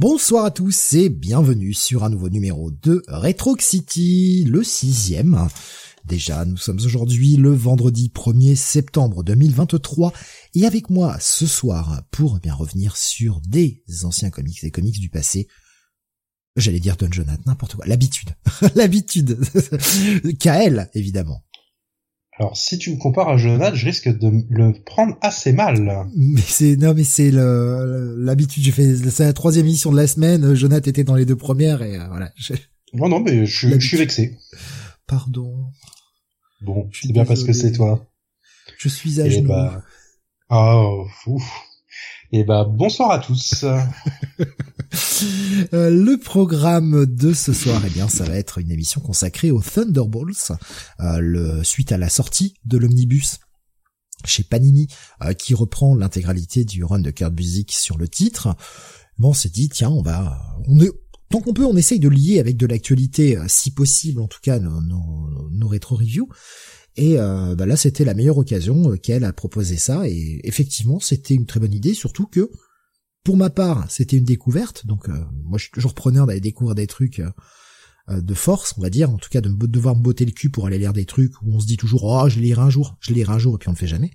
Bonsoir à tous et bienvenue sur un nouveau numéro de Retro City, le sixième. Déjà, nous sommes aujourd'hui le vendredi 1er septembre 2023 et avec moi ce soir pour bien revenir sur des anciens comics, des comics du passé. J'allais dire Don Jonathan, n'importe quoi. L'habitude. L'habitude. KL, évidemment. Alors, si tu me compares à Jonathan, je risque de le prendre assez mal. Mais c'est non, mais c'est l'habitude. J'ai fait c'est la troisième émission de la semaine. Jonathan était dans les deux premières et euh, voilà. Non, non, mais je, je, suis vexé. Pardon. Bon, c'est bien parce que c'est toi. Je suis à et genoux. Bah... Oh, ouf. Et bah bonsoir à tous. Euh, le programme de ce soir, eh bien, ça va être une émission consacrée aux Thunderbolts, euh, le, suite à la sortie de l'omnibus chez Panini, euh, qui reprend l'intégralité du run de Kurt Busiek sur le titre. Bon, on s'est dit, tiens, on va, on est, tant qu'on peut, on essaye de lier avec de l'actualité, si possible, en tout cas, nos, nos, nos rétro-reviews. Et bah là, c'était la meilleure occasion qu'elle a proposé ça. Et effectivement, c'était une très bonne idée, surtout que pour ma part, c'était une découverte, donc euh, moi je suis toujours preneur d'aller découvrir des trucs euh, euh, de force, on va dire, en tout cas de devoir me botter le cul pour aller lire des trucs où on se dit toujours oh je lirai un jour, je lirai un jour et puis on le fait jamais.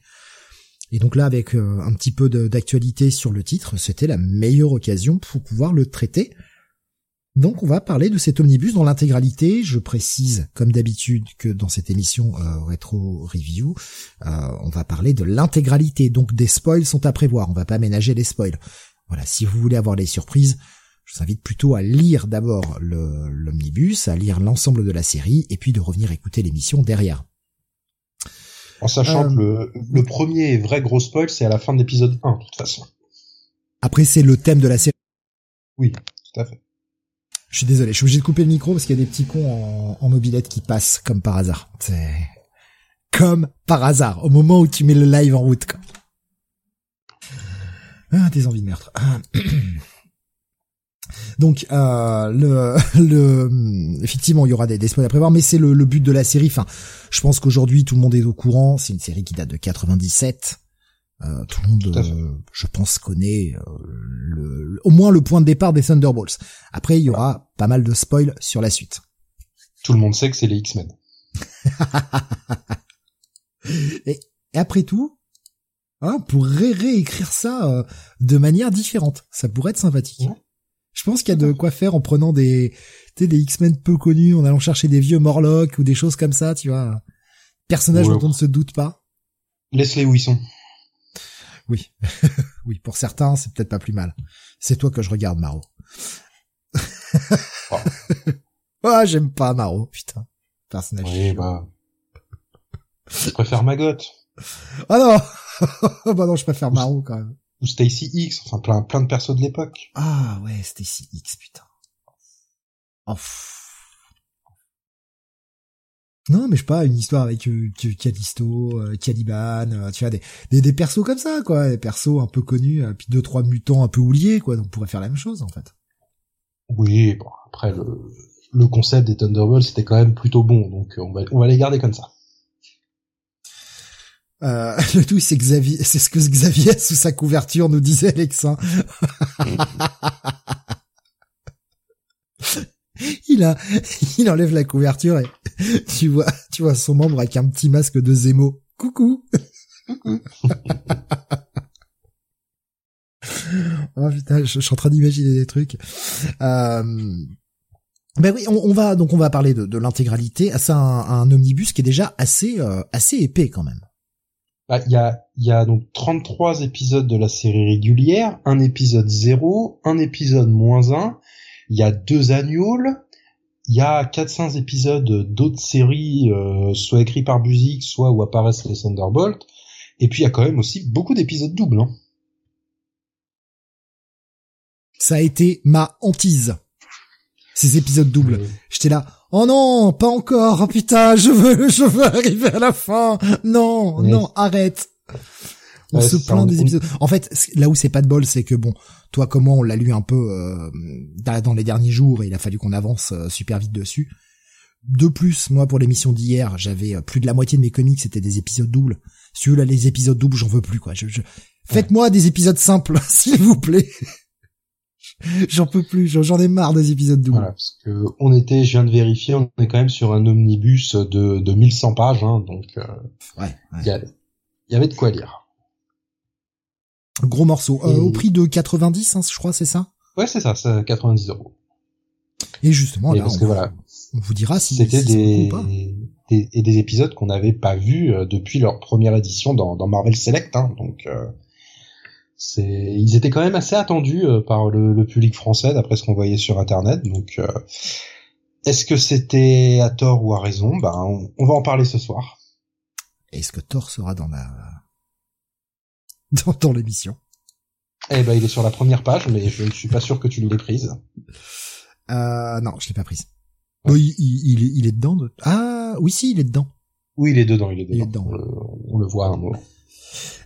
Et donc là avec un petit peu d'actualité sur le titre, c'était la meilleure occasion pour pouvoir le traiter. Donc on va parler de cet omnibus dans l'intégralité. Je précise, comme d'habitude, que dans cette émission euh, rétro review, on va parler de l'intégralité. Donc des spoils sont à prévoir. On va pas ménager les spoils. Voilà, si vous voulez avoir les surprises, je vous invite plutôt à lire d'abord l'omnibus, à lire l'ensemble de la série, et puis de revenir écouter l'émission derrière. En sachant que le, le, premier vrai gros spoil, c'est à la fin de l'épisode 1, de toute façon. Après, c'est le thème de la série. Oui, tout à fait. Je suis désolé, je suis obligé de couper le micro parce qu'il y a des petits cons en, mobilette qui passent comme par hasard. C'est comme par hasard, au moment où tu mets le live en route. Quoi. Ah, des envies de meurtre. Donc euh, le, le effectivement il y aura des, des spoils à prévoir, mais c'est le, but de la série. Enfin, je pense qu'aujourd'hui tout le monde est au courant. C'est une série qui date de 97. Euh, tout le monde, euh, je pense, connaît euh, le, au moins le point de départ des Thunderbolts. Après, il y aura pas mal de spoils sur la suite. Tout le monde sait que c'est les X-Men. et, et après tout, hein, pour réécrire ça de manière différente. Ça pourrait être sympathique. Je pense qu'il y a de quoi faire en prenant des, des X-Men peu connus, en allant chercher des vieux Morlocks ou des choses comme ça, tu vois. Personnages dont on ne se doute pas. Laisse-les où ils sont. Oui. oui, pour certains, c'est peut-être pas plus mal. C'est toi que je regarde, Maro. oh. oh, j'aime pas Maro, putain. Personnage. Oui, bah. Je préfère Magot. Ah non bah non, je préfère Maro quand même. Ou Stacy X, enfin plein, plein de persos de l'époque. Ah ouais, Stacy X, putain. Oh, non, mais je sais pas, une histoire avec euh, Callisto, euh, Caliban, euh, tu vois, des, des, des, persos comme ça, quoi, des persos un peu connus, euh, puis deux, trois mutants un peu oubliés, quoi, donc on pourrait faire la même chose, en fait. Oui, bon, après, le, le concept des Thunderbolts, c'était quand même plutôt bon, donc on va, on va les garder comme ça. Euh, le tout, c'est Xavier, c'est ce que Xavier sous sa couverture nous disait Alexin. il a, il enlève la couverture et tu vois, tu vois son membre avec un petit masque de Zemo. Coucou. oh putain, je, suis en train d'imaginer des trucs. Euh, ben oui, on, va donc on va parler de, l'intégralité. C'est un, un, omnibus qui est déjà assez euh, assez épais quand même. Bah, il y a, y a donc 33 épisodes de la série régulière, un épisode 0, un épisode moins 1, il y a deux annuals, il y a 4-5 épisodes d'autres séries, euh, soit écrits par Buzik, soit où apparaissent les Thunderbolts, et puis il y a quand même aussi beaucoup d'épisodes doubles. Hein. Ça a été ma hantise, ces épisodes doubles. J'étais là, Oh non, pas encore. Oh putain, je veux, je veux arriver à la fin. Non, non, arrête. On se plaint des épisodes. En fait, là où c'est pas de bol, c'est que bon, toi comment on l'a lu un peu euh, dans les derniers jours et il a fallu qu'on avance euh, super vite dessus. De plus, moi pour l'émission d'hier, j'avais euh, plus de la moitié de mes comics, c'était des épisodes doubles. Si tu là les épisodes doubles, j'en veux plus quoi. Je, Faites-moi des épisodes simples, s'il vous plaît. J'en peux plus, j'en ai marre des épisodes doubles. Voilà, parce que on était, je viens de vérifier, on est quand même sur un omnibus de, de 1100 pages, hein, donc euh, ouais, il y, avait de quoi lire. Gros morceau, euh, au prix de 90, hein, je crois, c'est ça? Ouais, c'est ça, c'est 90 euros. Et justement, là, on, voilà, on vous dira si c'était des, des, et des épisodes qu'on n'avait pas vus euh, depuis leur première édition dans, dans Marvel Select, hein, donc c'est ils étaient quand même assez attendus euh, par le, public français d'après ce qu'on voyait sur internet. Donc euh, est-ce que c'était à tort ou à raison? Ben on, va en parler ce soir. Est-ce que Thor sera dans la dans, dans l'émission eh ben il est sur la première page mais je ne suis pas sûr que tu l'aies prise euh, non je l'ai pas prise oui il, il, il, est dedans ah oui si il est dedans oui il est dedans il est dedans, On, le, voit un mot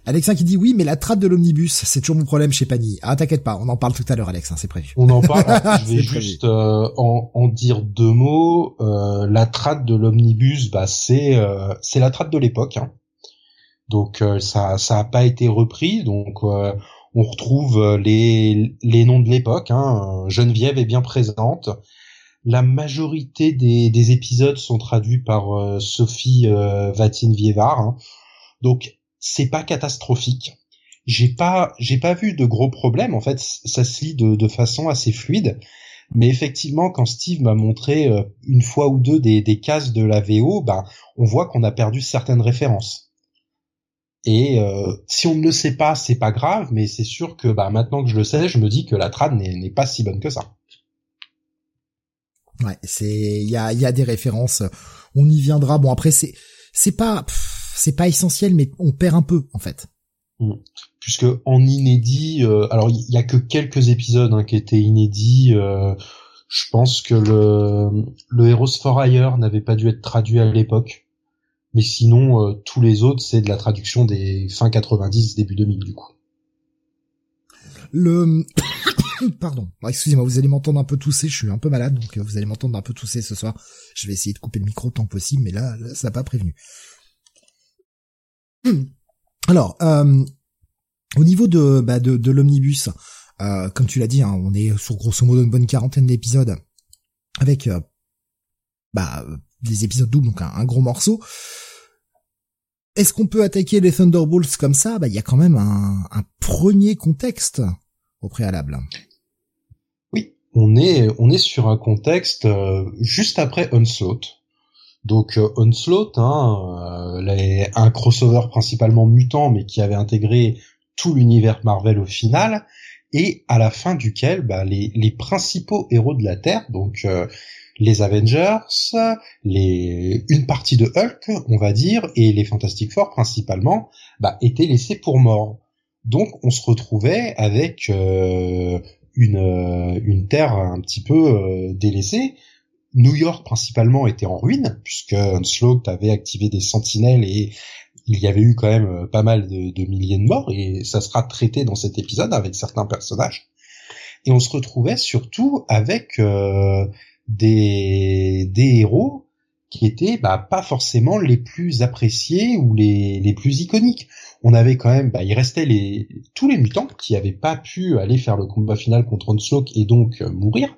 Alexa qui dit oui, mais la traite de l'omnibus, c'est toujours mon problème chez Panini. Ah, t'inquiète pas, on en parle tout à l'heure, Alex, hein, c'est prévu. On en parle. je vais juste euh, en, dire deux mots. Euh, la traite de l'omnibus, bah c'est euh, c'est la traite de l'époque. Hein. Donc ça ça a pas été repris. Donc on retrouve les les noms de l'époque. Hein. Geneviève est bien présente. La majorité des, des épisodes sont traduits par Sophie Vatine Vievard. Hein. Donc c'est pas catastrophique. J'ai pas, j'ai pas vu de gros problèmes. En fait, ça se lit de, façon assez fluide. Mais effectivement, quand Steve m'a montré euh, une fois ou deux des, des cases de la VO, bah, on voit qu'on a perdu certaines références. Et euh, si on ne le sait pas, c'est pas grave, mais c'est sûr que bah, maintenant que je le sais, je me dis que la trad n'est pas si bonne que ça. Ouais, c'est il y a, y a des références. On y viendra. Bon après c'est c'est pas c'est pas essentiel, mais on perd un peu en fait. Mm. Puisque en inédit, euh, alors il y, a que quelques épisodes hein, qui étaient inédits. Euh, je pense que le le Heroes for Hire n'avait pas dû être traduit à l'époque, mais sinon euh, tous les autres c'est de la traduction des fin 90 début 2000 du coup. Le pardon, excusez-moi, vous allez m'entendre un peu tousser, je suis un peu malade donc vous allez m'entendre un peu tousser ce soir. Je vais essayer de couper le micro tant possible, mais là, ça n'a pas prévenu. Alors, euh, au niveau de, bah, de, l'omnibus, euh, comme tu l'as dit, hein, on est sur grosso modo une bonne quarantaine d'épisodes avec euh, bah, des épisodes doubles, donc un, gros morceau. Est-ce qu'on peut attaquer les Thunderbolts comme ça? Bah, il y a quand même un, premier contexte au préalable. Oui, on est on est sur un contexte juste après Onslaught. Donc euh, Onslaught, hein, euh, un crossover principalement mutant, mais qui avait intégré tout l'univers Marvel au final, et à la fin duquel bah, les, principaux héros de la Terre, donc euh, les Avengers, les, une partie de Hulk, on va dire, et les Fantastic Four principalement, bah, étaient laissés pour morts. Donc on se retrouvait avec une, une Terre un petit peu délaissée, New York principalement était en ruine puisque Onslaught avait activé des sentinelles et il y avait eu quand même euh, pas mal de, milliers de morts et ça sera traité dans cet épisode avec certains personnages. Et on se retrouvait surtout avec euh, des, héros qui étaient bah, pas forcément les plus appréciés ou les, les plus iconiques. On avait quand même, bah, il restait les tous les mutants qui avaient pas pu aller faire le combat final contre Onslaught et donc euh, mourir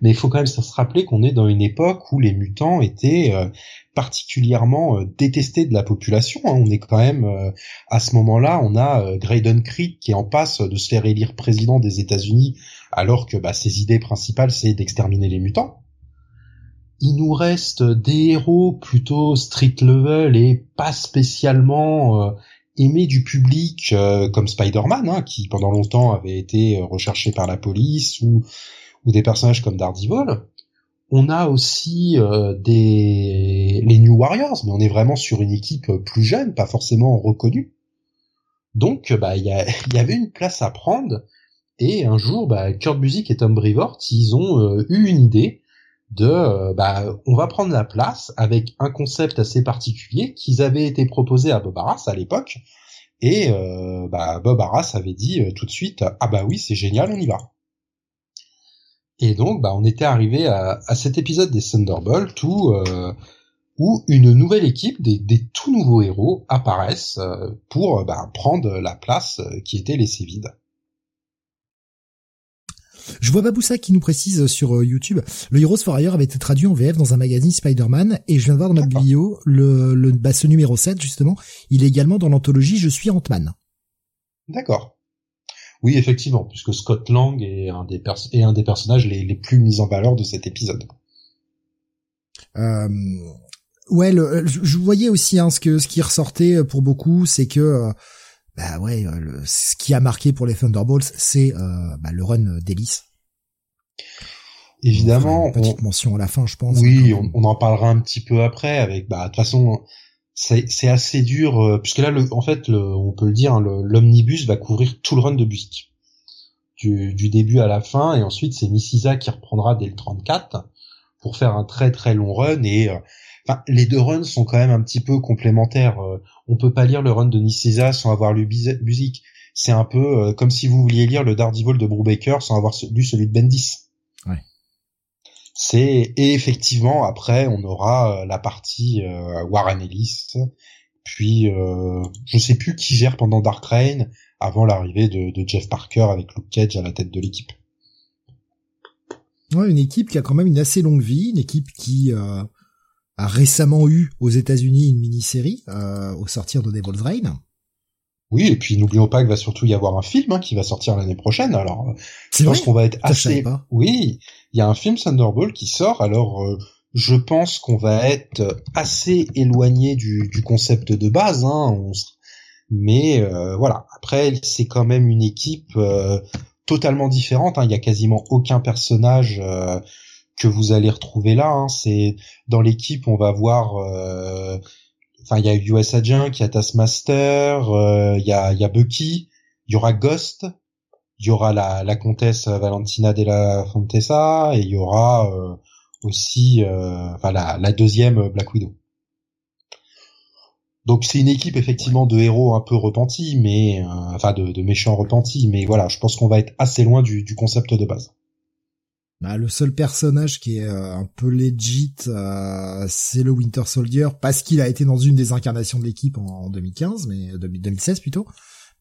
mais il faut quand même se rappeler qu'on est dans une époque où les mutants étaient euh, particulièrement euh, détestés de la population. Hein. On est quand même euh, à ce moment-là, on a Graydon Creed qui est en passe de se faire élire président des États-Unis, alors que bah, ses idées principales c'est d'exterminer les mutants. Il nous reste des héros plutôt street level et pas spécialement aimés du public comme Spider-Man, hein, qui pendant longtemps avait été recherché par la police ou ou des personnages comme Daredevil. On a aussi euh, des les New Warriors, mais on est vraiment sur une équipe plus jeune, pas forcément reconnue. Donc, bah, il y, avait une place à prendre. Et un jour, bah, Kurt Busiek et Tom Brevoort, ils ont euh, eu une idée de, euh, bah, on va prendre la place avec un concept assez particulier qu'ils avaient été proposés à Bob Arras à l'époque. Et bah, Bob Arras avait dit tout de suite, ah bah oui, c'est génial, on y va. Et donc, bah, on était arrivé à, cet épisode des Thunderbolts où, euh, où une nouvelle équipe, des, tout nouveaux héros apparaissent euh, pour bah, prendre la place euh, qui était laissée vide. Je vois Baboussa qui nous précise sur euh, YouTube, le Heroes for Hire avait été traduit en VF dans un magazine Spider-Man, et je viens de voir dans notre vidéo, le, le bah, ce numéro 7, justement, il est également dans l'anthologie Je suis Ant-Man. D'accord. Oui, effectivement, puisque Scott Lang est un des, est un des personnages les, les, plus mis en valeur de cet épisode. Euh, ouais, le, je voyais aussi hein, ce que ce qui ressortait pour beaucoup, c'est que euh, bah ouais, le, ce qui a marqué pour les Thunderbolts, c'est euh, bah, le run d'Ellis. Évidemment, une petite mention à la fin, je pense. Oui, on, on, en parlera un petit peu après. Avec, bah, de toute façon, c'est assez dur euh, puisque là, le, en fait, le, on peut le dire, hein, l'omnibus va couvrir tout le run de Busick, du, du début à la fin, et ensuite c'est Nisisa qui reprendra dès le 34 pour faire un très très long run et euh, les deux runs sont quand même un petit peu complémentaires. Euh, on peut pas lire le run de Nisisa sans avoir lu Busick. C'est un peu comme si vous vouliez lire le Daredevil de Brubaker sans avoir lu celui de Bendis. C'est et effectivement après on aura euh, la partie euh, Warren Ellis, puis euh, je sais plus qui gère pendant Dark Reign avant l'arrivée de, Jeff Parker avec Luke Cage à la tête de l'équipe. Ouais, une équipe qui a quand même une assez longue vie, une équipe qui a récemment eu aux États-Unis une mini-série au sortir de Devil's Reign. Oui, et puis n'oublions pas qu'il va surtout y avoir un film hein, qui va sortir l'année prochaine. Alors, je pense qu'on va être assez. Oui, il y a un film Thunderbolt qui sort. Alors, euh, je pense qu'on va être assez éloigné du, du concept de base. Hein, Mais euh, voilà. Après, c'est quand même une équipe euh, totalement différente. Hein. Il y a quasiment aucun personnage que vous allez retrouver là. Hein. C'est dans l'équipe, on va voir enfin il y a US Agent, il y a Taskmaster, euh, il y a y a Bucky, il y aura Ghost, il y aura la, la comtesse Valentina della Fontesa et il y aura euh, aussi euh, enfin la, la deuxième Black Widow. Donc c'est une équipe effectivement de héros un peu repentis, mais enfin de, de, méchants repentis, mais voilà, je pense qu'on va être assez loin du, du concept de base. Bah, le seul personnage qui est euh, un peu legit, euh, c'est le Winter Soldier, parce qu'il a été dans une des incarnations de l'équipe en, 2015, mais 2016 euh, plutôt.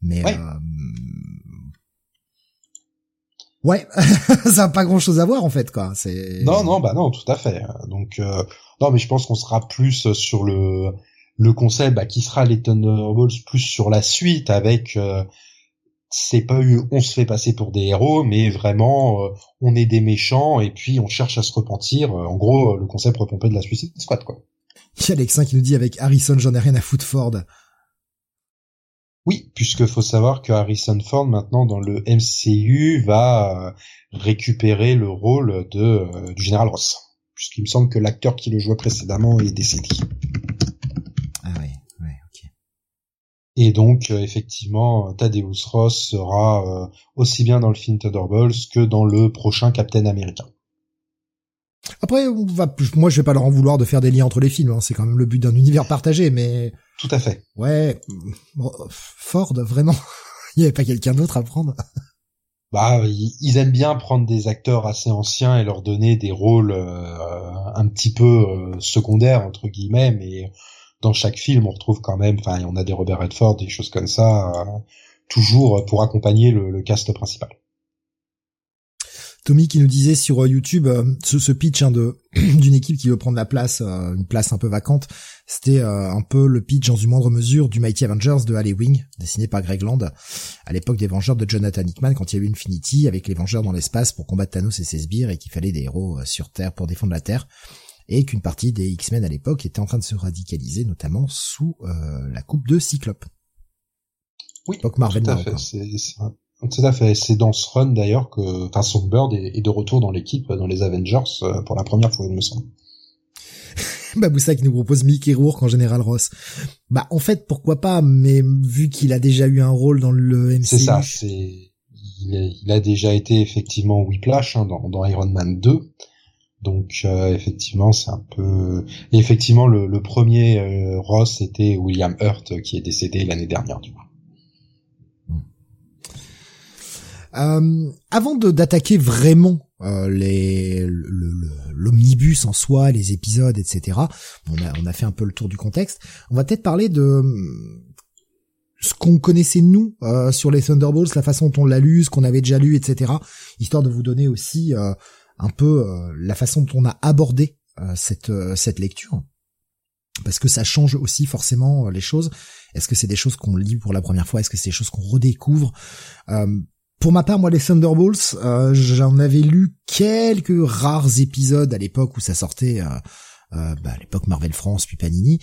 Mais ouais, ouais. ça n'a pas grand chose à voir en fait, quoi. C'est non, non, bah non, tout à fait. Donc non, mais je pense qu'on sera plus sur le le concept bah, qui sera les Thunderbolts plus sur la suite avec c'est pas eu on se fait passer pour des héros, mais vraiment euh, on est des méchants et puis on cherche à se repentir. Euh, en gros, le concept repompé de la Suicide Squad, quoi. Il y a Alexin qui nous dit avec Harrison, j'en ai rien à foutre Ford. Oui, puisque faut savoir que Harrison Ford maintenant dans le MCU va euh, récupérer le rôle de du général Ross, puisqu'il me semble que l'acteur qui le jouait précédemment est décédé. Et donc, euh, effectivement, Thaddeus Ross sera euh, aussi bien dans le film Thunderbolts que dans le prochain Captain America. Après, on va, moi, je vais pas leur en vouloir de faire des liens entre les films. Hein. C'est quand même le but d'un univers partagé, mais tout à fait. Ouais, Ford, vraiment, il y avait pas quelqu'un d'autre à prendre. Bah, ils aiment bien prendre des acteurs assez anciens et leur donner des rôles euh, un petit peu secondaires entre guillemets, mais dans chaque film, on retrouve quand même, enfin, on a des Robert Redford, des choses comme ça, euh, toujours pour accompagner le, cast principal. Tommy qui nous disait sur euh, YouTube euh, ce, pitch hein, d'une équipe qui veut prendre la place, une place un peu vacante, c'était un peu le pitch dans une moindre mesure du Mighty Avengers de Alley Wing, dessiné par Greg Land, à l'époque des Vengeurs de Jonathan Hickman, quand il y a eu Infinity avec les Vengeurs dans l'espace pour combattre Thanos et ses sbires et qu'il fallait des héros sur Terre pour défendre la Terre et qu'une partie des X-Men à l'époque était en train de se radicaliser, notamment sous euh, la coupe de Cyclope. Oui, Marvel tout à fait. C'est, à fait. C'est dans ce run d'ailleurs que, enfin, Songbird est, de retour dans l'équipe dans les Avengers euh, pour la première fois, il me semble. Baboussa qui nous propose Mickey Rourke en Général Ross. Bah en fait pourquoi pas, mais vu qu'il a déjà eu un rôle dans le MCU. C'est ça, c'est il, a déjà été effectivement Whiplash hein, dans, dans Iron Man 2. Donc euh, effectivement, c'est un peu. effectivement, le, premier euh, Ross c'était William Hurt qui est décédé l'année dernière, du coup. Euh, avant d'attaquer vraiment les l'omnibus en soi, les épisodes, etc. On a on a fait un peu le tour du contexte. On va peut-être parler de ce qu'on connaissait nous euh, sur les Thunderbolts, la façon dont on l'a lu, ce qu'on avait déjà lu, etc. Histoire de vous donner aussi euh, un peu la façon dont on a abordé cette cette lecture, parce que ça change aussi forcément les choses. Est-ce que c'est des choses qu'on lit pour la première fois? Est-ce que c'est des choses qu'on redécouvre? Pour ma part, moi, les Thunderbolts, euh, j'en avais lu quelques rares épisodes à l'époque où ça sortait, euh, euh, bah, à l'époque Marvel France puis Panini.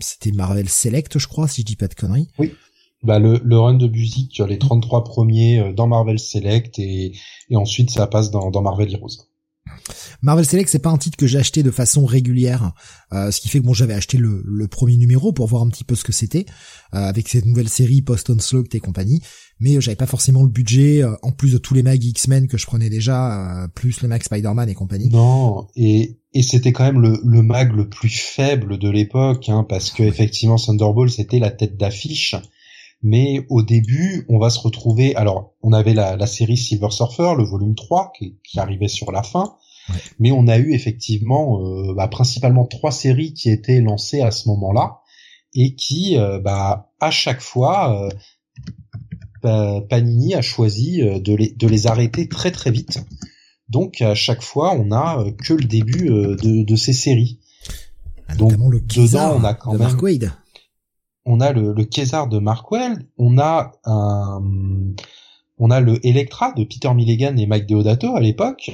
C'était Marvel Select, je crois, si je dis pas de conneries. Oui. Bah le, le run de Buzik, les 33 premiers dans Marvel Select et, et ensuite ça passe dans, dans Marvel Heroes. Marvel Select, c'est pas un titre que j'ai acheté de façon régulière, euh, ce qui fait que bon, j'avais acheté le, le, premier numéro pour voir un petit peu ce que c'était euh, avec cette nouvelle série post onslaught et compagnie, mais euh, j'avais pas forcément le budget en plus de tous les mags X-Men que je prenais déjà, plus les mags Spider-Man et compagnie. Non, et et c'était quand même le, le mag le plus faible de l'époque, hein, parce que effectivement Thunderbolt c'était la tête d'affiche. Mais au début, on va se retrouver. Alors, on avait la, la série Silver Surfer, le volume 3, qui, qui arrivait sur la fin. Mais on a eu effectivement euh, bah, principalement trois séries qui étaient lancées à ce moment-là et qui, euh, bah, à chaque fois, euh, Panini a choisi de les, de les arrêter très très vite. Donc à chaque fois, on a que le début de, de ces séries. Ah, Donc le dedans, on a quand même Mark Wade. On a le, le de Mark Wade, on a un on a le Electra de Peter Milligan et Mike Deodato à l'époque.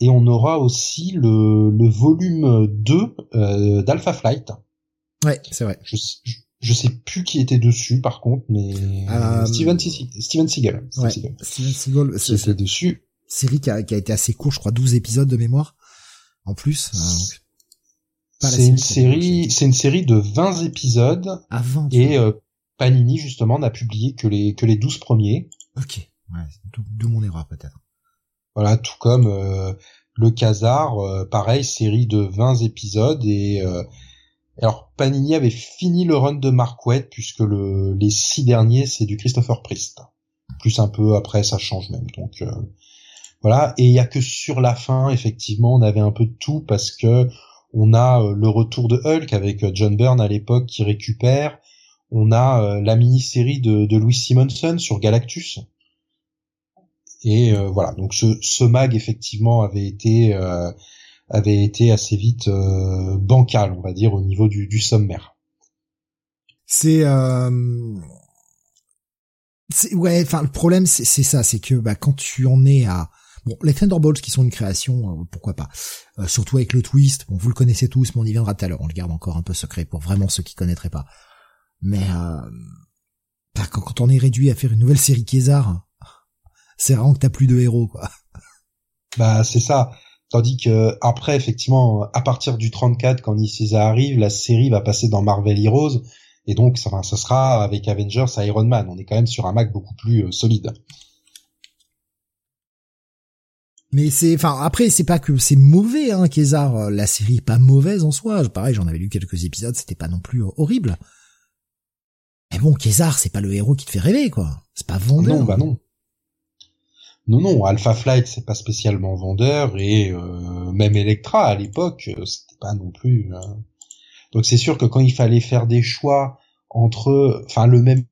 Et on aura aussi le, le volume 2 euh, d'Alpha Flight. Ouais, c'est vrai. Je, je, sais plus qui était dessus par contre, mais euh... Steven, Steven Seagal. Ouais, Steven Seagal. Steven dessus. Série qui a, qui a été assez court, je crois 12 épisodes de mémoire. En plus. Euh, c'est une série, c'est une série de 20 épisodes. Avant. Et euh, Panini justement n'a publié que les que les 12 premiers. Ok. Ouais, d'où mon erreur peut-être. Voilà, tout comme euh, le Casar, euh, pareil, série de 20 épisodes et euh, alors Panini avait fini le run de Mark puisque le, les six derniers c'est du Christopher Priest. Plus un peu après ça change même donc voilà et il y a que sur la fin effectivement on avait un peu de tout parce que on a le retour de Hulk avec John Byrne à l'époque qui récupère. On a la mini-série de, de Louis Simonson sur Galactus. Et euh, voilà, donc ce, ce, mag effectivement avait été euh, avait été assez vite euh, bancal, on va dire, au niveau du, du sommaire. C'est ouais, enfin le problème c'est ça, c'est que bah, quand tu en es à bon les Thunderbolts qui sont une création, pourquoi pas, surtout avec le twist, bon vous le connaissez tous, mais on y viendra tout à l'heure, on le garde encore un peu secret pour vraiment ceux qui connaîtraient pas. Mais bah, quand, on est réduit à faire une nouvelle série Kézar c'est vraiment que t'as plus de héros, quoi. Bah, c'est ça. Tandis que après, effectivement, à partir du 34, quand Nicieza arrive, la série va passer dans Marvel Heroes, et donc ça, ça sera avec Avengers Iron Man. On est quand même sur un Mac beaucoup plus euh, solide. Mais c'est, enfin, après, c'est pas que c'est mauvais, hein, Kézar. La série est pas mauvaise en soi. Pareil, j'en avais lu quelques épisodes, c'était pas non plus horrible. Mais bon, Kézar, c'est pas le héros qui te fait rêver, quoi. C'est pas vendeur. Non, bah non. Non, non, Alpha Flight c'est pas spécialement vendeur et euh, même Electra à l'époque euh, c'était pas non plus. Euh. Donc c'est sûr que quand il fallait faire des choix entre, enfin le même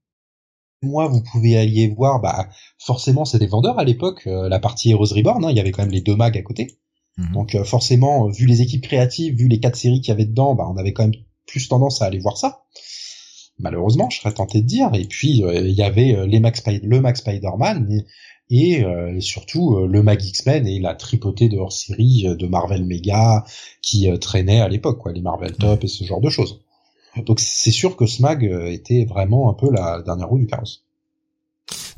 mois vous pouvez y voir, bah forcément c'est des vendeurs à l'époque. la partie Heroes Reborn, hein, il y avait quand même les deux mags à côté. Mhm. Donc forcément, vu les équipes créatives, vu les quatre séries qu'il y avait dedans, bah on avait quand même plus tendance à aller voir ça malheureusement, je serais tenté de dire. Et puis il y avait les Max le Max Spider-Man, et euh, surtout euh, le Mag X-Men et la tripotée de hors-série euh, de Marvel Mega qui traînait à l'époque, quoi, les Marvel Top et ce genre de choses. Donc c'est sûr que ce mag était vraiment un peu la dernière roue du carrosse.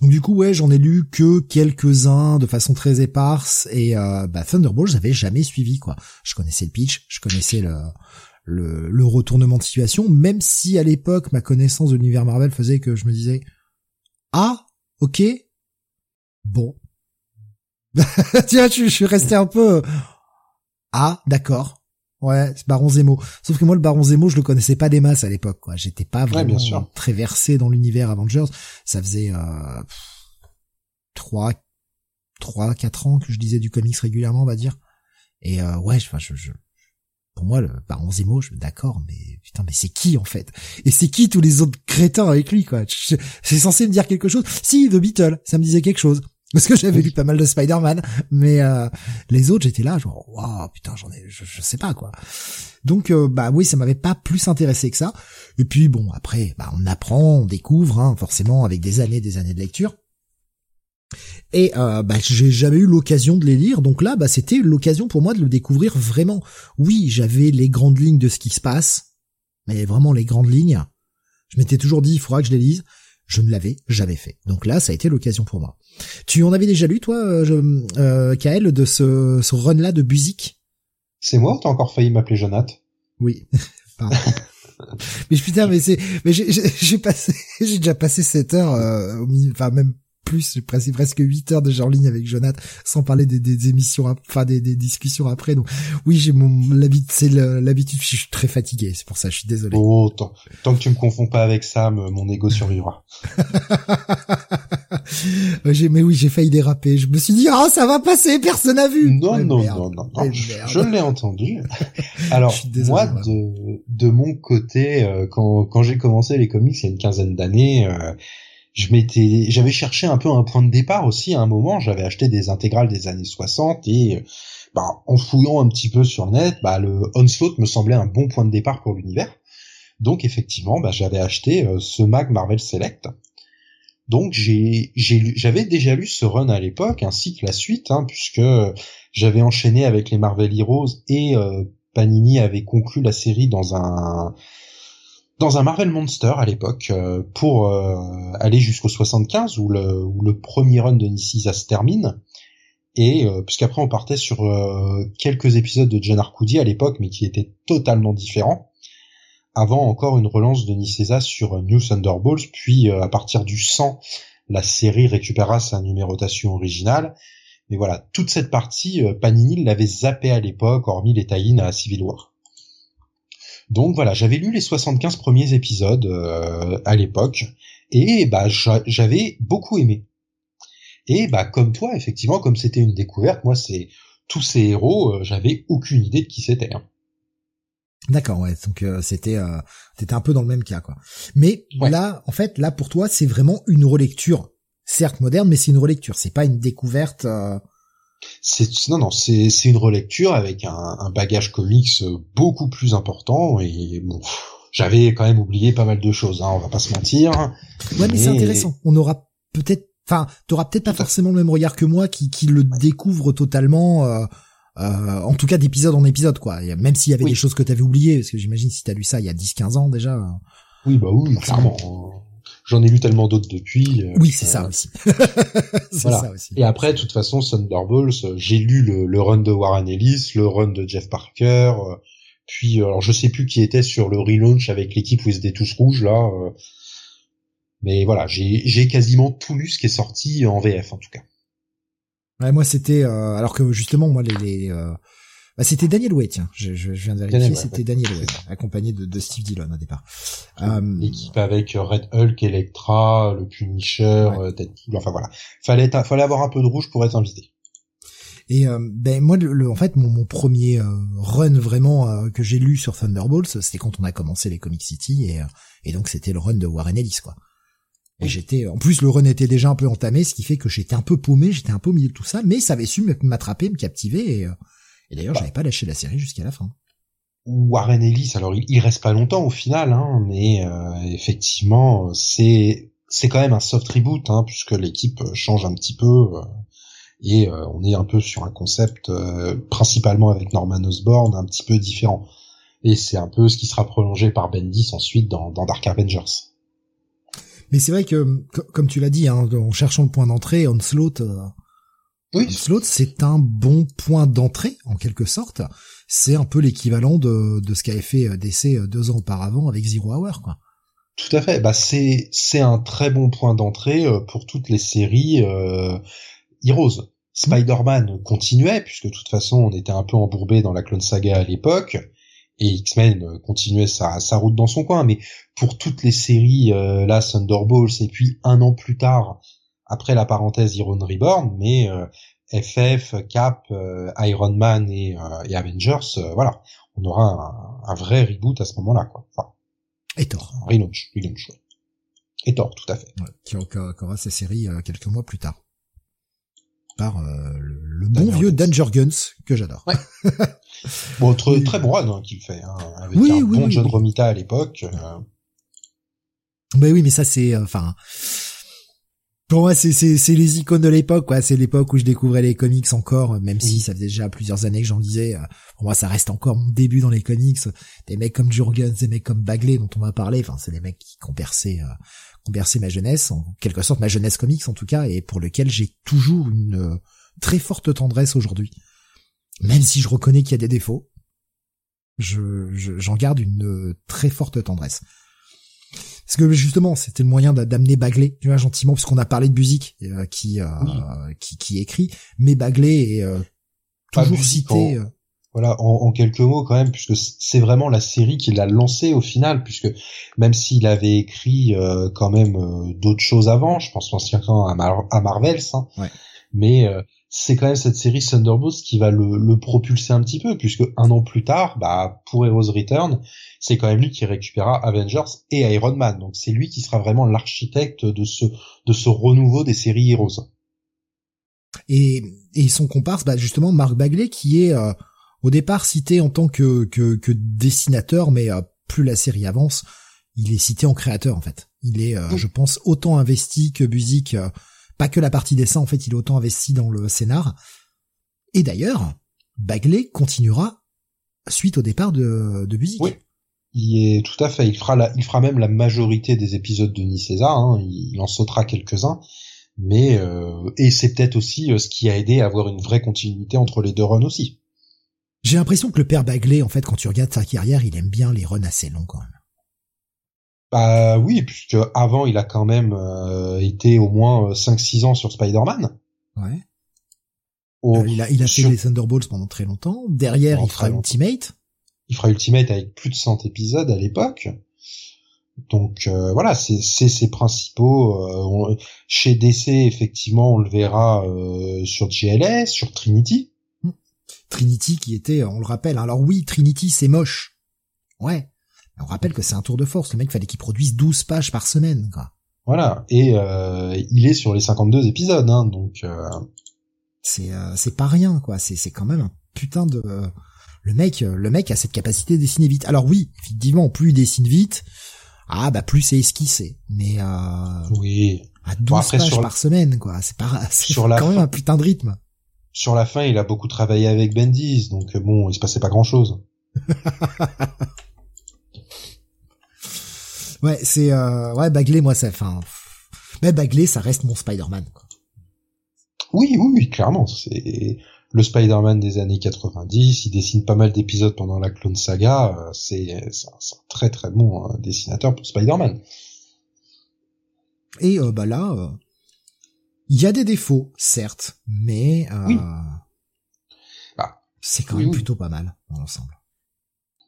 Donc du coup ouais j'en ai lu que quelques-uns de façon très éparse et euh, bah, Thunderbolt j'avais jamais suivi quoi. Je connaissais le pitch, je connaissais le, le, retournement de situation, même si à l'époque ma connaissance de l'univers Marvel faisait que je me disais ah ok Bon. vois, je, suis resté un peu... Ah, d'accord. Ouais, c'est Baron Zemo. Sauf que moi, le Baron Zemo, je le connaissais pas des masses à l'époque, quoi. J'étais pas vraiment très versé dans l'univers Avengers. Ça faisait euh, trois, trois, quatre ans que je disais du comics régulièrement, on va dire. Et euh, ouais, enfin, je, je, pour moi, le baron Zemo, je d'accord, mais putain, mais c'est qui en fait? Et c'est qui tous les autres crétins avec lui, quoi? C'est censé me dire quelque chose Si, The Beetle, ça me disait quelque chose. Parce que j'avais lu pas mal de Spider-Man, mais euh, les autres, j'étais là, genre, waouh, putain, j'en ai, je, sais pas quoi. Donc, euh, bah oui, ça m'avait pas plus intéressé que ça. Et puis bon, après, bah on apprend, on découvre, hein, forcément, avec des années, des années de lecture. Et euh, bah, j'ai jamais eu l'occasion de les lire, donc là, bah, c'était l'occasion pour moi de le découvrir vraiment. Oui, j'avais les grandes lignes de ce qui se passe, mais vraiment les grandes lignes. Je m'étais toujours dit, il faudra que je les lise. Je ne l'avais jamais fait. Donc là, ça a été l'occasion pour moi. Tu en avais déjà lu, toi, euh, euh Kael, de ce, ce run-là de Buzik C'est moi t'as encore failli m'appeler Jonathan? Oui. Pardon. mais putain, mais c'est, mais j'ai passé, j'ai déjà passé 7 heures, euh, au enfin même plus, j'ai passé presque 8 heures déjà en ligne avec Jonathan, sans parler des, émissions, enfin des, discussions après. Donc oui, j'ai mon l'habitude, c'est l'habitude, je suis très fatigué, c'est pour ça, je suis désolé. Oh, tant, tant que tu me confonds pas avec Sam, mon ego survivra. mais oui, j'ai failli déraper. Je me suis dit, oh, ça va passer, personne n'a vu. Non, non, non, non, non, je, l'ai entendu. Alors, moi, de, de mon côté, euh, quand, quand j'ai commencé les comics il y a une quinzaine d'années, euh, je m'étais, j'avais cherché un peu un point de départ aussi à un moment. J'avais acheté des intégrales des années 60 et bah, en fouillant un petit peu sur net, bah, le Onslaught me semblait un bon point de départ pour l'univers. Donc effectivement, bah, j'avais acheté euh, ce mag Marvel Select. Donc j'ai, j'avais déjà lu ce run à l'époque, ainsi que la suite, hein, puisque j'avais enchaîné avec les Marvel Heroes et euh, Panini avait conclu la série dans un dans un Marvel Monster à l'époque euh, pour euh, aller jusqu'au 75 où le, le premier run de Niciza se termine. Et euh, puisqu'après on partait sur quelques épisodes de John Arcudi à l'époque mais qui étaient totalement différents. Avant encore une relance de Nicieza sur New Thunderbolts puis à partir du 100 la série récupéra sa numérotation originale. Mais voilà toute cette partie Panini l'avait zappé à l'époque hormis les tie à Civil War donc voilà, j'avais lu les 75 premiers épisodes euh, à l'époque et bah j'avais beaucoup aimé. Et bah comme toi, effectivement, comme c'était une découverte, moi c'est tous ces héros, euh, j'avais aucune idée de qui c'était. Hein. D'accord, ouais. Donc euh, c'était euh, t'étais un peu dans le même cas, quoi. Mais là, en fait, là pour toi, c'est vraiment une relecture, certes moderne, mais c'est une relecture. C'est pas une découverte. C'est non non c'est c'est une relecture avec un, un, bagage comics beaucoup plus important et bon j'avais quand même oublié pas mal de choses hein, on va pas se mentir. Ouais mais, c'est intéressant. On aura peut-être enfin t'auras peut-être pas forcément le même regard que moi qui qui le découvre totalement euh, euh, en tout cas d'épisode en épisode quoi. Même s'il y avait des choses que t'avais oubliées parce que j'imagine si t'as lu ça il y a 10 15 ans déjà oui bah oui clairement J'en ai lu tellement d'autres depuis. Euh, oui, c'est ça aussi. voilà. ça aussi. Et après, de toute façon, Thunderbolts, euh, j'ai lu le, le, run de Warren Ellis, le run de Jeff Parker, euh, puis alors je sais plus qui était sur le relaunch avec l'équipe où ils étaient tous rouges là. mais voilà, j'ai quasiment tout lu ce qui est sorti en VF en tout cas. Ouais, moi c'était alors que justement moi les, les bah, c'était Daniel Way, tiens. Je, je, viens de vérifier, c'était Daniel Way, accompagné de, de, Steve Dillon au départ. Euh, Équipe avec Red Hulk, Electra, le Punisher, ouais. Euh, Deadpool, enfin voilà. Fallait, fallait avoir un peu de rouge pour être invité. Et euh, ben moi, le, en fait, mon, mon premier run vraiment que j'ai lu sur Thunderbolts, c'était quand on a commencé les Comic City, et, et donc c'était le run de Warren Ellis, quoi. Et j'étais, en plus, le run était déjà un peu entamé, ce qui fait que j'étais un peu paumé, j'étais un peu au milieu de tout ça, mais ça avait su m'attraper, me captiver, et, et d'ailleurs, j'avais pas lâché la série jusqu'à la fin. Warren Ellis, alors il, reste pas longtemps au final, hein, mais euh, effectivement, c'est c'est quand même un soft reboot, hein, puisque l'équipe change un petit peu euh, et euh, on est un peu sur un concept principalement avec Norman Osborn un petit peu différent. Et c'est un peu ce qui sera prolongé par Bendis ensuite dans, dans Dark Avengers. Mais c'est vrai que, comme tu l'as dit, hein, en cherchant le point d'entrée, Onslaught oui. C'est un bon point d'entrée, en quelque sorte. C'est un peu l'équivalent de, de ce qu'avait fait euh, DC euh, deux ans auparavant avec Zero Hour, quoi. Tout à fait. Bah, c'est, c'est un très bon point d'entrée euh, pour toutes les séries euh, Heroes. Spider-Man continuait, puisque de toute façon, on était un peu embourbé dans la Clone Saga à l'époque, et X-Men continuait sa, sa route dans son coin. Mais pour toutes les séries, euh, là, Thunderbolts, et puis un an plus tard, après la parenthèse Iron Reborn, mais euh, FF, Cap, Iron Man et, Avengers, voilà, on aura un, vrai reboot à ce moment-là, quoi. Enfin, et Thor. Relaunch, relaunch. Et Thor, tout à fait. Ouais, qui aura sa série quelques mois plus tard par euh, le, bon vieux Danger Guns que j'adore. Ouais. bon, très, très bon run hein, qu'il fait, hein, avec oui, un bon John Romita à l'époque. Euh. Ben oui, mais ça c'est, euh, enfin, pour moi c'est c'est c'est les icônes de l'époque, quoi. C'est l'époque où je découvrais les comics encore, même si ça faisait déjà plusieurs années que j'en disais. Pour moi, ça reste encore mon début dans les comics. Des mecs comme Jurgens, des mecs comme Bagley dont on va parler. Enfin, c'est des mecs qui ont percé bercé ma jeunesse, en quelque sorte ma jeunesse comics en tout cas, et pour lequel j'ai toujours une euh, très forte tendresse aujourd'hui. Même si je reconnais qu'il y a des défauts, je j'en garde une euh, très forte tendresse. Parce que justement, c'était le moyen d'amener Bagley, tu vois, gentiment, puisqu'on a parlé de musique euh, qui, qui, qui écrit, mais Bagley est toujours cité voilà, en, quelques mots quand même, puisque c'est vraiment la série qui l'a lancé au final, puisque même s'il avait écrit euh, quand même euh, d'autres choses avant, je pense temps à, à Marvels, hein, mais euh, c'est quand même cette série Thunderbolts qui va le, propulser un petit peu, puisque un an plus tard, bah pour Heroes Return, c'est quand même lui qui récupérera Avengers et Iron Man, donc c'est lui qui sera vraiment l'architecte de ce de ce renouveau des séries Heroes. Et, et son comparse, bah justement Mark Bagley, qui est au départ cité en tant que, que, que dessinateur, mais euh, plus la série avance, il est cité en créateur en fait. Il est, euh, je pense, autant investi que Buzik, euh, pas que la partie dessin, en fait, il est autant investi dans le scénar. Et d'ailleurs, Bagley continuera suite au départ de, de Buzik. Oui. Il est tout à fait. Il fera la, il fera même la majorité des épisodes de Ni César. Hein. Il, en sautera quelques-uns, mais et c'est peut-être aussi ce qui a aidé à avoir une vraie continuité entre les deux runs aussi. J'ai l'impression que le père Bagley, en fait, quand tu regardes sa carrière, il aime bien les runs assez longs quand même. Bah oui, puisque avant il a quand même euh, été au moins 5-6 ans sur Spider-Man. Ouais. Euh, il a, il a fait les Thunderbolts pendant très longtemps. Derrière, il fera Ultimate. Il fera Ultimate avec plus de 100 épisodes à l'époque. Donc euh, voilà, c'est ses principaux. chez DC, effectivement, on le verra sur GLS, sur Trinity. Trinity qui était, on le rappelle, alors oui, Trinity c'est moche. Ouais. On rappelle que c'est un tour de force, le mec fallait qu'il produise 12 pages par semaine, quoi. Voilà, et euh, il est sur les 52 épisodes, hein, donc... Euh... C'est euh, c'est pas rien, quoi, c'est c'est quand même un putain de... le mec le mec a cette capacité de dessiner vite. Alors oui, effectivement, plus il dessine vite, ah bah plus c'est esquissé, mais... Euh, oui. À 12 pages par semaine, quoi, c'est pas... C'est quand même un putain de rythme sur la fin, il a beaucoup travaillé avec Bendis, donc euh, bon, il se passait pas grand chose. ouais, c'est euh, ouais Bagley, moi ça, enfin, mais Bagley, ça reste mon Spider-Man. Oui, oui, oui, clairement, c'est le Spider-Man des années 90. Il dessine pas mal d'épisodes pendant la Clone Saga. Euh, c'est un, très très bon dessinateur pour Spider-Man. Et bah là, il y a des défauts, certes, mais euh, bah, c'est quand même plutôt pas mal dans l'ensemble.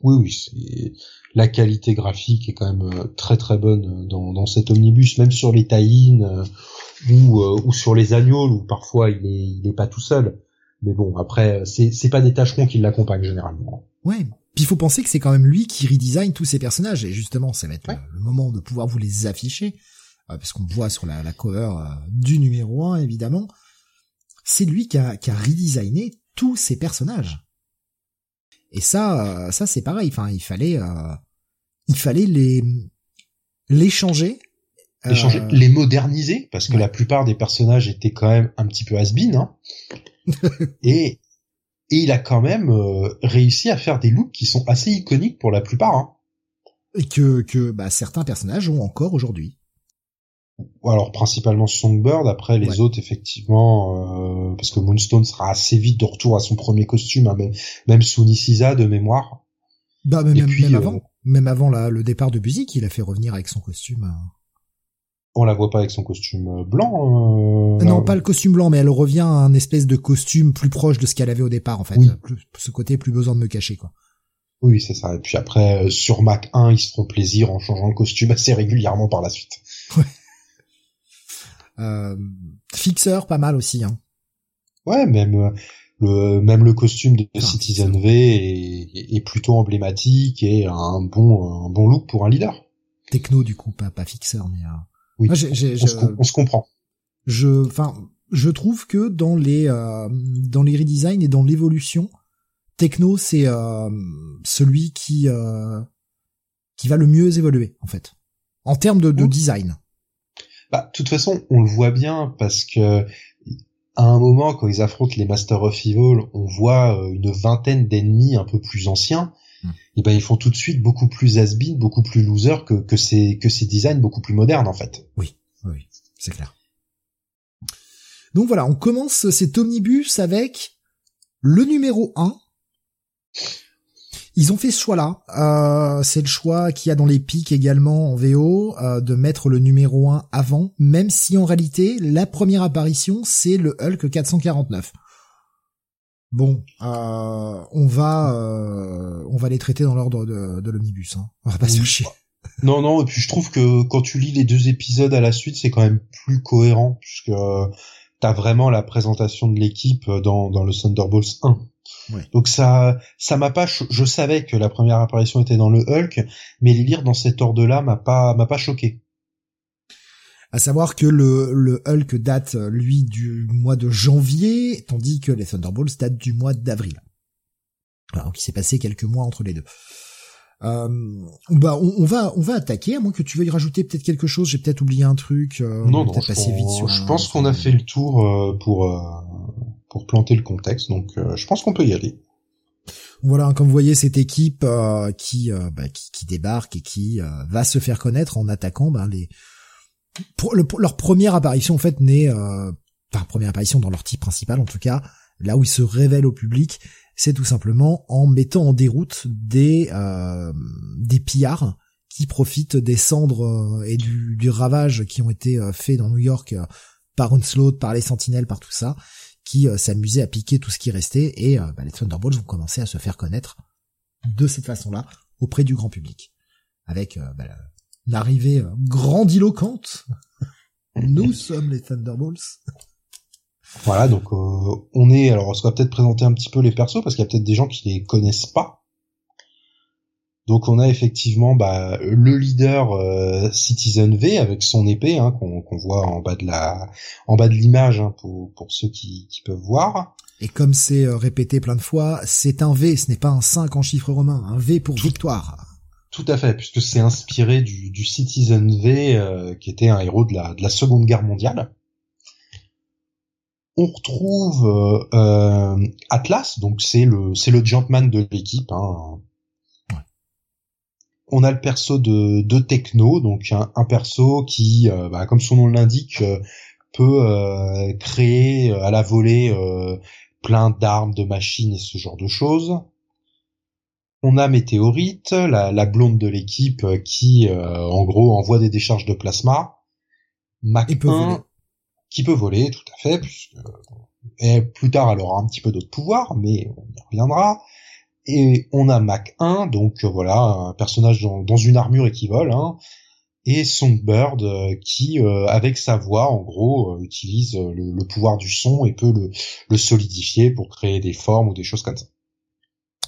Oui, oui, c'est la qualité graphique est quand même euh, très très bonne dans, dans cet omnibus, même sur les taïnes euh, ou, ou sur les agneaux où parfois il est il est pas tout seul. Mais bon, après c'est c'est pas des tâcherons qui l'accompagnent généralement. Ouais. Puis il faut penser que c'est quand même lui qui redesign tous ces personnages et justement ça va être le, moment de pouvoir vous les afficher euh, parce qu'on voit sur la, cover euh, du numéro 1 évidemment, c'est lui qui a, qui a redesigné tous ces personnages. Et ça, euh, ça c'est pareil. Enfin, il fallait, il fallait les les changer, les changer, les moderniser, parce que la plupart des personnages étaient quand même un petit peu has-been, hein. et et il a quand même réussi à faire des looks qui sont assez iconiques pour la plupart. Hein. Et que que bah, certains personnages ont encore aujourd'hui alors principalement Songbird, après les autres effectivement, euh, parce que Moonstone sera assez vite de retour à son premier costume, hein, même, même sous de mémoire. Bah même, même avant, euh, même avant là, le départ de Buzik, il a fait revenir avec son costume. Euh. On la voit pas avec son costume blanc. non, pas le costume blanc, mais elle revient à un espèce de costume plus proche de ce qu'elle avait au départ en fait. ce côté plus besoin de me cacher quoi. Oui, c'est ça. Et puis après, sur Mac 1, ils se feront plaisir en changeant le costume assez régulièrement par la suite. Euh, Fixeur, pas mal aussi. Hein. Ouais, même le même le costume de Citizen V est, est, plutôt emblématique et un bon un bon look pour un leader. Techno du coup, pas pas fixeur, mais oui, on, se, comprend. Je, enfin, je trouve que dans les euh, dans les redesigns et dans l'évolution, Techno c'est euh, celui qui euh, qui va le mieux évoluer en fait en termes de, de design. Bah, de toute façon, on le voit bien parce que à un moment, quand ils affrontent les Masters of Evil, on voit une vingtaine d'ennemis un peu plus anciens. Hmm. Et ben ils font tout de suite beaucoup plus has beaucoup plus loser que que ces que ces designs beaucoup plus modernes en fait. Oui, oui, c'est clair. Donc voilà, on commence cet omnibus avec le numéro 1. Ils ont fait ce choix-là. Euh, c'est le choix qu'il y a dans les pics également en VO euh, de mettre le numéro 1 avant, même si en réalité la première apparition c'est le Hulk 449. Bon, euh, on va on va les traiter dans l'ordre de, l'omnibus. Hein. On va pas se chier. Non, non, et puis je trouve que quand tu lis les deux épisodes à la suite, c'est quand même plus cohérent, puisque t'as vraiment la présentation de l'équipe euh, dans, dans le Thunderbolts 1. Donc ça, ça m'a pas, je savais que la première apparition était dans le Hulk, mais les lire dans cet ordre-là m'a pas, m'a pas choqué. À savoir que le, le Hulk date, lui, du mois de janvier, tandis que les Thunderbolts datent du mois d'avril. donc il s'est passé quelques mois entre les deux. Euh, bah on, va on va attaquer à moins que tu veuilles rajouter peut-être quelque chose. J'ai peut-être oublié un truc. Euh, non non. Je, vite sur je pense qu'on a fait le tour euh, pour euh, pour planter le contexte. Donc je pense qu'on peut y aller. Voilà, comme vous voyez cette équipe qui, bah, qui, débarque et qui va se faire connaître en attaquant bah, les pour, leur première apparition en fait n'est euh, enfin première apparition dans leur type principal en tout cas là où ils se révèlent au public c'est tout simplement en mettant en déroute des euh, des pillards qui profitent des cendres euh, et du, du ravage qui ont été euh, faits dans New York par Onslaught, par les Sentinelles, par tout ça, qui s'amusaient à piquer tout ce qui restait et bah, les Thunderbolts vont commencer à se faire connaître de cette façon-là auprès du grand public, avec bah, l'arrivée grandiloquente. Nous sommes les Thunderbolts. Voilà, donc euh, on est. Alors, on va peut-être présenter un petit peu les persos parce qu'il y a peut-être des gens qui les connaissent pas. Donc, on a effectivement bah, le leader euh, Citizen V avec son épée hein, qu'on voit en bas de la, en bas de l'image hein, pour pour ceux qui, qui peuvent voir. Et comme c'est euh, répété plein de fois, c'est un V, ce n'est pas un 5 en chiffre romain, un V pour victoire. Tout à fait, puisque c'est inspiré du, du Citizen V, qui était un héros de la, de la Seconde Guerre mondiale on retrouve euh, euh, Atlas, donc c'est le c'est le Jumpman de l'équipe. Hein. On a le perso de, de Techno, donc un, perso qui, euh, bah, comme son nom l'indique, peut créer à la volée plein d'armes, de machines et ce genre de choses. On a Météorite, la, la blonde de l'équipe qui, en gros, envoie des décharges de plasma. Mac qui peut voler, tout à fait, puisque et plus tard elle aura un petit peu d'autres pouvoirs, mais on y reviendra. Et on a Mac 1, donc euh, voilà, un personnage dans, une armure et qui vole, hein, et Songbird euh, qui, euh, avec sa voix, en gros, utilise le, pouvoir du son et peut le, le, solidifier pour créer des formes ou des choses comme ça.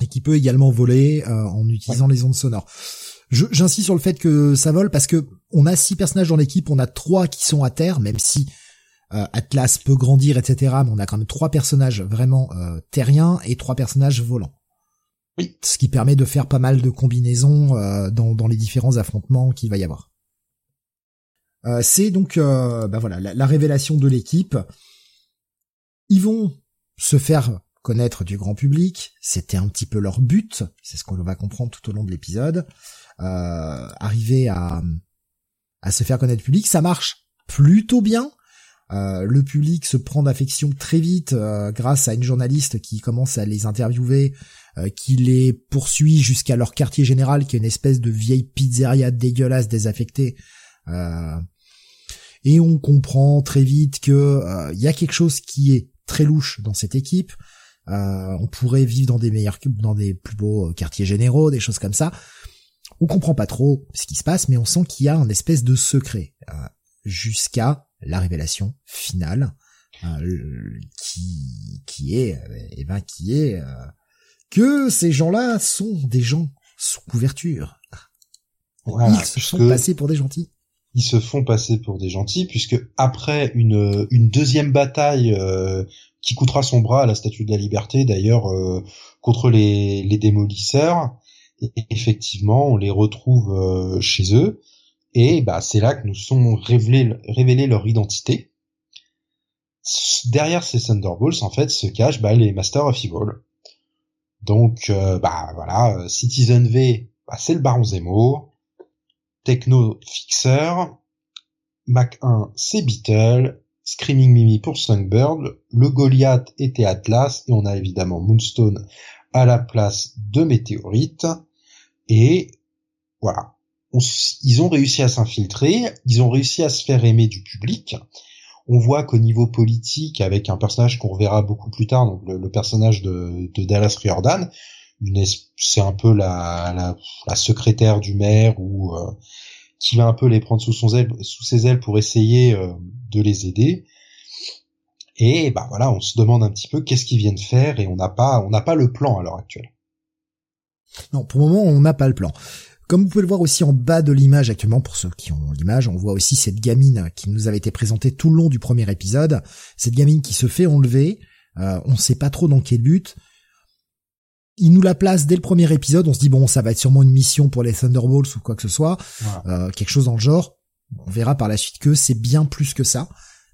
Et qui peut également voler en utilisant les ondes sonores. J'insiste sur le fait que ça vole parce que on a six personnages dans l'équipe, on a trois qui sont à terre, même si euh, Atlas peut grandir, etc. Mais on a quand même trois personnages vraiment euh, terriens et trois personnages volants. Oui. Ce qui permet de faire pas mal de combinaisons euh, dans, les différents affrontements qu'il va y avoir. c'est donc bah voilà la, révélation de l'équipe. Ils vont se faire connaître du grand public. C'était un petit peu leur but. C'est ce qu'on va comprendre tout au long de l'épisode. arriver à à se faire connaître public, ça marche plutôt bien. Euh, le public se prend d'affection très vite euh, grâce à une journaliste qui commence à les interviewer, euh, qui les poursuit jusqu'à leur quartier général, qui est une espèce de vieille pizzeria dégueulasse désaffectée. et on comprend très vite que il y a quelque chose qui est très louche dans cette équipe. on pourrait vivre dans des meilleurs, dans des plus beaux quartiers généraux, des choses comme ça. On comprend pas trop ce qui se passe, mais on sent qu'il y a un espèce de secret jusqu'à la révélation finale qui qui est eh ben qui est que ces gens-là sont des gens sous couverture. ils se sont passés pour des gentils. Ils se font passer pour des gentils puisque après une une deuxième bataille qui coûtera son bras à la Statue de la Liberté d'ailleurs contre les les démolisseurs, et effectivement on les retrouve chez eux et bah, c'est là que nous sont révélés, révélés leur identité. Derrière ces Thunderbolts, en fait, se cachent bah, les Masters of Evil. Donc, euh, bah voilà, Citizen V, bah, c'est le Baron Zemo. Techno Fixer. Mac 1, c'est Beetle. Screaming Mimi pour Sunbird. Le Goliath était Atlas. Et on a évidemment Moonstone à la place de Météorite. Et voilà ils ont réussi à s'infiltrer, ils ont réussi à se faire aimer du public. On voit qu'au niveau politique, avec un personnage qu'on reverra beaucoup plus tard, donc le, personnage de, Dallas Riordan, c'est un peu la, secrétaire du maire ou euh, qui va un peu les prendre sous ses ailes pour essayer euh, de les aider. Et bah voilà, on se demande un petit peu qu'est-ce qu'ils viennent faire et on n'a pas, on n'a pas le plan à l'heure actuelle. Non, pour le moment, on n'a pas le plan. Comme vous pouvez le voir aussi en bas de l'image actuellement, pour ceux qui ont l'image, on voit aussi cette gamine qui nous avait été présentée tout le long du premier épisode. Cette gamine qui se fait enlever. Euh, on ne sait pas trop dans quel but. Il nous la place dès le premier épisode. On se dit bon, ça va être sûrement une mission pour les Thunderbolts ou quoi que ce soit, euh, quelque chose dans le genre. On verra par la suite que c'est bien plus que ça.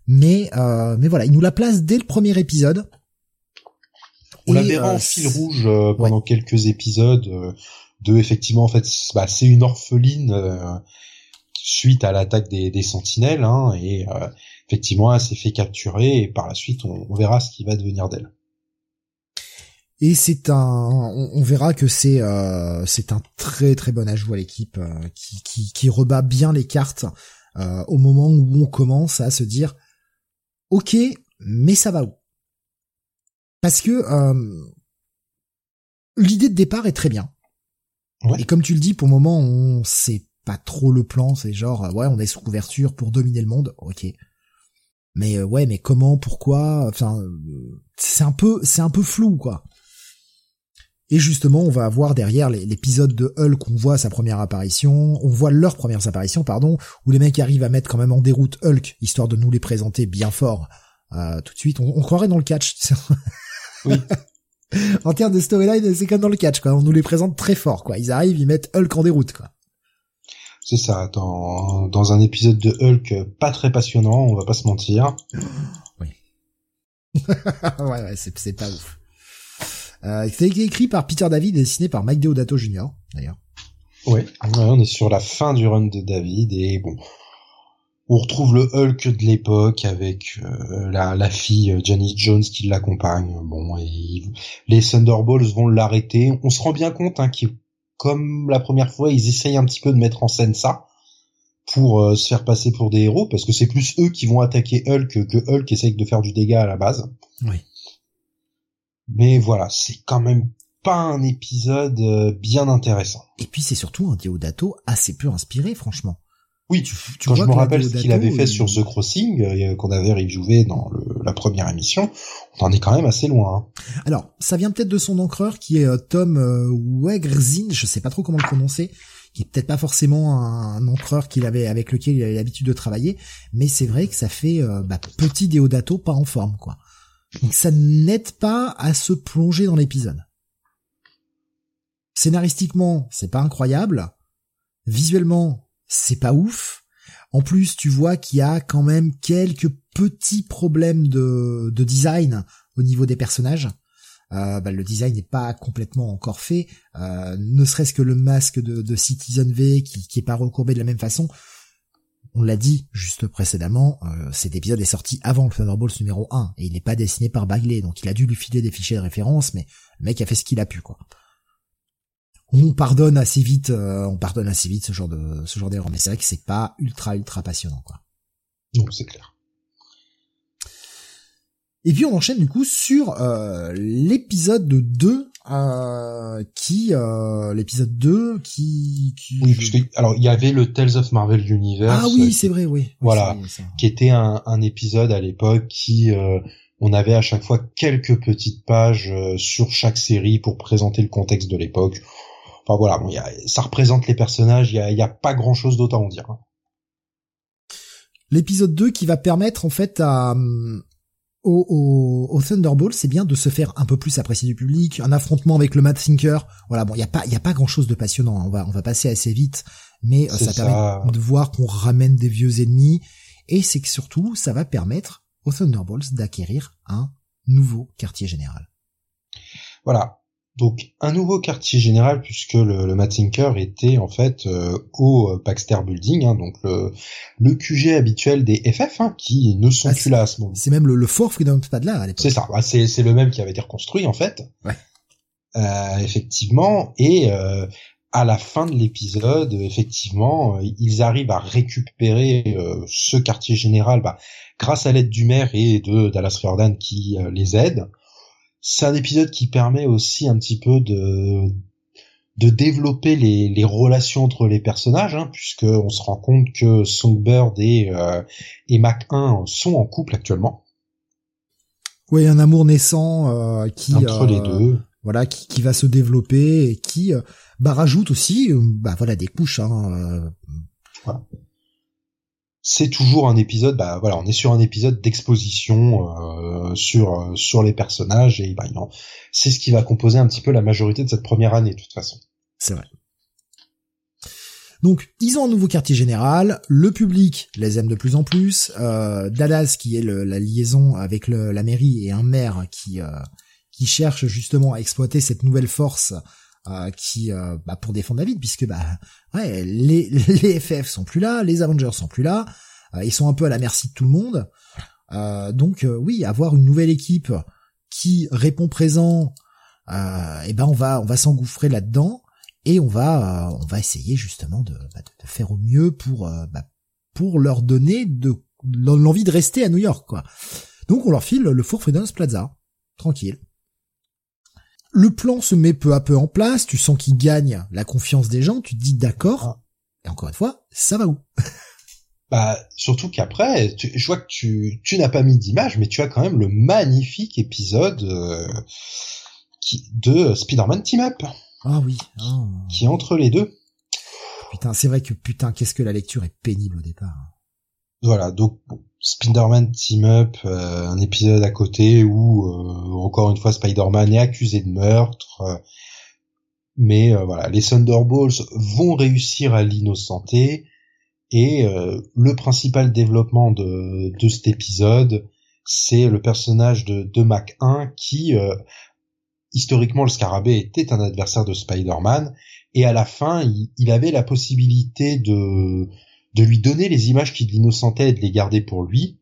Mais euh, mais voilà, il nous la place dès le premier épisode. On la verra en fil rouge pendant quelques épisodes de effectivement en fait bah, c'est une orpheline euh, suite à l'attaque des, sentinelles hein, et euh, effectivement elle s'est fait capturer et par la suite on, verra ce qui va devenir d'elle. Et c'est un, on, verra que c'est euh, c'est un très très bon ajout à l'équipe qui, qui, qui rebat bien les cartes au moment où on commence à se dire ok mais ça va où? Parce que l'idée de départ est très bien. Et comme tu le dis, pour le moment, on sait pas trop le plan. C'est genre, ouais, on est sous couverture pour dominer le monde. Ok. Mais euh, ouais, mais comment, pourquoi Enfin, c'est un peu, c'est un peu flou, quoi. Et justement, on va avoir derrière l'épisode de Hulk, on voit sa première apparition, on voit leurs premières apparitions, pardon, où les mecs arrivent à mettre quand même en déroute Hulk, histoire de nous les présenter bien fort euh, tout de suite. On, on croirait dans le catch. oui. en termes de storyline, c'est comme dans le catch, quoi. On nous les présente très fort, quoi. Ils arrivent, ils mettent Hulk en déroute, quoi. C'est ça, dans, dans un épisode de Hulk pas très passionnant, on va pas se mentir. Oui. ouais, ouais, c'est, c'est pas ouf. Euh, c'est écrit par Peter David et dessiné par Mike Deodato Jr., d'ailleurs. Ouais, on est sur la fin du run de David et bon, on retrouve le Hulk de l'époque avec euh, la, la, fille euh, Janice Jones qui l'accompagne. Bon, et les Thunderbolts vont l'arrêter. On se rend bien compte hein, qu'ils, comme la première fois, ils essayent un petit peu de mettre en scène ça pour euh, se faire passer pour des héros, parce que c'est plus eux qui vont attaquer Hulk que Hulk essaye de faire du dégât à la base. Oui. Mais voilà, c'est quand même pas un épisode bien intéressant. Et puis c'est surtout un Diodato assez peu inspiré, franchement. Oui, tu, quand je me rappelle ce qu'il avait fait sur The Crossing, euh, qu'on avait reviewé dans la première émission, on en est quand même assez loin. Hein. Alors, ça vient peut-être de son encreur qui est euh, Tom euh, Wegrzin, je sais pas trop comment le prononcer, qui est peut-être pas forcément un, encreur qu'il avait avec lequel il avait l'habitude de travailler, mais c'est vrai que ça fait bah, petit Deodato pas en forme, quoi. Donc ça n'aide pas à se plonger dans l'épisode. Scénaristiquement, c'est pas incroyable. Visuellement, c'est pas ouf. En plus, tu vois qu'il y a quand même quelques petits problèmes de, de design au niveau des personnages. Euh, bah, le design n'est pas complètement encore fait, euh, ne serait-ce que le masque de, de Citizen V qui, qui est pas recourbé de la même façon. On l'a dit juste précédemment, euh, cet épisode est sorti avant le Thunderbolts numéro 1 et il n'est pas dessiné par Bagley, donc il a dû lui filer des fichiers de référence, mais le mec a fait ce qu'il a pu quoi on pardonne assez vite, euh, on pardonne assez vite ce genre de ce genre d'erreur. Mais c'est vrai que c'est pas ultra ultra passionnant quoi. Non, c'est clair. Et puis on enchaîne du coup sur euh, l'épisode 2 euh, qui euh, l'épisode 2 qui, qui oui alors il y avait le Tales of Marvel Universe ah oui c'est vrai oui voilà qui était un, un épisode à l'époque qui euh, on avait à chaque fois quelques petites pages sur chaque série pour présenter le contexte de l'époque enfin voilà bon, y a, ça représente les personnages il y a, y a pas grand chose d'autre à en dire hein. l'épisode 2 qui va permettre en fait à au, au, Thunderbolt, c'est bien de se faire un peu plus apprécier du public, un affrontement avec le Mad Thinker. Voilà, bon, il y a pas, il y a pas grand chose de passionnant. Hein. On va, on va passer assez vite, mais euh, ça, permet de voir qu'on ramène des vieux ennemis, et c'est que surtout, ça va permettre aux Thunderbolts d'acquérir un nouveau quartier général. Voilà, donc un nouveau quartier général puisque le, le Matinker était en fait euh, au Baxter Building, hein, donc le, le QG habituel des FF hein, qui ne sont ah, plus là à ce moment. C'est même le, le Fort Freedom Pad là à l'époque. C'est ça, bah, c'est, c'est le même qui avait été reconstruit en fait. Ouais. Euh, effectivement, et euh, à la fin de l'épisode, effectivement, ils arrivent à récupérer ce quartier général bah, grâce à l'aide du maire et de Dallas Riordan qui les aide c'est un épisode qui permet aussi un petit peu de de développer les, les relations entre les personnages, hein, puisque on se rend compte que Songbird et euh, et Mac 1 sont en couple actuellement. Oui, un amour naissant euh, qui entre les euh, deux, voilà, qui, qui va se développer et qui bah rajoute aussi bah voilà des couches. Hein, voilà c'est toujours un épisode bah voilà on est sur un épisode d'exposition euh, sur euh, sur les personnages et bah, c'est ce qui va composer un petit peu la majorité de cette première année de toute façon. C'est vrai. Donc ils ont un nouveau quartier général, le public les aime de plus en plus, euh, Dallas qui est la liaison avec la mairie et un maire qui euh, qui cherche justement à exploiter cette nouvelle force euh, qui euh, bah, pour défendre ville puisque bah ouais les les FF sont plus là, les Avengers sont plus là, euh, ils sont un peu à la merci de tout le monde. donc oui, avoir une nouvelle équipe qui répond présent, eh ben on va on va s'engouffrer là-dedans et on va on va essayer justement de, bah, de, faire au mieux pour bah, pour leur donner de l'envie de rester à New York quoi. Donc on leur file le Four Freedoms Plaza, tranquille. Le plan se met peu à peu en place, tu sens qu'il gagne la confiance des gens, tu te dis d'accord, ah. et encore une fois, ça va où? Bah surtout qu'après, je vois que tu, tu n'as pas mis d'image, mais tu as quand même le magnifique épisode euh, qui, de Spider-Man Team Up. Ah oui. Qui, est entre les deux. Putain, c'est vrai que putain, qu'est-ce que la lecture est pénible au départ. Voilà, donc Spider-Man Team Up, euh, un épisode à côté où euh, encore une fois Spider-Man est accusé de meurtre, euh, mais voilà, les Thunderbolts vont réussir à l'innocenter et le principal développement de, de cet épisode, c'est le personnage de, de Mac 1 qui historiquement le Scarabée était un adversaire de Spider-Man et à la fin il, il avait la possibilité de de lui donner les images qui l'innocentaient et de les garder pour lui.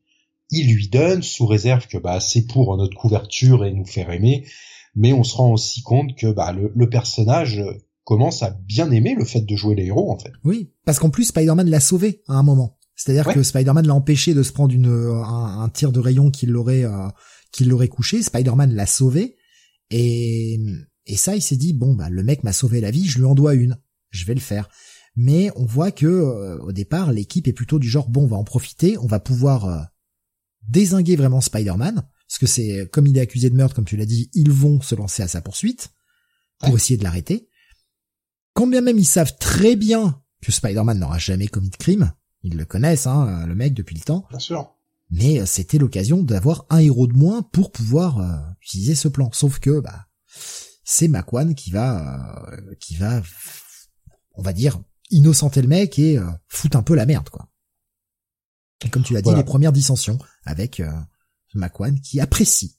Il lui donne sous réserve que bah c'est pour notre couverture et nous faire aimer, mais on se rend aussi compte que bah le, personnage commence à bien aimer le fait de jouer les héros en fait. Oui, parce qu'en plus Spider-Man l'a sauvé à un moment. C'est-à-dire que Spider-Man l'a empêché de se prendre une, un, tir de rayon qui l'aurait euh, qui l'aurait couché. Spider-Man l'a sauvé et et ça il s'est dit bon bah le mec m'a sauvé la vie, je lui en dois une, je vais le faire mais on voit que euh, au départ l'équipe est plutôt du genre bon on va en profiter, on va pouvoir euh, désinguer vraiment Spider-Man, parce que c'est comme il est accusé de meurtre comme tu l'as dit, ils vont se lancer à sa poursuite pour essayer de l'arrêter. Quand bien même ils savent très bien que Spider-Man n'aura jamais commis de crime, ils le connaissent hein, le mec depuis le temps. Bien sûr. Mais euh, c'était l'occasion d'avoir un héros de moins pour pouvoir utiliser ce plan. Sauf que bah c'est Makwan qui va qui va on va dire innocenter le mec et euh, foutre un peu la merde, quoi. Et comme tu l'as dit, les premières dissensions avec euh, qui apprécie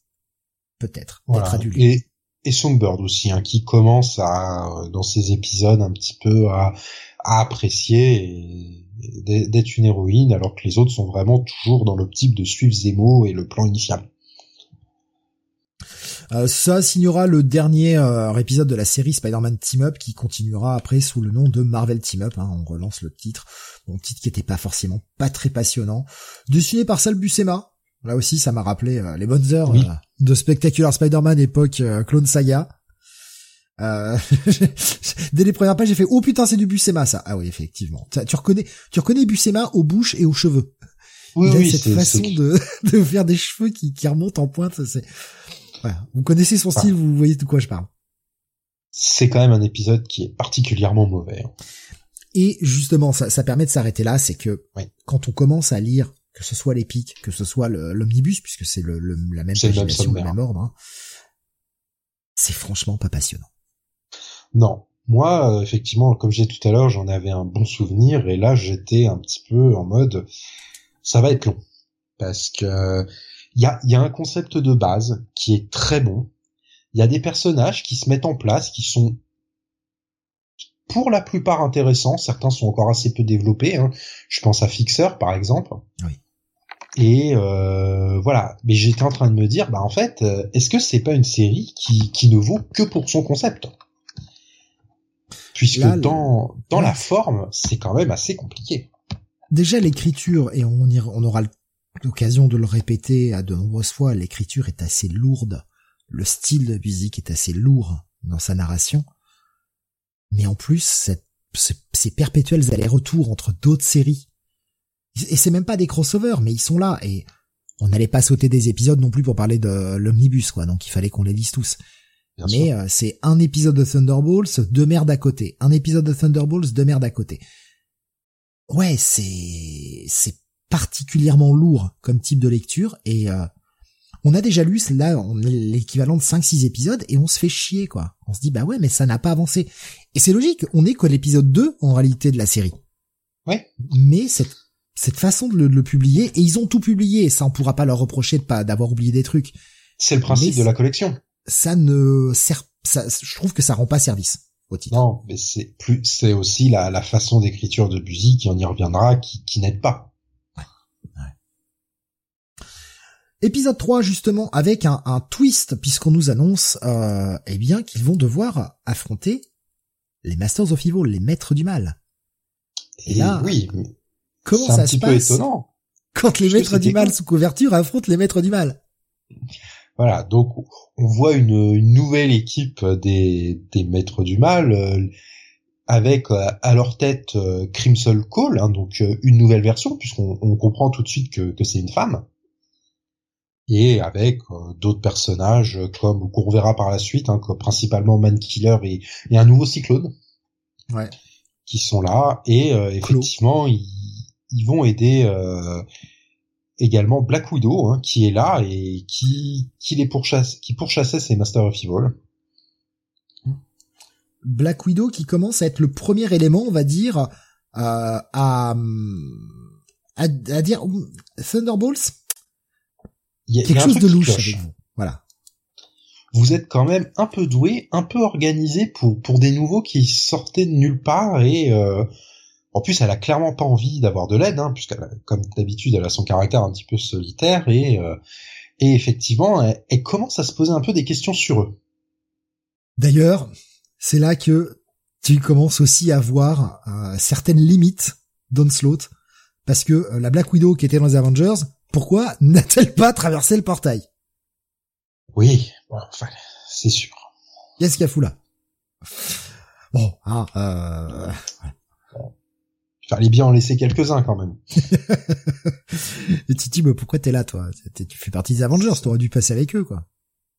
peut-être d'être adulé. Et, et Songbird aussi, hein, qui commence à dans ces épisodes un petit peu à, à apprécier d'être une héroïne, alors que les autres sont vraiment toujours dans l'optique de suivre Zemo et le plan initial. Euh, ça signera le dernier euh, épisode de la série Spider-Man Team Up qui continuera après sous le nom de Marvel Team Up. Hein, on relance le titre, bon titre qui était pas forcément pas très passionnant, dessiné par Sal Buscema. Là aussi, ça m'a rappelé euh, les bonnes heures de Spectacular Spider-Man époque Clone Saga. Euh, dès les premières pages, j'ai fait oh putain c'est du Buscema ça. Ah oui effectivement. Tu reconnais, tu reconnais Buscema aux bouches et aux cheveux. Oui, Il a cette façon de, de faire des cheveux qui, qui remontent en pointe. C'est voilà. Vous connaissez son style, vous voyez de quoi je parle. c'est quand même un épisode qui est particulièrement mauvais. hein. Et justement, ça, ça permet de s'arrêter là, c'est que Oui. quand on commence à lire, que ce soit l'épique, que ce soit l'omnibus, puisque c'est le, le- la même C'est le même pagination, le même ordre, hein, c'est franchement pas passionnant. Non. Moi, euh, effectivement, comme j'ai tout à l'heure, j'en avais un bon souvenir et là, j'étais un petit peu en mode, ça va être long. Parce que il y a, il y a un concept de base qui est très bon. Il y a des personnages qui se mettent en place, qui sont pour la plupart intéressants. Certains sont encore assez peu développés. hein. Je pense à Fixer, par exemple. Oui. Et euh, voilà. Mais j'étais en train de me dire, bah en fait, euh, est-ce que c'est pas une série qui, qui ne vaut que pour son concept? Puisque Là, le- dans dans Ouais. la forme, c'est quand même assez compliqué. Déjà l'écriture, et on, y- on aura l'occasion de le répéter à de nombreuses fois, l'écriture est assez lourde, le style de musique est assez lourd dans sa narration, mais en plus, cette- ce- ces perpétuels allers-retours entre d'autres séries, et c'est même pas des crossovers, mais ils sont là, et on n'allait pas sauter des épisodes non plus pour parler de l'omnibus, quoi, donc il fallait qu'on les lise tous. Bien Mais euh, c'est un épisode de Thunderbolts, deux merdes à côté. Un épisode de Thunderbolts, deux merdes à côté. Ouais, c'est c'est particulièrement lourd comme type de lecture et euh, on a déjà lu là on est l'équivalent de 5 6 épisodes et on se fait chier quoi. On se dit bah ouais mais ça n'a pas avancé. Et c'est logique, on est que l'épisode 2 en réalité de la série. Ouais. Mais cette cette façon de le, de le publier et ils ont tout publié et ça on pourra pas leur reprocher de pas d'avoir oublié des trucs. C'est le principe mais de la collection. Ça ne sert ça je trouve que ça rend pas service au titre. Non, mais c'est plus, c'est aussi la, la façon d'écriture de Buzy qui on y reviendra, qui, qui n'aide pas. Épisode 3 justement avec un, un twist puisqu'on nous annonce euh, eh bien qu'ils vont devoir affronter les Masters of Evil, les maîtres du mal. Et là, oui, Comment c'est un ça petit peu étonnant. quand les maîtres du mal sous couverture affrontent les maîtres du mal? Voilà, donc on voit une, une nouvelle équipe des, des maîtres du mal euh, avec euh, à leur tête euh, Crimson Call, hein, donc une nouvelle version puisqu'on on comprend tout de suite que, que c'est une femme. Et avec euh, d'autres personnages euh, comme qu'on verra par la suite, hein, comme principalement Man Killer et, et un nouveau Cyclone Ouais. qui sont là et euh, effectivement ils, ils vont aider euh, également Black Widow hein, qui est là et qui qui les pourchasse qui pourchassait ces Master of Evil. Black Widow qui commence à être le premier élément, on va dire, euh, à, à, à dire Thunderbolts, y a- il y quelque a chose de louche cloche. avec vous. Voilà. Vous êtes quand même un peu doué, un peu organisé pour pour des nouveaux qui sortaient de nulle part et euh, en plus elle a clairement pas envie d'avoir de l'aide hein, puisqu'elle a- comme d'habitude elle a son caractère un petit peu solitaire et euh, et effectivement elle, elle commence à se poser un peu des questions sur eux. D'ailleurs, c'est là que tu commences aussi à voir euh, certaines limites d'Onslaught, parce que euh, la Black Widow qui était dans les Avengers, pourquoi n'a-t-elle pas traversé le portail? Oui, bon, enfin, c'est sûr. Qu'est-ce qu'il y a fou là? Bon, ah, euh... Il fallait bien en laisser quelques-uns quand même. dis, mais pourquoi t'es là, toi? Tu fais partie des Avengers, t'aurais dû passer avec eux, quoi.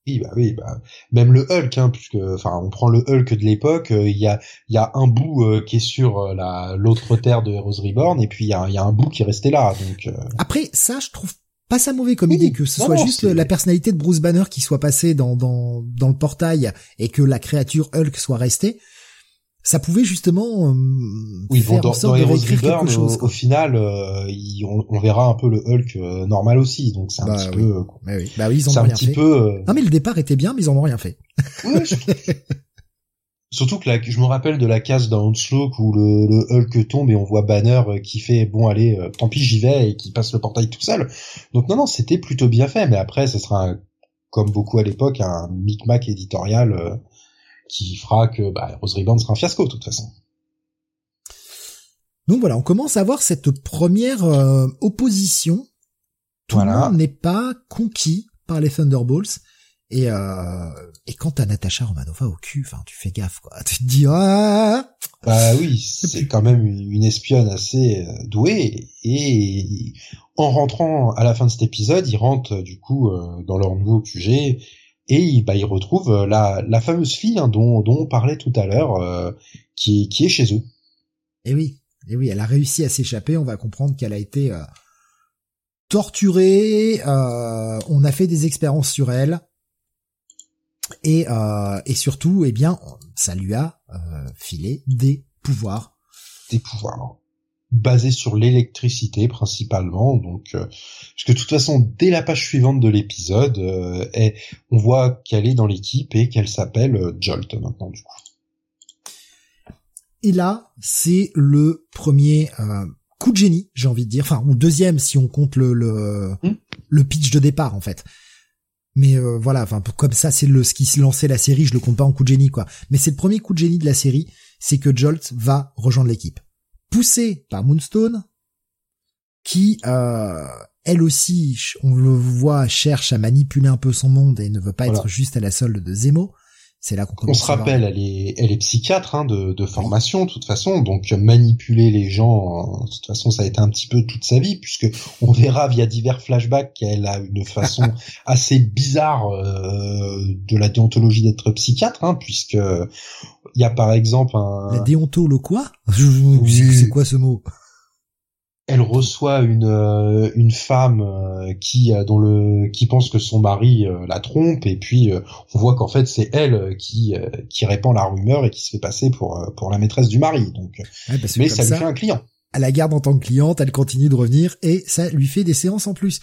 Oui, bah oui, bah même le Hulk, hein, puisque enfin on prend le Hulk de l'époque, euh, il y a il y a un bout euh, qui est sur euh, la l'autre terre de Heroes Reborn, et puis il y a il y a un bout qui est resté là, donc euh, Après, ça, je trouve pas ça mauvais comme Oui, idée que ce non, soit non, juste la personnalité de Bruce Banner qui soit passée dans, dans, dans le portail et que la créature Hulk soit restée. Ça pouvait justement euh, oui, faire bon, dans, dans de Heroes réécrire Reborn, quelque chose. au, final, euh, il- on, on verra un peu le Hulk euh, normal aussi, donc c'est un Bah petit oui. peu, euh, Bah oui, bah oui, ils en ont un rien petit fait. peu. euh, Non mais le départ était bien, mais ils en ont rien fait. surtout, surtout que la, je me rappelle de la case dans Onslaught où le, le Hulk tombe et on voit Banner qui fait bon allez, tant pis j'y vais et qui passe le portail tout seul. Donc non non, c'était plutôt bien fait, mais après ce sera un- comme beaucoup à l'époque un micmac éditorial euh, qui fera que bah, Heroes Reborn sera un fiasco de toute façon. Donc voilà, on commence à voir cette première euh, opposition. Tout Voilà. le monde n'est pas conquis par les Thunderbolts. Et, euh, et quand t'as Natasha Romanova au cul, enfin, tu fais gaffe, quoi. Tu te dis, ah! Bah oui, c'est quand même une espionne assez euh, douée. Et en rentrant à la fin de cet épisode, ils rentrent du coup dans leur nouveau QG et bah, ils retrouvent la, la fameuse fille hein, dont, dont on parlait tout à l'heure, qui, qui est chez eux. Et oui, et oui, elle a réussi à s'échapper. On va comprendre qu'elle a été torturée. on a fait des expériences sur elle et, euh, et surtout, eh bien, ça lui a euh, filé des pouvoirs. Des pouvoirs basés sur l'électricité principalement. Donc, euh, parce que de toute façon, dès la page suivante de l'épisode, euh, on voit qu'elle est dans l'équipe et qu'elle s'appelle euh, Jolt maintenant du coup. Et là, c'est le premier coup de génie, j'ai envie de dire, enfin, ou deuxième si on compte le le, hmm. le pitch de départ en fait. Mais euh, voilà, enfin comme ça, c'est le ce qui lançait la série. Je le compte pas en coup de génie, quoi. Mais c'est le premier coup de génie de la série, c'est que Jolt va rejoindre l'équipe, poussé par Moonstone, qui euh, elle aussi, on le voit, cherche à manipuler un peu son monde et ne veut pas être juste à la solde de Zemo. C'est là qu'on commence. On se rappelle, elle est, elle est psychiatre hein, de, de, formation, de toute façon, donc manipuler les gens, de toute façon, ça a été un petit peu toute sa vie, puisque on verra via divers flashbacks qu'elle a une façon assez bizarre euh, de la déontologie d'être psychiatre, hein, puisque il y a par exemple un. La déonto le quoi? C'est quoi ce mot? Elle reçoit une euh, une femme euh, qui euh, dont le qui pense que son mari la trompe et puis on voit qu'en fait c'est elle qui qui répand la rumeur et qui se fait passer pour pour la maîtresse du mari. Donc mais ça, lui fait un client. Elle la garde en tant que cliente elle continue de revenir et ça lui fait des séances en plus.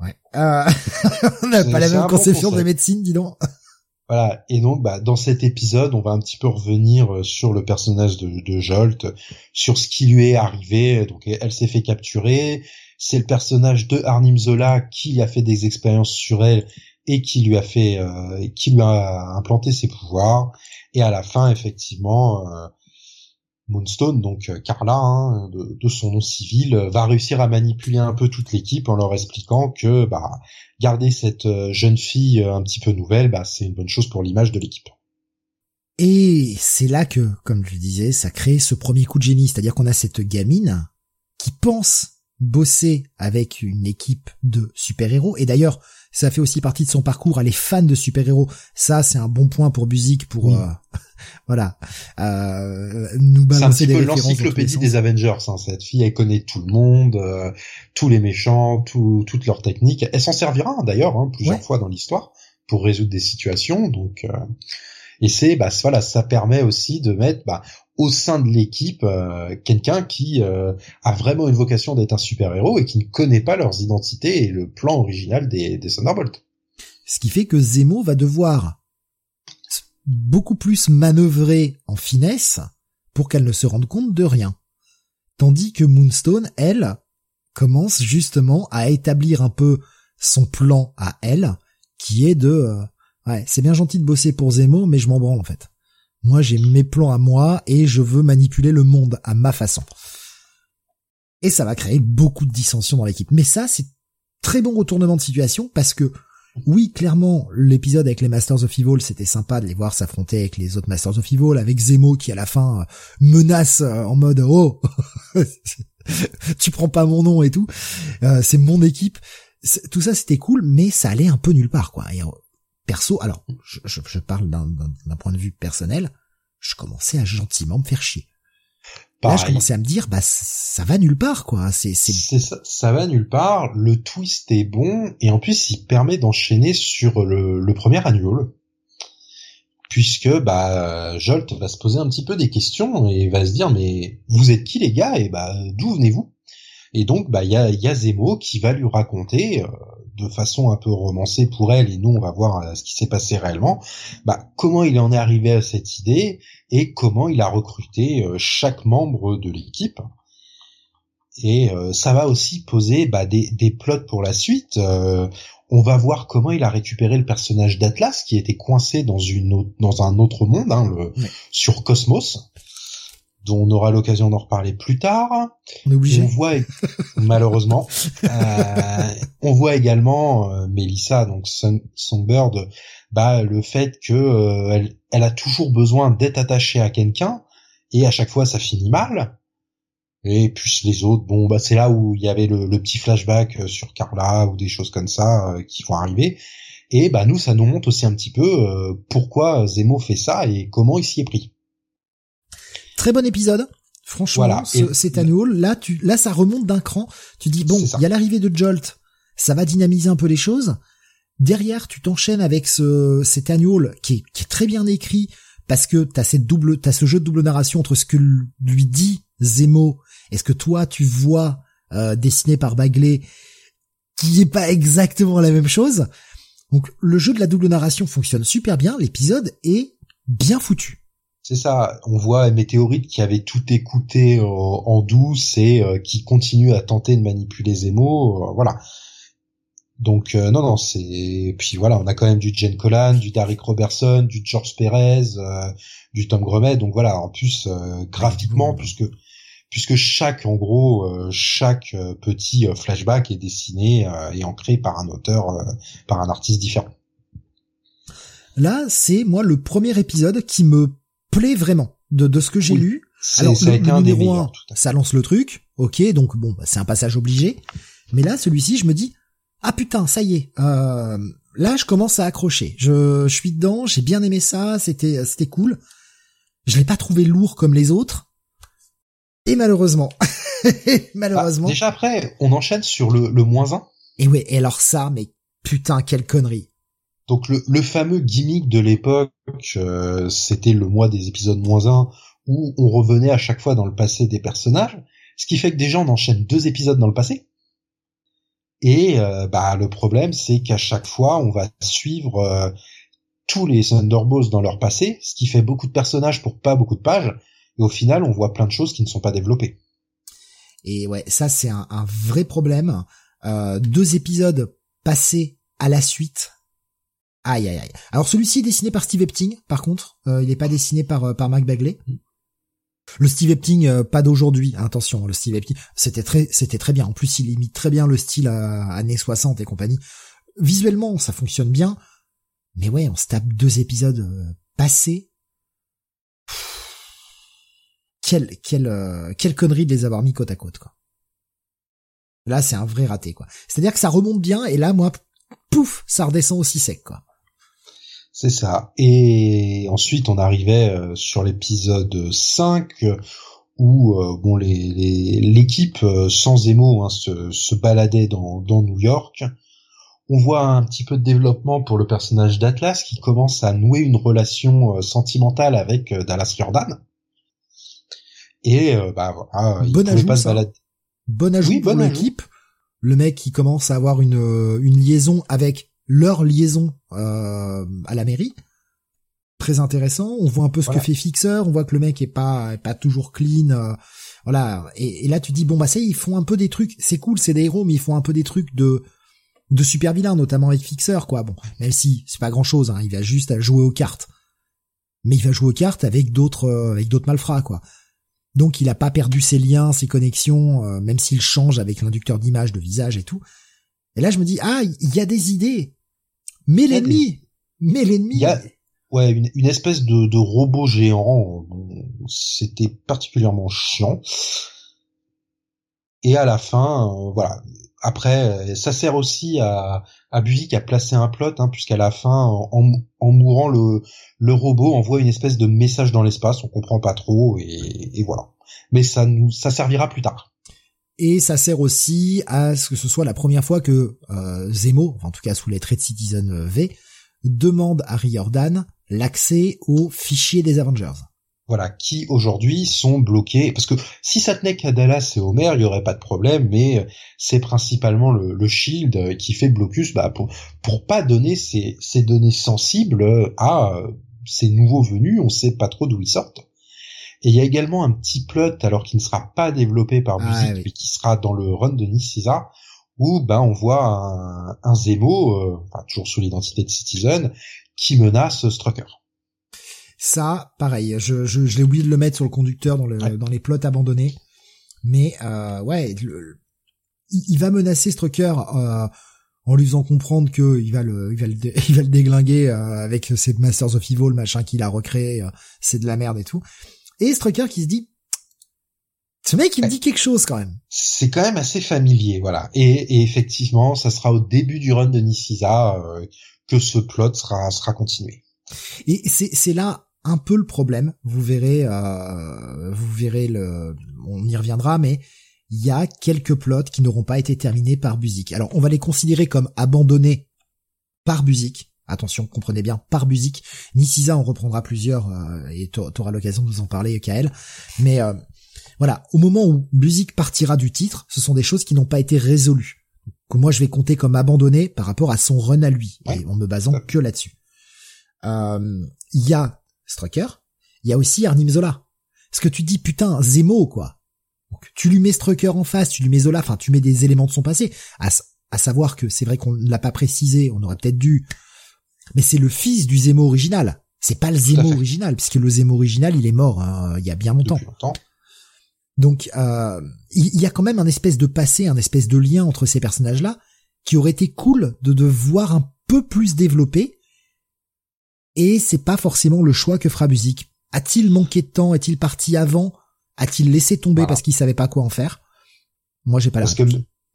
Ouais. On n'a pas la même conception de la médecine dis donc voilà. Et donc, bah, dans cet épisode, on va un petit peu revenir euh, sur le personnage de, de Jolt, sur ce qui lui est arrivé. Donc, elle s'est fait capturer. C'est le personnage de Arnim Zola qui a fait des expériences sur elle et qui lui a fait, euh, qui lui a implanté ses pouvoirs. Et à la fin, effectivement, euh, Moonstone, donc euh, Carla, hein, de, son nom civil, euh, va réussir à manipuler un peu toute l'équipe en leur expliquant que bah, garder cette euh, jeune fille un petit peu nouvelle, bah, c'est une bonne chose pour l'image de l'équipe. Et c'est là que, comme je disais, ça crée ce premier coup de génie, c'est-à-dire qu'on a cette gamine qui pense bosser avec une équipe de super-héros, et d'ailleurs, ça fait aussi partie de son parcours, elle est fan de super-héros, ça c'est un bon point pour Buzik pour voilà, euh, nous balancer C'est un petit peu l'encyclopédie des Avengers. Hein, cette fille, elle connaît tout le monde, euh, tous les méchants, toutes leurs techniques. Elle s'en servira d'ailleurs hein, plusieurs fois dans l'histoire pour résoudre des situations. Donc, euh, et c'est, bah, voilà, ça permet aussi de mettre bah, au sein de l'équipe euh, quelqu'un qui a vraiment une vocation d'être un super héros et qui ne connaît pas leurs identités et le plan original des, des Thunderbolts. Ce qui fait que Zemo va devoir beaucoup plus manœuvrer en finesse pour qu'elle ne se rende compte de rien. Tandis que Moonstone, elle, commence justement à établir un peu son plan à elle, qui est de euh, ouais, c'est bien gentil de bosser pour Zemo, mais je m'en branle en fait. Moi, j'ai mes plans à moi et je veux manipuler le monde à ma façon. Et ça va créer beaucoup de dissensions dans l'équipe. Mais ça, c'est très bon retournement de situation parce que oui, clairement, l'épisode avec les Masters of Evil, c'était sympa de les voir s'affronter avec les autres Masters of Evil, avec Zemo qui à la fin euh, menace euh, en mode oh, tu prends pas mon nom et tout, euh, c'est mon équipe. Tout ça c'était cool, mais ça allait un peu nulle part quoi. Et, perso, alors je, je parle d'un point de vue personnel, je commençais à gentiment me faire chier. Là, je commençais à me dire, bah, ça va nulle part, quoi. C'est, c'est... Ça, ça, va nulle part. Le twist est bon et en plus, il permet d'enchaîner sur le, le premier annual, puisque bah, Jolt va se poser un petit peu des questions et va se dire, mais vous êtes qui les gars? Et bah, d'où venez-vous? Et donc, bah, il y a, y a Zemo qui va lui raconter. Euh, de façon un peu romancée pour elle et nous on va voir euh, ce qui s'est passé réellement, bah, comment il en est arrivé à cette idée et comment il a recruté euh, chaque membre de l'équipe. Et euh, ça va aussi poser bah, des, des plots pour la suite. on va voir comment il a récupéré le personnage d'Atlas qui était coincé dans une dans un autre monde, hein, le, sur Cosmos. Dont on aura l'occasion d'en reparler plus tard. On est obligé. On voit malheureusement, euh, on voit également euh, Melissa, donc Songbird, bah le fait que euh, elle, elle a toujours besoin d'être attachée à quelqu'un et à chaque fois ça finit mal. Et puis les autres, bon bah c'est là où il y avait le, le, petit flashback euh, sur Carla ou des choses comme ça euh, qui vont arriver. Et bah nous ça nous montre aussi un petit peu pourquoi Zemo fait ça et comment il s'y est pris. Très bon épisode. Franchement, voilà. c'est annual. Là, tu, là, ça remonte d'un cran. Tu dis bon, il y a l'arrivée de Jolt, ça va dynamiser un peu les choses. Derrière, tu t'enchaînes avec ce cet annual qui est, qui est très bien écrit parce que t'as cette double, t'as ce jeu de double narration entre ce que lui dit Zemo et ce que toi tu vois euh, dessiné par Bagley, qui est pas exactement la même chose. Donc le jeu de la double narration fonctionne super bien. L'épisode est bien foutu. C'est ça, on voit Météorite qui avait tout écouté euh, en douce et euh, qui continue à tenter de manipuler Zemo, euh, voilà. Donc non non c'est puis voilà on a quand même du Jen Collan, du Derek Robertson, du George Perez, du Tom Grumet donc voilà en plus graphiquement puisque puisque chaque en gros chaque petit flashback est dessiné et ancré par un auteur par un artiste différent. Là c'est moi le premier épisode qui me plaît vraiment de, de ce que j'ai lu. Alors ça le, numéro 1, ça lance le truc, ok, donc bon, bah, c'est un passage obligé. Mais là, celui-ci, je me dis, ah putain, ça y est, euh, là, je commence à accrocher. Je, je suis dedans, j'ai bien aimé ça, c'était, c'était cool. Je l'ai pas trouvé lourd comme les autres. Et malheureusement, malheureusement. Bah, déjà après, on enchaîne sur le, le moins 1. Et ouais, et alors ça, mais putain, quelle connerie. Donc le, le fameux gimmick de l'époque, euh, c'était le mois des épisodes moins 1, où on revenait à chaque fois dans le passé des personnages, ce qui fait que déjà on enchaîne deux épisodes dans le passé. Et euh, bah le problème c'est qu'à chaque fois on va suivre euh, tous les Thunderbolts dans leur passé, ce qui fait beaucoup de personnages pour pas beaucoup de pages, et au final on voit plein de choses qui ne sont pas développées. Et ouais, ça c'est un, un, vrai problème. deux épisodes passés à la suite Aïe aïe aïe. Alors celui-ci est dessiné par Steve Epting, par contre, euh, il n'est pas dessiné par euh, par Mark Bagley. Le Steve Epting euh, pas d'aujourd'hui, attention, le Steve Epting, c'était très c'était très bien. En plus, il imite très bien le style années 60 et compagnie. Visuellement, ça fonctionne bien. Mais ouais, on se tape deux épisodes passés. Quelle quelle quelle connerie de les avoir mis côte à côte quoi. Là, c'est un vrai raté quoi. C'est-à-dire que ça remonte bien et là moi pouf, ça redescend aussi sec quoi. C'est ça. Et ensuite, on arrivait euh, sur l'épisode 5 où euh, bon les l'équipe euh, sans émo hein, se, se, baladait dans, dans New York. On voit un petit peu de développement pour le personnage d'Atlas qui commence à nouer une relation sentimentale avec Dallas Jordan. Et bah voilà, il bon ajout, pas se balader. Bon ajout pour l'équipe. Le mec qui commence à avoir une une liaison avec leur liaison euh, à la mairie. Très intéressant. On voit un peu ce que fait Fixer. On voit que le mec est pas pas toujours clean. Euh, voilà. Et, là, tu dis bon bah ça, ils font un peu des trucs. C'est cool, c'est des héros, mais ils font un peu des trucs de de super vilains, notamment avec Fixer, quoi. Bon, même si c'est pas grand chose. Hein, il va juste à jouer aux cartes. Mais il va jouer aux cartes avec d'autres euh, avec d'autres malfrats, quoi. Donc il a pas perdu ses liens, ses connexions, même s'il change avec l'inducteur d'image, de visage et tout. Et là, je me dis, ah, il y a des idées. Mais l'ennemi, mais l'ennemi. Ouais, une, une espèce de, de robot géant. C'était particulièrement chiant. Et à la fin, euh, voilà. Après, ça sert aussi à, à Buzik à placer un plot, hein, puisqu'à la fin, en, en, mourant, le, le robot envoie une espèce de message dans l'espace. On comprend pas trop, et, et voilà. Mais ça nous, ça servira plus tard et ça sert aussi à ce que ce soit la première fois que euh, Zemo, en tout cas sous les traits de Citizen V, demande à Riordan l'accès aux fichiers des Avengers. Voilà, qui aujourd'hui sont bloqués, parce que si ça tenait qu'à Dallas et Homer, il y aurait pas de problème, mais c'est principalement le, Shield qui fait blocus bah, pour, pour pas donner ces, ces données sensibles à ces nouveaux venus, on sait pas trop d'où ils sortent. Et il y a également un petit plot, alors qui ne sera pas développé par ah, mais qui sera dans le run de Niciza, où ben on voit un, un Zemo, euh, toujours sous l'identité de Citizen, qui menace Strucker. Ça, pareil, je, je, je l'ai oublié de le mettre sur le conducteur dans, le, dans les plots abandonnés. Mais euh, ouais, il, va menacer Strucker euh, en lui faisant comprendre que il va le, il va le, il va le déglinguer euh, avec ses Masters of Evil, machin qu'il a recréé, euh, c'est de la merde et tout. Et Strucker qui se dit, ce mec, il me dit quelque chose quand même. C'est quand même assez familier, voilà. Et, et, effectivement, ça sera au début du run de Niciza euh, que ce plot sera sera continué. Et c'est c'est là un peu le problème. Vous verrez, euh, vous verrez le, on y reviendra, mais il y a quelques plots qui n'auront pas été terminés par Buzik. Alors on va les considérer comme abandonnés par Buzik. Attention, comprenez bien, par Buzik. Niciza en reprendra plusieurs euh, et tu auras l'occasion de nous en parler, Kael. Mais euh, voilà, au moment où Buzik partira du titre, ce sont des choses qui n'ont pas été résolues. Que moi je vais compter comme abandonnées par rapport à son run à lui, et en me basant que là-dessus. Euh, il y a Strucker, il y a aussi Arnim Zola. Ce que tu dis, putain, Zemo, quoi. Donc, tu lui mets Strucker en face, tu lui mets Zola, enfin, tu mets des éléments de son passé. À, à savoir que c'est vrai qu'on ne l'a pas précisé, on aurait peut-être dû. Mais c'est le fils du Zemo original. C'est pas le Zemo original, puisque le Zemo original, il est mort hein, il y a bien longtemps. Donc, euh, il y a quand même un espèce de passé, un espèce de lien entre ces personnages-là, qui aurait été cool de, de voir un peu plus développé, et c'est pas forcément le choix que fera Buzik. A-t-il manqué de temps? Est-il parti avant? A-t-il laissé tomber parce qu'il savait pas quoi en faire? Moi, j'ai pas la que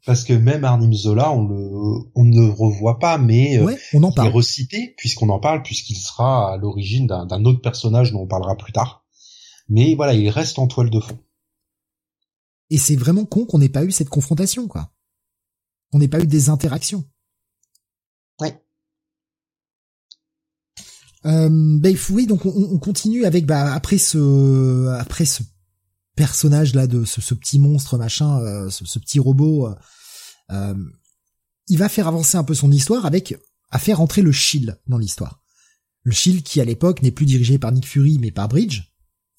parce que même Arnim Zola, on le on ne le revoit pas, mais euh, on en parle. il est recité puisqu'on en parle puisqu'il sera à l'origine d'un autre personnage dont on parlera plus tard. Mais voilà, il reste en toile de fond. Et c'est vraiment con qu'on n'ait pas eu cette confrontation, quoi. On n'ait pas eu des interactions. Ouais. Euh, bah, oui, donc on, continue avec bah après ce après ce personnage là de ce, petit monstre machin, euh, ce, petit robot, euh, euh, il va faire avancer un peu son histoire avec à faire entrer le Shield dans l'histoire. Le Shield qui à l'époque n'est plus dirigé par Nick Fury mais par Bridge.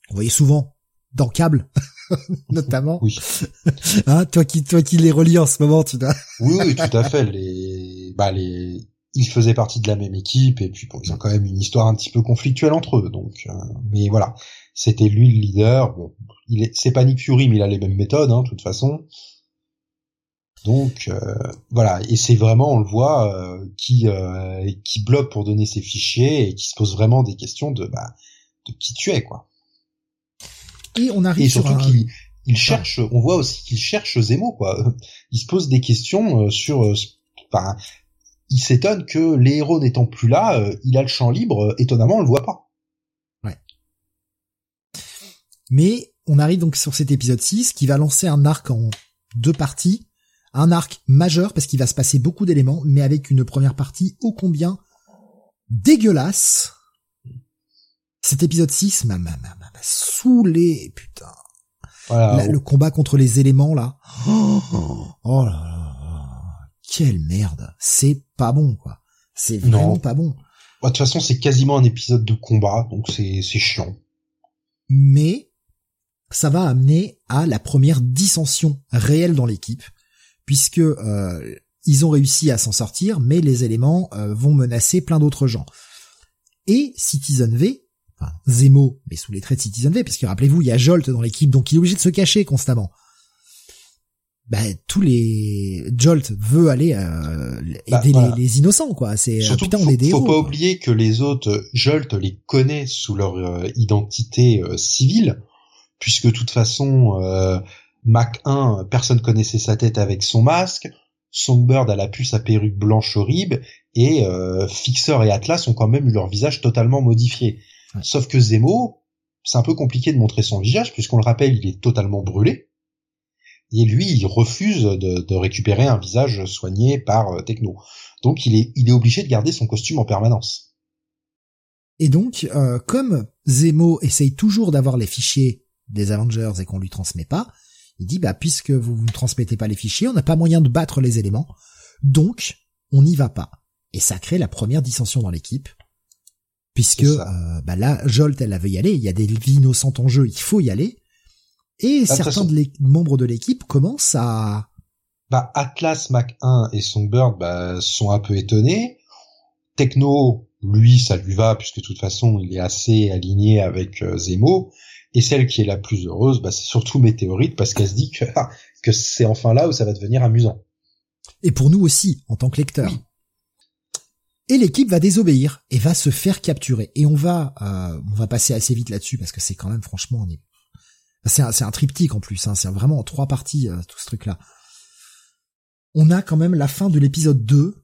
On voyait souvent dans Cable notamment. Oui. hein, toi qui toi qui les relis en ce moment, tu dois. oui, oui, tout à fait. Les bah les ils faisaient partie de la même équipe et puis bon, ils ont quand même une histoire un petit peu conflictuelle entre eux. Donc, euh, mais voilà, c'était lui le leader. Bon, il est, c'est pas Nick Fury, mais il a les mêmes méthodes, hein, de toute façon. Donc euh, voilà, et c'est vraiment, on le voit, euh, qui qui bloque pour donner ses fichiers et qui se pose vraiment des questions de bah, de qui tu es quoi. Et on arrive et surtout qu'il il cherche, on voit aussi qu'il cherche Zemo quoi. Il se pose des questions sur, enfin, il s'étonne que les héros n'étant plus là, euh, il a le champ libre, euh, étonnamment on le voit pas. Mais on arrive donc sur cet épisode 6 qui va lancer un arc en deux parties, un arc majeur parce qu'il va se passer beaucoup d'éléments, mais avec une première partie ô combien dégueulasse. Cet épisode 6 m'a m'a m'a saoulé, putain. Voilà. le combat contre les éléments là. Oh, oh là là quelle merde. C'est pas bon, quoi. C'est vraiment pas bon. De toute façon, c'est quasiment un épisode de combat, donc c'est chiant. Mais ça va amener à la première dissension réelle dans l'équipe, puisque euh, ils ont réussi à s'en sortir, mais les éléments euh, vont menacer plein d'autres gens. Et Citizen V, enfin Zemo, mais sous les traits de Citizen V, parce que rappelez-vous, il y a Jolt dans l'équipe, donc il est obligé de se cacher constamment bah, tous les Jolt veut aller euh, bah, aider les, innocents quoi. C'est putain on faut, est des Faut pas oublier que les autres Jolt les connaît sous leur euh, identité civile, puisque de toute façon Mac 1 personne connaissait sa tête avec son masque. Songbird a la puce à perruque blanche horrible et Fixer et Atlas ont quand même eu leur visage totalement modifié. Sauf que Zemo, c'est un peu compliqué de montrer son visage puisqu'on le rappelle, il est totalement brûlé et lui il refuse de, récupérer un visage soigné par euh, Techno. Donc il est, il est obligé de garder son costume en permanence. Et donc, euh, comme Zemo essaye toujours d'avoir les fichiers des Avengers et qu'on lui transmet pas, il dit bah puisque vous ne transmettez pas les fichiers, on n'a pas moyen de battre les éléments, donc on n'y va pas. Et ça crée la première dissension dans l'équipe, puisque euh, bah là Jolt elle veut y aller, il y a des vies innocentes en jeu, il faut y aller, et certains de membres de l'équipe commencent à... Bah, Atlas, Mac 1 et Songbird bah, sont un peu étonnés. Techno, lui, ça lui va puisque de toute façon, il est assez aligné avec euh, Zemo. Et celle qui est la plus heureuse, bah, c'est surtout Météorite parce qu'elle se dit que, ah, que c'est enfin là où ça va devenir amusant. Et pour nous aussi, en tant que lecteurs. Et l'équipe va désobéir et va se faire capturer. Et on va, euh, on va passer assez vite là-dessus parce que c'est quand même franchement, c'est un, un triptyque en plus. Hein, c'est vraiment en trois parties euh, tout ce truc-là. On a quand même la fin de l'épisode 2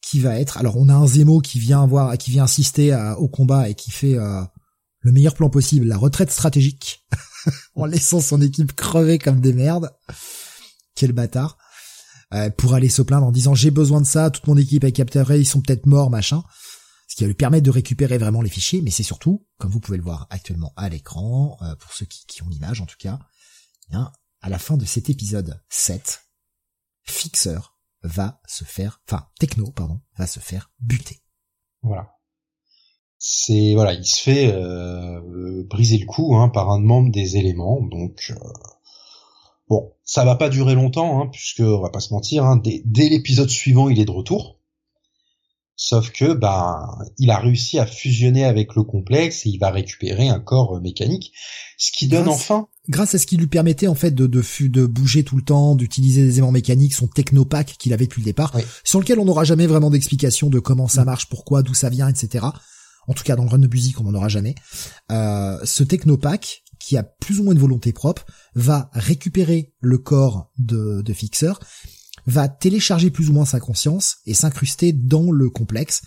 qui va être. Alors on a un Zemo qui vient voir, qui vient assister au combat et qui fait euh, le meilleur plan possible, la retraite stratégique, en laissant son équipe crever comme des merdes. Quel bâtard. Euh, pour aller se plaindre en disant j'ai besoin de ça, toute mon équipe est capturée, ils sont peut-être morts, machin. Ce qui va lui permettre de récupérer vraiment les fichiers, mais c'est surtout, comme vous pouvez le voir actuellement à l'écran, euh, pour ceux qui, ont l'image en tout cas, eh à la fin de cet épisode 7, Fixer va se faire, enfin Techno, pardon, va se faire buter. Voilà. C'est voilà, il se fait euh, briser le cou hein, par un membre des éléments, donc Bon, ça va pas durer longtemps, hein, puisque on va pas se mentir, hein, dès, l'épisode suivant, il est de retour. Sauf que, bah, il a réussi à fusionner avec le complexe et il va récupérer un corps euh, mécanique, ce qui donne enfin. Grâce à ce qui lui permettait en fait de de, de bouger tout le temps, d'utiliser des aimants mécaniques, son technopack qu'il avait depuis le départ, sur lequel on n'aura jamais vraiment d'explication de comment ça mm. marche, pourquoi, d'où ça vient, etc. En tout cas, dans le run de musique, on n'en aura jamais. Euh, ce technopack, qui a plus ou moins de volonté propre, va récupérer le corps de, de Fixer, va télécharger plus ou moins sa conscience et s'incruster dans le complexe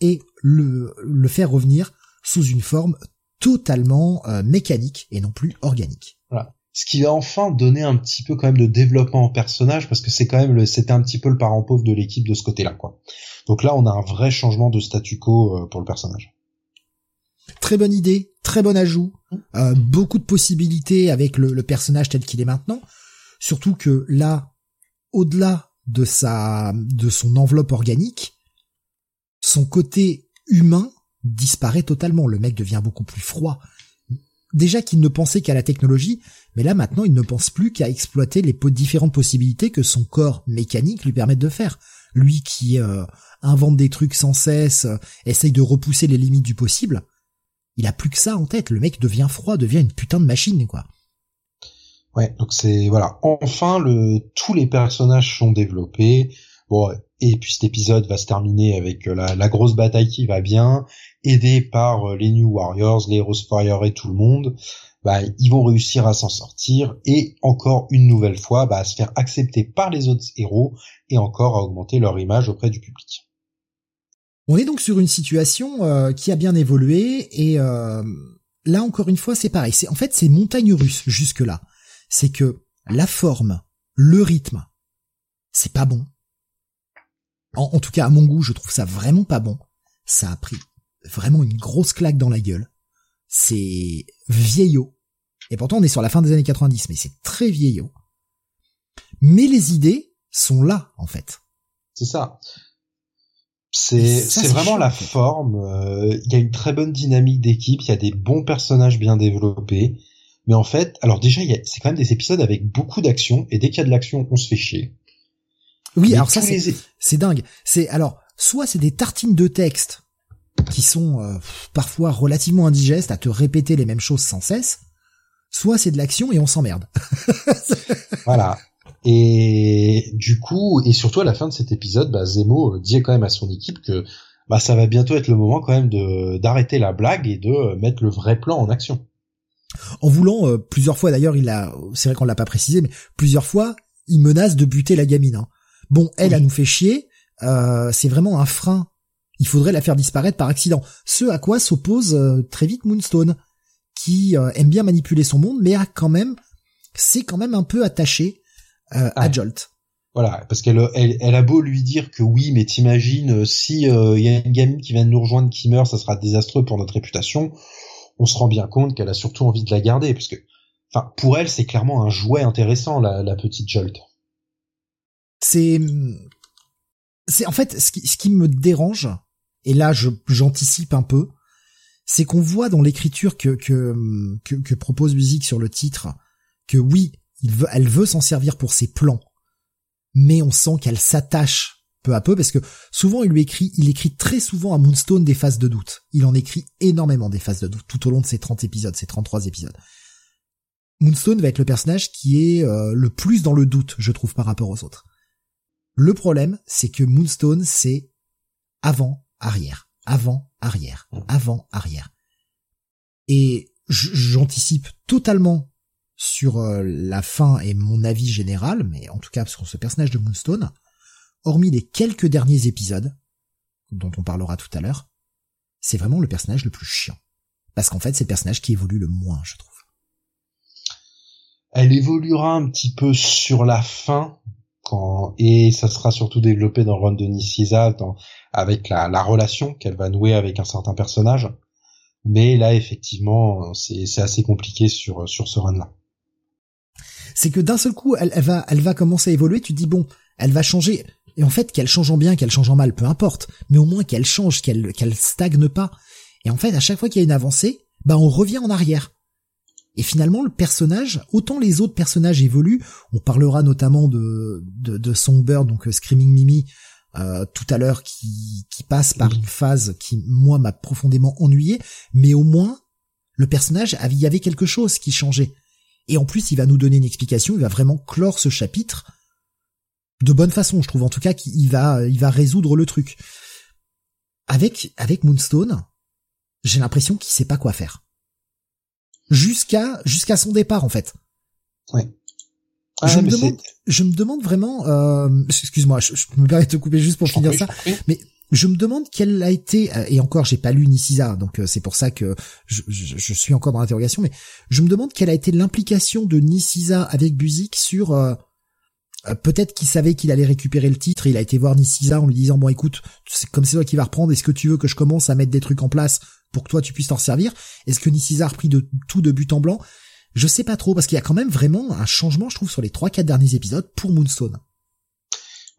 et le, le faire revenir sous une forme totalement euh, mécanique et non plus organique. Voilà. Ce qui va enfin donner un petit peu quand même de développement en personnage parce que c'est quand même c'était un petit peu le parent pauvre de l'équipe de ce côté-là quoi. Donc là on a un vrai changement de statu quo euh, pour le personnage. Très bonne idée, très bon ajout, euh, beaucoup de possibilités avec le, personnage tel qu'il est maintenant. Surtout que là, au-delà de sa, de son enveloppe organique, son côté humain disparaît totalement. Le mec devient beaucoup plus froid. Déjà qu'il ne pensait qu'à la technologie, mais là maintenant il ne pense plus qu'à exploiter les différentes possibilités que son corps mécanique lui permet de faire. Lui qui euh, invente des trucs sans cesse, euh, essaye de repousser les limites du possible, il a plus que ça en tête. Le mec devient froid, devient une putain de machine, quoi. Ouais, donc c'est voilà. Enfin, le tous les personnages sont développés. Bon, et puis cet épisode va se terminer avec euh, la, grosse bataille qui va bien, aidé par euh, les New Warriors, les Rose Fire et tout le monde. Bah, ils vont réussir à s'en sortir et encore une nouvelle fois, bah, à se faire accepter par les autres héros et encore à augmenter leur image auprès du public. On est donc sur une situation euh, qui a bien évolué et euh, là encore une fois c'est pareil. C'est en fait c'est montagne russe jusque là. C'est que la forme, le rythme, c'est pas bon. En, tout cas à mon goût je trouve ça vraiment pas bon. Ça a pris vraiment une grosse claque dans la gueule. C'est vieillot. Et pourtant on est sur la fin des années 90 mais c'est très vieillot. Mais les idées sont là en fait. C'est ça. C'est c'est vraiment la forme. Euh, il y a une très bonne dynamique d'équipe. Il y a des bons personnages bien développés. Mais en fait, alors déjà, c'est quand même des épisodes avec beaucoup d'action. Et dès qu'il y a de l'action, on se fait chier. Oui, alors ça c'est dingue. C'est alors soit c'est des tartines de texte qui sont euh, parfois relativement indigestes à te répéter les mêmes choses sans cesse, soit c'est de l'action et on s'emmerde. voilà. Et du coup, et surtout à la fin de cet épisode, bah, Zemo dit quand même à son équipe que bah, ça va bientôt être le moment quand même de d'arrêter la blague et de mettre le vrai plan en action. En voulant euh, plusieurs fois d'ailleurs, il a, c'est vrai qu'on l'a pas précisé, mais plusieurs fois, il menace de buter la gamine. Hein. Bon, elle, a nous fait chier. Euh, c'est vraiment un frein. Il faudrait la faire disparaître par accident. Ce à quoi s'oppose euh, très vite Moonstone, qui aime bien manipuler son monde, mais a quand même, c'est quand même un peu attaché euh, à Jolt. Voilà, parce qu'elle elle, a beau lui dire que oui, mais t'imagines euh, si il euh, y a une gamine qui vient de nous rejoindre qui meurt, ça sera désastreux pour notre réputation. On se rend bien compte qu'elle a surtout envie de la garder, parce que, enfin, pour elle, c'est clairement un jouet intéressant, la, petite Jolt. C'est, c'est en fait ce qui, ce qui me dérange, et là, je j'anticipe un peu, c'est qu'on voit dans l'écriture que, que, que que propose musique sur le titre que oui, elle veut s'en servir pour ses plans, mais on sent qu'elle s'attache peu à peu parce que souvent il lui écrit, il écrit très souvent à Moonstone des phases de doute. Il en écrit énormément des phases de doute tout au long de ces 30 épisodes, ces 33 épisodes. Moonstone va être le personnage qui est euh, le plus dans le doute, je trouve, par rapport aux autres. Le problème, c'est que Moonstone, c'est avant, arrière, avant, arrière, avant, arrière. Et j'anticipe totalement sur euh, la fin et mon avis général, mais en tout cas sur ce personnage de Moonstone, hormis les quelques derniers épisodes, dont on parlera tout à l'heure, c'est vraiment le personnage le plus chiant. Parce qu'en fait, c'est le personnage qui évolue le moins, je trouve. Elle évoluera un petit peu sur la fin, quand et ça sera surtout développé dans le run de Nishisa, dans, avec la, la relation qu'elle va nouer avec un certain personnage. Mais là, effectivement, c'est assez compliqué sur sur ce run-là. C'est que d'un seul coup, elle, elle, va elle va commencer à évoluer. Tu dis bon, elle va changer. Et en fait, qu'elle change en bien, qu'elle change en mal, peu importe. Mais au moins qu'elle change, qu'elle qu'elle stagne pas. Et en fait, à chaque fois qu'il y a une avancée, bah on revient en arrière. Et finalement, le personnage, autant les autres personnages évoluent, on parlera notamment de, de, de Songbird, donc euh, Screaming Mimi, euh, tout à l'heure, qui, qui passe par une phase qui, moi, m'a profondément ennuyé, mais au moins, le personnage, il y avait quelque chose qui changeait. Et en plus, il va nous donner une explication, il va vraiment clore ce chapitre de bonne façon, je trouve en tout cas qu'il va, il va résoudre le truc. Avec, avec Moonstone, j'ai l'impression qu'il sait pas quoi faire jusqu'à jusqu'à son départ en fait. Ouais. Ah, je, me demande, je me demande vraiment, euh, excuse-moi, je, me permets de te couper juste pour finir ça, mais je me demande quelle a été, euh, et encore j'ai pas lu Nisisa, donc euh, c'est pour ça que je, suis encore dans l'interrogation, mais je me demande quelle a été l'implication de Nisisa avec Buzik sur euh, peut-être qu'il savait qu'il allait récupérer le titre, il a été voir Nisisa en lui disant bon écoute, comme c'est toi qui va reprendre, est-ce que tu veux que je commence à mettre des trucs en place pour que toi tu puisses t'en servir? Est-ce que Nisisa a repris de tout de but en blanc? Je sais pas trop parce qu'il y a quand même vraiment un changement, je trouve, sur les trois quatre derniers épisodes pour Moonstone.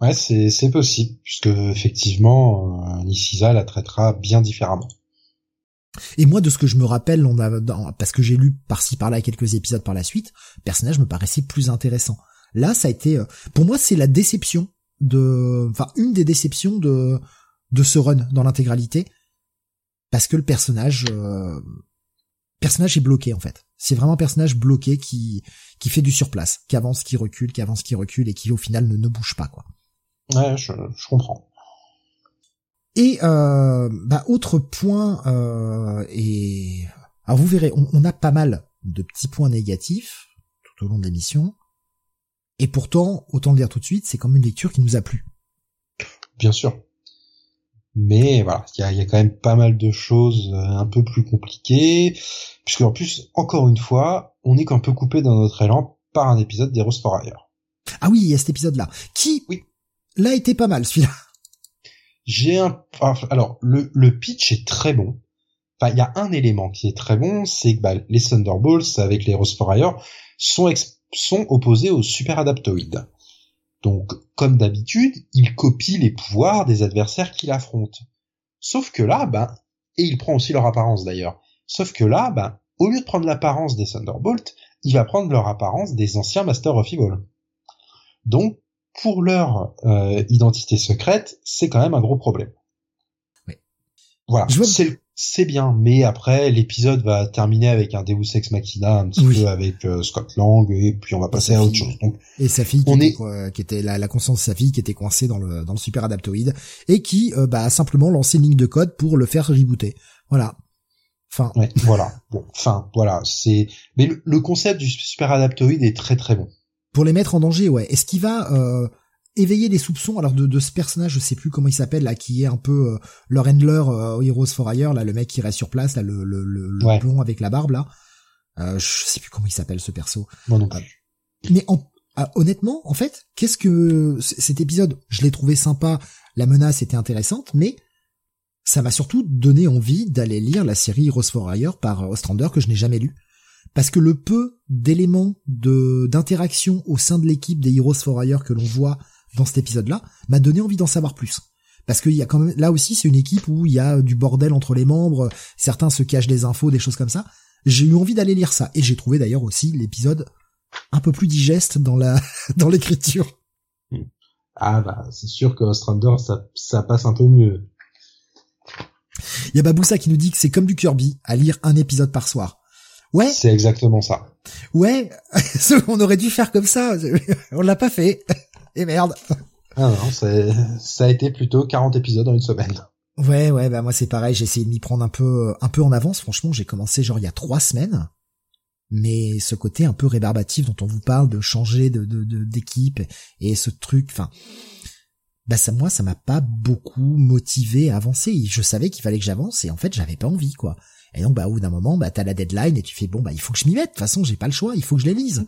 Ouais, c'est c'est possible puisque effectivement euh, Nisisa la traitera bien différemment. Et moi, de ce que je me rappelle, on a, parce que j'ai lu par-ci par-là quelques épisodes par la suite, personnage me paraissait plus intéressant. Là, ça a été, euh, pour moi, c'est la déception de, enfin, une des déceptions de de ce run dans l'intégralité, parce que le personnage euh, personnage est bloqué en fait. C'est vraiment un personnage bloqué qui qui fait du surplace, qui avance, qui recule, qui avance, qui recule et qui au final ne, ne bouge pas quoi. Ouais, je, je comprends. Et euh, bah autre point euh, et alors vous verrez, on, on, a pas mal de petits points négatifs tout au long de l'émission. Et pourtant, autant le dire tout de suite, c'est comme une lecture qui nous a plu. Bien sûr. Mais voilà, il y a, y a, quand même pas mal de choses euh, un peu plus compliquées, puisque en plus, encore une fois, on est qu'un peu coupé dans notre élan par un épisode d'Heroes for Hire. Ah oui, il y a cet épisode-là, qui, oui, là était pas mal celui-là. J'ai un, alors le, le pitch est très bon. Enfin, il y a un élément qui est très bon, c'est que bah, les Thunderbolts avec les Hire sont sont opposés aux super adaptoïdes. Donc, comme d'habitude, il copie les pouvoirs des adversaires qu'il affronte. Sauf que là, ben, et il prend aussi leur apparence d'ailleurs. Sauf que là, ben, au lieu de prendre l'apparence des Thunderbolts, il va prendre leur apparence des anciens Masters of Evil. Donc, pour leur euh, identité secrète, c'est quand même un gros problème. Oui. Voilà, c'est c'est bien, mais après l'épisode va terminer avec un Deus Ex Machina un petit peu avec euh, Scott Lang et puis on va passer à autre chose. Donc, et sa fille qui, était, est... qui était la, la, conscience de sa fille qui était coincée dans le dans le super adaptoïde et qui euh, bah, a simplement lancé une ligne de code pour le faire rebooter. Voilà. Enfin. Ouais, voilà. Bon, enfin, voilà. C'est mais le, concept du super adaptoïde est très très bon. Pour les mettre en danger, ouais. Est-ce qu'il va euh, éveiller les soupçons alors de, de ce personnage je sais plus comment il s'appelle là qui est un peu euh, leur handler euh, Heroes for Hire là le mec qui reste sur place là le le, le, blond avec la barbe là. Euh, je sais plus comment il s'appelle ce perso. Euh, mais en, ah, honnêtement en fait qu'est-ce que cet épisode je l'ai trouvé sympa la menace était intéressante mais ça m'a surtout donné envie d'aller lire la série Heroes for Hire par Ostrander que je n'ai jamais lu parce que le peu d'éléments de d'interaction au sein de l'équipe des Heroes for Hire que l'on voit dans cet épisode-là m'a donné envie d'en savoir plus. Parce qu'il y a quand même, là aussi, c'est une équipe où il y a du bordel entre les membres, certains se cachent des infos, des choses comme ça. J'ai eu envie d'aller lire ça. Et j'ai trouvé d'ailleurs aussi l'épisode un peu plus digeste dans la, dans l'écriture. Ah bah c'est sûr que Ostrander ça, ça passe un peu mieux. Il y a Baboussa qui nous dit que c'est comme du Kirby, à lire un épisode par soir. Ouais. C'est exactement ça. Ouais, on aurait dû faire comme ça. On l'a pas fait. Et merde. Ah non, ça a été plutôt 40 épisodes en une semaine. Ouais, ouais, bah moi c'est pareil, j'ai essayé de m'y prendre un peu, un peu en avance. Franchement, j'ai commencé genre il y a trois semaines. Mais ce côté un peu rébarbatif dont on vous parle de changer de, d'équipe et ce truc, enfin, bah ça, moi, ça m'a pas beaucoup motivé à avancer. Je savais qu'il fallait que j'avance et en fait, j'avais pas envie, quoi. Et donc, bah, au bout d'un moment, bah, t'as la deadline et tu fais, bon, bah, il faut que je m'y mette. De toute façon, j'ai pas le choix, il faut que je les lise.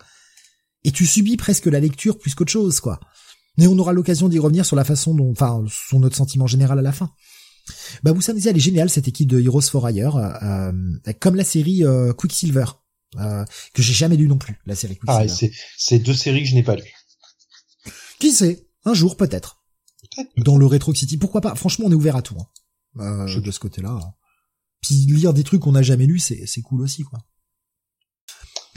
Et tu subis presque la lecture plus qu'autre chose, quoi. Mais on aura l'occasion d'y revenir sur la façon dont, enfin, sur notre sentiment général à la fin. Bah, vous savez, elle est géniale, cette équipe de Heroes for Hire, euh, comme la série euh, Quicksilver, euh, que j'ai jamais lu non plus, la série Quicksilver. Ah, c'est, deux séries que je n'ai pas lues. Qui sait? Un jour, peut-être. Dans le Retro City, pourquoi pas? Franchement, on est ouvert à tout. Hein. Euh, de ce côté-là. Hein. Puis lire des trucs qu'on n'a jamais lus, c'est, c'est cool aussi, quoi.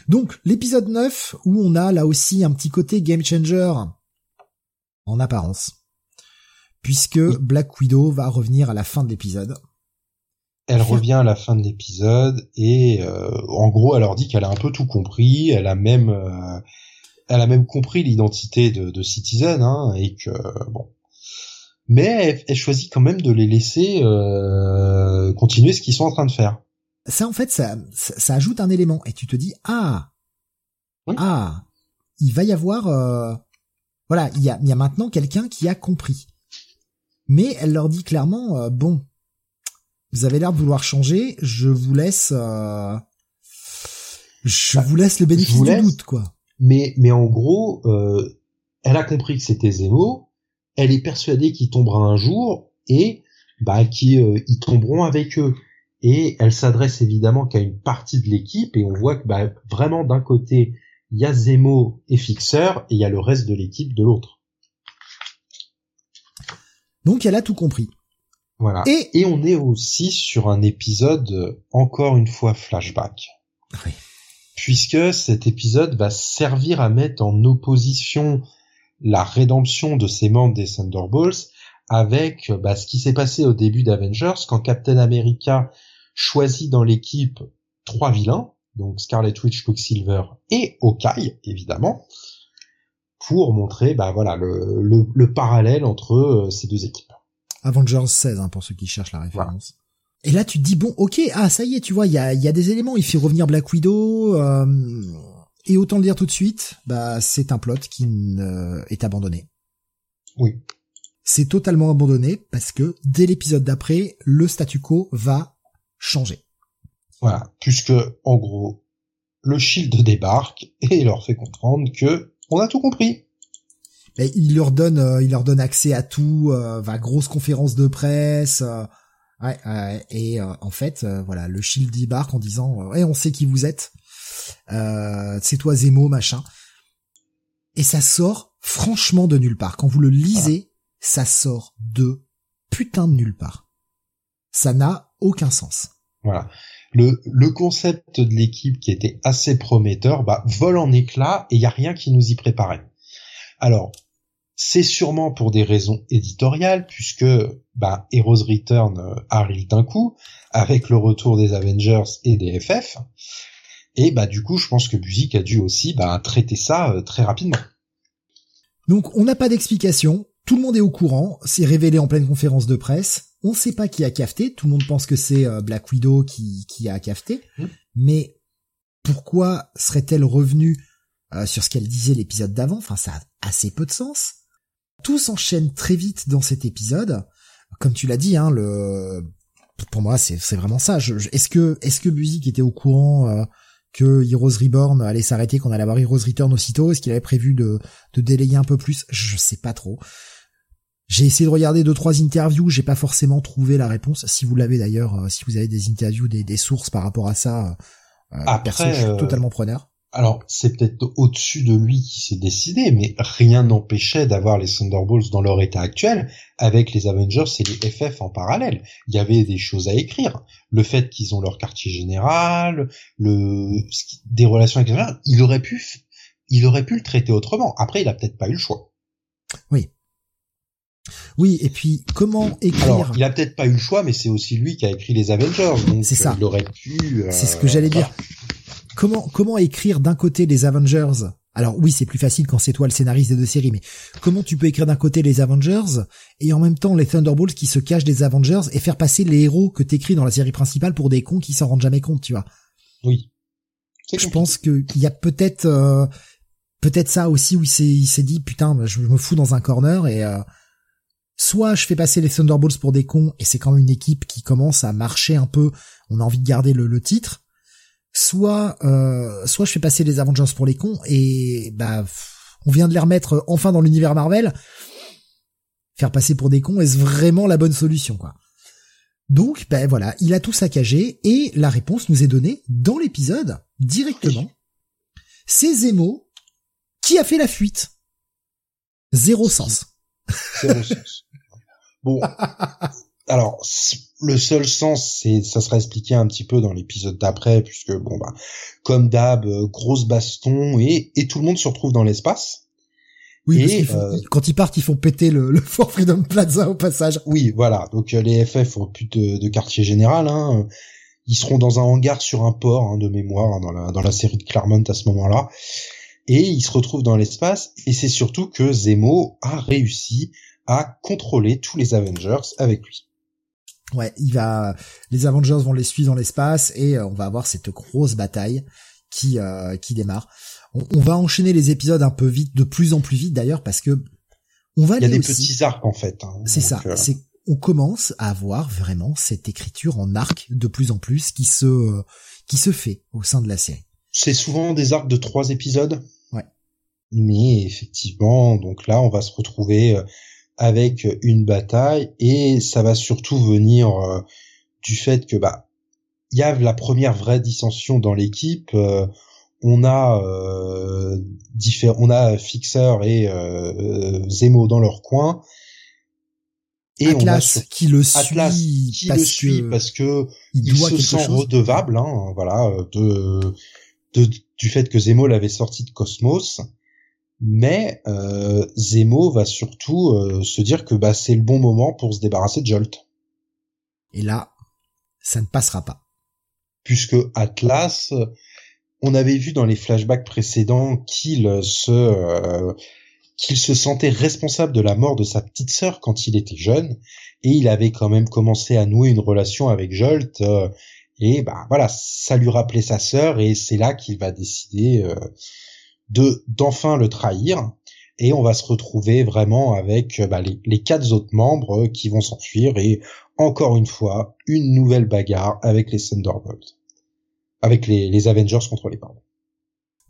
Donc, l'épisode 9, où on a là aussi un petit côté game changer, en apparence puisque Black Widow va revenir à la fin de l'épisode. Elle revient à la fin de l'épisode et euh, en gros, elle leur dit qu'elle a un peu tout compris. Elle a même, euh, elle a même compris l'identité de, de, Citizen hein, et que bon. Mais elle, choisit quand même de les laisser euh, continuer ce qu'ils sont en train de faire. Ça, en fait, ça, ça, ajoute un élément et tu te dis ah ah il va y avoir voilà il y a, il y a maintenant quelqu'un qui a compris mais elle leur dit clairement euh, bon, vous avez l'air de vouloir changer, je vous laisse euh, je bah, vous laisse le bénéfice du doute quoi. Mais mais en gros, euh, elle a compris que c'était Zemo, elle est persuadée qu'il tombera un jour et bah qui ils tomberont avec eux. Et elle s'adresse évidemment qu'à une partie de l'équipe et on voit que bah, vraiment d'un côté il y a Zemo et Fixer et il y a le reste de l'équipe de l'autre. Donc elle a tout compris. Voilà. Et, on est aussi sur un épisode, euh, encore une fois, flashback. Oui. Puisque cet épisode va servir à mettre en opposition la rédemption de ces membres des Thunderbolts avec bah, ce qui s'est passé au début d'Avengers quand Captain America choisit dans l'équipe trois vilains, donc Scarlet Witch, Quicksilver et Hawkeye, évidemment, pour montrer bah voilà le, le, le parallèle entre euh, ces deux équipes. Avengers 16 hein, pour ceux qui cherchent la référence. Et là tu te dis bon ok ah ça y est tu vois il y a, y a des éléments il fait revenir Black Widow euh, et autant le dire tout de suite bah c'est un plot qui est abandonné. Oui. C'est totalement abandonné parce que dès l'épisode d'après le statu quo va changer. Voilà puisque en gros le Shield débarque et leur fait comprendre que on a tout compris. Et il leur donne, euh, il leur donne accès à tout, euh, va grosse conférence de presse. Euh, ouais, et en fait, voilà, le Shield débarque en disant, ouais, on sait qui vous êtes. C'est toi Zemo, machin. Et ça sort franchement de nulle part. Quand vous le lisez, ça sort de putain de nulle part. Ça n'a aucun sens. Voilà le, le concept de l'équipe qui était assez prometteur bah, vole en éclats et il y a rien qui nous y préparait. Alors, c'est sûrement pour des raisons éditoriales puisque bah, Heroes Return euh, arrive d'un coup avec le retour des Avengers et des FF. Et bah du coup, je pense que Buzik a dû aussi bah, traiter ça euh, très rapidement. Donc on n'a pas d'explication, tout le monde est au courant, c'est révélé en pleine conférence de presse. On ne sait pas qui a cafeté, tout le monde pense que c'est euh, Black Widow qui, qui a cafeté, mmh. mais pourquoi serait-elle revenue euh, sur ce qu'elle disait l'épisode d'avant? Enfin, ça a assez peu de sens. Tout s'enchaîne très vite dans cet épisode. Comme tu l'as dit, hein, le pour moi c'est c'est vraiment ça. est-ce que est-ce que Buzik était au courant euh, que Heroes Reborn allait s'arrêter, qu'on allait avoir Heroes Return aussitôt Est-ce qu'il avait prévu de de délayer un peu plus? Je sais pas trop. J'ai essayé de regarder deux trois interviews, j'ai pas forcément trouvé la réponse. Si vous l'avez d'ailleurs, euh, si vous avez des interviews, des, des sources par rapport à ça, euh, perso, je suis euh, totalement preneur. Alors c'est peut-être au-dessus de lui qui s'est décidé, mais rien n'empêchait d'avoir les Thunderbolts dans leur état actuel avec les Avengers et les FF en parallèle. Il y avait des choses à écrire. Le fait qu'ils ont leur quartier général, le des relations avec les il aurait pu, il aurait pu le traiter autrement. Après, il a peut-être pas eu le choix. Oui, Oui, et puis comment écrire Alors, il a peut-être pas eu le choix, mais c'est aussi lui qui a écrit les Avengers, donc C'est ça. il aurait pu. euh, C'est ce que j'allais dire. Comment comment écrire d'un côté les Avengers? Alors oui, c'est plus facile quand c'est toi le scénariste des deux séries, mais comment tu peux écrire d'un côté les Avengers et en même temps les Thunderbolts qui se cachent des Avengers et faire passer les héros que t'écris dans la série principale pour des cons qui s'en rendent jamais compte, tu vois? Oui. Je pense que il y a peut-être euh, peut-être ça aussi où il s'est il s'est dit putain je me fous dans un corner et euh, soit je fais passer les Thunderbolts pour des cons et c'est quand même une équipe qui commence à marcher un peu, on a envie de garder le, le titre, soit euh, soit je fais passer les Avengers pour les cons et bah on vient de les remettre enfin dans l'univers Marvel. Faire passer pour des cons est-ce vraiment la bonne solution quoi? Donc ben voilà, il a tout saccagé et la réponse nous est donnée dans l'épisode directement. C'est Zemo qui a fait la fuite. Zéro sens. Zéro sens. Bon. Alors, le seul sens, c'est, ça sera expliqué un petit peu dans l'épisode d'après, puisque bon bah, comme d'hab, euh, grosse baston et et tout le monde se retrouve dans l'espace. Oui, parce Et, font- euh, quand ils partent, ils font péter le, le Fort Freedom Plaza au passage. Oui, voilà. Donc euh, les FF ont plus de, de quartier général. Hein. Ils seront dans un hangar sur un port hein, de mémoire hein, dans la dans la série de Claremont à ce moment-là. Et ils se retrouvent dans l'espace. Et c'est surtout que Zemo a réussi à contrôler tous les Avengers avec lui. Ouais, il va, les Avengers vont les suivre dans l'espace et euh, on va avoir cette grosse bataille qui euh, qui démarre. On, on va enchaîner les épisodes un peu vite, de plus en plus vite d'ailleurs, parce que on va Il y a des aussi. petits arcs en fait. hein. C'est ça. euh, C'est on commence à avoir vraiment cette écriture en arc de plus en plus qui se euh, qui se fait au sein de la série. c'est souvent des arcs de trois épisodes? Ouais. Mais effectivement, donc là, on va se retrouver euh, avec une bataille et ça va surtout venir euh, du fait que bah il y a la première vraie dissension dans l'équipe. euh, on a euh, on a Fixer et euh, Zemo dans leur coin. Et on a Atlas qui le Atlas suit qui parce le suit que parce que il il doit se sent chose. redevable, hein, voilà, euh, de, de du fait que Zemo l'avait sorti de Cosmos. Mais euh, Zemo va surtout euh, se dire que bah c'est le bon moment pour se débarrasser de Jolt, Et là, ça ne passera pas. puisque Atlas, on avait vu dans les flashbacks précédents qu'il se euh, qu'il se sentait responsable de la mort de sa petite sœur quand il était jeune, et il avait quand même commencé à nouer une relation avec Jolt. euh, et bah voilà, ça lui rappelait sa sœur, et c'est là qu'il va décider euh, de d'enfin le trahir. Et on va se retrouver vraiment avec euh, bah, les, les quatre autres membres euh, qui vont s'enfuir et encore une fois une nouvelle bagarre avec les Thunderbolts, avec les, les Avengers contre les pardon.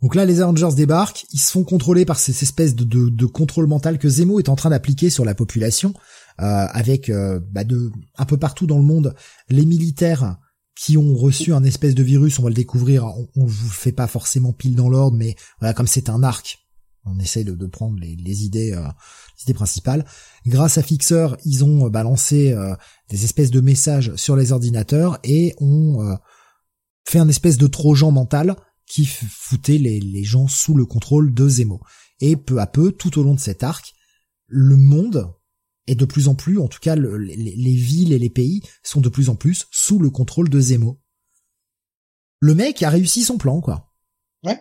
Donc là, les Avengers débarquent, ils se font contrôler par ces espèces de, de, de contrôle mental que Zemo est en train d'appliquer sur la population, euh, avec euh, bah, de un peu partout dans le monde les militaires qui ont reçu un espèce de virus. On va le découvrir. On, on vous fait pas forcément pile dans l'ordre, mais voilà, comme c'est un arc, on essaie de, prendre les, idées, euh, les idées principales. Grâce à Fixer, ils ont euh, balancé euh, des espèces de messages sur les ordinateurs et ont fait un espèce de trojan mental qui foutait les, les gens sous le contrôle de Zemo. Et peu à peu, tout au long de cet arc, le monde est de plus en plus, en tout cas le- les, les villes et les pays sont de plus en plus sous le contrôle de Zemo. Le mec a réussi son plan, quoi. Ouais.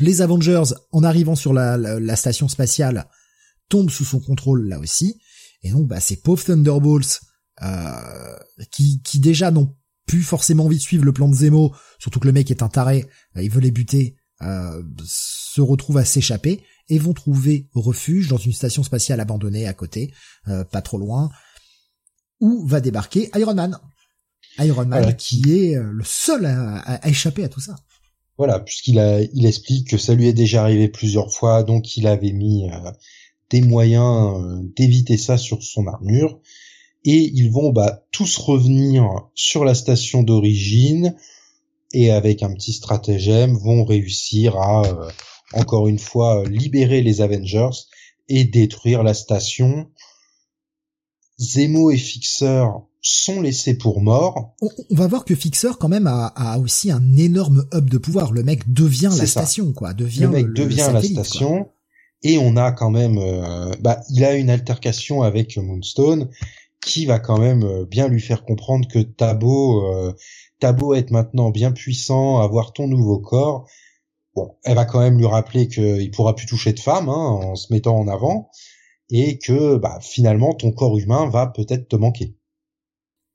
Les Avengers, en arrivant sur la, la- la station spatiale, tombent sous son contrôle là aussi. Et donc, bah, ces pauvres Thunderbolts, euh, qui, qui déjà n'ont plus forcément envie de suivre le plan de Zemo, surtout que le mec est un taré, euh, il veut les buter, euh, se retrouvent à s'échapper et vont trouver refuge dans une station spatiale abandonnée à côté, euh, pas trop loin, où va débarquer Iron Man. Iron Man Voilà. qui est euh, le seul à, à- à échapper à tout ça. Voilà, puisqu'il a, il explique que ça lui est déjà arrivé plusieurs fois, donc il avait mis euh, des moyens euh, d'éviter ça sur son armure. Et ils vont bah, tous revenir sur la station d'origine et avec un petit stratagème vont réussir à euh, encore une fois euh, libérer les Avengers et détruire la station. Zemo et Fixer sont laissés pour morts. On, on va voir que Fixer quand même a, a aussi un énorme hub de pouvoir. Le mec devient la ça. station, quoi. Devient le mec le devient la quoi. station Et on a quand même, bah, il a une altercation avec Moonstone qui va quand même bien lui faire comprendre que Tabo, t'as beau être maintenant bien puissant, avoir ton nouveau corps, bon, elle va quand même lui rappeler qu'il pourra plus toucher de femme hein, en se mettant en avant, et que bah, finalement ton corps humain va peut-être te manquer.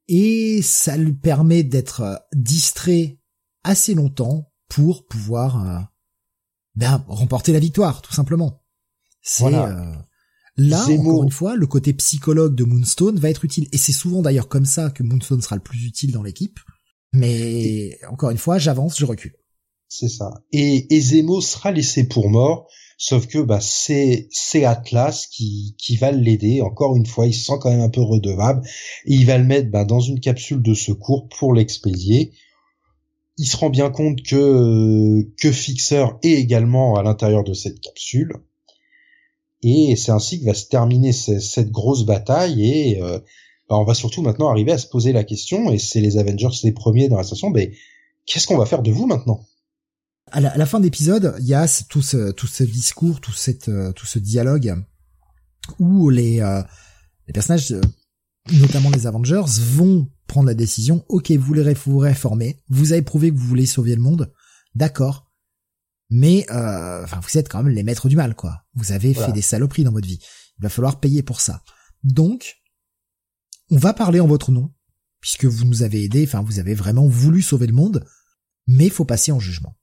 Et ça lui permet d'être euh, distrait assez longtemps pour pouvoir euh, ben, remporter la victoire, tout simplement. C'est euh, là encore une fois le côté psychologue de Moonstone va être utile, et c'est souvent d'ailleurs comme ça que Moonstone sera le plus utile dans l'équipe mais encore une fois, j'avance, je recule. C'est ça. Et, et Zemo sera laissé pour mort, sauf que bah c'est Atlas qui va l'aider. Encore une fois, il se sent quand même un peu redevable et il va le mettre bah, dans une capsule de secours pour l'expédier. Il se rend bien compte que que Fixer est également à l'intérieur de cette capsule. Et c'est ainsi que va se terminer cette grosse bataille et euh, bah, on va surtout maintenant arriver à se poser la question, et c'est les Avengers les premiers dans la station, mais qu'est-ce qu'on va faire de vous maintenant? À la, fin d'épisode, il y a tout ce, tout ce discours, tout, cette, euh, tout ce dialogue où les, euh, les personnages, euh, notamment les Avengers, vont prendre la décision, ok, vous voulez vous réformer, vous avez prouvé que vous voulez sauver le monde, d'accord, mais enfin vous êtes quand même les maîtres du mal, quoi. Vous avez fait des saloperies dans votre vie. Il va falloir payer pour ça. Donc, on va parler en votre nom, puisque vous nous avez aidé, enfin vous avez vraiment voulu sauver le monde, mais il faut passer en jugement.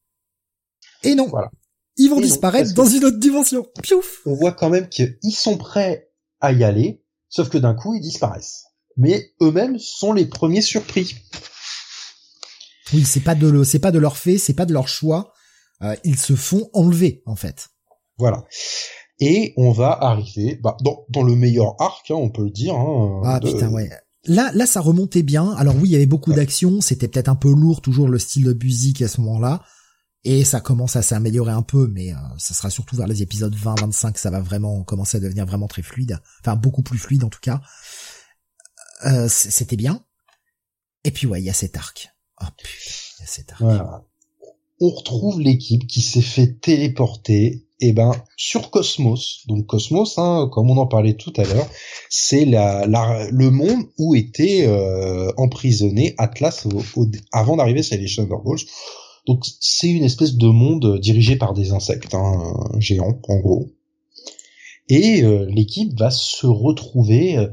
Et non, voilà. ils vont disparaître dans une autre dimension. Piouf On voit quand même qu'ils sont prêts à y aller, sauf que d'un coup ils disparaissent. Mais eux-mêmes sont les premiers surpris. Oui, c'est pas de c'est pas de leur fait, c'est pas de leur choix. Euh, ils se font enlever en fait. Voilà. Et on va arriver bah, dans, dans le meilleur arc, hein, on peut le dire. Hein, ah putain ouais. Là, là, ça remontait bien. Alors oui, il y avait beaucoup d'action. C'était peut-être un peu lourd, toujours le style de musique à ce moment-là. Et ça commence à s'améliorer un peu, mais euh, ça sera surtout vers les épisodes 20-25 ça va vraiment commencer à devenir vraiment très fluide. Enfin, beaucoup plus fluide en tout cas. Euh, C'était bien. Et puis ouais, il y a cet arc. Oh putain, il y a cet arc. Voilà. On retrouve l'équipe qui s'est fait téléporter eh ben sur Cosmos, donc Cosmos, hein, comme on en parlait tout à l'heure, c'est la, le monde où était euh, emprisonné Atlas avant d'arriver sur les Thunderbolts. Donc c'est une espèce de monde dirigé par des insectes hein, géants en gros. Et euh, l'équipe va se retrouver euh,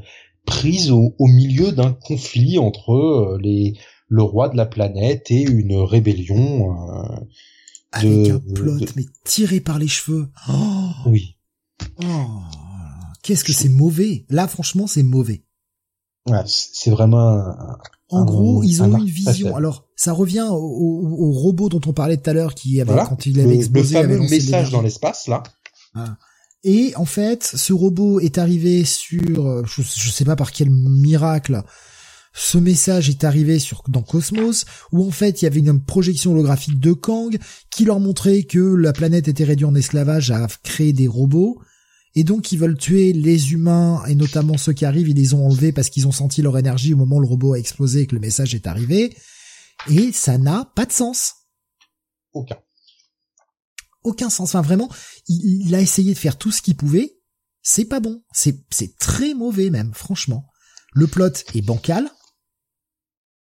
prise au, au milieu d'un conflit entre les le roi de la planète et une rébellion avec un plot mais tiré par les cheveux. Oh oui. Oh, Qu'est-ce que c'est mauvais. Là, franchement, c'est mauvais. Ouais, c'est vraiment. en gros, ils ont une vision. Alors, ça revient au, au, robot dont on parlait tout à l'heure, qui avait quand il avait explosé, le fameux message dans l'espace là. Ah. Et en fait, ce robot est arrivé sur, euh, je, je sais pas par quel miracle, ce message est arrivé sur dans Cosmos où en fait il y avait une projection holographique de Kang qui leur montrait que la planète était réduite en esclavage à créer des robots et donc ils veulent tuer les humains et notamment ceux qui arrivent ils les ont enlevés parce qu'ils ont senti leur énergie au moment où le robot a explosé et que le message est arrivé et ça n'a pas de sens. Aucun. Aucun sens. Enfin vraiment, il, il a essayé de faire tout ce qu'il pouvait. C'est pas bon. C'est c'est très mauvais même, franchement. Le plot est bancal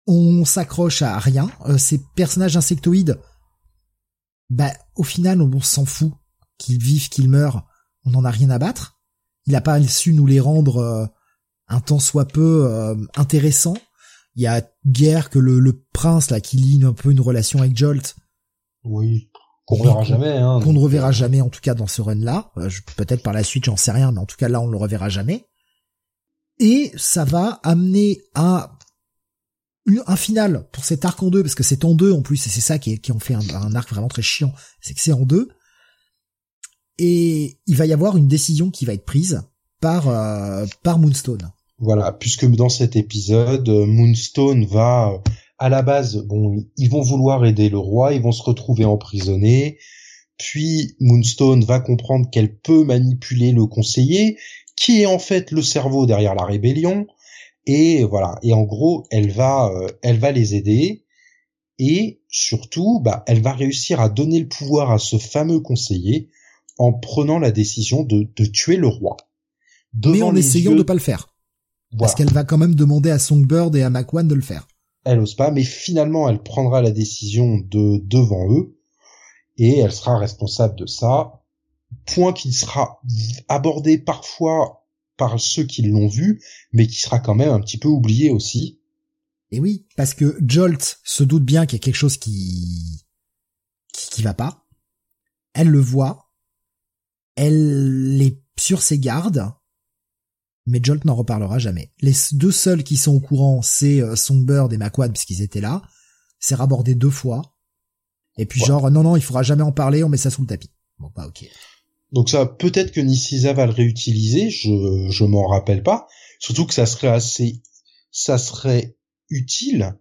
on s'accroche à rien. Euh, ces personnages insectoïdes, bah au final on, s'en fout. Qu'ils vivent, qu'ils meurent, on n'en a rien à battre. Il a pas su nous les rendre euh, un temps soit peu euh, intéressants. Il y a guère que le, prince là qui lie un peu une relation avec Jolt. Oui, qu'on reverra jamais. Hein, qu'on ne reverra jamais en tout cas dans ce run là. Peut-être par la suite, j'en sais rien, mais en tout cas là on le reverra jamais. Et ça va amener à un final pour cet arc en deux, parce que c'est en deux en plus, et c'est ça qui, qui en fait un, arc vraiment très chiant, c'est que c'est en deux. Et il va y avoir une décision qui va être prise par euh, par Moonstone. Voilà, puisque dans cet épisode, Moonstone va à la base, bon, ils vont vouloir aider le roi, ils vont se retrouver emprisonnés. Puis Moonstone va comprendre qu'elle peut manipuler le conseiller, qui est en fait le cerveau derrière la rébellion et voilà et en gros elle va euh, elle va les aider et surtout bah elle va réussir à donner le pouvoir à ce fameux conseiller en prenant la décision de, de tuer le roi. Mais en essayant de pas le faire. Parce qu'elle va quand même demander à Songbird et à McWan de le faire. Elle ose pas, mais finalement elle prendra la décision de devant eux et elle sera responsable de ça. Point qui sera abordé parfois par ceux qui l'ont vu, mais qui sera quand même un petit peu oublié aussi. Et oui, parce que Jolt se doute bien qu'il y a quelque chose qui, qui, qui va pas. Elle le voit. Elle est sur ses gardes mais Jolt n'en reparlera jamais. Les deux seuls qui sont au courant, c'est euh, Songbird et McQuad, puisqu'ils étaient là. C'est rabordé deux fois. Et puis genre, non, non, il faudra jamais en parler, on met ça sous le tapis. Bon, bah ok. Donc ça, peut-être que Nisiza va le réutiliser, je, je m'en rappelle pas. Surtout que ça serait assez, ça serait utile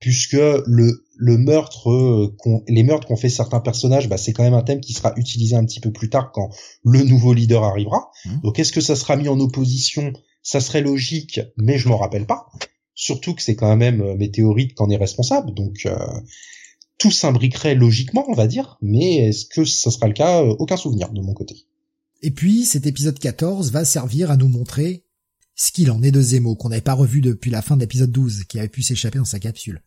puisque le le meurtre, euh, les meurtres qu'ont fait certains personnages, bah, c'est quand même un thème qui sera utilisé un petit peu plus tard quand le nouveau leader arrivera. Mmh. Donc est-ce que ça sera mis en opposition? Ça serait logique, mais je m'en rappelle pas. Surtout que c'est quand même euh, Météorite qu'en est responsable, donc euh, tout s'imbriquerait logiquement, on va dire. Mais est-ce que ça sera le cas? Aucun souvenir de mon côté. Et puis cet épisode 14 va servir à nous montrer ce qu'il en est de Zemo, qu'on n'avait pas revu depuis la fin de l'épisode 12, qui avait pu s'échapper dans sa capsule.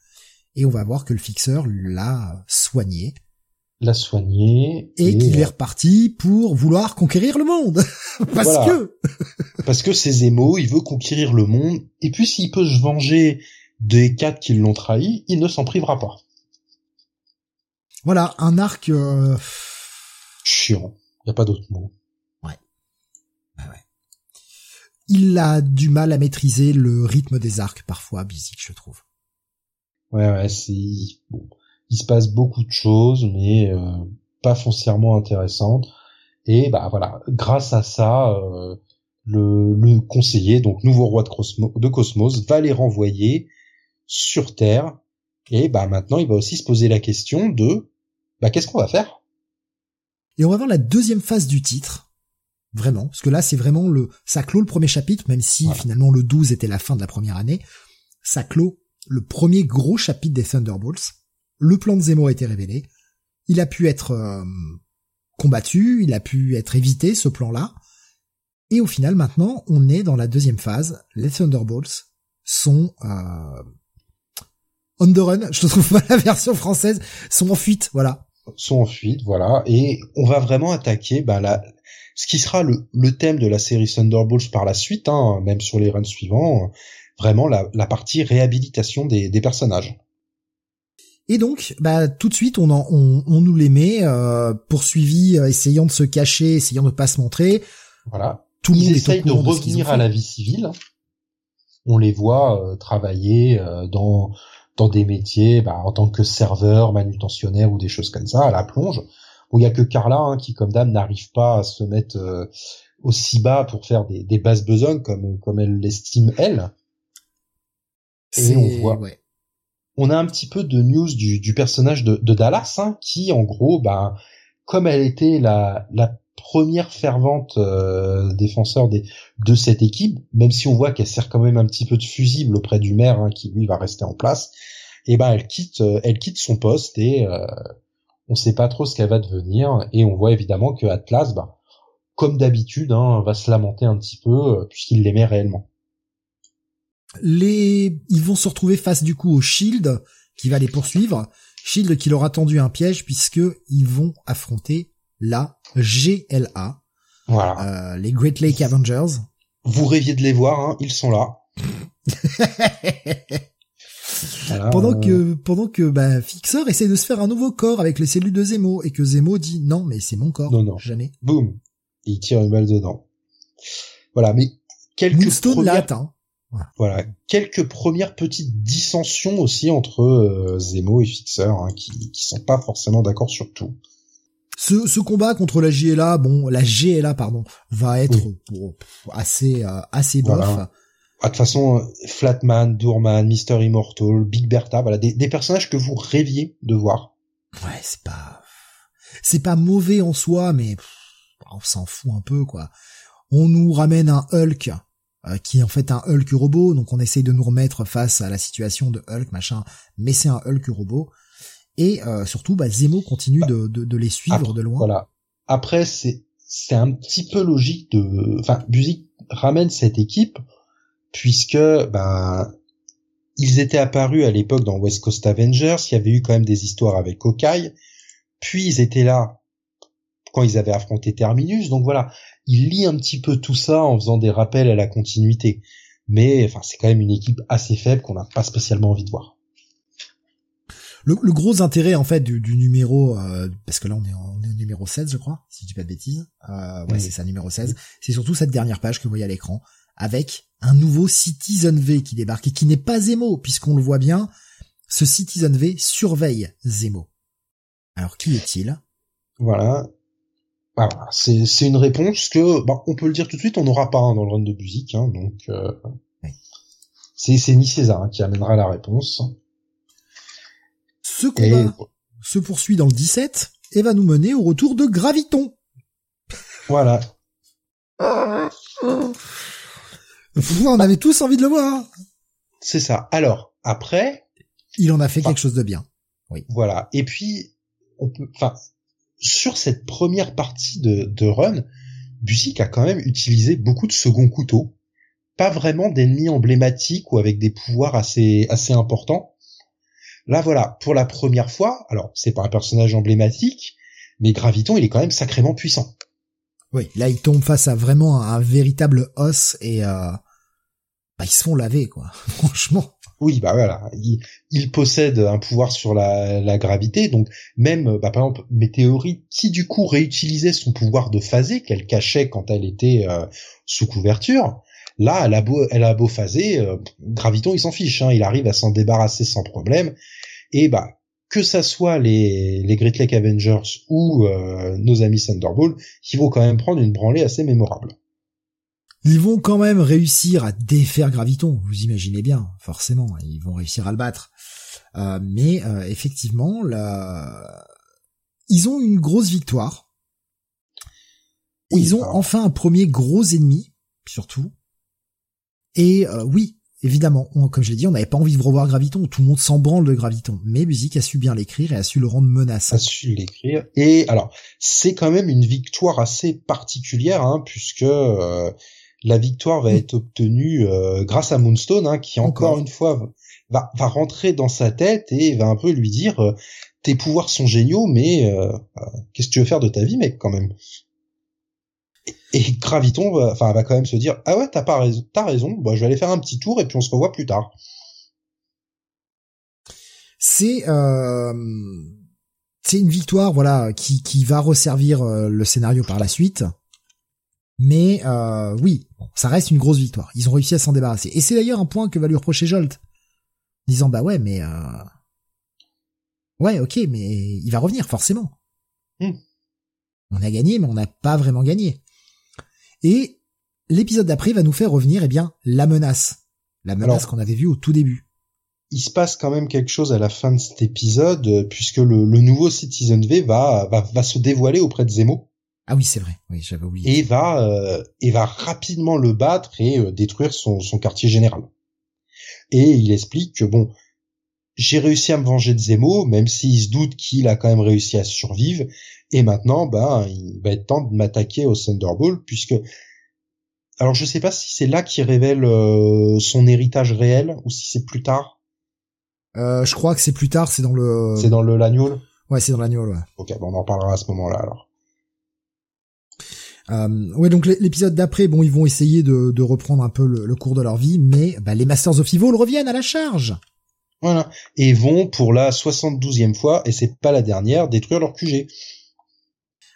Et on va voir que le fixeur l'a soigné. L'a soigné. Et, qu'il est reparti pour vouloir conquérir le monde. parce que. parce que c'est Zemo, il veut conquérir le monde. Et puis s'il peut se venger des quatre qui l'ont trahi, il ne s'en privera pas. Voilà, un arc... Euh... Chiant. Y a pas d'autre mot il a du mal à maîtriser le rythme des arcs parfois, Bizik, je trouve. Ouais, ouais, c'est bon. Il se passe beaucoup de choses, mais euh, pas foncièrement intéressantes. Et bah voilà, grâce à ça, euh, le, le, conseiller, donc nouveau roi de, Cosmos, de Cosmos, va les renvoyer sur Terre. Et bah maintenant, il va aussi se poser la question de bah qu'est-ce qu'on va faire? Et on va voir la deuxième phase du titre, Vraiment. Parce que là, c'est vraiment le, ça clôt le premier chapitre, même si finalement le 12 était la fin de la première année. Ça clôt le premier gros chapitre des Thunderbolts. Le plan de Zemo a été révélé. Il a pu être euh, combattu, il a pu être évité, ce plan-là. Et au final, maintenant, on est dans la deuxième phase. Les Thunderbolts sont euh, on the run. Je trouve pas la version française. Sont en fuite, voilà. Sont en fuite, voilà. Et on va vraiment attaquer bah, la, ce qui sera le, le thème de la série Thunderbolts par la suite, hein, même sur les runs suivants, vraiment la, la partie réhabilitation des, des, personnages. Et donc, bah tout de suite, on, en, on, on nous les met euh, poursuivis, euh, essayant de se cacher, essayant de pas se montrer. Voilà. Tout le monde essaye de revenir à la vie civile. On les voit euh, travailler euh, dans dans des métiers, bah, en tant que serveur, manutentionnaire ou des choses comme ça, à la plonge. Bon, il y a que Carla hein, qui, comme dame, n'arrive pas à se mettre euh, aussi bas pour faire des, des basses besognes comme comme elle l'estime elle. Et on voit. On a un petit peu de news du, du personnage de, de Dallas, hein, qui en gros, bah, comme elle était la, la première fervente euh, défenseur des, de cette équipe, même si on voit qu'elle sert quand même un petit peu de fusible auprès du maire, hein, qui lui va rester en place, et ben elle quitte, euh, elle quitte son poste et on sait pas trop ce qu'elle va devenir et on voit évidemment que Atlas, bah, comme d'habitude, hein, va se lamenter un petit peu euh, puisqu'il l'aimait réellement. Les, ils vont se retrouver face du coup au Shield qui va les poursuivre. Shield qui leur a tendu un piège puisque ils vont affronter la GLA. Voilà. Euh, les Great Lake Avengers. Vous rêviez de les voir, hein, ils sont là. Pendant que pendant que bah, Fixer essaie de se faire un nouveau corps avec les cellules de Zemo et que Zemo dit non mais c'est mon corps. Non non jamais. Boum. il tire une balle dedans. Voilà mais quelques Moonstone premières... l'a atteint. Voilà. quelques premières petites dissensions aussi entre euh, Zemo et Fixer hein, qui qui sont pas forcément d'accord sur tout. Ce, ce combat contre la GLA, bon, la GLA pardon, va être assez euh, assez bof. Ah, de toute façon, Flatman, Doorman, Mister Immortal, Big Bertha, voilà, des, personnages que vous rêviez de voir. Ouais, c'est pas, c'est pas mauvais en soi, mais on s'en fout un peu, quoi. On nous ramène un Hulk, euh, qui est en fait un Hulk robot, donc on essaye de nous remettre face à la situation de Hulk, machin, mais c'est un Hulk robot. Et euh, surtout, bah, Zemo continue bah, de, de, les suivre de loin. Voilà. après c'est c'est un petit peu logique de, enfin, Buzik ramène cette équipe puisque ben ils étaient apparus à l'époque dans West Coast Avengers, il y avait eu quand même des histoires avec Hawkeye, puis ils étaient là quand ils avaient affronté Terminus, donc voilà, il lit un petit peu tout ça en faisant des rappels à la continuité. Mais enfin, c'est quand même une équipe assez faible qu'on n'a pas spécialement envie de voir. Le, gros intérêt en fait du, numéro, euh, parce que là on est, on est, au numéro 16 je crois, si je dis pas de bêtises, euh, ouais c'est ça numéro 16, c'est surtout cette dernière page que vous voyez à l'écran, avec un nouveau Citizen V qui débarque et qui n'est pas Zemo, puisqu'on le voit bien, ce Citizen V surveille Zemo. Alors qui est-il? Voilà. c'est une réponse que, bah, on peut le dire tout de suite, on n'aura pas dans le run de musique, hein, donc euh, c'est c'est Ni César hein, qui amènera la réponse. Ce combat se poursuit dans le 17 et va nous mener au retour de Graviton. Voilà. On avait tous envie de le voir. C'est ça. Alors, après... Il en a fait quelque chose de bien. Oui. Voilà. Et puis, on peut, enfin, sur cette première partie de, de run, Busiek a quand même utilisé beaucoup de second couteau. Pas vraiment d'ennemis emblématiques ou avec des pouvoirs assez, assez importants. Là, voilà, pour la première fois, alors c'est pas un personnage emblématique, mais Graviton, il est quand même sacrément puissant. Oui, là, il tombe face à vraiment un, véritable os et euh, bah, ils se font quoi. Franchement. Oui, bah voilà, il, possède un pouvoir sur la, gravité, donc même, bah, par exemple, Météorite, qui du coup réutilisait son pouvoir de phaser qu'elle cachait quand elle était euh, sous couverture, là, elle a beau, elle phaser, euh, Graviton, il s'en fiche, hein, il arrive à s'en débarrasser sans problème, et bah que ça soit les, les Great Lake Avengers ou euh, nos amis Thunderbolt, qui vont quand même prendre une branlée assez mémorable. Ils vont quand même réussir à défaire Graviton, vous imaginez bien, forcément, ils vont réussir à le battre. Euh, mais euh, effectivement, là, ils ont une grosse victoire. ils ont enfin un premier gros ennemi, surtout. Et oui, évidemment, comme je l'ai dit, on n'avait pas envie de revoir Graviton, tout le monde s'en branle de Graviton, mais Musique a su bien l'écrire et a su le rendre menaçant. A su l'écrire, et alors, c'est quand même une victoire assez particulière, hein, puisque euh, la victoire va mm. être obtenue euh, grâce à Moonstone, hein, qui encore, une fois va, va rentrer dans sa tête et va un peu lui dire euh, tes pouvoirs sont géniaux, mais qu'est-ce que tu veux faire de ta vie, mec, quand même? Et Graviton va, enfin, va quand même se dire, ah ouais, t'as pas raison, t'as raison, bah, je vais aller faire un petit tour et puis on se revoit plus tard. C'est, euh, c'est une victoire, voilà, qui, qui va resservir euh, le scénario par la suite. Mais euh, oui, ça reste une grosse victoire. Ils ont réussi à s'en débarrasser. Et c'est d'ailleurs un point que va lui reprocher Jolt, disant bah ouais, mais euh... ouais, ok, mais il va revenir forcément. Hmm. On a gagné, mais on n'a pas vraiment gagné. Et l'épisode d'après va nous faire revenir, eh bien, la menace. La menace qu'on avait vue au tout début. Il se passe quand même quelque chose à la fin de cet épisode, euh, puisque le, nouveau Citizen V va, va, va se dévoiler auprès de Zemo. Ah oui, c'est vrai. Oui, j'avais oublié. Et va, euh, et va rapidement le battre et euh, détruire son, son quartier général. Et il explique que bon, j'ai réussi à me venger de Zemo, même s'il se doute qu'il a quand même réussi à survivre, et maintenant, ben, il va être temps de m'attaquer au Thunderbolt, puisque alors je sais pas si c'est là qu'il révèle euh, son héritage réel ou si c'est plus tard. Euh, je crois que c'est plus tard, c'est dans le. C'est dans le l'annual. Ouais, c'est dans l'annual, ouais. Ok, bon, on en parlera à ce moment-là alors. Euh, ouais, donc l'épisode d'après, bon, ils vont essayer de, de reprendre un peu le, cours de leur vie, mais bah, les Masters of Evil reviennent à la charge. Voilà, et vont pour la 72e fois, et c'est pas la dernière, détruire leur QG.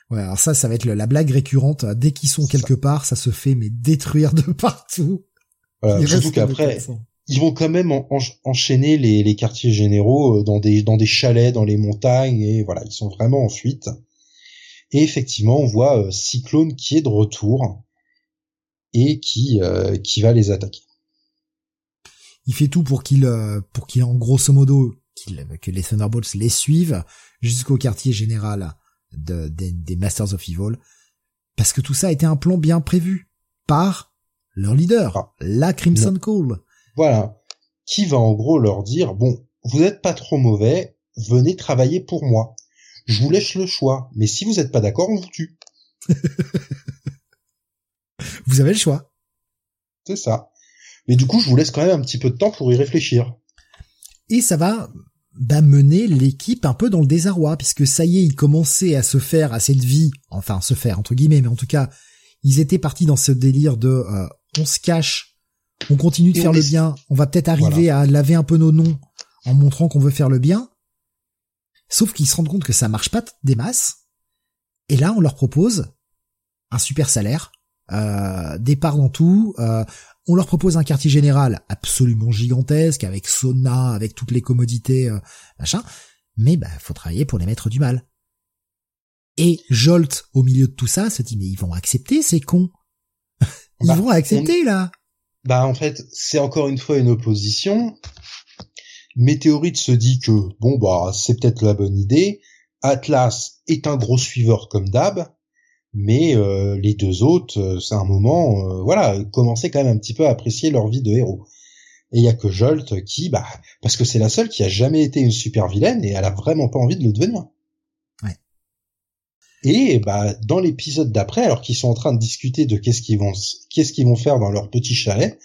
Ouais, alors ça, ça va être la blague récurrente. Dès qu'ils sont quelque part, ça se fait mais détruire de partout. Voilà, surtout qu'après, ils vont quand même enchaîner les, les, quartiers généraux euh, dans des dans des chalets, dans les montagnes et voilà, ils sont vraiment en fuite. Et effectivement, on voit euh, Cyclone qui est de retour et qui euh, qui va les attaquer. Il fait tout pour qu'il pour qu'il en grosso modo que les Thunderbolts les suivent jusqu'au quartier général des Masters of Evil, parce que tout ça a été un plan bien prévu par leur leader, ah. la Crimson Call. Voilà, qui va en gros leur dire bon, vous êtes pas trop mauvais, venez travailler pour moi. Je vous laisse le choix, mais si vous êtes pas d'accord, on vous tue. Vous avez le choix. C'est ça. Mais du coup, je vous laisse quand même un petit peu de temps pour y réfléchir. Et ça va bah, mener l'équipe un peu dans le désarroi, puisque ça y est, ils commençaient à se faire à cette vie, enfin se faire entre guillemets, mais en tout cas, ils étaient partis dans ce délire de euh, on se cache, on continue de faire le bien, on va peut-être arriver à laver un peu nos noms en montrant qu'on veut faire le bien. Sauf qu'ils se rendent compte que ça marche pas des masses. Et là, on leur propose un super salaire, euh, des parts dans tout, euh, on leur propose un quartier général absolument gigantesque, avec sauna, avec toutes les commodités, euh, machin. Mais bah, faut travailler pour les mettre du mal. Et Jolt, au milieu de tout ça, se dit mais ils vont accepter ces cons. ils bah, vont accepter là. Bah en fait, c'est encore une fois une opposition. Météorite se dit que bon bah c'est peut-être la bonne idée. Atlas est un gros suiveur comme d'hab mais euh, les deux autres, euh, c'est un moment, euh, voilà, commençaient quand même un petit peu à apprécier leur vie de héros. Et il y a que Jolt qui, bah, parce que c'est la seule qui a jamais été une super vilaine et elle a vraiment pas envie de le devenir. Ouais. Et bah, dans l'épisode d'après, alors qu'ils sont en train de discuter de qu'est-ce qu'ils vont, qu'est-ce qu'ils vont faire dans leur petit chalet,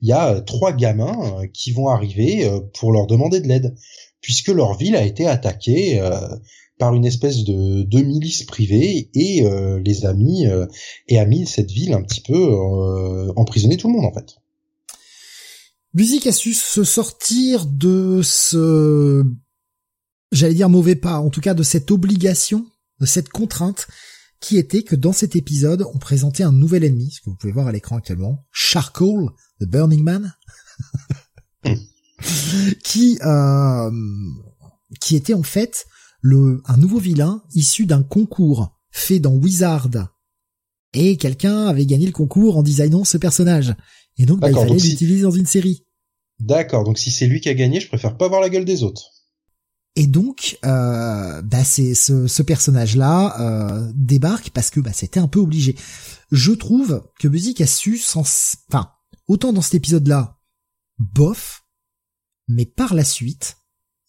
il y a trois gamins qui vont arriver pour leur demander de l'aide, puisque leur ville a été attaquée par une espèce de, milice privée et euh, les amis euh, et amis de cette ville un petit peu euh, tout le monde en fait. Buzik a su se sortir de ce, j'allais dire mauvais pas, en tout cas de cette obligation, de cette contrainte qui était que dans cet épisode, on présentait un nouvel ennemi, ce que vous pouvez voir à l'écran actuellement, Charcoal, the Burning Man, qui euh, qui était en fait le, un nouveau vilain issu d'un concours fait dans Wizard. Et quelqu'un avait gagné le concours en designant ce personnage. Et donc, bah, il fallait l'utiliser dans une série. D'accord, donc si c'est lui qui a gagné, je préfère pas voir la gueule des autres. Et donc, euh, bah c'est ce, ce personnage-là euh, débarque parce que bah, c'était un peu obligé. Je trouve que Buzik a su, sans... enfin, autant dans cet épisode-là, bof, mais par la suite,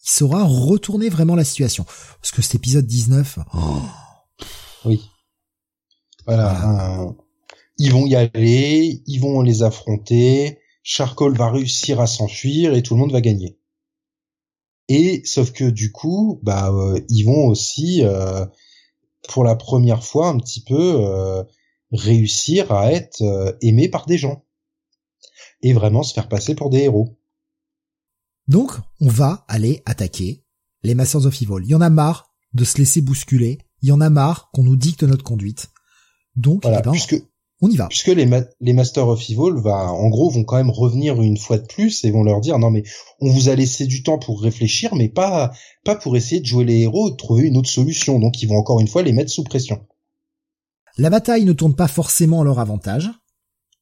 il saura retourner vraiment la situation. Parce que cet épisode 19... Oui. Voilà. ils vont y aller, ils vont les affronter, Charcoal va réussir à s'enfuir et tout le monde va gagner. Et sauf que du coup, bah euh, ils vont aussi euh, pour la première fois un petit peu euh, réussir à être aimés par des gens et vraiment se faire passer pour des héros. Donc, on va aller attaquer les Masters of Evil. Il y en a marre de se laisser bousculer. Il y en a marre qu'on nous dicte notre conduite. Donc, eh ben, puisque, on y va. Puisque les, les Masters of Evil, va, en gros, vont quand même revenir une fois de plus et vont leur dire non mais on vous a laissé du temps pour réfléchir, mais pas pas pour essayer de jouer les héros, de trouver une autre solution. Donc, ils vont encore une fois les mettre sous pression. La bataille ne tourne pas forcément à leur avantage,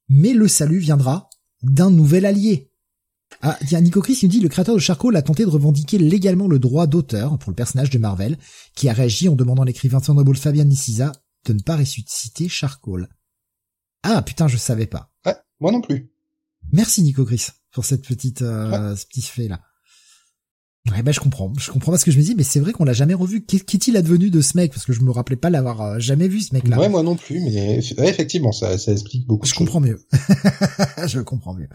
mais le salut viendra d'un nouvel allié. Ah, tiens, Nico Chris nous dit le créateur de Charcoal a tenté de revendiquer légalement le droit d'auteur pour le personnage de Marvel, qui a réagi en demandant à l'écrivain Thunderbolt Fabian Niciza de ne pas ressusciter Charcoal. Ah putain, je savais pas. Ouais, moi non plus. Merci Nico Chris pour cette petite euh, ce petit fait là. Ouais, ben je comprends, je comprends parce que je me dis mais c'est vrai qu'on l'a jamais revu. Qu'est-il advenu de ce mec? Parce que je me rappelais pas l'avoir euh, jamais vu ce mec là. Ouais, moi non plus, mais effectivement ça ça explique beaucoup. Je comprends mieux. je comprends mieux.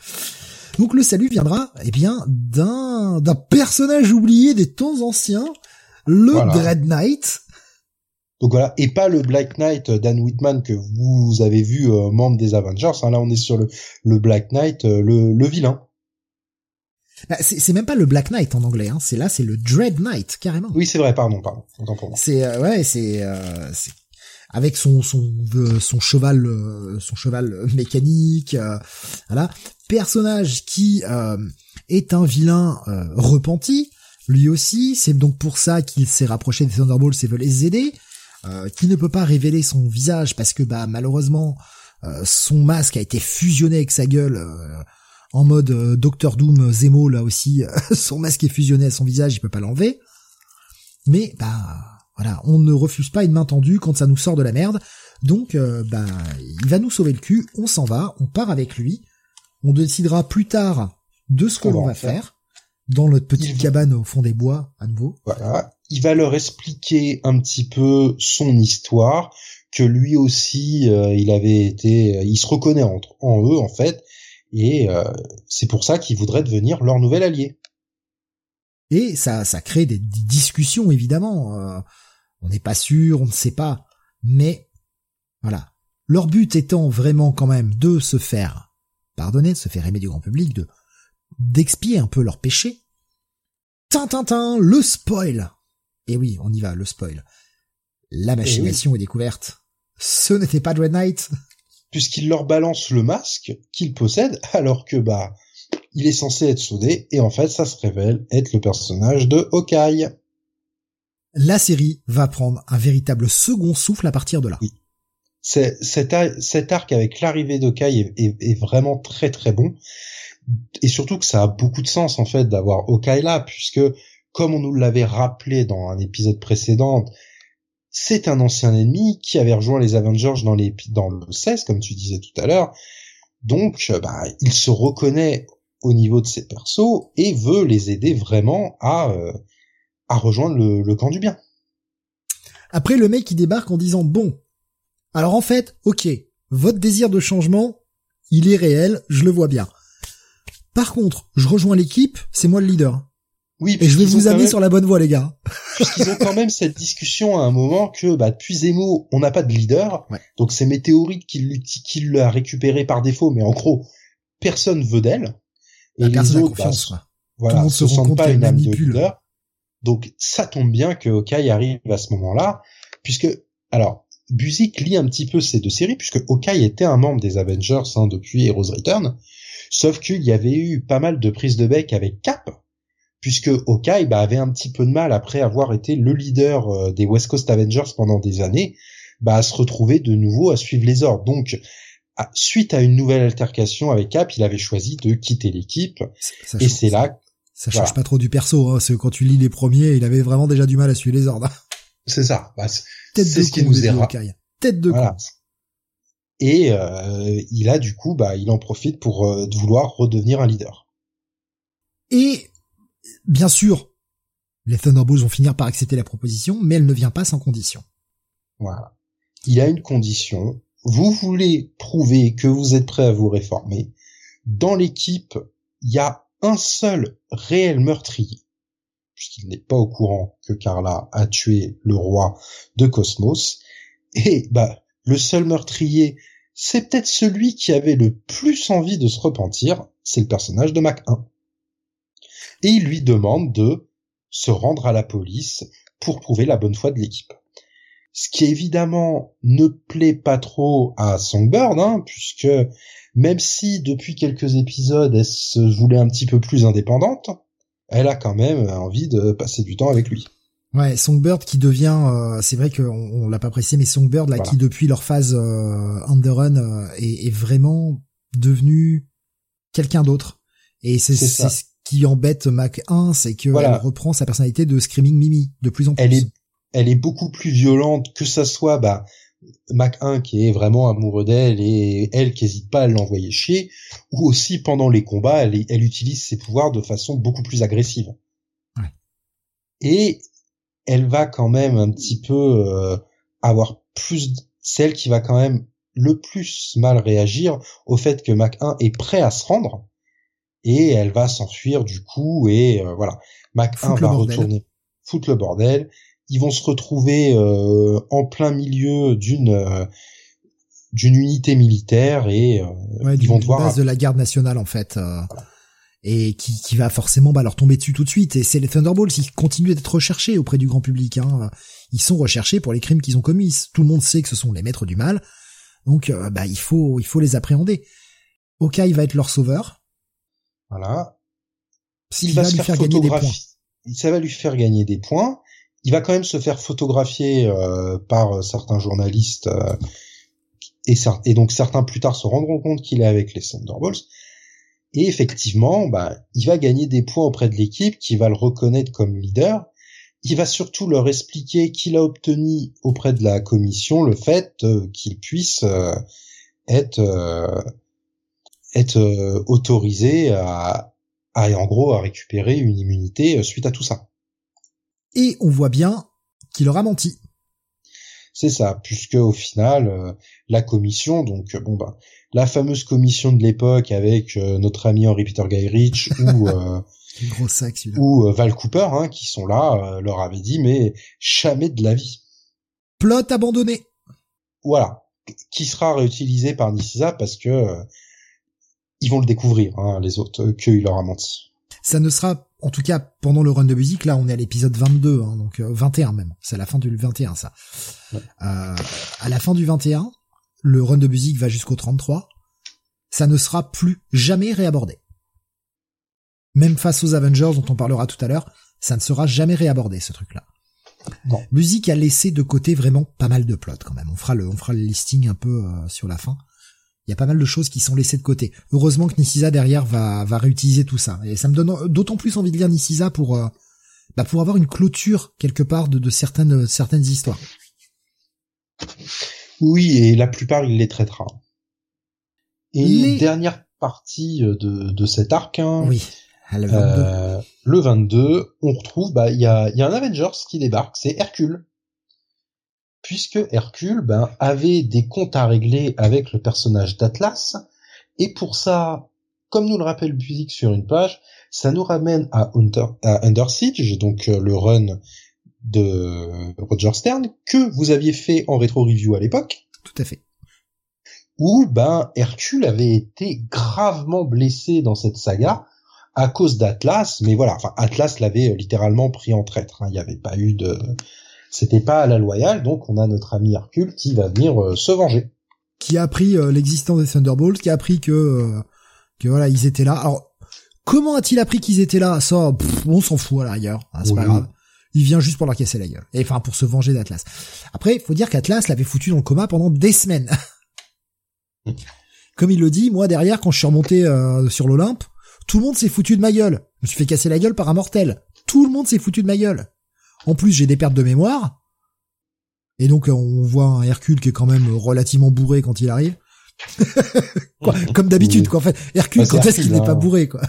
Donc le salut viendra, eh bien, d'un d'un personnage oublié des temps anciens, le Dread Knight. Donc voilà, et pas le Black Knight euh, Dan Whitman que vous avez vu euh, membre des Avengers. Hein. là, on est sur le, le Black Knight, euh, le, le vilain. Bah, c'est même pas le Black Knight en anglais, hein. c'est là, c'est le Dread Knight carrément. Oui, c'est vrai, pardon, pardon. C'est ouais, c'est avec son son son cheval son cheval mécanique, voilà personnage qui euh, est un vilain euh, repenti, lui aussi, c'est donc pour ça qu'il s'est rapproché des Thunderbolts et veut les aider, euh, qui ne peut pas révéler son visage parce que bah malheureusement son masque a été fusionné avec sa gueule en mode Doctor Doom Zemo là aussi, son masque est fusionné à son visage, il peut pas l'enlever. Mais bah voilà, on ne refuse pas une main tendue quand ça nous sort de la merde. Donc bah il va nous sauver le cul, on s'en va, on part avec lui. On décidera plus tard de ce que l'on va faire dans notre petite cabane au fond des bois à nouveau. Voilà. Il va leur expliquer un petit peu son histoire, que lui aussi, euh, il avait été, il se reconnaît en eux en fait, et euh, c'est pour ça qu'il voudrait devenir leur nouvel allié. Et ça, ça crée des, discussions évidemment. Euh, on n'est pas sûr, on ne sait pas, mais voilà. Leur but étant vraiment quand même de se faire pardonner, de se faire aimer du grand public, de d'expier un peu leur péché. Tintintin, le spoil. Et oui, on y va, le spoil. La machination est découverte. Ce n'était pas Dread Knight. Puisqu'il leur balance le masque qu'il possède, alors que bah il est censé être soudé, et en fait ça se révèle être le personnage de Hawkeye. La série va prendre un véritable second souffle à partir de là. Oui. Cet, cet arc avec l'arrivée d'Hawkeye est, est, vraiment très très bon et surtout que ça a beaucoup de sens en fait d'avoir Hawkeye puisque comme on nous l'avait rappelé dans un épisode précédent c'est un ancien ennemi qui avait rejoint les Avengers dans, dans le 16 comme tu disais tout à l'heure. Donc bah, il se reconnaît au niveau de ses persos et veut les aider vraiment à euh, à rejoindre le, le camp du bien. Après le mec qui débarque en disant bon alors en fait ok votre désir de changement il est réel je le vois bien par contre, je rejoins l'équipe, c'est moi le leader. Oui, et je vais vous amener sur la bonne voie, les gars. Puisqu'ils ont quand même cette discussion à un moment que, bah, depuis Zemo, on n'a pas de leader. Donc c'est Météorite qui l'a récupéré par défaut, mais en gros, personne veut d'elle. Et les autres, bah, voilà, se, se sentent pas une âme de leader. Donc ça tombe bien que Hawkeye arrive à ce moment-là, puisque, alors, Buzik lit un petit peu ces deux séries, puisque Hawkeye était un membre des Avengers hein, depuis Heroes Return. Sauf qu'il y avait eu pas mal de prises de bec avec Cap, puisque Hawkeye bah, avait un petit peu de mal après avoir été le leader euh, des West Coast Avengers pendant des années, bah, à se retrouver de nouveau à suivre les ordres. Donc, suite à une nouvelle altercation avec Cap, il avait choisi de quitter l'équipe. Et c'est là. Ça change pas trop du perso, hein, quand tu lis les premiers, il avait vraiment déjà du mal à suivre les ordres. C'est ça. Bah, Tête de ce qui nous est Tête de voilà et euh, il a du coup, bah, il en profite pour euh, vouloir redevenir un leader. Et bien sûr, les Thunderbolts vont finir par accepter la proposition, mais elle ne vient pas sans condition. Voilà. Il a une condition. Vous voulez prouver que vous êtes prêt à vous réformer. Dans l'équipe, il y a un seul réel meurtrier, puisqu'il n'est pas au courant que Carla a tué le roi de Cosmos. Et bah, le seul meurtrier, c'est peut-être celui qui avait le plus envie de se repentir, c'est le personnage de Mac 1. Et il lui demande de se rendre à la police pour prouver la bonne foi de l'équipe. Ce qui évidemment ne plaît pas trop à Songbird, hein, puisque même si depuis quelques épisodes elle se voulait un petit peu plus indépendante, elle a quand même envie de passer du temps avec lui. Ouais, Songbird qui devient, euh, c'est vrai qu'on on, l'a pas précisé, mais Songbird là qui depuis leur phase euh, Underrun euh, est, est, vraiment devenu quelqu'un d'autre. Et c'est ce qui embête Mac 1, c'est que elle reprend sa personnalité de Screaming Mimi de plus en plus. Elle est, elle est beaucoup plus violente que ça soit bah Mac 1 qui est vraiment amoureux d'elle et elle qui hésite pas à l'envoyer chier, ou aussi pendant les combats, elle, elle utilise ses pouvoirs de façon beaucoup plus agressive. Ouais. Et elle va quand même un petit peu euh, avoir plus celle qui va quand même le plus mal réagir au fait que Mac 1 est prêt à se rendre et elle va s'enfuir du coup et euh, voilà. Mac 1 va retourner foutre le bordel. Ils vont se retrouver euh, en plein milieu d'une d'une unité militaire et ils vont devoir base de la garde nationale en fait et qui, qui va forcément bah, leur tomber dessus tout de suite. Et c'est les Thunderbolts qui continuent d'être recherchés auprès du grand public. Hein. Ils sont recherchés pour les crimes qu'ils ont commis. Tout le monde sait que ce sont les maîtres du mal, donc euh, bah, il faut il faut les appréhender. il va être leur sauveur. Voilà. Il va, lui faire, gagner des points. Ça va lui faire gagner des points. Il va quand même se faire photographier euh, par euh, certains journalistes et, et donc certains plus tard se rendront compte qu'il est avec les Thunderbolts. Et effectivement, bah, il va gagner des points auprès de l'équipe qui va le reconnaître comme leader. Il va surtout leur expliquer qu'il a obtenu auprès de la commission le fait euh, qu'il puisse euh, être euh, autorisé à, à en gros à récupérer une immunité suite à tout ça. Et on voit bien qu'il aura menti. C'est ça, puisque au final, euh, la commission, donc bon bah, la fameuse commission de l'époque avec notre ami Henry Peter Guy Rich ou gros sac, ou Val Cooper, hein, qui sont là, leur avait dit mais jamais de la vie. Plot abandonné. Voilà, qui sera réutilisé par Niciza parce que ils vont le découvrir, hein, les autres, qu'il leur a menti. Ça ne sera en tout cas pendant le run de musique, là on est à l'épisode 22, hein, donc 21 euh, même. C'est la fin du 21 ça. Euh, à la fin du 21, le run de musique va jusqu'au 33. Ça ne sera plus jamais réabordé. Même face aux Avengers dont on parlera tout à l'heure, ça ne sera jamais réabordé ce truc-là. Musique a laissé de côté vraiment pas mal de plots quand même. On fera le, on fera le listing un peu euh, sur la fin il y a pas mal de choses qui sont laissées de côté. Heureusement que Niciza derrière va, va réutiliser tout ça. Et ça me donne d'autant plus envie de lire Niciza pour, euh, bah pour avoir une clôture quelque part de, de certaines, certaines histoires. Oui, et la plupart il les traitera. Et les... dernière partie de, de cet arc, hein, oui, le 22. Euh, le 22, on retrouve, bah il y a, y a un Avengers qui débarque, c'est Hercule puisque Hercule ben, avait des comptes à régler avec le personnage d'Atlas, et pour ça, comme nous le rappelle Buzik sur une page, ça nous ramène à, Under Siege, donc euh, le run de Roger Stern, que vous aviez fait en rétro-review à l'époque. Tout à fait. Où ben Hercule avait été gravement blessé dans cette saga à cause d'Atlas, mais voilà, enfin Atlas l'avait euh, littéralement pris en traître. Hein. Il n'y avait pas eu de, c'était pas à la loyale, donc on a notre ami Hercule qui va venir euh, se venger. Qui a appris euh, l'existence des Thunderbolts, qui a appris que euh, que voilà ils étaient là. Alors comment a-t-il appris qu'ils étaient là? Ça, on s'en fout à l'arrière, hein, c'est pas grave. Il vient juste pour leur casser la gueule, et enfin pour se venger d'Atlas. Après, il faut dire qu'Atlas l'avait foutu dans le coma pendant des semaines. Comme il le dit, moi derrière, quand je suis remonté sur l'Olympe, tout le monde s'est foutu de ma gueule. Je me suis fait casser la gueule par un mortel. Tout le monde s'est foutu de ma gueule. En plus, j'ai des pertes de mémoire. Et donc, on voit un Hercule qui est quand même relativement bourré quand il arrive. comme d'habitude, quoi. En fait, Hercule, quand est-ce qu'il n'est pas hein. bourré, quoi.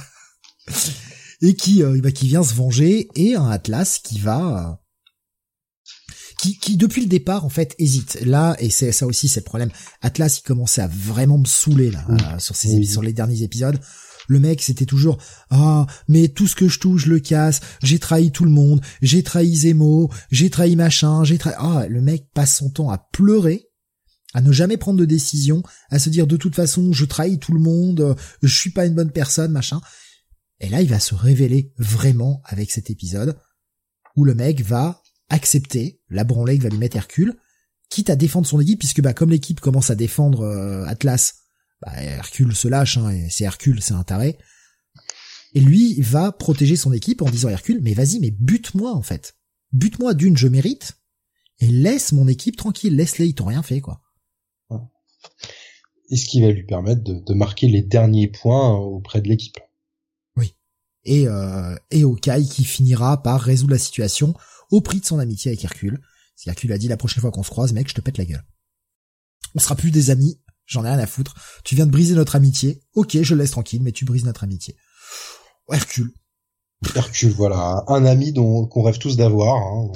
et qui, euh, bah, qui vient se venger, et un Atlas qui va, euh, qui, qui depuis le départ en fait hésite. Là, et c'est ça aussi, c'est le problème. Atlas, il commençait à vraiment me saouler là euh, sur ces sur les derniers épisodes. Le mec, c'était toujours ah mais tout ce que je touche, je le casse. J'ai trahi tout le monde. J'ai trahi Zemo. J'ai trahi machin. J'ai trahi. Ah le mec passe son temps à pleurer, à ne jamais prendre de décision, à se dire de toute façon je trahis tout le monde. Je suis pas une bonne personne, machin. Et là, il va se révéler vraiment avec cet épisode où le mec va accepter la branlée va lui mettre Hercule, quitte à défendre son équipe, puisque bah comme l'équipe commence à défendre euh, Atlas bah, Hercule se lâche, hein, c'est Hercule, c'est un taré. Et lui va protéger son équipe en disant à Hercule, mais vas-y, mais bute-moi en fait. Bute-moi d'une, je mérite, et laisse mon équipe tranquille, laisse-les, ils t'ont rien fait quoi. Et ce qui va lui permettre de, marquer les derniers points auprès de l'équipe. Oui. Et, euh, et Okai qui finira par résoudre la situation au prix de son amitié avec Hercule. Si Hercule a dit la prochaine fois qu'on se croise, mec, je te pète la gueule. On sera plus des amis, J'en ai rien à foutre. Tu viens de briser notre amitié. Ok, je le laisse tranquille, mais tu brises notre amitié. Hercule. Hercule, voilà. Un ami dont qu'on rêve tous d'avoir. Hein.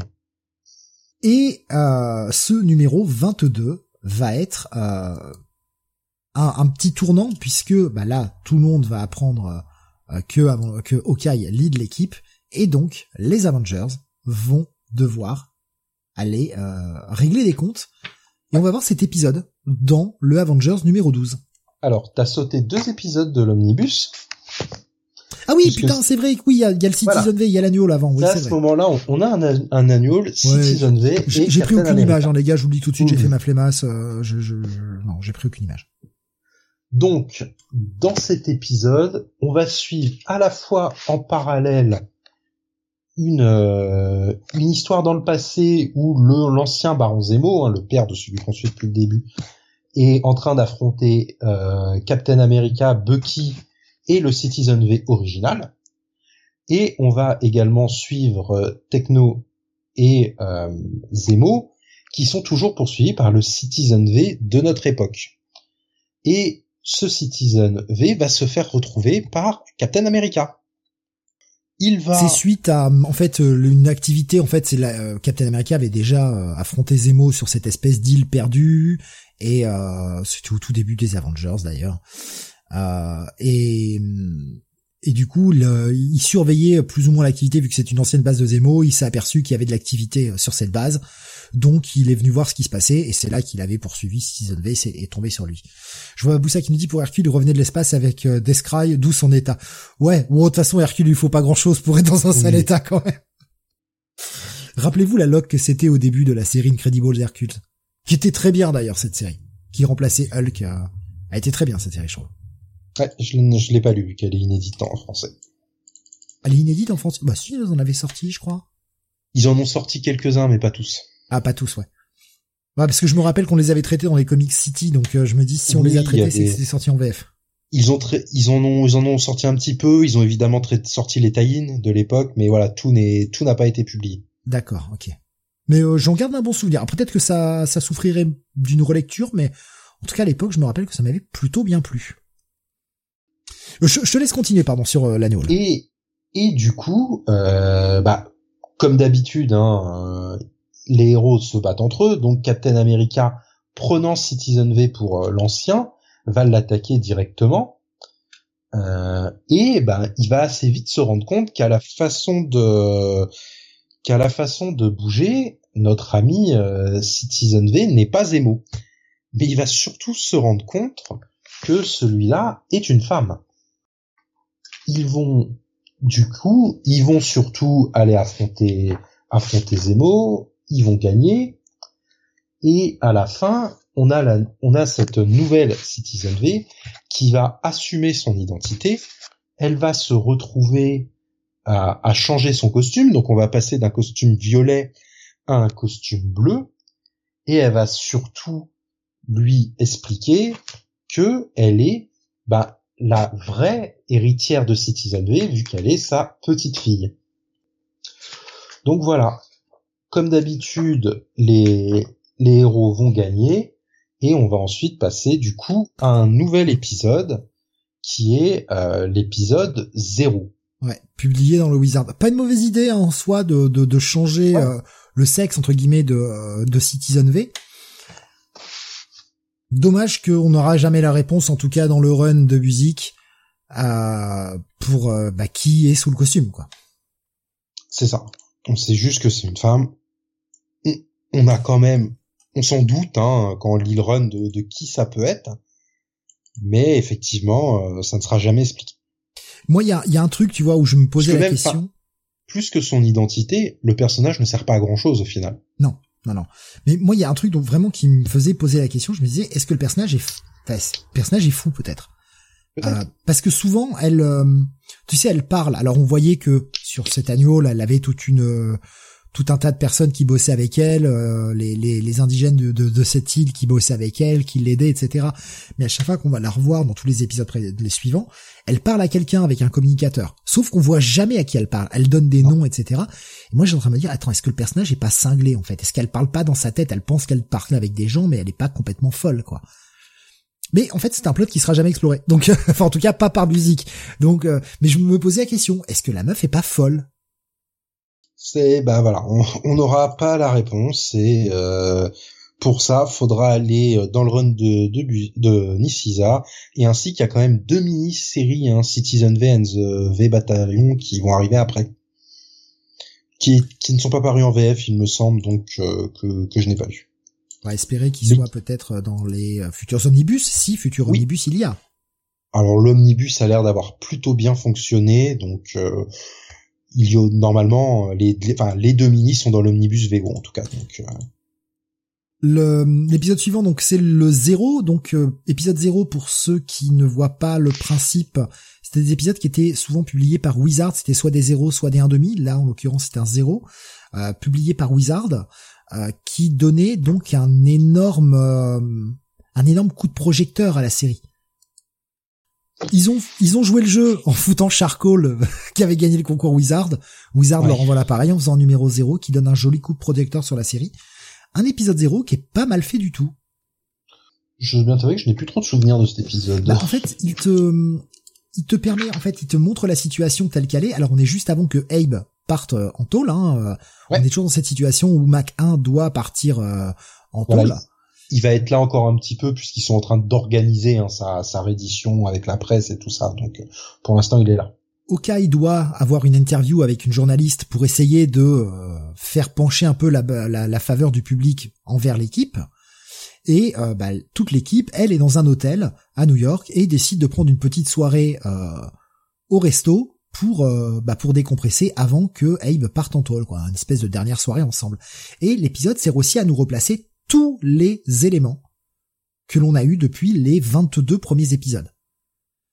Et euh, ce numéro 22 va être euh, un, petit tournant, puisque bah là, tout le monde va apprendre euh, que, que Hawkeye lead l'équipe, et donc les Avengers vont devoir aller régler des comptes. Et on va voir cet épisode dans le Avengers numéro 12. Alors, t'as sauté deux épisodes de l'omnibus. Ah oui, putain, c'est vrai, oui, il y a, le Citizen V, il y a l'annual avant. Oui, à ce moment-là, on, a un, un annual Citizen V. J'ai pris aucune image, hein, les gars, je vous le dis tout de suite, j'ai fait ma flémasse, euh, je, je, non, j'ai pris aucune image. Donc, dans cet épisode, on va suivre à la fois en parallèle une euh, une histoire dans le passé où l'ancien baron Zemo, hein, le père de celui qu'on suit depuis le début, est en train d'affronter euh, Captain America, Bucky et le Citizen V original. Et on va également suivre euh, Techno et euh, Zemo, qui sont toujours poursuivis par le Citizen V de notre époque. Et ce Citizen V va se faire retrouver par Captain America. il va. C'est suite à en fait une activité. En fait, c'est la Captain America avait déjà affronté Zemo sur cette espèce d'île perdue et euh, c'était au tout début des Avengers d'ailleurs. et et du coup, le, il surveillait plus ou moins l'activité vu que c'est une ancienne base de Zemo. Il s'est aperçu qu'il y avait de l'activité sur cette base. Donc il est venu voir ce qui se passait et c'est là qu'il avait poursuivi Citizen V et est tombé sur lui. Je vois Boussa qui nous dit pour Hercule il revenait de l'espace avec euh, Descry, d'où son état. Ouais, bon, de toute façon Hercule il faut pas grand chose pour être dans un sale état quand même. Rappelez-vous la loque que c'était au début de la série Incredible Hercule, qui était très bien d'ailleurs cette série, qui remplaçait Hulk. Euh, a été très bien cette série, je trouve. Ouais, je, l'ai pas lu, qu'elle est inédite en français. Elle est inédite en français? Bah si, ils en avaient sorti, je crois. Ils en ont sorti quelques-uns, mais pas tous. Ah, pas tous, ouais. Ouais, parce que je me rappelle qu'on les avait traités dans les Comics City, donc euh, je me dis si on les a traités, c'est que c'est sorti en VF. Ils ont ils en ont ils en ont sorti un petit peu, ils ont évidemment sorti les tie de l'époque, mais voilà, tout n'est tout n'a pas été publié. D'accord, ok. Mais euh, j'en garde un bon souvenir. Peut-être que ça ça souffrirait d'une relecture, mais en tout cas à l'époque, je me rappelle que ça m'avait plutôt bien plu. Euh, je, te laisse continuer, pardon, sur l'anneau. Et et du coup, bah comme d'habitude, hein, les héros se battent entre eux, donc Captain America, prenant Citizen V pour euh, l'ancien, va l'attaquer directement. Euh, et ben il va assez vite se rendre compte qu'à la façon de qu'à la façon de bouger, notre ami euh, Citizen V n'est pas émo. Mais il va surtout se rendre compte que celui-là est une femme. Ils vont du coup, ils vont surtout aller affronter affronter Zemo, ils vont gagner. Et à la fin, on a la, on a cette nouvelle Citizen V qui va assumer son identité. Elle va se retrouver à, à changer son costume. Donc on va passer d'un costume violet un costume bleu. Et elle va surtout lui expliquer que elle est, bah, la vraie héritière de Citizen V vu qu'elle est sa petite fille. Donc voilà, comme d'habitude, les, les héros vont gagner et on va ensuite passer du coup à un nouvel épisode qui est euh, l'épisode 0. Ouais, publié dans le Wizard. Pas une mauvaise idée hein, en soi de, de, de changer euh, le sexe entre guillemets de, euh, de Citizen V. Dommage qu'on n'aura jamais la réponse, en tout cas dans le run de musique, pour bah, qui est sous le costume, quoi. C'est ça. On sait juste que c'est une femme on a quand même, on s'en doute hein, quand on lit le run de, qui ça peut être, mais effectivement, euh, ça ne sera jamais expliqué. Moi, il y a, y a, un truc, tu vois, où je me posais la question. Plus que son identité, le personnage ne sert pas à grand chose au final. Non, non, non. Mais moi, il y a un truc donc vraiment qui me faisait poser la question. Je me disais, est-ce que le personnage est, enfin, le personnage est fou peut-être? Euh, parce que souvent, elle, euh, tu sais, elle parle. Alors, on voyait que sur cet agneau, là, elle avait toute une tout un tas de personnes qui bossaient avec elle, euh, les, les, les, indigènes de, de, de, cette île qui bossaient avec elle, qui l'aidaient, etc. Mais à chaque fois qu'on va la revoir dans tous les épisodes les suivants, elle parle à quelqu'un avec un communicateur. Sauf qu'on voit jamais à qui elle parle. Elle donne des noms, etc. Et moi, j'ai en train de me dire, attends, est-ce que le personnage est pas cinglé en fait? Est-ce qu'elle parle pas dans sa tête? Elle pense qu'elle parle avec des gens, mais elle est pas complètement folle, quoi. Mais en fait, c'est un plot qui sera jamais exploré. Donc, enfin, en tout cas, pas par musique. Donc, euh, mais je me posais la question est-ce que la meuf est pas folle? C'est bah voilà, on n'aura pas la réponse et euh, pour ça, faudra aller euh, dans le run de de, de et ainsi qu'il y a quand même deux mini-séries, hein, Citizen V and the V Battalion qui vont arriver après, qui qui ne sont pas parus en VF, il me semble, donc euh, que que je n'ai pas vu. On va espérer qu'ils soient peut-être dans les futurs omnibus, si futurs omnibus il y a. Alors l'omnibus a l'air d'avoir plutôt bien fonctionné, donc il y a normalement les, enfin, les deux mini sont dans l'omnibus Vego en tout cas. Donc, euh. l'épisode suivant donc c'est le zéro donc euh, épisode zéro pour ceux qui ne voient pas le principe c'était des épisodes qui étaient souvent publiés par Wizard c'était soit des zéros soit des 1,5 là en l'occurrence c'était un zéro euh, publié par Wizard euh, qui donnait donc un énorme un énorme coup de projecteur à la série ils ont ils ont joué le jeu en foutant Charcoal qui avait gagné le concours Wizard. Wizard leur envoie l'appareil en faisant numéro 0 qui donne un joli coup de projecteur sur la série. Un épisode 0 qui est pas mal fait du tout. Je veux bien t'avouer que je n'ai plus trop de souvenirs de cet épisode. Bah, en fait, il te il te permet, en fait, il te montre la situation telle qu'elle est. Alors, on est juste avant que Abe parte euh, en tôle. Hein. On est toujours dans cette situation où Mac 1 doit partir en tôle. Il va être là encore un petit peu puisqu'ils sont en train d'organiser hein, sa, sa réédition avec la presse et tout ça. Donc, pour l'instant, il est là. Okai doit avoir une interview avec une journaliste pour essayer de euh, faire pencher un peu la, la, faveur du public envers l'équipe. Et euh, bah, toute l'équipe, elle est dans un hôtel à New York et décide de prendre une petite soirée euh, au resto pour bah, pour décompresser avant que Abe parte en toile, quoi, une espèce de dernière soirée ensemble. Et l'épisode sert aussi à nous replacer tous les éléments que l'on a eu depuis les 22 premiers épisodes.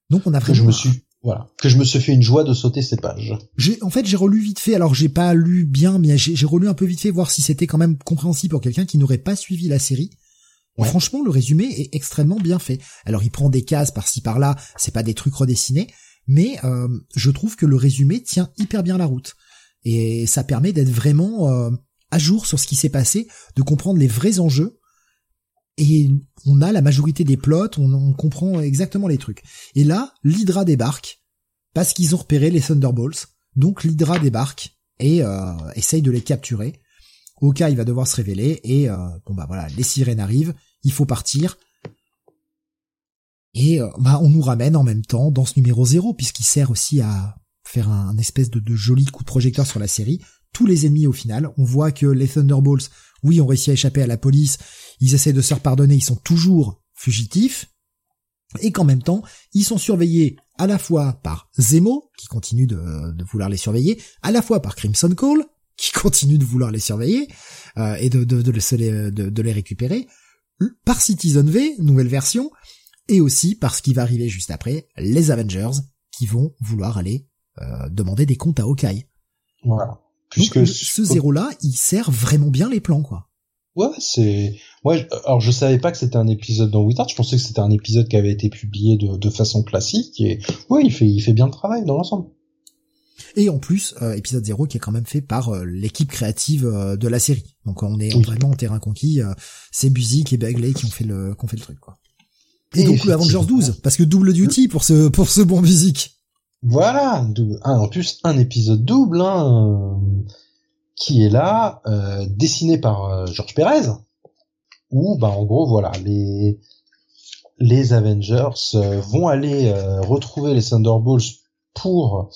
Donc on a vraiment. Je me suis voilà. Que je me suis fait une joie de sauter ces pages. J'ai, en fait, j'ai relu vite fait. Alors, j'ai pas lu bien, mais j'ai relu un peu vite fait, voir si c'était quand même compréhensible pour quelqu'un qui n'aurait pas suivi la série. Franchement, le résumé est extrêmement bien fait. Alors, il prend des cases par-ci par-là. C'est pas des trucs redessinés, mais euh, je trouve que le résumé tient hyper bien la route et ça permet d'être vraiment euh, à jour sur ce qui s'est passé, de comprendre les vrais enjeux et on a la majorité des plots, on, comprend exactement les trucs. Et là, l'Hydra débarque parce qu'ils ont repéré les Thunderbolts. Donc l'Hydra débarque et euh, essaye de les capturer. Oka, il va devoir se révéler et euh, bon bah voilà, les sirènes arrivent, il faut partir. Et euh, bah on nous ramène en même temps dans ce numéro 0 puisqu'il sert aussi à faire un, espèce de joli coup de projecteur sur la série. Tous les ennemis au final, on voit que les Thunderbolts, oui, ont réussi à échapper à la police, ils essaient de se faire pardonner, ils sont toujours fugitifs, et qu'en même temps, ils sont surveillés à la fois par Zemo, qui continue de, vouloir les surveiller, à la fois par Crimson Call, qui continue de vouloir les surveiller, euh, et de, de, de, les récupérer, par Citizen V, nouvelle version, et aussi parce qu'il va arriver juste après, les Avengers, qui vont vouloir aller euh, demander des comptes à Hawkeye. Voilà. Puisque ce zéro-là, il sert vraiment bien les plans, quoi. Ouais, c'est. Ouais, alors je savais pas que c'était un épisode dans Wizard. Je pensais que c'était un épisode qui avait été publié de, de façon classique. Et ouais, il fait, il fait bien le travail dans l'ensemble. Et en plus, euh, épisode 0 qui est quand même fait par euh, l'équipe créative euh, de la série. Donc on est vraiment en terrain conquis. c'est Buzik et Bagley qui ont fait le, qui ont fait le truc, quoi. Et, donc le Avengers 12, parce que double duty pour ce, pour ce bon musique. Voilà, en plus un épisode double, hein qui est là, euh, dessiné par euh, Georges Pérez, où bah en gros voilà les les Avengers euh, vont aller retrouver les Thunderbolts pour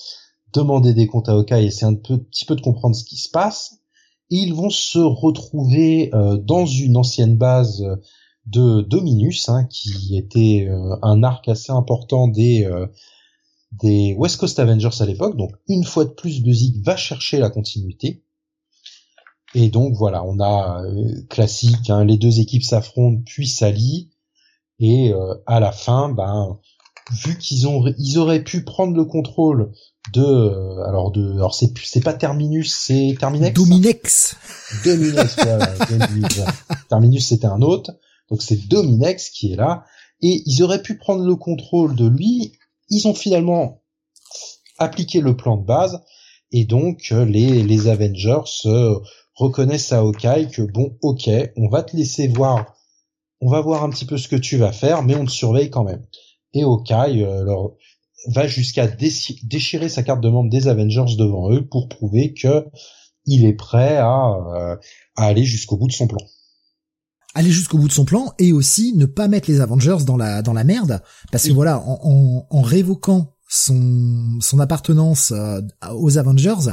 demander des comptes à Hawkeye et essayer un peu, petit peu de comprendre ce qui se passe. Ils vont se retrouver dans une ancienne base de Dominus, hein, qui était un arc assez important des des West Coast Avengers à l'époque. Donc une fois de plus, Buzik va chercher la continuité. Et donc voilà, on a euh, classique, hein, les deux équipes s'affrontent puis s'allient, et euh, à la fin, ben vu qu'ils ont ils auraient pu prendre le contrôle de euh, alors de alors c'est c'est pas Terminus c'est Terminex Dominex. Dominex Terminus c'était un autre. Donc c'est Dominex qui est là. Et ils auraient pu prendre le contrôle de lui ils ont finalement appliqué le plan de base et donc les les Avengers reconnaissent à Hawkeye que bon, ok, on va te laisser voir, on va voir un petit peu ce que tu vas faire, mais on te surveille quand même. Et Hawkeye euh, va jusqu'à déchirer sa carte de membre des Avengers devant eux pour prouver que il est prêt à, euh, à aller jusqu'au bout de son plan aller jusqu'au bout de son plan et aussi ne pas mettre les Avengers dans la dans la merde parce que voilà en, en, en, révoquant son son appartenance euh, aux Avengers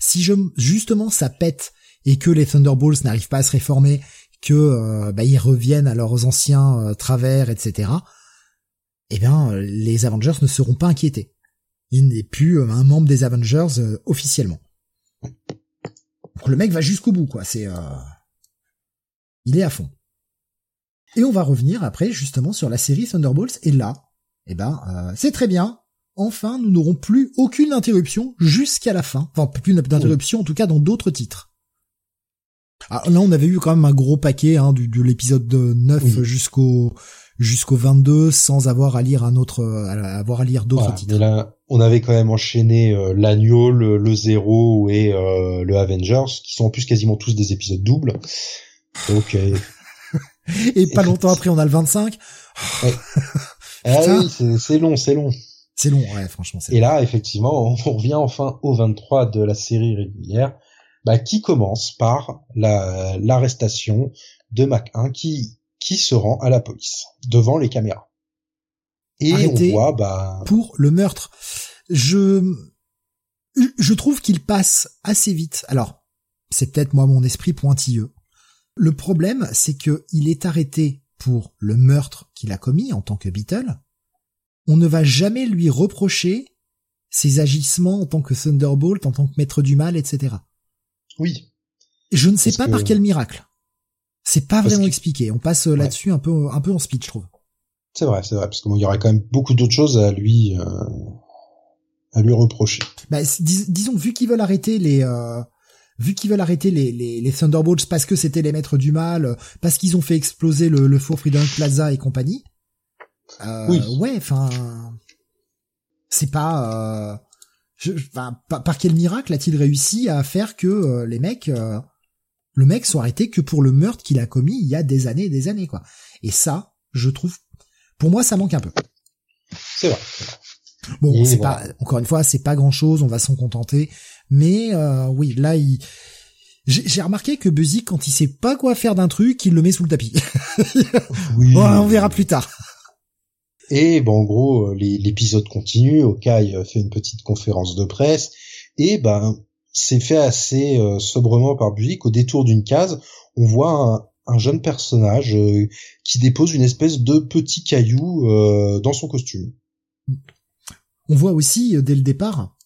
si je justement ça pète et que les Thunderbolts n'arrivent pas à se réformer, que euh, bah, ils reviennent à leurs anciens euh, travers, etc. Eh bien, les Avengers ne seront pas inquiétés. Il n'est plus un membre des Avengers officiellement. Donc le mec va jusqu'au bout, quoi. C'est, il est à fond. Et on va revenir après justement sur la série Thunderbolts. Et là, eh ben, c'est très bien. Enfin, nous n'aurons plus aucune interruption jusqu'à la fin. Enfin, plus d'interruption, en tout cas dans d'autres titres. Ah, là, on avait eu quand même un gros paquet hein, du, de l'épisode 9 jusqu'au jusqu'au 22 sans avoir à lire un autre, avoir à lire d'autres titres. Mais là, on avait quand même enchaîné euh, l'Agneau, le, le Zéro et euh, le Avengers, qui sont en plus quasiment tous des épisodes doubles. Donc, euh, et pas longtemps après, on a le 25. ah oui, c'est long, c'est long. C'est long, ouais, franchement. Et là, effectivement, on revient enfin au 23 de la série régulière, bah, qui commence par l'arrestation de Mac 1 qui qui se rend à la police devant les caméras. Et on voit bah pour le meurtre. Je je trouve qu'il passe assez vite. Alors, c'est peut-être moi mon esprit pointilleux. Le problème, c'est que il est arrêté pour le meurtre qu'il a commis en tant que Beatle. On ne va jamais lui reprocher ses agissements en tant que Thunderbolt, en tant que maître du mal, etc. Oui. Je ne sais pas par quel miracle. C'est pas vraiment expliqué. On passe là-dessus un peu, un peu en speed, je trouve. C'est vrai, c'est vrai, parce qu'il y aurait quand même beaucoup d'autres choses à lui, euh, à lui reprocher. Bah, disons, vu qu'ils veulent arrêter les, euh, vu qu'ils veulent arrêter les, les, les, Thunderbolts parce que c'était les maîtres du mal, parce qu'ils ont fait exploser le, le faux Freedom Plaza et compagnie. Euh, oui. Ouais, enfin, c'est pas, euh, je, par, quel miracle a-t-il réussi à faire que euh, les mecs, euh, le mec soit arrêté que pour le meurtre qu'il a commis il y a des années et des années, quoi. Et ça, je trouve, pour moi, ça manque un peu. C'est vrai. Bon, c'est pas, encore une fois, c'est pas grand chose, on va s'en contenter. Mais euh, oui, là, il... j'ai remarqué que Buzzy, quand il sait pas quoi faire d'un truc, il le met sous le tapis. oui. Bon, on verra plus tard. Et bon, en gros, euh, l'épisode continue. Okai euh, fait une petite conférence de presse et ben c'est fait assez sobrement par Buzzy qu'au détour d'une case, on voit un, jeune personnage qui dépose une espèce de petit caillou dans son costume. On voit aussi dès le départ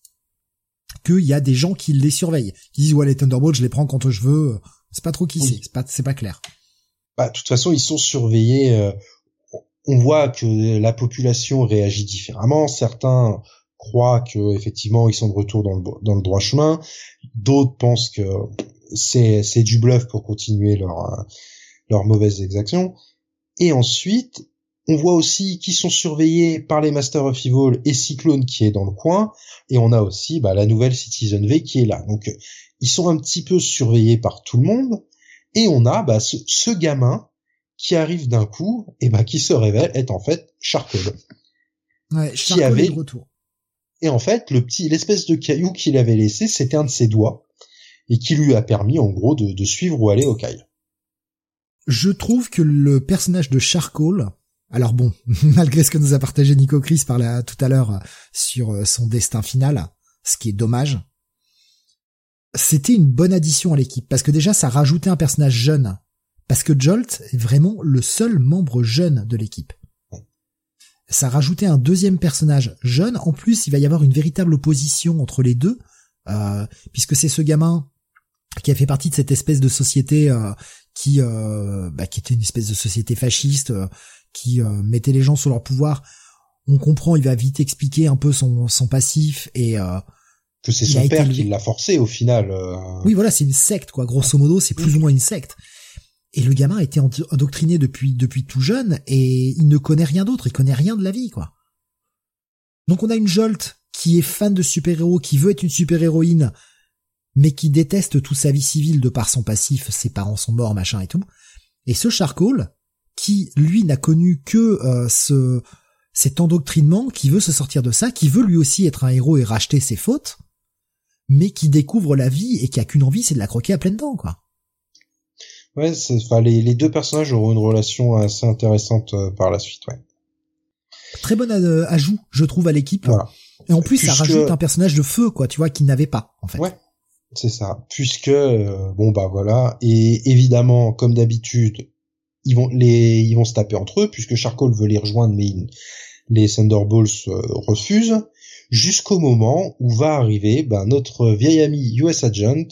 qu'il y a des gens qui les surveillent, qui disent ouais les Thunderbolts je les prends quand je veux, c'est pas trop qui c'est, c'est pas c'est pas clair. Bah de toute façon ils sont surveillés. Euh, on voit que la population réagit différemment. Certains croient que effectivement ils sont de retour dans le dans le droit chemin. D'autres pensent que c'est c'est du bluff pour continuer leur leurs mauvaises exactions. Et ensuite, on voit aussi qu'ils sont surveillés par les Masters of Evil et Cyclone qui est dans le coin, et on a aussi bah, la nouvelle Citizen V qui est là. Donc ils sont un petit peu surveillés par tout le monde, et on a bah, ce, gamin qui arrive d'un coup et bah qui se révèle être en fait Charcol. Ouais, qui avait le retour. Et en fait, le petit, l'espèce de caillou qu'il avait laissé, c'était un de ses doigts et qui lui a permis en gros de, de suivre où aller au caille. Je trouve que le personnage de Charcoal alors bon, malgré ce que nous a partagé Nico Chris par là tout à l'heure sur euh, son destin final, ce qui est dommage, c'était une bonne addition à l'équipe parce que déjà ça rajoutait un personnage jeune. Parce que Jolt est vraiment le seul membre jeune de l'équipe. Ça rajoutait un deuxième personnage jeune. En plus, il va y avoir une véritable opposition entre les deux, euh, puisque c'est ce gamin qui a fait partie de cette espèce de société euh, qui, bah, qui était une espèce de société fasciste qui euh, mettait les gens sous leur pouvoir. On comprend, il va vite expliquer un peu son, son passif et euh, que c'est son père qui l'a forcé au final. Euh. Oui, voilà, c'est une secte quoi. Grosso modo, c'est plus ou moins une secte. Et le gamin a été endoctriné depuis depuis tout jeune et il ne connaît rien d'autre, il connaît rien de la vie quoi. Donc on a une Jolt qui est fan de super-héros, qui veut être une super-héroïne, mais qui déteste toute sa vie civile de par son passif, ses parents sont morts, machin et tout. Et ce Charcoal, qui lui n'a connu que euh, ce cet endoctrinement, qui veut se sortir de ça, qui veut lui aussi être un héros et racheter ses fautes, mais qui découvre la vie et qui a qu'une envie, c'est de la croquer à pleines dents, quoi. Ouais, enfin, les, les, deux personnages auront une relation assez intéressante euh, par la suite, ouais. Très bon euh, ajout, je trouve, à l'équipe. Et en plus, ça rajoute un personnage de feu, quoi, tu vois, qui n'avait pas, en fait. Ouais, c'est ça. Puisque, bon, bah voilà, et évidemment, comme d'habitude, ils vont les ils vont se taper entre eux puisque Charcoal veut les rejoindre mais les Thunderbolts euh, refusent jusqu'au moment où va arriver ben, notre vieil ami US Agent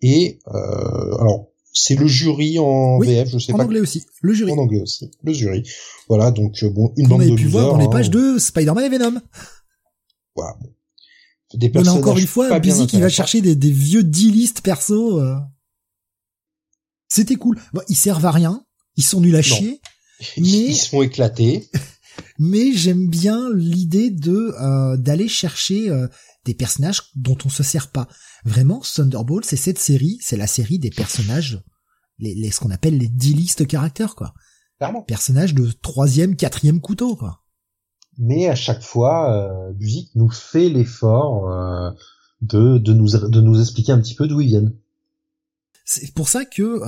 et euh, alors c'est le jury en VF, je sais en pas. En anglais aussi, le jury. En anglais aussi, le jury. Voilà, donc euh, bon, une bande de pu voir dans les pages hein. de Spider-Man et Venom. Voilà. Des On a encore une fois Busy qui va chercher des, des vieux D-list perso. Euh. C'était cool. Bon, ils servent à rien, ils sont nuls à chier. Mais ils se font éclater. mais j'aime bien l'idée de euh, d'aller chercher euh, des personnages dont on se sert pas. Vraiment, Thunderbolt, c'est cette série, c'est la série des personnages, les, les ce qu'on appelle les D-list caractères, quoi. Clairement. Personnages de troisième, quatrième couteau, quoi. mais à chaque fois, euh, Buzik nous fait l'effort euh, de, de, nous, de nous expliquer un petit peu d'où ils viennent. C'est pour ça que,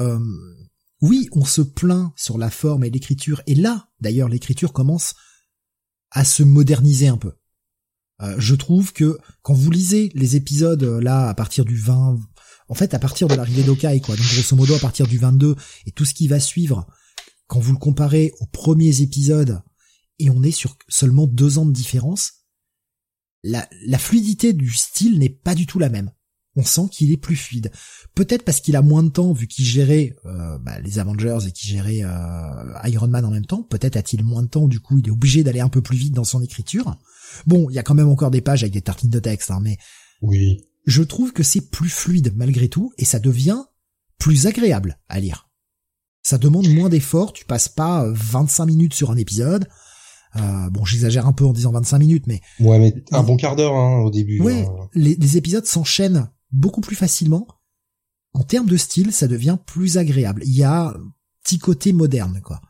oui, on se plaint sur la forme et l'écriture, et là, d'ailleurs, l'écriture commence à se moderniser un peu. Euh, je trouve que quand vous lisez les épisodes euh, là à partir du 20, en fait à partir de l'arrivée d'Okai quoi, donc grosso modo à partir du 22 et tout ce qui va suivre, quand vous le comparez aux premiers épisodes et on est sur seulement deux ans de différence, la, la fluidité du style n'est pas du tout la même. On sent qu'il est plus fluide. Peut-être parce qu'il a moins de temps vu qu'il gérait euh, bah, les Avengers et qu'il gérait euh, Iron Man en même temps. Peut-être a-t-il moins de temps, du coup il est obligé d'aller un peu plus vite dans son écriture. Bon, il y a quand même encore des pages avec des tartines de texte, hein, mais oui. je trouve que c'est plus fluide malgré tout et ça devient plus agréable à lire. Ça demande moins d'efforts, tu passes pas 25 minutes sur un épisode. Euh, bon, j'exagère un peu en disant 25 minutes, mais ouais, mais un bon quart d'heure hein, au début. Ouais, hein. les, les épisodes s'enchaînent beaucoup plus facilement. En termes de style, ça devient plus agréable. Il y a un petit côté moderne, quoi.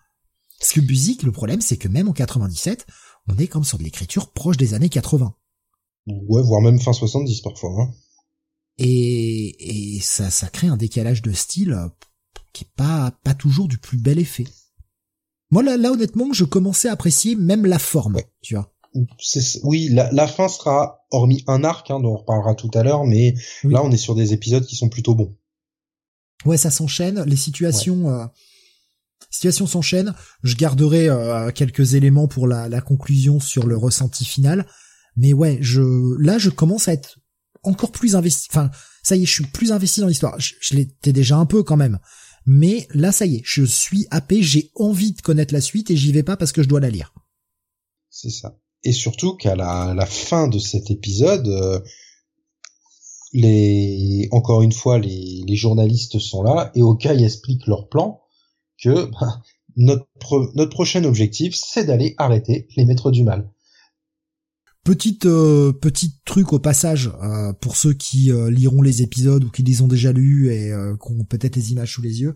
Parce que Buzik, le problème, c'est que même en 97, on est comme sur de l'écriture proche des années 80. Ouais, voire même fin 70 parfois. Hein. Et, et ça, ça crée un décalage de style euh, qui est pas, pas toujours du plus bel effet. Moi, là, là, honnêtement, je commençais à apprécier même la forme, Ouais. tu vois. Oui, la, la fin sera, hormis un arc, hein, dont on reparlera tout à l'heure, mais Oui. là on est sur des épisodes qui sont plutôt bons. Ouais, ça s'enchaîne, les situations, euh, situations s'enchaînent. Je garderai euh, quelques éléments pour la, la conclusion sur le ressenti final, mais ouais, je là je commence à être encore plus investi. Enfin, ça y est, je suis plus investi dans l'histoire. Je, je l'étais déjà un peu quand même, mais là ça y est, je suis happé. J'ai envie de connaître la suite et j'y vais pas parce que je dois la lire. C'est ça. Et surtout qu'à la, fin de cet épisode, euh, les encore une fois les, les journalistes sont là et Okai explique leur plan que bah, notre pro- notre prochain objectif c'est d'aller arrêter les maîtres du mal. Petite euh, petit truc au passage euh, pour ceux qui euh, liront les épisodes ou qui les ont déjà lus et euh, qui ont peut-être les images sous les yeux.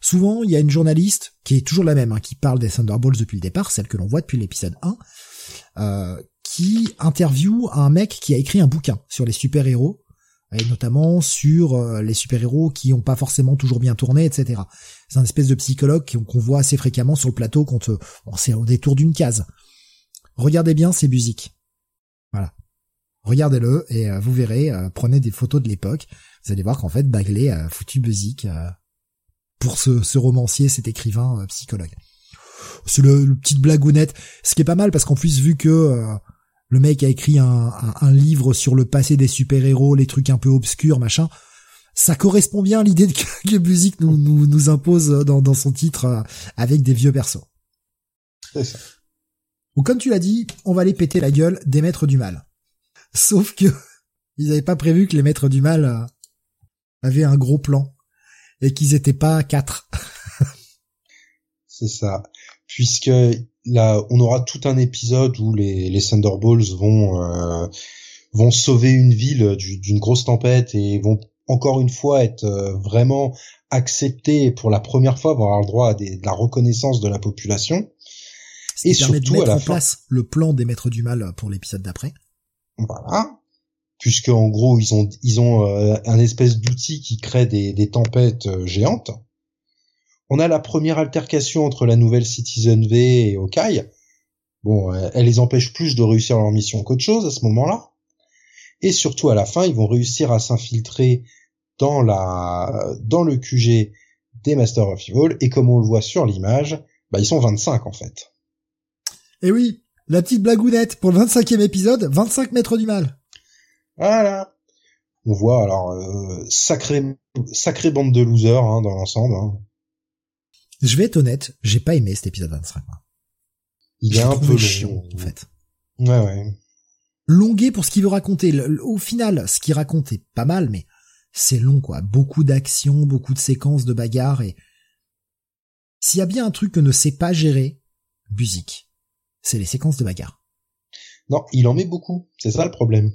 Souvent, il y a une journaliste qui est toujours la même, hein, qui parle des Thunderbolts depuis le départ, celle que l'on voit depuis l'épisode 1, euh, qui interviewe un mec qui a écrit un bouquin sur les super-héros, et notamment sur euh, les super-héros qui n'ont pas forcément toujours bien tourné, etc. C'est un espèce de psychologue qu'on voit assez fréquemment sur le plateau quand euh, on c'est au détour d'une case. Regardez bien ces musiques. Voilà. Regardez-le et euh, vous verrez, prenez des photos de l'époque, vous allez voir qu'en fait Bagley a foutu euh, pour ce, romancier, cet écrivain psychologue. C'est le, le petite blagounette, ce qui est pas mal parce qu'en plus vu que euh, le mec a écrit un, un- un livre sur le passé des super-héros, les trucs un peu obscurs, machin, ça correspond bien à l'idée que, que Buzik nous, nous, nous impose dans, dans son titre euh, avec des vieux persos. C'est ça. Ou comme tu l'as dit, on va aller péter la gueule des maîtres du mal. Sauf que ils n'avaient pas prévu que les maîtres du mal euh, avaient un gros plan et qu'ils étaient pas quatre. C'est ça. Puisque là, on aura tout un épisode où les, les Thunderbolts vont euh, vont sauver une ville du- d'une grosse tempête et vont encore une fois être euh, vraiment acceptés pour la première fois, vont avoir le droit à des- de la reconnaissance de la population. Ce qui Et de surtout, à mettre la en fin- place le plan des maîtres du mal pour l'épisode d'après. Voilà. Puisque en gros, ils ont ils ont euh, un espèce d'outil qui crée des, des tempêtes euh, géantes. On a la première altercation entre la nouvelle Citizen V et Okai. Bon, euh, elle les empêche plus de réussir leur mission qu'autre chose à ce moment-là. Et surtout à la fin, ils vont réussir à s'infiltrer dans la dans le QG des Masters of Evil et comme on le voit sur l'image, bah ils sont 25 en fait. Et oui, la petite blagounette pour le 25e épisode, 25 maîtres du mal. Voilà. On voit alors euh, sacré sacré bande de losers hein, dans l'ensemble. hein. Je vais être honnête, j'ai pas aimé cet épisode 25. moi. Il est un peu chiant, en fait. Ouais ouais. longué pour ce qu'il veut raconter. Au final, ce qu'il raconte est pas mal, mais c'est long, quoi. Beaucoup d'actions, beaucoup de séquences de bagarres et s'il y a bien un truc que ne sait pas gérer, Buzik, c'est les séquences de bagarre. Non, il en met beaucoup. C'est ça le problème.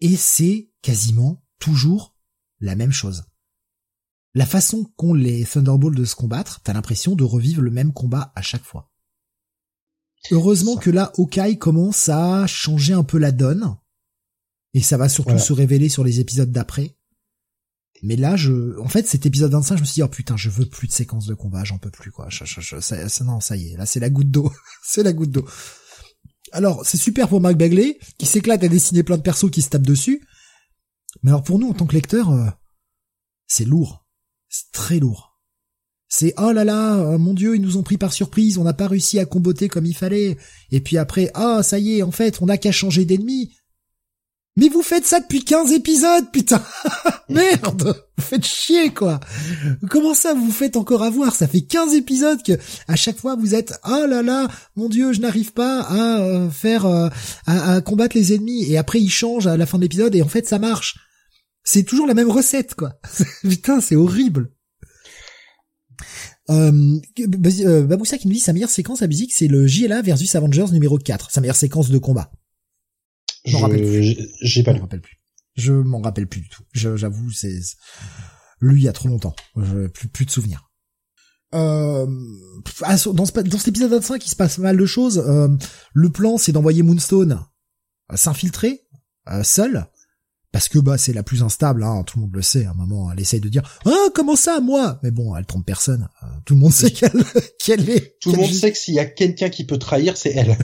Et c'est quasiment toujours la même chose. La façon qu'ont les Thunderbolts de se combattre, t'as l'impression de revivre le même combat à chaque fois. Heureusement que là, Hawkeye commence à changer un peu la donne. Et ça va surtout se révéler sur les épisodes d'après. Mais là, je, en fait, cet épisode 25, je me suis dit, oh putain, je veux plus de séquences de combat, j'en peux plus, quoi. ça, non, ça y est, là, c'est la goutte d'eau. c'est la goutte d'eau. Alors, c'est super pour Mark Bagley, qui s'éclate à dessiner plein de persos qui se tapent dessus. Mais alors, pour nous, en tant que lecteur, euh, c'est lourd. C'est très lourd. C'est oh là là, euh, mon dieu, ils nous ont pris par surprise, on n'a pas réussi à comboter comme il fallait. Et puis après, ah ça y est, en fait, on n'a qu'à changer d'ennemi. Mais vous faites ça depuis 15 épisodes, putain Merde Vous faites chier, quoi Comment ça, vous vous faites encore avoir Ça fait 15 épisodes que, à chaque fois, vous êtes « Oh là là, mon dieu, je n'arrive pas à euh, faire... Euh, à, combattre les ennemis. » Et après, ils changent à la fin de l'épisode, et en fait, ça marche. C'est toujours la même recette, quoi. putain, c'est horrible euh, euh, Baboussa qui nous dit sa meilleure séquence à musique, c'est le JLA versus Avengers numéro 4, sa meilleure séquence de combat. Je m'en rappelle plus. J'ai pas Je m'en rappelle plus. Je m'en rappelle plus du tout. J'avoue, c'est lui il y a trop longtemps. Je, plus, plus de souvenirs. Euh, ah, dans, ce, dans cet épisode 25, il se passe mal de choses. Euh, le plan, c'est d'envoyer Moonstone s'infiltrer seul parce que bah c'est la plus instable, hein, tout le monde le sait. À un moment, elle essaye de dire ah comment ça moi, mais bon, elle trompe personne. Euh, tout le monde sait qu'elle qu'elle est. Tout le monde sait que s'il y a quelqu'un qui peut trahir, c'est elle.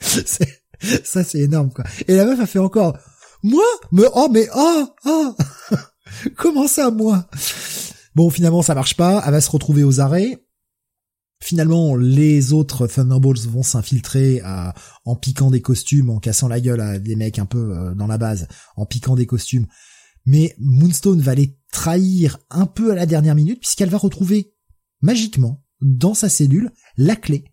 ça c'est énorme quoi. Et la meuf a fait encore moi, mais oh mais oh oh comment ça moi? Bon finalement ça marche pas, elle va se retrouver aux arrêts. Finalement, les autres Thunderbolts vont s'infiltrer en piquant des costumes, en cassant la gueule à des mecs un peu euh, dans la base, en piquant des costumes. Mais Moonstone va les trahir un peu à la dernière minute puisqu'elle va retrouver magiquement dans sa cellule la clé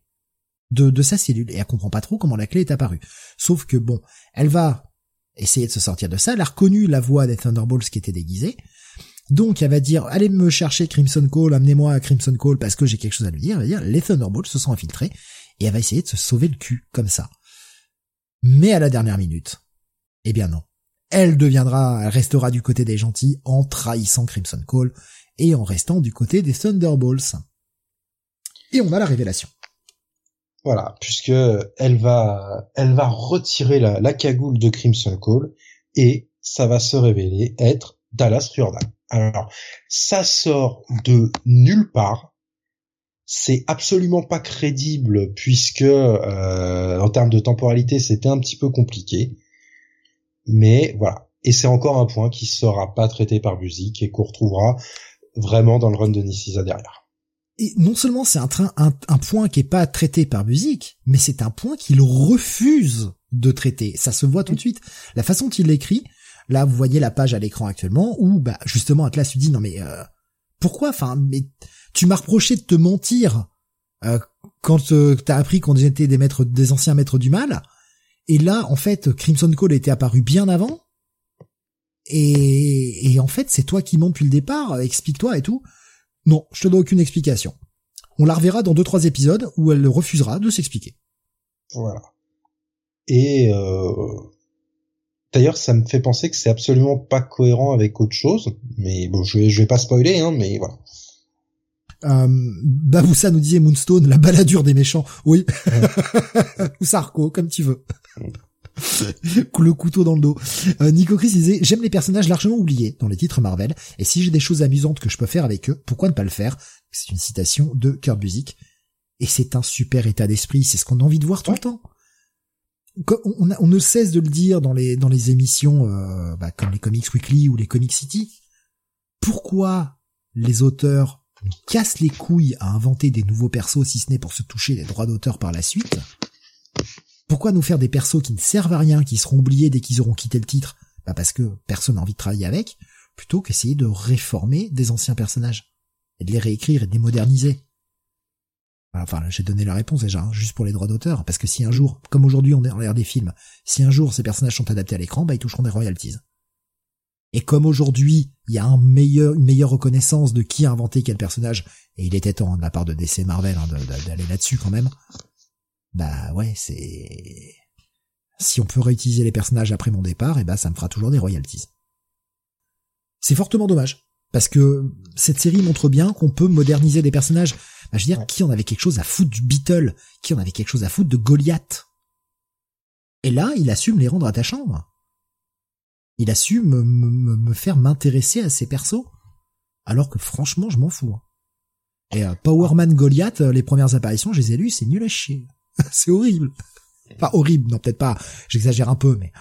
de, de sa cellule et elle comprend pas trop comment la clé est apparue. Sauf que bon, elle va essayer de se sortir de ça. Elle a reconnu la voix des Thunderbolts qui était déguisée. Donc elle va dire allez me chercher Crimson Call, amenez-moi à Crimson Call parce que j'ai quelque chose à lui dire. Elle va dire les Thunderbolts se sont infiltrés et elle va essayer de se sauver le cul comme ça. Mais à la dernière minute, eh bien non. Elle deviendra, elle restera du côté des gentils en trahissant Crimson Call et en restant du côté des Thunderbolts. Et on a la révélation. Voilà, puisque elle va, elle va retirer la, la cagoule de Crimson Call et ça va se révéler être Dallas Riordan. Alors, ça sort de nulle part. C'est absolument pas crédible puisque euh, en termes de temporalité, c'était un petit peu compliqué. Mais voilà. Et c'est encore un point qui sera pas traité par musique et qu'on retrouvera vraiment dans le run de Niciza derrière. Et non seulement c'est un, un, un, point qui est pas traité par musique, mais c'est un point qu'il refuse de traiter. Ça se voit tout de suite. La façon dont il l'écrit, Là, vous voyez la page à l'écran actuellement où, bah, justement, Atlas lui dit non mais euh, pourquoi? Enfin, mais tu m'as reproché de te mentir euh, quand euh, t'as appris qu'on était des maîtres, des anciens maîtres du mal. Et là, en fait, Crimson Call était apparu bien avant. Et, et en fait, c'est toi qui montes depuis le départ. Explique-toi et tout. Non, je te donne aucune explication. On la reverra dans deux trois épisodes où elle refusera de s'expliquer. Voilà. Et euh, D'ailleurs, ça me fait penser que c'est absolument pas cohérent avec autre chose. Mais bon, je vais, je vais pas spoiler, hein, mais voilà. Euh, Baboussa nous disait Moonstone, la baladure des méchants. Oui. Ou Sarko, comme tu veux. le couteau dans le dos. Euh, Nico Chris disait j'aime les personnages largement oubliés dans les titres Marvel et si j'ai des choses amusantes que je peux faire avec eux, pourquoi ne pas le faire? C'est une citation de Kurt Busiek et c'est un super état d'esprit, c'est ce qu'on a envie de voir tout le temps on, ne cesse de le dire dans les émissions euh, bah, comme les Comics Weekly ou les Comic City. Pourquoi les auteurs nous cassent les couilles à inventer des nouveaux persos si ce n'est pour se toucher les droits d'auteur par la suite? Pourquoi nous faire des persos qui ne servent à rien, qui seront oubliés dès qu'ils auront quitté le titre? Bah parce que personne n'a envie de travailler avec, plutôt qu'essayer de réformer des anciens personnages et de les réécrire et de les moderniser. Enfin, j'ai donné la réponse déjà, hein, juste pour les droits d'auteur, parce que si un jour, comme aujourd'hui on est en l'air des films, si un jour ces personnages sont adaptés à l'écran, bah ils toucheront des royalties. Et comme aujourd'hui, il y a une meilleure reconnaissance de qui a inventé quel personnage, et il était temps de la part de DC Marvel hein, d'aller là-dessus quand même, bah ouais, c'est... Si on peut réutiliser les personnages après mon départ, et eh bah ça me fera toujours des royalties. C'est fortement dommage. Parce que cette série montre bien qu'on peut moderniser des personnages. Bah, je veux dire, qui en avait quelque chose à foutre du Beetle Qui en avait quelque chose à foutre de Goliath? Et là, il assume les rendre attachants. Il assume me, me, faire m'intéresser à ces persos. Alors que franchement, je m'en fous. Hein. Et euh, Powerman Goliath, euh, les premières apparitions, je les ai lues, c'est nul à chier. c'est horrible. Enfin, horrible, non, peut-être pas. J'exagère un peu, mais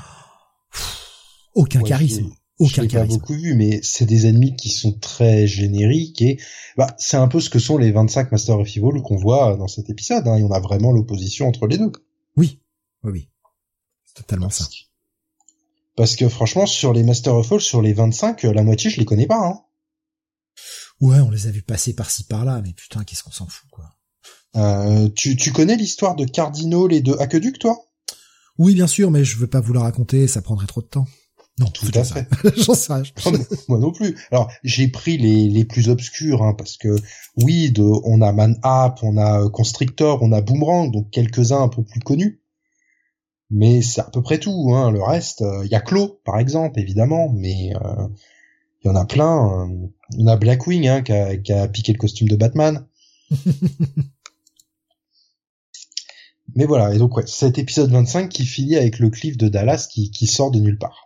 aucun charisme. Aucun je pas beaucoup vu, mais c'est des ennemis qui sont très génériques et bah c'est un peu ce que sont les 25 Master of Evil qu'on voit dans cet épisode. Hein. Y en a vraiment l'opposition entre les deux. Oui, oui, oui, c'est totalement ça. Parce que franchement, sur les Master of Evil, sur les 25, la moitié je les connais pas. Hein. Ouais, on les a vus passer par-ci par-là, mais putain, qu'est-ce qu'on s'en fout quoi. Euh, tu, tu connais l'histoire de Cardinal et de Aqueduc, toi? Oui, bien sûr, mais je veux pas vous la raconter, ça prendrait trop de temps. Non, tout à fait. J'en sais Moi non plus. Alors, j'ai pris les, les plus obscurs, hein, parce que oui, de, on a Man Up, on a Constrictor, on a Boomerang, donc quelques-uns un peu plus connus. Mais c'est à peu près tout. Hein. Le reste, il euh, y a Claw, par exemple, évidemment, mais il euh, y en a plein. Euh. On a Blackwing, hein, qui a, qui a piqué le costume de Batman. mais voilà, et donc ouais, cet épisode 25 qui finit avec le cliff de Dallas qui, qui sort de nulle part.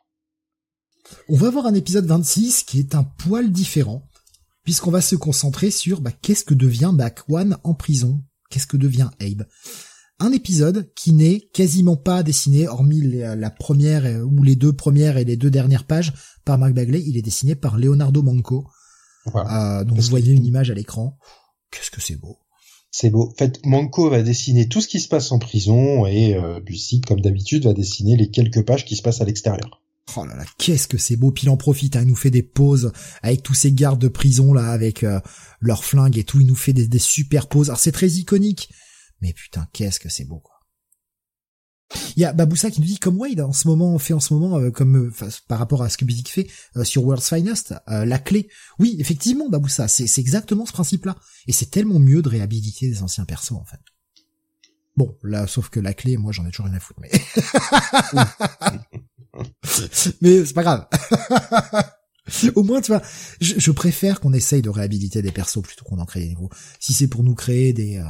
On va voir un épisode 26 qui est un poil différent, puisqu'on va se concentrer sur bah, qu'est-ce que devient Back One en prison, qu'est-ce que devient Abe? Un épisode qui n'est quasiment pas dessiné, hormis la première ou les deux premières et les deux dernières pages par Mark Bagley, il est dessiné par Leonardo Manco. Voilà. Euh, donc vous voyez une image à l'écran. Qu'est-ce que c'est beau. C'est beau. En fait, Manco va dessiner tout ce qui se passe en prison et euh, Bussy, comme d'habitude, va dessiner les quelques pages qui se passent à l'extérieur. Oh là là, qu'est-ce que c'est beau. Puis il en profite, hein, il nous fait des pauses avec tous ces gardes de prison là, avec euh, leurs flingues et tout. Il nous fait des, super pauses. Alors c'est très iconique, mais putain, qu'est-ce que c'est beau quoi. Il y a Baboussa qui nous dit comme Wade en ce moment fait en ce moment euh, comme euh, par rapport à ce que Bizik fait sur World's Finest la clé. Oui, effectivement Baboussa, c'est c'est exactement ce principe-là et c'est tellement mieux de réhabiliter des anciens persos en fait. Bon, là sauf que la clé moi j'en ai toujours rien à foutre mais mais c'est pas grave. Au moins, tu vois, je, préfère qu'on essaye de réhabiliter des persos plutôt qu'on en crée des nouveaux. Si c'est pour nous créer des euh,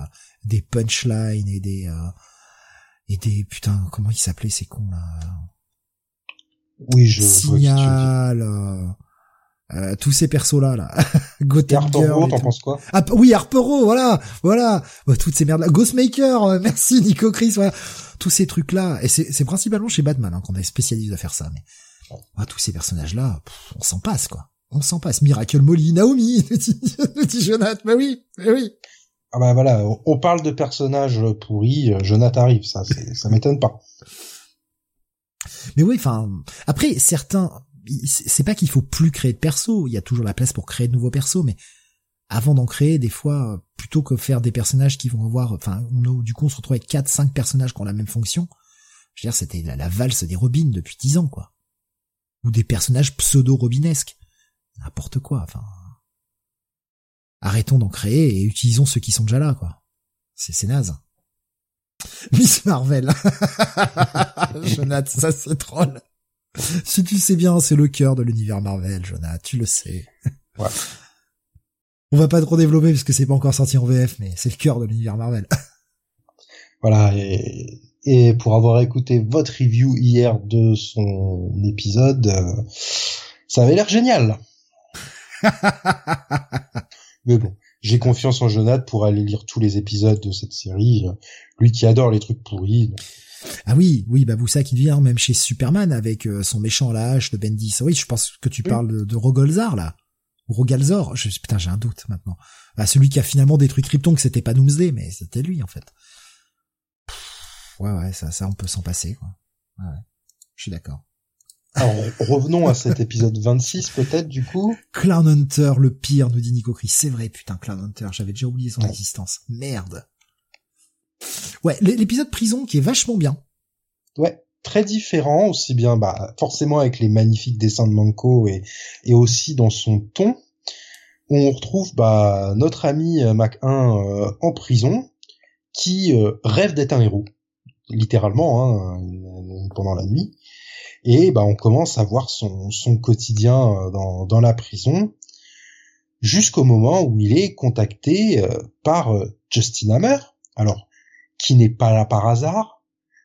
des punchlines et des euh, et des putain, comment ils s'appelaient ces cons là Oui, je signal. Euh, euh, tous ces persos là. Là Gotham Girl t'en penses quoi ah, oui Harpero voilà voilà. Bah, toutes ces merdes là Ghostmaker euh, merci Nico Chris voilà. Tous ces trucs là et c'est principalement chez Batman hein, qu'on est spécialisé à faire ça mais ah, tous ces personnages là on s'en passe quoi. On s'en passe. Miracle Molly Naomi nous dit Jonathan. Mais oui mais oui. Ah bah voilà on parle de personnages pourris euh, Jonathan arrive ça ça m'étonne pas. Mais oui enfin après certains c'est pas qu'il faut plus créer de persos, il y a toujours la place pour créer de nouveaux persos, mais avant d'en créer, des fois, plutôt que faire des personnages qui vont avoir, enfin, du coup, on se retrouve avec 4, 5 personnages qui ont la même fonction. Je veux dire, c'était la, valse des Robins depuis 10 ans, quoi. Ou des personnages pseudo-robinesques. N'importe quoi, enfin. Arrêtons d'en créer et utilisons ceux qui sont déjà là, quoi. C'est, naze. Miss Marvel. Jonathan, ça c'est troll. si tu sais bien, c'est le cœur de l'univers Marvel, Jonah, tu le sais. Ouais. On va pas trop développer parce que c'est pas encore sorti en VF, mais c'est le cœur de l'univers Marvel. voilà, et, et, pour avoir écouté votre review hier de son épisode, euh, ça avait l'air génial. mais bon, j'ai confiance en Jonathan pour aller lire tous les épisodes de cette série. Lui qui adore les trucs pourris. Ah oui, oui, bah vous ça qui vient même chez Superman avec euh, son méchant la hache de Bendis. Oui, je pense que tu parles de, de Rogolzar là. Ou Rogalzor, je, putain, j'ai un doute maintenant. Bah, celui qui a finalement détruit Krypton, que c'était pas Doomsday, mais c'était lui en fait. ouais, ouais, ça, ça, on peut s'en passer, quoi. Ouais, ouais. je suis d'accord. Alors, revenons à cet épisode 26, peut-être, du coup. Clown Hunter, le pire, nous dit Nico Chris. C'est vrai, putain, Clown Hunter, j'avais déjà oublié son existence. Merde. Ouais, l'épisode prison qui est vachement bien. Ouais, très différent, aussi bien bah forcément avec les magnifiques dessins de Manco et, et aussi dans son ton. On retrouve bah notre ami euh, Mac 1 euh, en prison qui euh, rêve d'être un héros, littéralement hein, pendant la nuit. Et bah on commence à voir son, son quotidien dans, dans la prison jusqu'au moment où il est contacté euh, par euh, Justin Hammer, alors qui n'est pas là par hasard,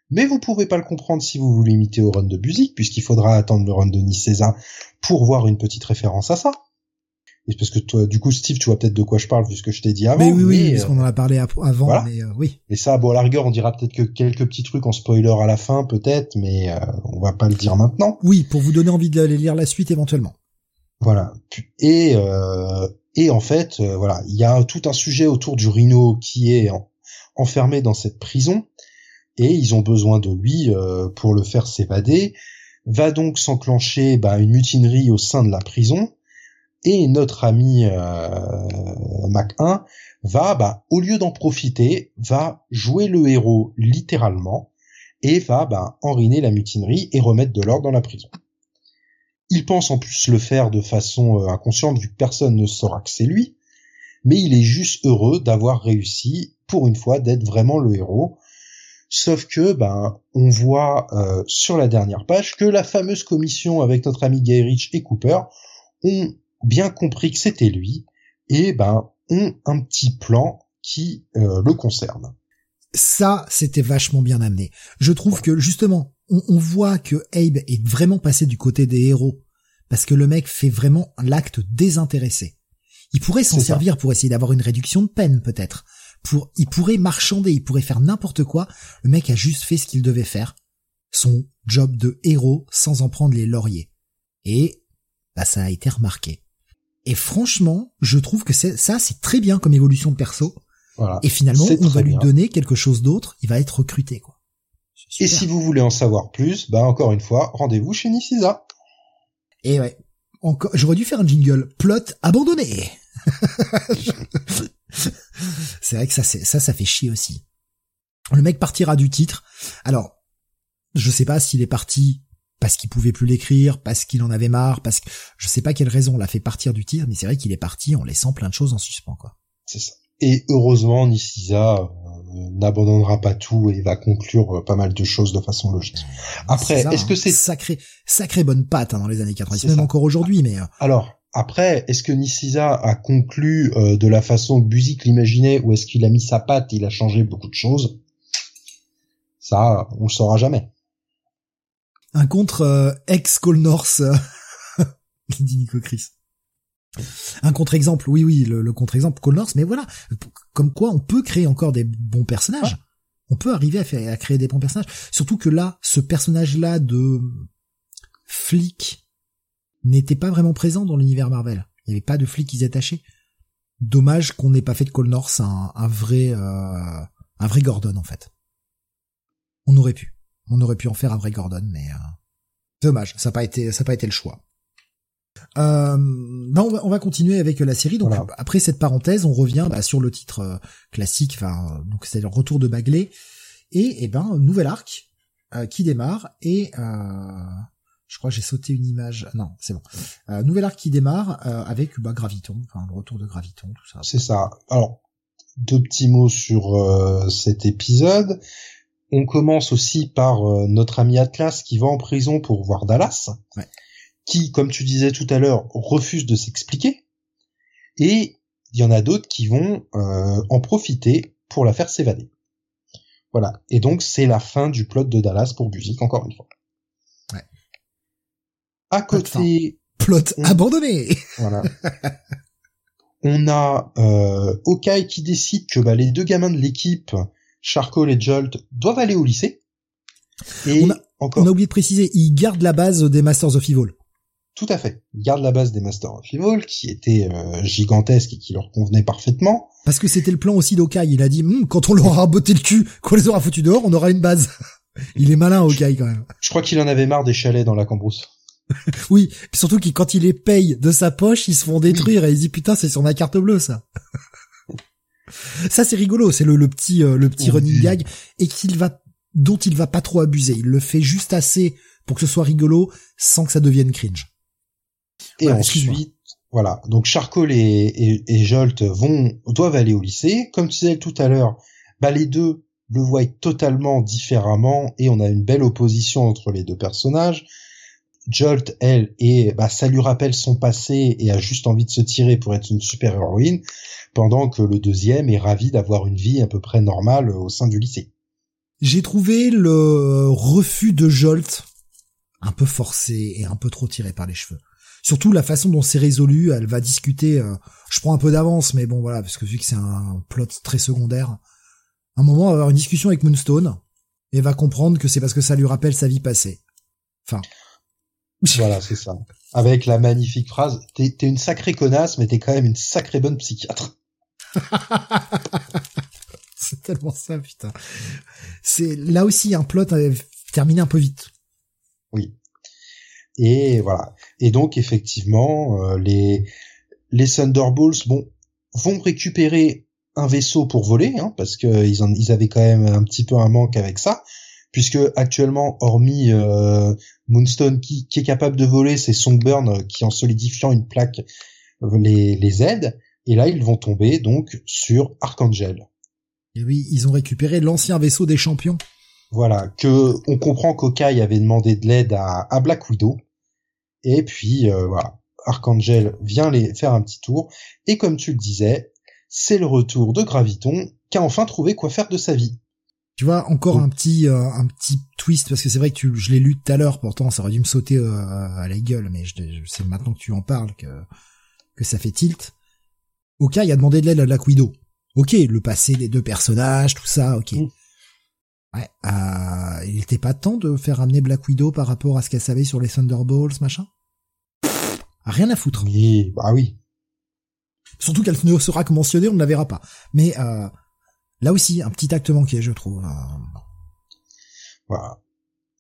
mais vous pouvez pas le comprendre si vous voulez imiter au run de Buzik, puisqu'il faudra attendre le run de Nice pour voir une petite référence à ça. Et parce que toi, du coup, Steve, tu vois peut-être de quoi je parle vu ce que je t'ai dit avant. Mais oui, oui, parce qu'on en a parlé avant, mais oui. Mais ça, bon, à la rigueur, on dira peut-être que quelques petits trucs en spoiler à la fin, peut-être, mais on va pas le dire maintenant. Oui, pour vous donner envie d'aller lire la suite éventuellement. Voilà. Et euh, et en fait, euh, voilà, il y a tout un sujet autour du Rhino qui est enfermé dans cette prison et ils ont besoin de lui euh, pour le faire s'évader. Va donc s'enclencher bah, une mutinerie au sein de la prison et notre ami Mac 1 va, bah, au lieu d'en profiter, va jouer le héros littéralement et va bah, enriner la mutinerie et remettre de l'ordre dans la prison. Il pense en plus le faire de façon euh, inconsciente vu que personne ne saura que c'est lui, mais il est juste heureux d'avoir réussi pour une fois d'être vraiment le héros. Sauf que ben on voit euh, sur la dernière page que la fameuse commission avec notre ami Guy Rich et Cooper ont bien compris que c'était lui et ben ont un petit plan qui euh, le concerne. Ça, c'était vachement bien amené. Je trouve que justement, on, voit que Abe est vraiment passé du côté des héros parce que le mec fait vraiment l'acte désintéressé. Il pourrait s'en servir pour essayer d'avoir une réduction de peine peut-être. Pour, il pourrait marchander, il pourrait faire n'importe quoi. Le mec a juste fait ce qu'il devait faire. Son job de héros sans en prendre les lauriers. Et, bah, ça a été remarqué. Et franchement, je trouve que ça, c'est très bien comme évolution de perso. Et finalement, on va lui donner quelque chose d'autre. Il va être recruté, quoi. Et si vous voulez en savoir plus, bah encore une fois, rendez-vous chez Nissisa. Et ouais, encore, j'aurais dû faire un jingle. Plot abandonné. c'est vrai que ça, ça, ça fait chier aussi. Le mec partira du titre. Alors, je sais pas s'il est parti parce qu'il pouvait plus l'écrire, parce qu'il en avait marre, parce que je sais pas quelle raison l'a fait partir du titre, mais c'est vrai qu'il est parti en laissant plein de choses en suspens, quoi. C'est ça. Et heureusement, Nissisa euh, n'abandonnera pas tout et va conclure euh, pas mal de choses de façon logique. Après, est-ce que hein. c'est sacré, sacré bonne patte hein, dans les années 90, même encore aujourd'hui, mais euh. alors après, est-ce que Nissisa a conclu de la façon que Buzik l'imaginait ou est-ce qu'il a mis sa patte et il a changé beaucoup de choses? Ça, on le saura jamais. Un contre ex Call North, dit Nico Chris. Un contre-exemple, oui, oui, le, contre-exemple Connors, mais voilà, comme quoi on peut créer encore des bons personnages. On peut arriver à créer des bons personnages. Surtout que là, ce personnage-là de flic n'était pas vraiment présent dans l'univers Marvel. Il n'y avait pas de flic qui s'attachait. Dommage qu'on n'ait pas fait de Connors un, un vrai, euh, un vrai Gordon en fait. On aurait pu, on aurait pu en faire un vrai Gordon, mais euh, dommage, ça n'a pas été, ça n'a pas été le choix. Euh, ben, on, va, continuer avec la série. Donc après cette parenthèse, on revient bah, sur le titre euh, classique, enfin donc c'est le retour de Bagley et, et ben nouvel arc euh, qui démarre et euh, je crois que j'ai sauté une image. Non, c'est bon. nouvel arc qui démarre avec bah, Graviton, enfin le retour de Graviton, tout ça. C'est ça. Alors deux petits mots sur cet épisode. On commence aussi par notre ami Atlas qui va en prison pour voir Dallas. Ouais qui, comme tu disais tout à l'heure, refusent de s'expliquer, et il y en a d'autres qui vont euh, en profiter pour la faire s'évader. Voilà. Et donc c'est la fin du plot de Dallas pour Buzik, encore une fois. À côté, plot abandonné. Voilà. on a euh, Okai qui décide que bah, les deux gamins de l'équipe, Charcoal et Jolt, doivent aller au lycée. Et on a, encore... on a oublié de préciser, ils gardent la base des Masters of Evil. Tout à fait. Ils gardent la base des Masters of Evil, qui était euh, gigantesque et qui leur convenait parfaitement. Parce que c'était le plan aussi d'Okai. Il a dit, hm, quand on leur aura botté le cul, qu'on les aura foutus dehors, on aura une base. il est malin, Okai, quand même. Je crois qu'il en avait marre des chalets dans la cambrousse. oui, puis surtout qu'il quand il les paye de sa poche, ils se font détruire et il dit putain, c'est sur ma carte bleue ça. ça c'est rigolo, c'est le, petit euh, le petit running gag et qu'il va dont il va pas trop abuser. Il le fait juste assez pour que ce soit rigolo sans que ça devienne cringe. Et ensuite, voilà. Donc Charcol et, et, Jolt vont doivent aller au lycée. Comme tu disais tout à l'heure, bah les deux le voient totalement différemment et on a une belle opposition entre les deux personnages. Jolt, elle, et bah, ça lui rappelle son passé et a juste envie de se tirer pour être une super héroïne, pendant que le deuxième est ravi d'avoir une vie à peu près normale au sein du lycée. J'ai trouvé le refus de Jolt un peu forcé et un peu trop tiré par les cheveux. Surtout la façon dont c'est résolu, elle va discuter. Euh, je prends un peu d'avance, mais bon voilà, parce que vu que c'est un plot très secondaire, un moment, elle va avoir une discussion avec Moonstone et va comprendre que c'est parce que ça lui rappelle sa vie passée. Enfin. Voilà, c'est ça. Avec la magnifique phrase, t'es une sacrée connasse, mais t'es quand même une sacrée bonne psychiatre. c'est tellement ça, putain. C'est là aussi un plot terminé un peu vite. Oui. Et voilà. Et donc effectivement, euh, les les Thunderbolts, bon, vont récupérer un vaisseau pour voler, hein, parce que ils, ils avaient quand même un petit peu un manque avec ça, puisque actuellement, hormis euh, Moonstone qui, qui, est capable de voler, c'est Songburn qui en solidifiant une plaque les, les aide, et là ils vont tomber donc sur Archangel. Et oui, ils ont récupéré l'ancien vaisseau des champions. Voilà, que on comprend qu'Okai avait demandé de l'aide à, à, Black Widow, et puis euh, voilà, Archangel vient les faire un petit tour, et comme tu le disais, c'est le retour de Graviton qui a enfin trouvé quoi faire de sa vie. Tu vois, encore un petit euh, un petit twist parce que c'est vrai que tu, je l'ai lu tout à l'heure, pourtant ça aurait dû me sauter euh, à la gueule, mais je, je c'est maintenant que tu en parles que que ça fait tilt. Oka, il a demandé de l'aide à la Widow. Ok, le passé des deux personnages, tout ça, ok. Mm. Ouais, euh, il était pas temps de faire amener Black Widow par rapport à ce qu'elle savait sur les Thunderbolts, machin? Rien à foutre. Oui, bah oui. Surtout qu'elle ne sera que mentionnée, on ne la verra pas. Mais euh, là aussi, un petit acte manqué, je trouve. Euh. Voilà,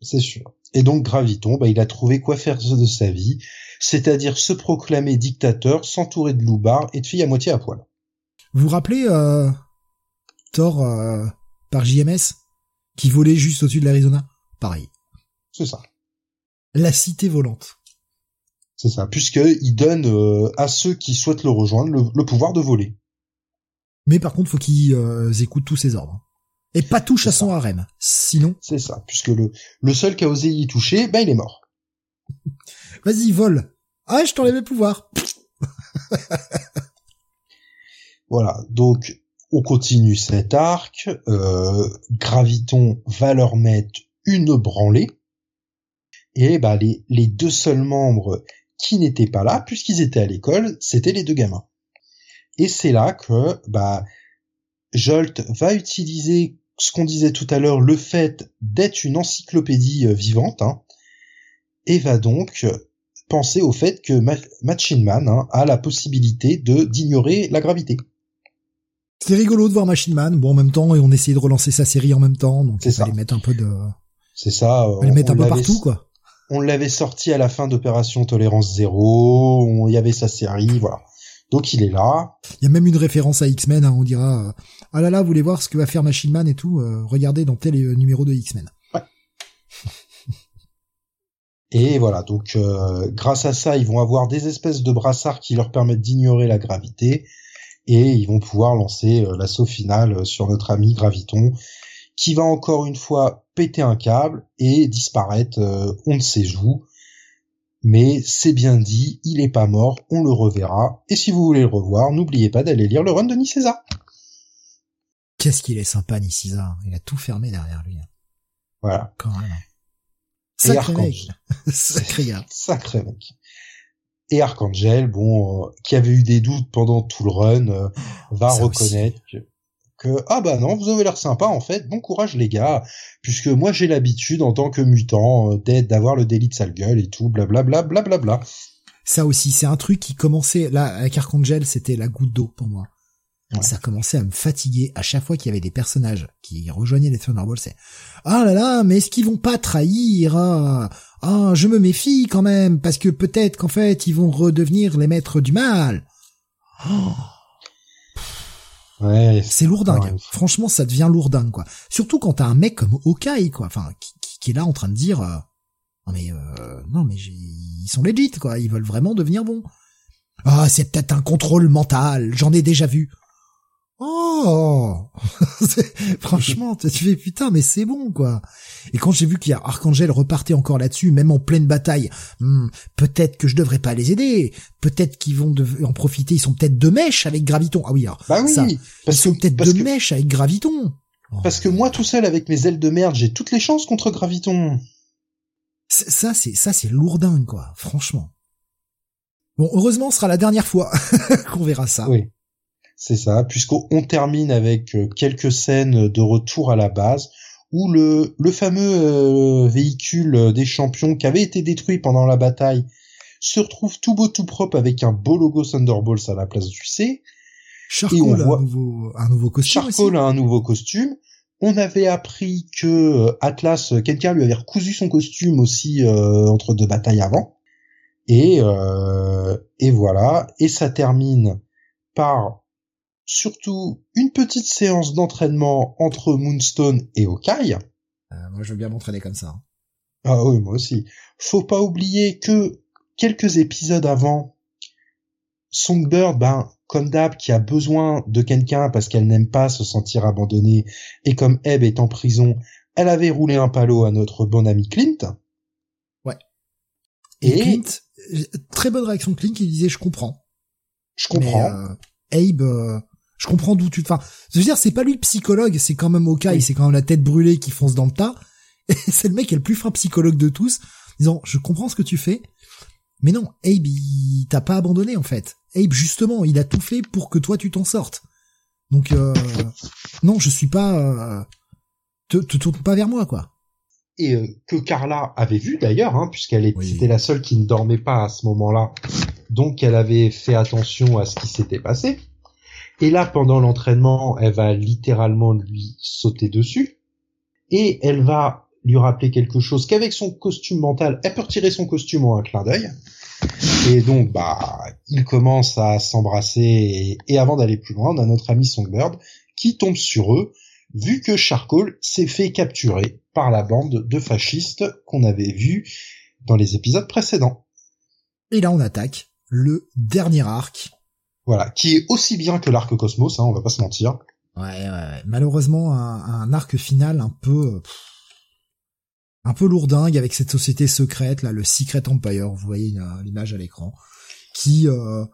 c'est sûr. Et donc Graviton, bah, il a trouvé quoi faire de sa vie, c'est-à-dire se proclamer dictateur, s'entourer de loupards et de filles à moitié à poil. Vous vous rappelez euh, Thor euh, par JMS qui volait juste au-dessus de l'Arizona? Pareil. C'est ça. La cité volante. C'est ça, puisqu'il donne euh, à ceux qui souhaitent le rejoindre le, pouvoir de voler. Mais par contre, faut qu'ils euh, écoutent tous ses ordres. Et pas touche à son harem. Sinon... C'est ça, puisque le, le seul qui a osé y toucher, ben il est mort. Vas-y, vole. Ah, je t'enlève le pouvoir. voilà, donc on continue cet arc. Euh, Graviton va leur mettre une branlée. Et bah les, les deux seuls membres qui n'étaient pas là, puisqu'ils étaient à l'école, c'était les deux gamins. Et c'est là que bah, Jolt va utiliser ce qu'on disait tout à l'heure, le fait d'être une encyclopédie euh, vivante, hein, et va donc penser au fait que Machine Man hein, a la possibilité de d'ignorer la gravité. C'est rigolo de voir Machine Man. Bon, en même temps, et on essayait de relancer sa série en même temps, donc ça. les mettre un peu de. C'est ça. On, les mettre un peu partout, quoi on l'avait sorti à la fin d'Opération Tolérance Zéro, il y avait sa série, voilà. Donc il est là. Il y a même une référence à X-Men, hein, on dira, euh, ah là là, vous voulez voir ce que va faire Machine Man et tout, euh, regardez dans tel euh, numéro de X-Men. Ouais. et voilà, donc grâce à ça, ils vont avoir des espèces de brassards qui leur permettent d'ignorer la gravité, et ils vont pouvoir lancer l'assaut final sur notre ami Graviton, qui va encore une fois péter un câble et disparaître, on ne sait où. Mais c'est bien dit, il est pas mort, on le reverra. Et si vous voulez le revoir, n'oubliez pas d'aller lire le run de Nicesa. Qu'est-ce qu'il est sympa, Nicesa. Il a tout fermé derrière lui. Voilà. Quand même. Sacré mec. Sacré gars. Sacré mec. Et Archangel, bon, euh, qui avait eu des doutes pendant tout le run, euh, va reconnaître que ah bah non, vous avez l'air sympa en fait, bon courage les gars, puisque moi j'ai l'habitude en tant que mutant euh, d'être d'avoir le délit de sale gueule et tout, blablabla, blablabla. Bla, bla, Ça aussi, c'est un truc qui commençait là avec Archangel, c'était la goutte d'eau pour moi. Ça commençait à me fatiguer à chaque fois qu'il y avait des personnages qui rejoignaient les Thunderbolts. C'est ah là là, mais est-ce qu'ils vont pas trahir ah, ah, je me méfie quand même parce que peut-être qu'en fait ils vont redevenir les maîtres du mal. Oh c'est lourdingue. Franchement, ça devient lourdingue, quoi. Surtout quand t'as un mec comme Okai, quoi. Enfin, qui, est là en train de dire, euh, non mais, euh, non mais ils sont legit, quoi. Ils veulent vraiment devenir bons. Ah, c'est peut-être un contrôle mental. J'en ai déjà vu. Oh Franchement, tu fais putain, mais c'est bon quoi. Et quand j'ai vu qu'il y a Archangel repartait encore là-dessus, même en pleine bataille, hmm, peut-être que je devrais pas les aider. Peut-être qu'ils vont en profiter. Ils sont peut-être de mèche avec Graviton. Ah oui, alors, bah oui, parce ils sont peut-être de mèche avec Graviton. Parce que moi tout seul avec mes ailes de merde, j'ai toutes les chances contre Graviton. Ça c'est ça c'est lourdingue quoi, franchement. Bon, heureusement, ce sera la dernière fois qu'on verra ça. Oui. C'est ça, puisqu'on termine avec euh, quelques scènes de retour à la base où le, le fameux euh, véhicule des champions qui avait été détruit pendant la bataille se retrouve tout beau tout propre avec un beau logo Thunderbolts à la place du C. Charcoal a un nouveau, un nouveau costume. Charcoal a un nouveau costume. On avait appris que euh, Atlas, quelqu'un lui avait recousu son costume aussi entre deux batailles avant. Et, et voilà. Et ça termine par surtout une petite séance d'entraînement entre Moonstone et Okai. Euh, moi, je veux bien m'entraîner comme ça. Hein. Ah oui, moi aussi. Faut pas oublier que quelques épisodes avant, Songbird, ben, comme d'hab, qui a besoin de quelqu'un parce qu'elle n'aime pas se sentir abandonnée, et comme Ebb est en prison, elle avait roulé un palo à notre bon ami Clint. Ouais. Et, Clint, très bonne réaction de Clint qui disait je comprends. Je comprends. Euh, Abe, euh, je comprends d'où tu, enfin, je veux dire, c'est pas lui le psychologue, c'est quand même Okai, c'est quand même la tête brûlée qui fonce dans le tas. Et c'est le mec qui est le plus fin psychologue de tous, disant, je comprends ce que tu fais, mais non, Abe, il t'a pas abandonné en fait. Abe, justement, il a tout fait pour que toi tu t'en sortes. Donc, euh, non, je suis pas, euh, te, te tourne pas vers moi, quoi. Et euh, que Carla avait vu d'ailleurs, hein, puisqu'elle était la seule qui ne dormait pas à ce moment-là, donc elle avait fait attention à ce qui s'était passé. Et là, pendant l'entraînement, elle va littéralement lui sauter dessus. Et elle va lui rappeler quelque chose qu'avec son costume mental, elle peut retirer son costume en un clin d'œil. Et donc, bah, ils commencent à s'embrasser. Et, avant d'aller plus loin, on a notre ami Songbird qui tombe sur eux, vu que Charcoal s'est fait capturer par la bande de fascistes qu'on avait vu dans les épisodes précédents. Et là, on attaque le dernier arc voilà, qui est aussi bien que l'arc Cosmos, hein, on va pas se mentir. Ouais, ouais, malheureusement un, arc final un peu un peu lourdingue avec cette société secrète là, le Secret Empire, vous voyez l'image à l'écran, qui euh,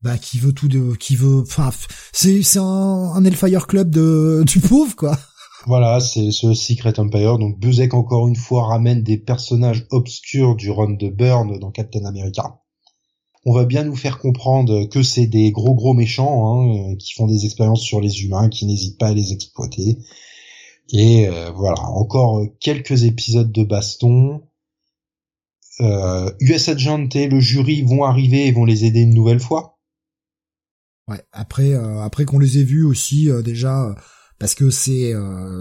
bah qui veut tout de qui veut enfin c'est c'est un, un Hellfire Club de du pauvre quoi. Voilà, c'est ce Secret Empire. Donc Buzek encore une fois ramène des personnages obscurs du run de Burn dans Captain America on va bien nous faire comprendre que c'est des gros gros méchants hein, qui font des expériences sur les humains, qui n'hésitent pas à les exploiter. Et euh, voilà, encore quelques épisodes de baston. Euh, US et le jury vont arriver et vont les aider une nouvelle fois. Ouais, après euh, après qu'on les ait vus aussi euh, déjà parce que c'est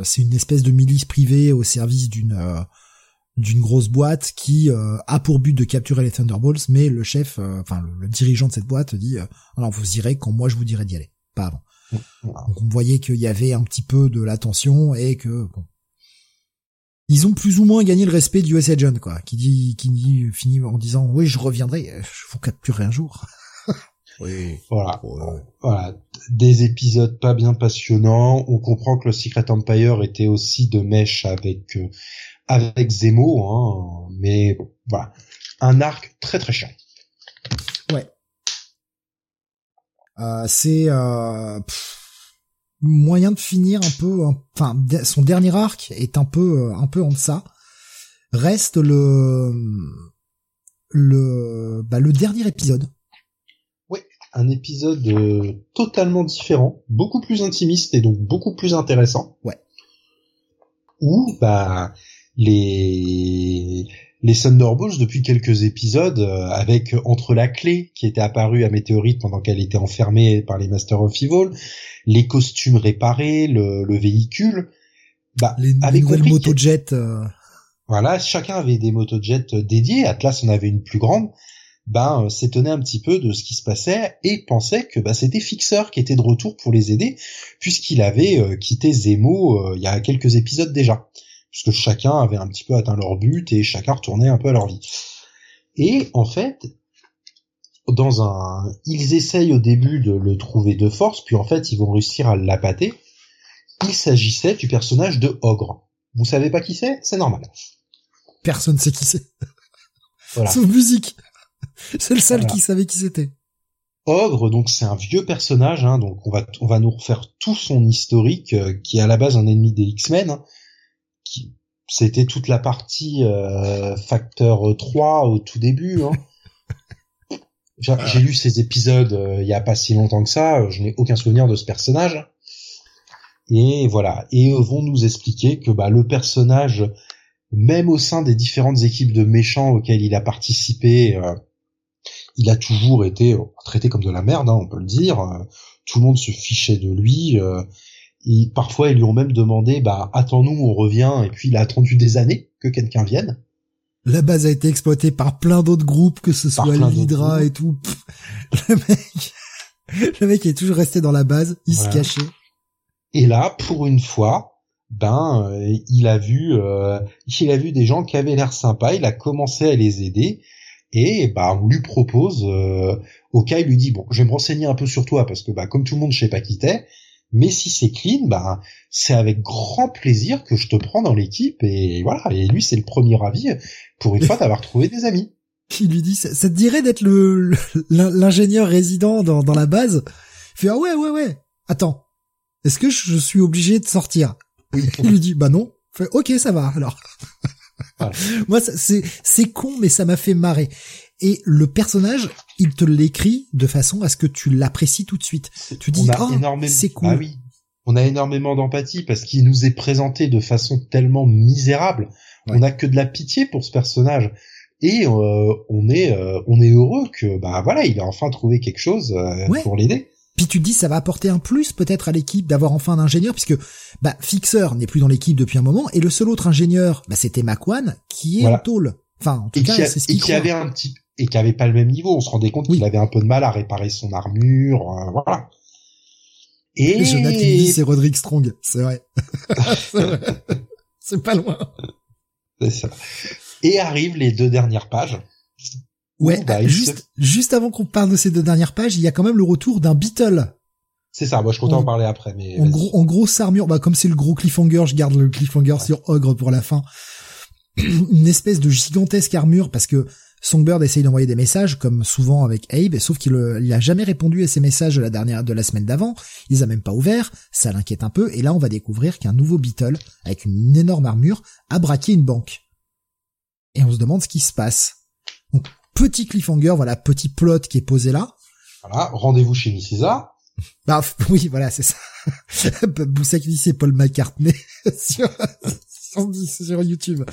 c'est une espèce de milice privée au service d'une d'une grosse boîte qui euh, a pour but de capturer les Thunderbolts, mais le chef, euh, enfin le, dirigeant de cette boîte dit euh, alors vous irez quand moi je vous dirai d'y aller, pas avant. Donc on voyait qu'il y avait un petit peu de l'attention et que bon, ils ont plus ou moins gagné le respect du US Agent quoi, qui dit qui dit finit en disant oui je reviendrai, je vous capturerai un jour. oui. Voilà. Voilà. Des épisodes pas bien passionnants. On comprend que le Secret Empire était aussi de mèche avec avec Zemo, hein, mais voilà, un arc très très chiant. Ouais. Euh, c'est euh, moyen de finir un peu, enfin son dernier arc est un peu un peu en deçà. Reste le le bah, le dernier épisode. Oui, un épisode euh, totalement différent, beaucoup plus intimiste et donc beaucoup plus intéressant. Ouais. Où bah les les Thunderbolts depuis quelques épisodes euh, avec entre la clé qui était apparue à Météorite pendant qu'elle était enfermée par les Masters of Evil, les costumes réparés, le, le véhicule, bah les, avec nouvelles motojets. Euh... Voilà, chacun avait des motojets dédiés. Atlas en avait une plus grande. Ben euh, s'étonnait un petit peu de ce qui se passait et pensait que bah, c'était Fixer qui était de retour pour les aider puisqu'il avait euh, quitté Zemo il y a quelques épisodes déjà puisque chacun avait un petit peu atteint leur but et chacun retournait un peu à leur vie. Et en fait, dans un, ils essayent au début de le trouver de force, puis en fait ils vont réussir à l'appâter. Il s'agissait du personnage de Ogre. Vous savez pas qui c'est? C'est normal. Personne sait qui c'est. Voilà. Sauf musique. C'est le seul qui savait qui c'était. Ogre, donc c'est un vieux personnage, hein, donc on va on va nous refaire tout son historique, euh, qui est à la base un ennemi des X-Men, hein, c'était toute la partie euh, facteur 3 au tout début. Hein. J'ai lu ces épisodes euh, il y a pas si longtemps que ça, je n'ai aucun souvenir de ce personnage. Et voilà, et vont nous expliquer que bah, le personnage, même au sein des différentes équipes de méchants auxquelles il a participé, euh, il a toujours été traité comme de la merde, hein, on peut le dire. Tout le monde se fichait de lui. Et parfois, ils lui ont même demandé, bah, attends-nous, on revient, et puis il a attendu des années que quelqu'un vienne. La base a été exploitée par plein d'autres groupes, que ce soit l'Hydra et tout. le mec, le mec est toujours resté dans la base, il se cachait. Et là, pour une fois, ben, euh, il a vu, euh, il a vu des gens qui avaient l'air sympas, il a commencé à les aider, et bah, on lui propose, euh, au cas, il lui dit, bon, je vais me renseigner un peu sur toi, parce que bah, comme tout le monde, je sais pas qui t'es, mais si c'est clean, bah c'est avec grand plaisir que je te prends dans l'équipe et voilà. Et lui, c'est le premier avis pour une fois d'avoir trouvé des amis. Qui lui dit ça, te dirait d'être le l'ingénieur résident dans, dans la base? Il fait ah ouais ouais ouais. Attends, est-ce que je suis obligé de sortir? Oui. Il lui dit bah non. Il fait ok ça va alors. Moi c'est c'est con mais ça m'a fait marrer et le personnage, il te l'écrit de façon à ce que tu l'apprécies tout de suite. Tu dis, oh, c'est cool. Ah oui. On a énormément d'empathie parce qu'il nous est présenté de façon tellement misérable. On n'a que de la pitié pour ce personnage. Et euh, on est euh, on est heureux que bah voilà il a enfin trouvé quelque chose euh, pour l'aider. Puis tu te dis ça va apporter un plus peut-être à l'équipe d'avoir enfin un ingénieur puisque bah Fixer n'est plus dans l'équipe depuis un moment et le seul autre ingénieur bah c'était Makwan qui est en tôle. Enfin en tout cas c'est ce qui, qui avait un petit et qui avait pas le même niveau. On se rendait compte qu'il avait un peu de mal à réparer son armure, euh, voilà. Et Jonathan dit c'est Roderick Strong, c'est vrai. c'est pas loin. C'est ça. Et arrivent les deux dernières pages. Ouais, bah, juste, juste avant qu'on parle de ces deux dernières pages, il y a quand même le retour d'un Beetle. C'est ça, moi je comptais en parler après, mais. En gros, en grosse armure, bah comme c'est le gros cliffhanger, je garde le cliffhanger sur Ogre pour la fin. Une espèce de gigantesque armure parce que Songbird essaye d'envoyer des messages, comme souvent avec Abe, sauf qu'il il a jamais répondu à ces messages de la dernière, de la semaine d'avant. Il les a même pas ouverts. Ça l'inquiète un peu. Et là, on va découvrir qu'un nouveau Beetle, avec une énorme armure, a braqué une banque. Et on se demande ce qui se passe. Donc, petit cliffhanger, voilà, petit plot qui est posé là. Voilà, rendez-vous chez Mrs. Bah, oui, voilà, c'est ça. Boussac c'est Paul McCartney sur, sur YouTube.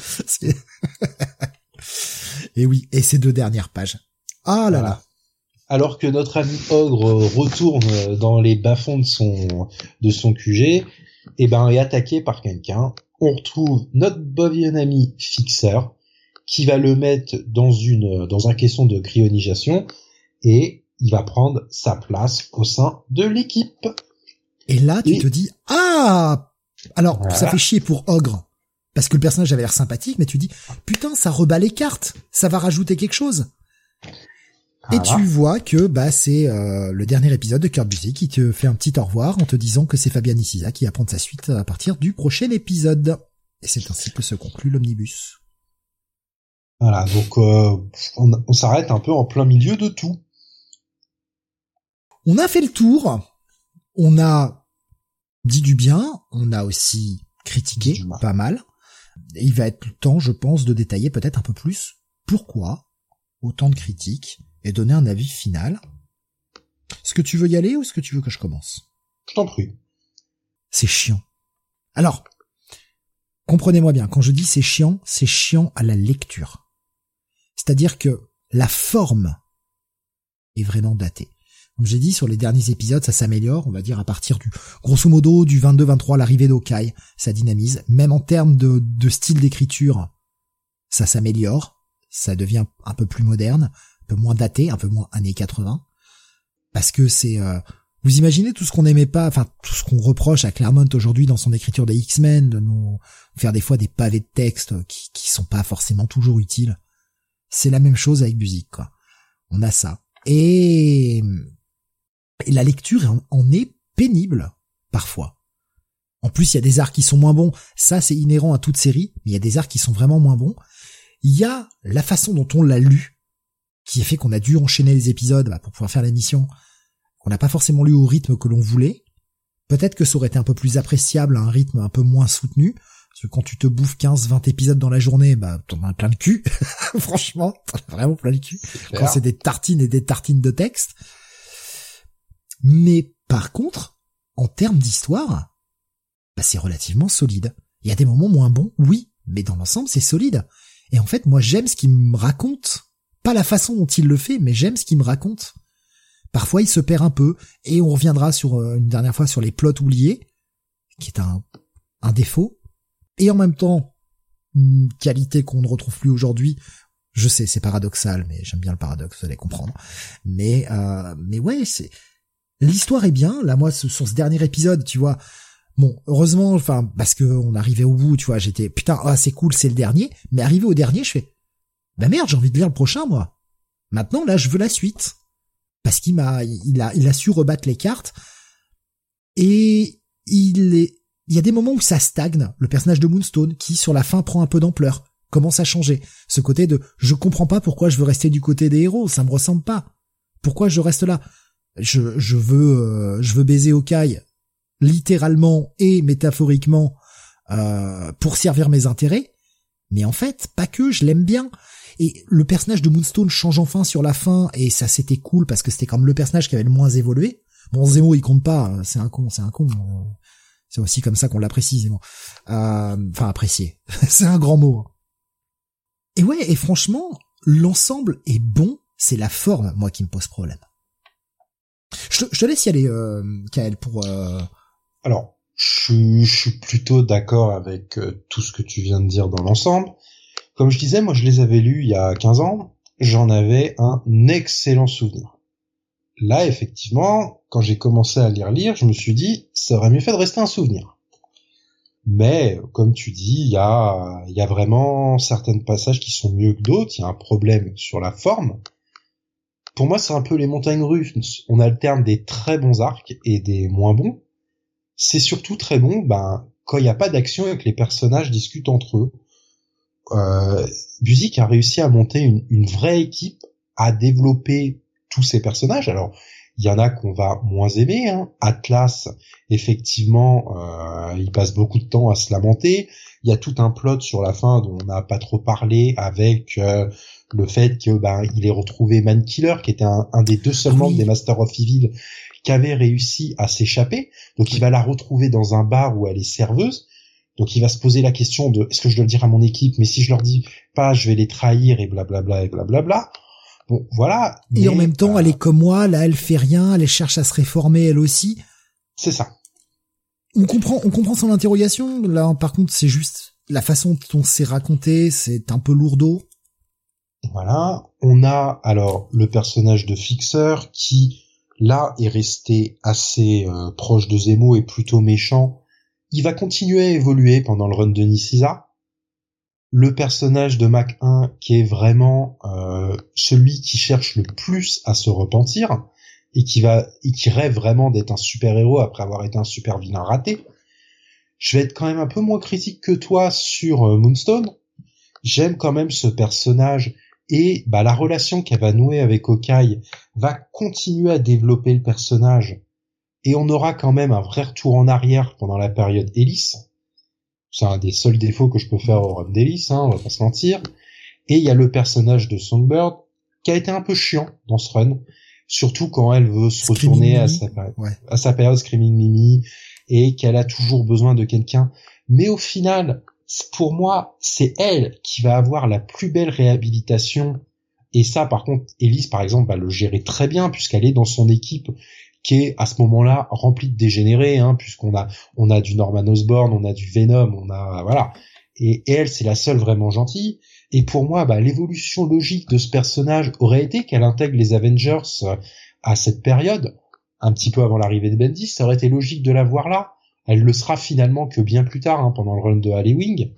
Et oui, et ces deux dernières pages. Ah là là. Alors que notre ami Ogre retourne dans les bas-fonds de son, de son QG, et eh ben, est attaqué par quelqu'un. On retrouve notre bon ami Fixer, qui va le mettre dans une, dans un caisson de cryonisation, et il va prendre sa place au sein de l'équipe. Et là, tu te dis, ah! Alors, ça fait chier pour Ogre parce que le personnage avait l'air sympathique, mais tu dis putain, ça rebat les cartes, ça va rajouter quelque chose. Et tu vois que bah c'est euh, le dernier épisode de Kurt Busiek qui te fait un petit au revoir en te disant que c'est Fabian Icisa qui va prendre sa suite à partir du prochain épisode. Et c'est ainsi que se conclut l'omnibus. Voilà, donc euh, on, on s'arrête un peu en plein milieu de tout. On a fait le tour, on a dit du bien, on a aussi critiqué pas mal il va être temps, je pense, de détailler peut-être un peu plus pourquoi autant de critiques et donner un avis final. Est-ce que tu veux y aller ou est-ce que tu veux que je commence? Je t'en prie. C'est chiant. Alors, comprenez-moi bien, quand je dis c'est chiant, c'est chiant à la lecture. C'est-à-dire que la forme est vraiment datée. Comme j'ai dit, sur les derniers épisodes, ça s'améliore, on va dire à partir du, grosso modo, du 22-23, l'arrivée d'Okai, ça dynamise. Même en termes de, style d'écriture, ça s'améliore, ça devient un peu plus moderne, un peu moins daté, un peu moins années 80. Parce que c'est... Euh, vous imaginez tout ce qu'on n'aimait pas, enfin tout ce qu'on reproche à Claremont aujourd'hui dans son écriture des X-Men, de nous faire des fois des pavés de texte qui, qui sont pas forcément toujours utiles. C'est la même chose avec musique, quoi. On a ça Et, la lecture en est pénible parfois. En plus, il y a des arcs qui sont moins bons. Ça, c'est inhérent à toute série, mais il y a des arcs qui sont vraiment moins bons. Il y a la façon dont on l'a lu, qui a fait qu'on a dû enchaîner les épisodes bah, pour pouvoir faire l'émission, qu'on n'a pas forcément lu au rythme que l'on voulait. Peut-être que ça aurait été un peu plus appréciable à un rythme un peu moins soutenu. Parce que quand tu te bouffes 15, 20 épisodes dans la journée, bah, t'en as plein le cul. Franchement, t'en as vraiment plein le cul. Quand c'est des tartines et des tartines de texte. Mais par contre, en termes d'histoire, bah, c'est relativement solide. Il y a des moments moins bons, oui, mais dans l'ensemble, c'est solide. Et en fait, moi, j'aime ce qu'il me raconte. Pas la façon dont il le fait, mais j'aime ce qu'il me raconte. Parfois, il se perd un peu, et on reviendra sur euh, une dernière fois sur les plots oubliés, qui est un, un défaut. Et en même temps, une qualité qu'on ne retrouve plus aujourd'hui. Je sais, c'est paradoxal, mais j'aime bien le paradoxe, vous allez comprendre. Mais, euh, mais ouais, c'est, l'histoire est bien. Là, moi, sur ce dernier épisode, tu vois, Bon, heureusement, enfin, parce que on arrivait au bout, tu vois, j'étais, putain, ah, c'est cool, c'est le dernier. Mais arrivé au dernier, je fais, bah merde, j'ai envie de lire le prochain, moi. Maintenant, là, je veux la suite. Parce qu'il m'a, il a, il a su rebattre les cartes. Et il est, il y a des moments où ça stagne. Le personnage de Moonstone, qui, sur la fin, prend un peu d'ampleur, commence à changer. Ce côté de, je comprends pas pourquoi je veux rester du côté des héros, ça me ressemble pas. Pourquoi je reste là? Je, veux, euh, je veux baiser Okai littéralement et métaphoriquement euh, pour servir mes intérêts, mais en fait, pas que, je l'aime bien. Et le personnage de Moonstone change enfin sur la fin, et ça c'était cool parce que c'était comme le personnage qui avait le moins évolué. Bon, Zemo il compte pas, hein, c'est un con, c'est un con. C'est aussi comme ça qu'on l'apprécie, Zemo. Euh, enfin, apprécier. c'est un grand mot. Hein. Et ouais, et franchement, l'ensemble est bon, c'est la forme, moi, qui me pose problème. Je te, laisse y aller, euh, Kael, pour, euh, alors, je, suis plutôt d'accord avec euh, tout ce que tu viens de dire dans l'ensemble. Comme je disais, moi je les avais lus il y a 15 ans, j'en avais un excellent souvenir. Là, effectivement, quand j'ai commencé à lire lire, je me suis dit, ça aurait mieux fait de rester un souvenir. Mais, comme tu dis, il y a, il y a vraiment certains passages qui sont mieux que d'autres, il y a un problème sur la forme. Pour moi, c'est un peu les montagnes russes. On alterne des très bons arcs et des moins bons c'est surtout très bon ben, quand il n'y a pas d'action et que les personnages discutent entre eux. Euh, a réussi à monter une, une, vraie équipe, à développer tous ces personnages. Alors, il y en a qu'on va moins aimer. Hein. Atlas, effectivement, euh, il passe beaucoup de temps à se lamenter. Il y a tout un plot sur la fin dont on n'a pas trop parlé avec euh, le fait que ben il ait retrouvé Mankiller, qui était un, un des deux seuls membres des Master of Evil qui avait réussi à s'échapper. Donc il va la retrouver dans un bar où elle est serveuse. Donc il va se poser la question de est-ce que je dois le dire à mon équipe, mais si je leur dis pas, je vais les trahir et blablabla et blablabla. Bon, voilà. Et en même temps, elle est comme moi, là, elle fait rien, elle cherche à se réformer elle aussi. C'est ça. On comprend, on comprend son interrogation. Là, par contre, c'est juste la façon dont c'est raconté, c'est un peu lourdeau. Voilà. On a alors le personnage de Fixer qui là est resté assez euh, proche de Zemo et plutôt méchant. Il va continuer à évoluer pendant le run de Nisisa. Le personnage de Mac 1 qui est vraiment euh, celui qui cherche le plus à se repentir et qui va et qui rêve vraiment d'être un super héros après avoir été un super vilain raté. Je vais être quand même un peu moins critique que toi sur euh, Moonstone. J'aime quand même ce personnage et bah, la relation qu'elle va nouer avec Okai va continuer à développer le personnage et on aura quand même un vrai retour en arrière pendant la période Ellis. C'est un des seuls défauts que je peux faire au run d'Ellis, hein, on va pas se mentir. Et il y a le personnage de Songbird qui a été un peu chiant dans ce run, surtout quand elle veut se retourner à sa, à sa période Screaming Mimi et qu'elle a toujours besoin de quelqu'un. Mais au final, pour moi, c'est elle qui va avoir la plus belle réhabilitation. Et ça, par contre, Elise, par exemple, va le gérer très bien puisqu'elle est dans son équipe qui est à ce moment-là remplie de dégénérés, hein, puisqu'on a on a du Norman Osborn, on a du Venom, on a voilà. Et, elle, c'est la seule vraiment gentille. Et pour moi, bah, l'évolution logique de ce personnage aurait été qu'elle intègre les Avengers euh, à cette période, un petit peu avant l'arrivée de Bendis. Ça aurait été logique de la voir là. Elle le sera finalement que bien plus tard, hein, pendant le run de Halloween.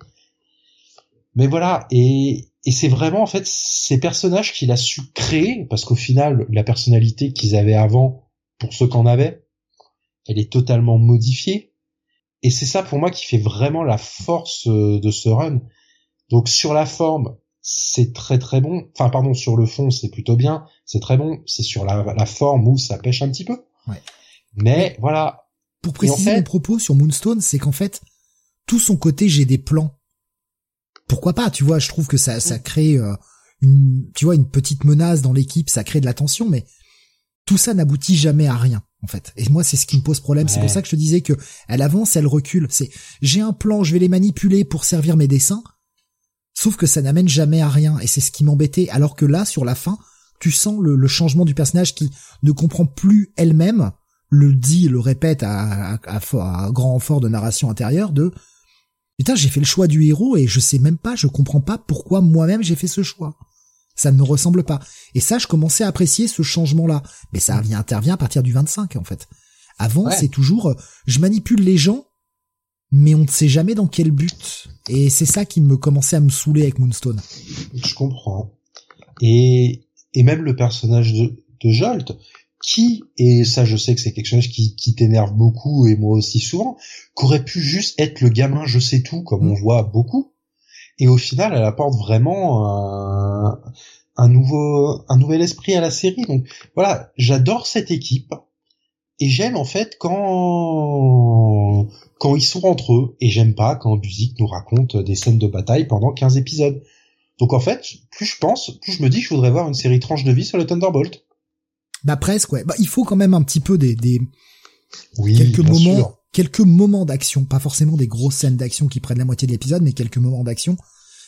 Mais voilà, et et c'est vraiment en fait ces personnages qu'il a su créer parce qu'au final la personnalité qu'ils avaient avant pour ceux qu'en avaient elle est totalement modifiée. Et c'est ça pour moi qui fait vraiment la force euh, de ce run. Donc sur la forme c'est très très bon. Enfin pardon sur le fond c'est plutôt bien. C'est très bon. C'est sur la, la, forme où ça pêche un petit peu. Ouais. mais voilà pour préciser mon propos sur Moonstone c'est qu'en fait tout son côté j'ai des plans. Pourquoi pas tu vois je trouve que ça ça crée euh, une tu vois une petite menace dans l'équipe ça crée de la tension mais tout ça n'aboutit jamais à rien en fait. Et moi c'est ce qui me pose problème. C'est pour ça que je te disais que elle avance elle recule. C'est j'ai un plan je vais les manipuler pour servir mes dessins sauf que ça n'amène jamais à rien et c'est ce qui m'embêtait. Alors que là sur la fin tu sens le, le, changement du personnage qui ne comprend plus elle-même le dit le répète à, à, à, à grand renfort de narration intérieure de Putain, j'ai fait le choix du héros et je sais même pas, je comprends pas pourquoi moi-même j'ai fait ce choix. Ça ne me ressemble pas. Et ça, je commençais à apprécier ce changement-là. Mais ça vient, intervient à partir du 25, en fait. Avant, c'est toujours, euh, je manipule les gens, mais on ne sait jamais dans quel but. Et c'est ça qui me commençait à me saouler avec Moonstone. Je comprends. Et, et même le personnage de, de Jolt, qui, et ça je sais que c'est quelque chose qui, qui t'énerve beaucoup et moi aussi souvent, qu'aurait pu juste être le gamin je sais tout comme on voit beaucoup, et au final elle apporte vraiment un, un nouveau un nouvel esprit à la série. Donc voilà, j'adore cette équipe et j'aime en fait quand quand ils sont entre eux et j'aime pas quand Buzik nous raconte des scènes de bataille pendant 15 épisodes. Donc en fait, plus je pense, plus je me dis que je voudrais voir une série tranche de vie sur le Thunderbolt. Bah presque ouais. Bah il faut quand même un petit peu des, des oui, quelques moments sûr. quelques moments d'action, pas forcément des grosses scènes d'action qui prennent la moitié de l'épisode mais quelques moments d'action.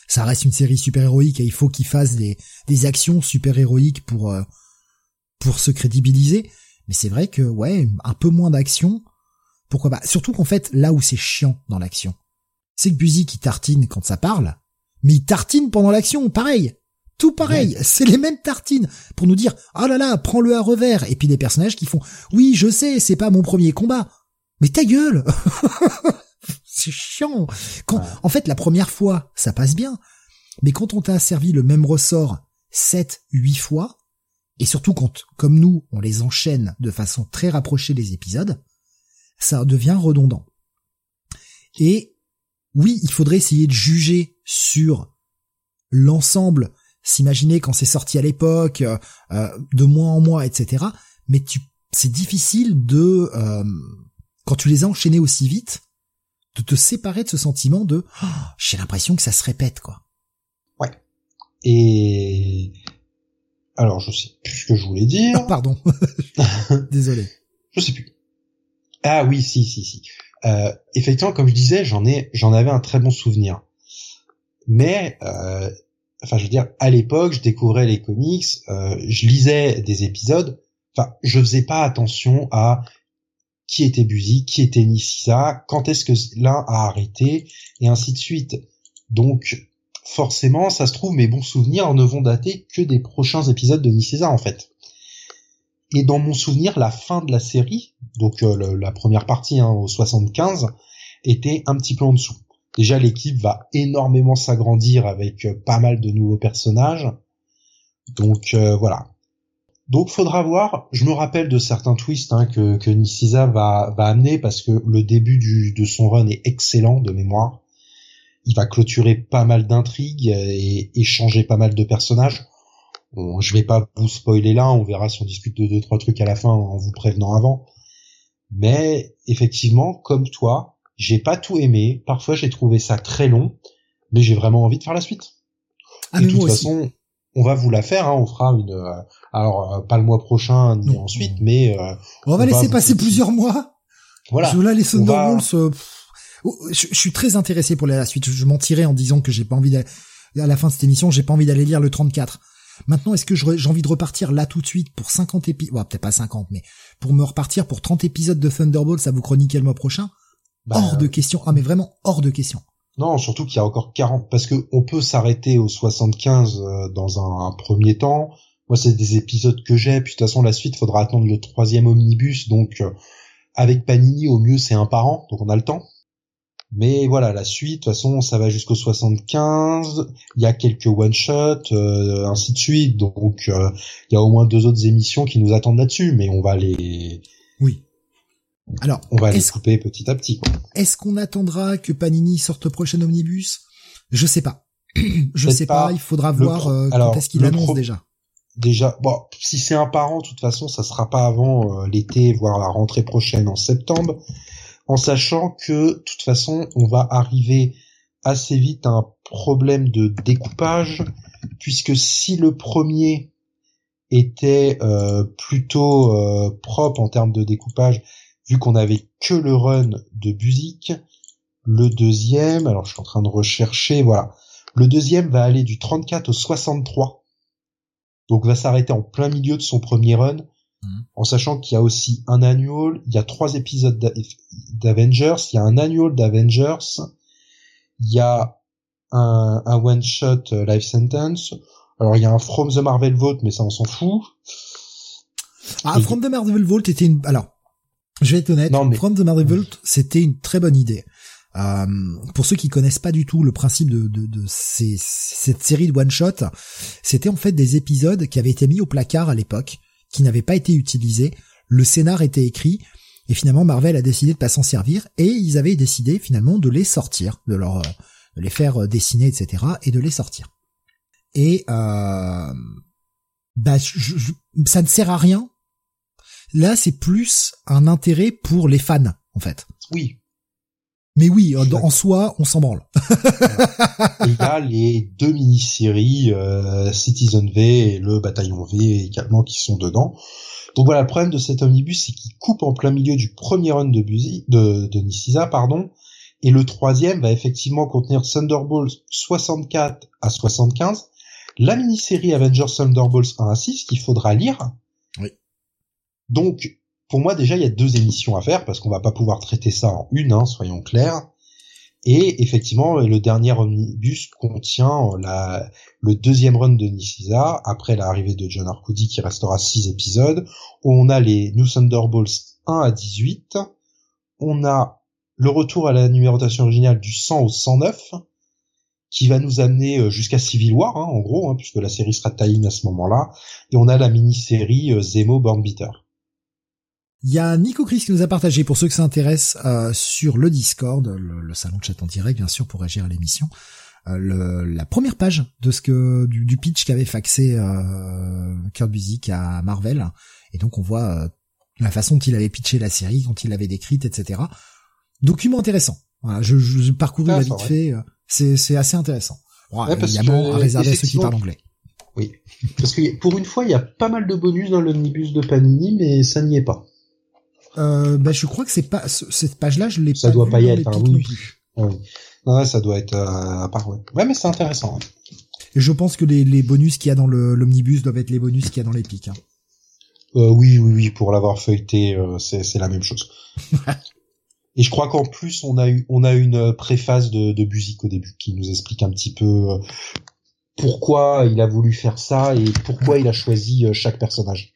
Ça reste une série super héroïque et il faut qu'ils fassent des des actions super héroïques pour euh, pour se crédibiliser. Mais c'est vrai que ouais, un peu moins d'action. Pourquoi pas? Surtout qu'en fait, là où c'est chiant dans l'action, c'est que Buzy qui tartine quand ça parle, mais il tartine pendant l'action, pareil. Tout pareil, ouais. c'est les mêmes tartines pour nous dire "Ah oh là là, prends-le à revers" et puis des personnages qui font "Oui, je sais, c'est pas mon premier combat." Mais ta gueule. c'est chiant. Quand ouais. en fait la première fois, ça passe bien. Mais quand on t'a servi le même ressort 7 8 fois et surtout quand comme nous, on les enchaîne de façon très rapprochée les épisodes, ça devient redondant. Et oui, il faudrait essayer de juger sur l'ensemble s'imaginer quand c'est sorti à l'époque, euh, de mois en mois, etc. Mais tu, c'est difficile de, euh, quand tu les as enchaînés aussi vite, de te séparer de ce sentiment de, oh, j'ai l'impression que ça se répète, quoi. Ouais. Et alors je sais plus ce que je voulais dire. Ah, pardon. Désolé. je sais plus. Ah oui, si, si, si. Euh, effectivement, comme je disais, j'en ai, j'en avais un très bon souvenir. Mais euh, enfin je veux dire à l'époque je découvrais les comics euh, je lisais des épisodes. Enfin je faisais pas attention à qui était Buzy qui était Nissisa quand est-ce que l'un a arrêté et ainsi de suite. Donc forcément ça se trouve mes bons souvenirs ne vont dater que des prochains épisodes de Nissisa en fait. Et dans mon souvenir la fin de la série donc euh, la première partie hein, au 75 était un petit peu en dessous Déjà, l'équipe va énormément s'agrandir avec euh, pas mal de nouveaux personnages. Donc euh, voilà. Donc faudra voir. Je me rappelle de certains twists hein, que, que va, amener parce que le début de son run est excellent de mémoire. Il va clôturer pas mal d'intrigues et, et, changer pas mal de personnages. Je vais pas vous spoiler là, on verra si on discute de deux trois trucs à la fin en vous prévenant avant. Mais effectivement, comme toi, j'ai pas tout aimé. Parfois, j'ai trouvé ça très long, mais j'ai vraiment envie de faire la suite. Ah, de toute façon, on va vous la faire. Hein, on fera une. Euh, alors, euh, pas le mois prochain ni non, ensuite, mais euh, on, on va laisser passer plusieurs mois. Voilà. Je là les Thunderbolts. Va... Oh, je, je, suis très intéressé pour la suite. Je mentirais en disant que j'ai pas envie d'aller à la fin de cette émission, j'ai pas envie d'aller lire le 34. Maintenant, est-ce que j'ai envie de repartir là tout de suite pour 50 épisodes, ouais, peut-être pas 50, mais pour me repartir pour 30 épisodes de Thunderbolts à vous chroniquer le mois prochain? Bah, hors de question. Ah mais vraiment hors de question. Non, surtout qu'il y a encore 40 parce que on peut s'arrêter aux 75 euh, dans un, un, premier temps. Moi, c'est des épisodes que j'ai. Puis de toute façon, la suite, faudra attendre le troisième omnibus. Donc, euh, avec Panini, au mieux, c'est un par an, donc on a le temps. Mais voilà, la suite, de toute façon, ça va jusqu'au 75. Il y a quelques one shot, euh, ainsi de suite. Donc, euh, il y a au moins deux autres émissions qui nous attendent là-dessus, mais on va les. Oui. Alors, on va les couper petit à petit. Est-ce qu'on attendra que Panini sorte le prochain omnibus? Je sais pas. Je sais pas. Il faudra voir euh, quand est-ce qu'il annonce déjà. Déjà, bon, si c'est un parent, de toute façon, ça sera pas avant l'été, voire la rentrée prochaine en septembre en sachant que de toute façon on va arriver assez vite à un problème de découpage puisque si le premier était euh, plutôt euh, propre en termes de découpage vu qu'on avait que le run de Buzik le deuxième alors je suis en train de rechercher voilà le deuxième va aller du 34 au 63 donc va s'arrêter en plein milieu de son premier run Mhm. En sachant qu'il y a aussi un annual, il y a trois épisodes d'Avengers, il y a un annual d'Avengers, il y a un, one shot euh, life sentence. Alors il y a un From the Marvel Vault, mais ça on s'en fout. Ah, From the Marvel Vault était une. Alors, je vais être honnête. From the Marvel Vault, c'était une très bonne idée. Euh, pour ceux qui connaissent pas du tout le principe de, de, de cette série de one shot, c'était en fait des épisodes qui avaient été mis au placard à l'époque qui n'avait pas été utilisé, le scénar était écrit, et finalement Marvel a décidé de pas s'en servir, et ils avaient décidé finalement de les sortir, de leur de les faire dessiner, etc., et de les sortir. Et euh, bah, ça ne sert à rien. Là, c'est plus un intérêt pour les fans, en fait. Oui. Mais oui, en soi, on s'en branle. il y a les deux mini-séries euh, Citizen V et le Bataillon V également qui sont dedans. Donc voilà, le problème de cet omnibus, c'est qu'il coupe en plein milieu du premier run de Buzy, de, de pardon, et le troisième va effectivement contenir Thunderbolts 64 à 75, la mini-série Avengers Thunderbolts 1 à 6 qu'il faudra lire. Oui. Donc pour moi déjà il y a deux émissions à faire parce qu'on va pas pouvoir traiter ça en une, hein, soyons clairs. Et effectivement, le dernier omnibus contient la, le deuxième run de Niciza, après l'arrivée de John Arcudi qui restera six épisodes, on a les New Thunderbolts 1 à 18, on a le retour à la numérotation originale du 100 au 109, qui va nous amener euh, jusqu'à Civil War, hein, en gros, hein, puisque la série sera taille à ce moment-là, et on a la mini-série euh, Zemo Born Beater. Il y a Nico Chris qui nous a partagé, pour ceux que ça intéresse, euh, sur le Discord, le, salon de chat en direct, bien sûr, pour réagir à l'émission, euh, la première page de ce que du, pitch qu'avait faxé euh, Kurt Busiek à Marvel. Et donc on voit euh, la façon dont il avait pitché la série, dont il l'avait décrite, etc. Document intéressant. Voilà, je, je parcouru la vite fait. C'est, c'est assez intéressant. Ouais, évidemment, à réserver à ceux qui parlent anglais. Oui. Parce que pour une fois, il y a pas mal de bonus dans l'omnibus de Panini, mais ça n'y est pas. Euh, bah, je crois que c'est pas cette page-là, je l'ai pas. Ça doit pas y être. Hein, oui. oui. Ouais, ça doit être euh, à part. Ouais. ouais, mais c'est intéressant. Et je pense que les, les bonus qu'il y a dans l'omnibus doivent être les bonus qu'il y a dans pics. Hein. Euh, oui, oui, oui. Pour l'avoir feuilleté, euh, c'est la même chose. Et je crois qu'en plus on a eu on a une préface de de Buzik au début qui nous explique un petit peu euh, pourquoi il a voulu faire ça et pourquoi il a choisi chaque personnage.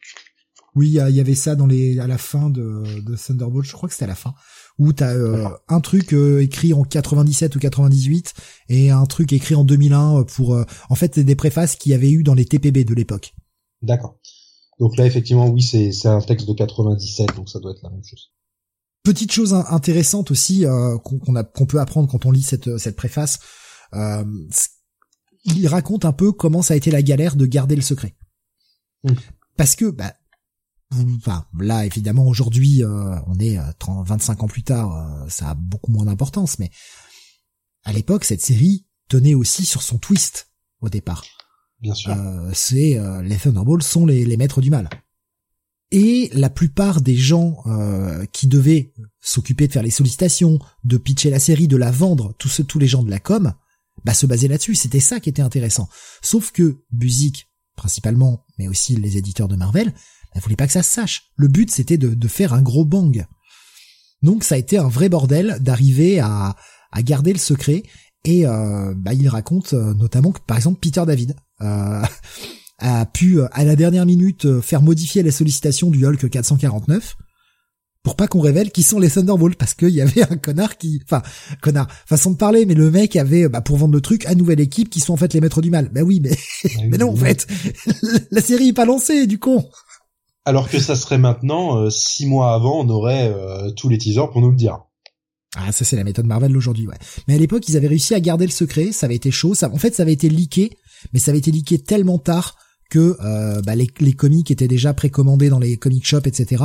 Oui, il y, avait ça dans les à la fin de, de Thunderbolt, je crois que c'était à la fin, où t'as euh, un truc euh, écrit en 97 ou 98 et un truc écrit en 2001 euh, pour, en fait, des préfaces qu'il y avait eu dans les TPB de l'époque. D'accord. Donc là, effectivement, oui, c'est c'est un texte de 97, donc ça doit être la même chose. Petite chose intéressante aussi qu'on a qu'on peut apprendre quand on lit cette cette préface, il raconte un peu comment ça a été la galère de garder le secret. Hmm. Parce que bah, enfin là évidemment aujourd'hui euh, on est 30, euh, 25 ans plus tard euh, ça a beaucoup moins d'importance mais à l'époque cette série tenait aussi sur son twist au départ. Bien sûr. C'est les Thunderbolts sont les, les, maîtres du mal. Et la plupart des gens qui devaient s'occuper de faire les sollicitations de pitcher la série de la vendre tous tous les gens de la com bah se basaient là-dessus. C'était ça qui était intéressant. Sauf que Buzik principalement mais aussi les éditeurs de Marvel elle voulait pas que ça se sache. Le but, c'était de, faire un gros bang. Donc, ça a été un vrai bordel d'arriver à, garder le secret. Et euh, bah, il raconte euh, notamment que, par exemple, Peter David euh, a pu, à la dernière minute, faire modifier la sollicitation du Hulk 449 pour pas qu'on révèle qui sont les Thunderbolts parce qu'il y avait un connard qui, enfin, connard, façon de parler, mais le mec avait, bah, pour vendre le truc, à nouvelle équipe qui sont en fait les maîtres du mal. Bah oui, mais, Ah mais non, en fait, la série est pas lancée, du con. Alors que ça serait maintenant, euh, six mois avant, on aurait euh, tous les teasers pour nous le dire. Ah, ça c'est la méthode Marvel d'aujourd'hui, ouais. Mais à l'époque, ils avaient réussi à garder le secret, ça avait été chaud, ça, en fait, ça avait été leaké, mais ça avait été leaké tellement tard que euh, bah, les, les comics étaient déjà précommandés dans les comic shops, etc.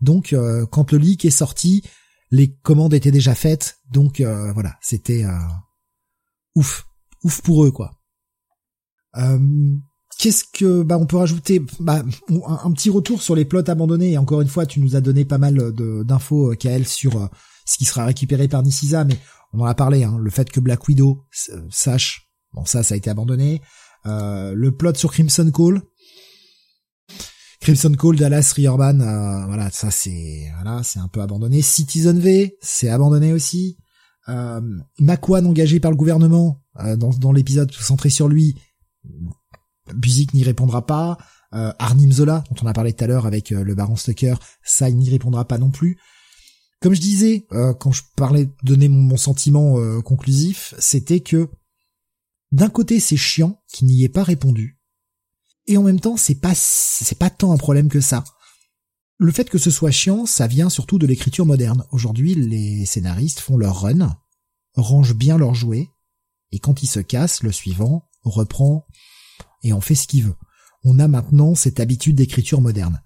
Donc, euh, quand le leak est sorti, les commandes étaient déjà faites, donc euh, voilà, c'était euh, ouf, ouf pour eux, quoi. Qu'est-ce que bah on peut rajouter bah, un, petit retour sur les plots abandonnés. Et encore une fois tu nous as donné pas mal d'infos euh, Kael sur euh, ce qui sera récupéré par Niciza mais on en a parlé hein, le fait que Black Widow euh, sache bon ça ça a été abandonné. Euh, le plot sur Crimson Call. Crimson Call Dallas Riorban euh, voilà ça c'est voilà c'est un peu abandonné. Citizen V c'est abandonné aussi. Euh, engagé par le gouvernement dans, dans l'épisode centré sur lui Buzik n'y répondra pas. Euh, Arnim Zola, dont on a parlé tout à l'heure avec euh, le baron Stucker, ça il n'y répondra pas non plus. Comme je disais, euh, quand je parlais, donner mon, mon sentiment euh, conclusif, c'était que d'un côté c'est chiant qu'il n'y ait pas répondu, et en même temps c'est pas c'est pas tant un problème que ça. Le fait que ce soit chiant, ça vient surtout de l'écriture moderne. Aujourd'hui, les scénaristes font leur run, rangent bien leurs jouets, et quand ils se cassent, le suivant reprend et on fait ce qu'il veut. On a maintenant cette habitude d'écriture moderne.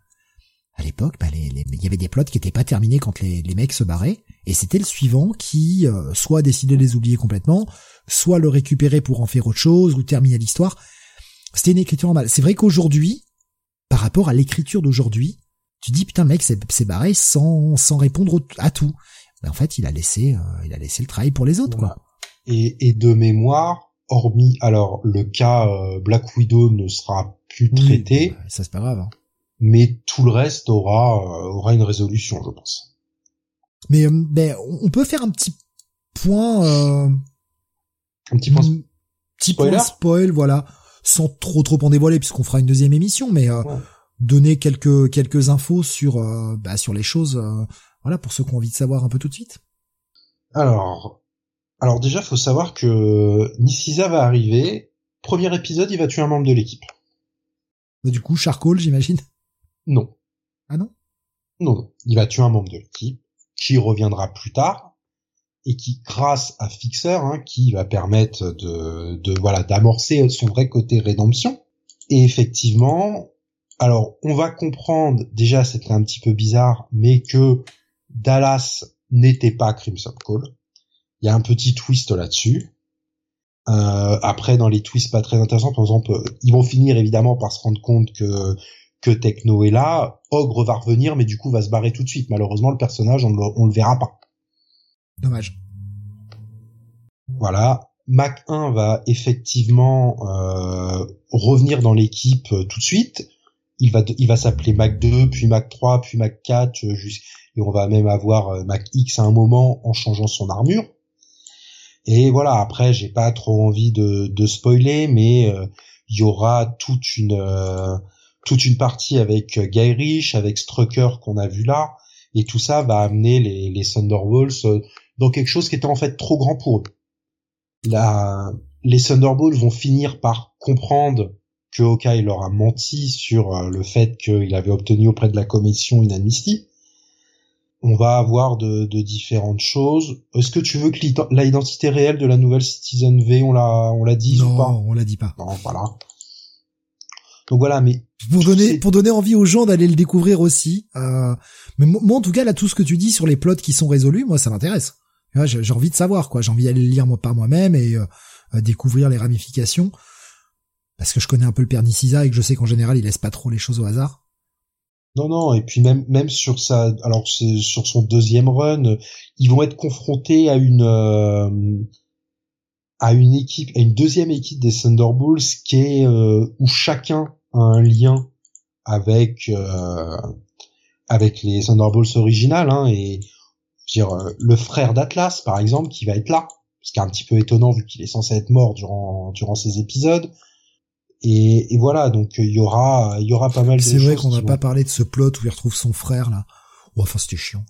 À l'époque, bah, il y avait des plots qui étaient pas terminés quand les, les mecs se barraient, et c'était le suivant qui euh, soit décidait de les oublier complètement, soit le récupérer pour en faire autre chose ou terminer l'histoire. C'était une écriture normale. C'est vrai qu'aujourd'hui, par rapport à l'écriture d'aujourd'hui, tu dis putain mec c'est barré sans sans répondre à tout. Mais en fait, il a laissé euh, il a laissé le travail pour les autres quoi. Et, et de mémoire, hormis alors le cas euh, Black Widow ne sera plus traité, Oui, ça c'est pas grave. hein. mais tout le reste aura euh, aura une résolution, je pense. Mais euh, ben, on peut faire un petit point, Un petit point. petit spoiler point spoil, voilà, sans trop trop en dévoiler puisqu'on fera une deuxième émission, mais Ouais. donner quelques quelques infos sur bah, sur les choses, voilà, pour ceux qui ont envie de savoir un peu tout de suite. Alors, alors déjà, faut savoir que Niciza va arriver. Premier épisode, il va tuer un membre de l'équipe. Bah, du coup, Charcoal, j'imagine. Non. Ah non? Non, non. Il va tuer un membre de l'équipe qui reviendra plus tard et qui, grâce à Fixer, hein, qui va permettre de, de voilà d'amorcer son vrai côté rédemption. Et effectivement, alors on va comprendre déjà, c'était un petit peu bizarre, mais que Dallas n'était pas Crimson Call. Il y a un petit twist là-dessus. Euh, après, dans les twists pas très intéressants, par exemple, ils vont finir évidemment par se rendre compte que que Techno est là. Ogre va revenir, mais du coup va se barrer tout de suite. Malheureusement, le personnage, on le, on le verra pas. Dommage. Voilà. Mac 1 va effectivement euh, revenir dans l'équipe euh, tout de suite. Il va il va s'appeler Mac 2, puis Mac 3, puis Mac 4, euh, jus- et on va même avoir Mac X à un moment en changeant son armure. Et voilà, après j'ai pas trop envie de, de spoiler, mais euh, il y aura toute une euh, toute une partie avec euh, Guy Rich, avec Strucker qu'on a vu là, et tout ça va amener les, les Thunderbolts dans quelque chose qui était en fait trop grand pour eux. La, les Thunderbolts vont finir par comprendre que Hawkeye leur a menti sur le fait qu'il avait obtenu auprès de la commission une amnistie. On va avoir de, de différentes choses. Est-ce que tu veux que l'ident- l'identité réelle de la nouvelle Citizen V, on l'a, on l'a dit ou non, pas? on l'a dit pas. Non, voilà. Donc voilà, mais Pour donner pour donner envie aux gens d'aller le découvrir aussi. Euh, mais mo- moi, en tout cas, là, tout ce que tu dis sur les plots qui sont résolus, moi, ça m'intéresse. J'ai envie de savoir, quoi. J'ai envie d'aller le lire moi par moi-même et euh, euh, découvrir les ramifications. Parce que je connais un peu le père Niciza et que je sais qu'en général, il laisse pas trop les choses au hasard. Non, non, et puis même même sur sa, alors c'est sur son deuxième run, ils vont être confrontés à une euh, à une équipe, à une deuxième équipe des Thunderbolts qui est euh, où chacun a un lien avec euh, avec les Thunderbolts originales, hein, et dire euh, le frère d'Atlas par exemple qui va être là, ce qui est un petit peu étonnant vu qu'il est censé être mort durant durant ces épisodes. Et, et voilà, donc il y aura il y aura pas mal de C'est vrai choses qu'on n'a vont pas parlé de ce plot où il retrouve son frère, là. enfin, c'était chiant.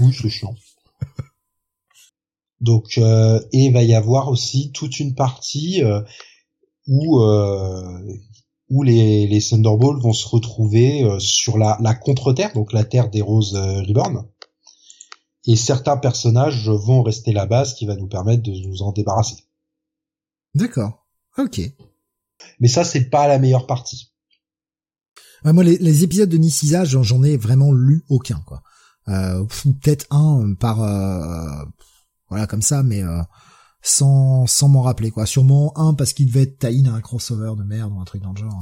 Oui, c'est chiant. Donc, euh, et il va y avoir aussi toute une partie euh, où euh, où les, les Thunderbolts vont se retrouver euh, sur la, la contre-terre, donc la terre des Roses euh, Reborn. Et certains personnages vont rester là-bas, ce qui va nous permettre de nous en débarrasser. D'accord. Ok. Mais ça, c'est pas la meilleure partie. Ouais, moi, les, les, épisodes de Nisisa, j'en ai vraiment lu aucun, quoi. Euh, peut-être un par, euh, voilà, comme ça, mais euh, sans sans m'en rappeler, quoi. Sûrement un parce qu'il devait être taïn à un crossover de merde ou un truc dans le genre.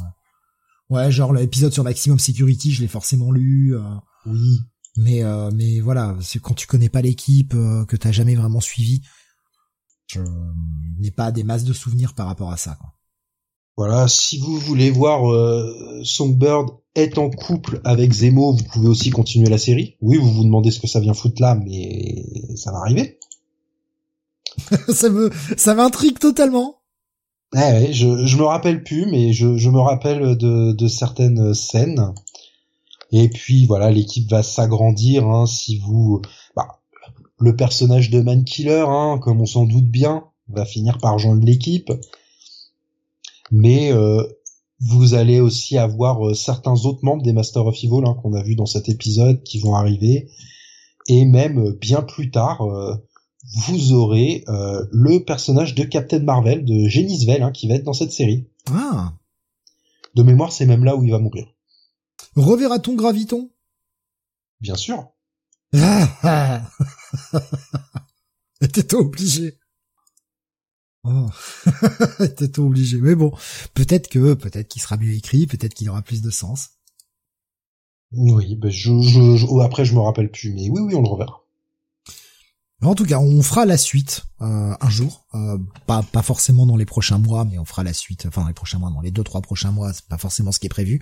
Ouais, genre l'épisode sur Maximum Security, je l'ai forcément lu. Euh, oui. Mais euh, mais voilà, c'est quand tu connais pas l'équipe, que t'as jamais vraiment suivi, je n'ai pas des masses de souvenirs par rapport à ça, quoi. Voilà, si vous voulez voir euh, Songbird est en couple avec Zemo, vous pouvez aussi continuer la série. Oui, vous vous demandez ce que ça vient foutre là, mais ça va arriver. ça me, ça m'intrigue totalement. Ouais, je, je me rappelle plus, mais je, je me rappelle de, de certaines scènes. Et puis voilà, l'équipe va s'agrandir. Hein, si vous, bah, le personnage de Man Killer, hein, comme on s'en doute bien, va finir par rejoindre l'équipe mais euh, vous allez aussi avoir euh, certains autres membres des Master of Evil hein, qu'on a vu dans cet épisode qui vont arriver, et même euh, bien plus tard, vous aurez le personnage de Captain Marvel de Genisvel hein, qui va être dans cette série. Ah. De mémoire, c'est même là où il va mourir. Reverra-t-on Graviton? Bien sûr. Ah, T'étais obligé. Oh, t'es obligé? Mais bon, peut-être que, peut-être qu'il sera mieux écrit, peut-être qu'il aura plus de sens. Oui, ben je, je, oh, après je me rappelle plus, mais oui, oui, on le reverra. En tout cas, on fera la suite euh, un jour, euh, pas pas forcément dans les prochains mois, mais on fera la suite, enfin dans les prochains mois, dans les deux trois prochains mois, c'est pas forcément ce qui est prévu,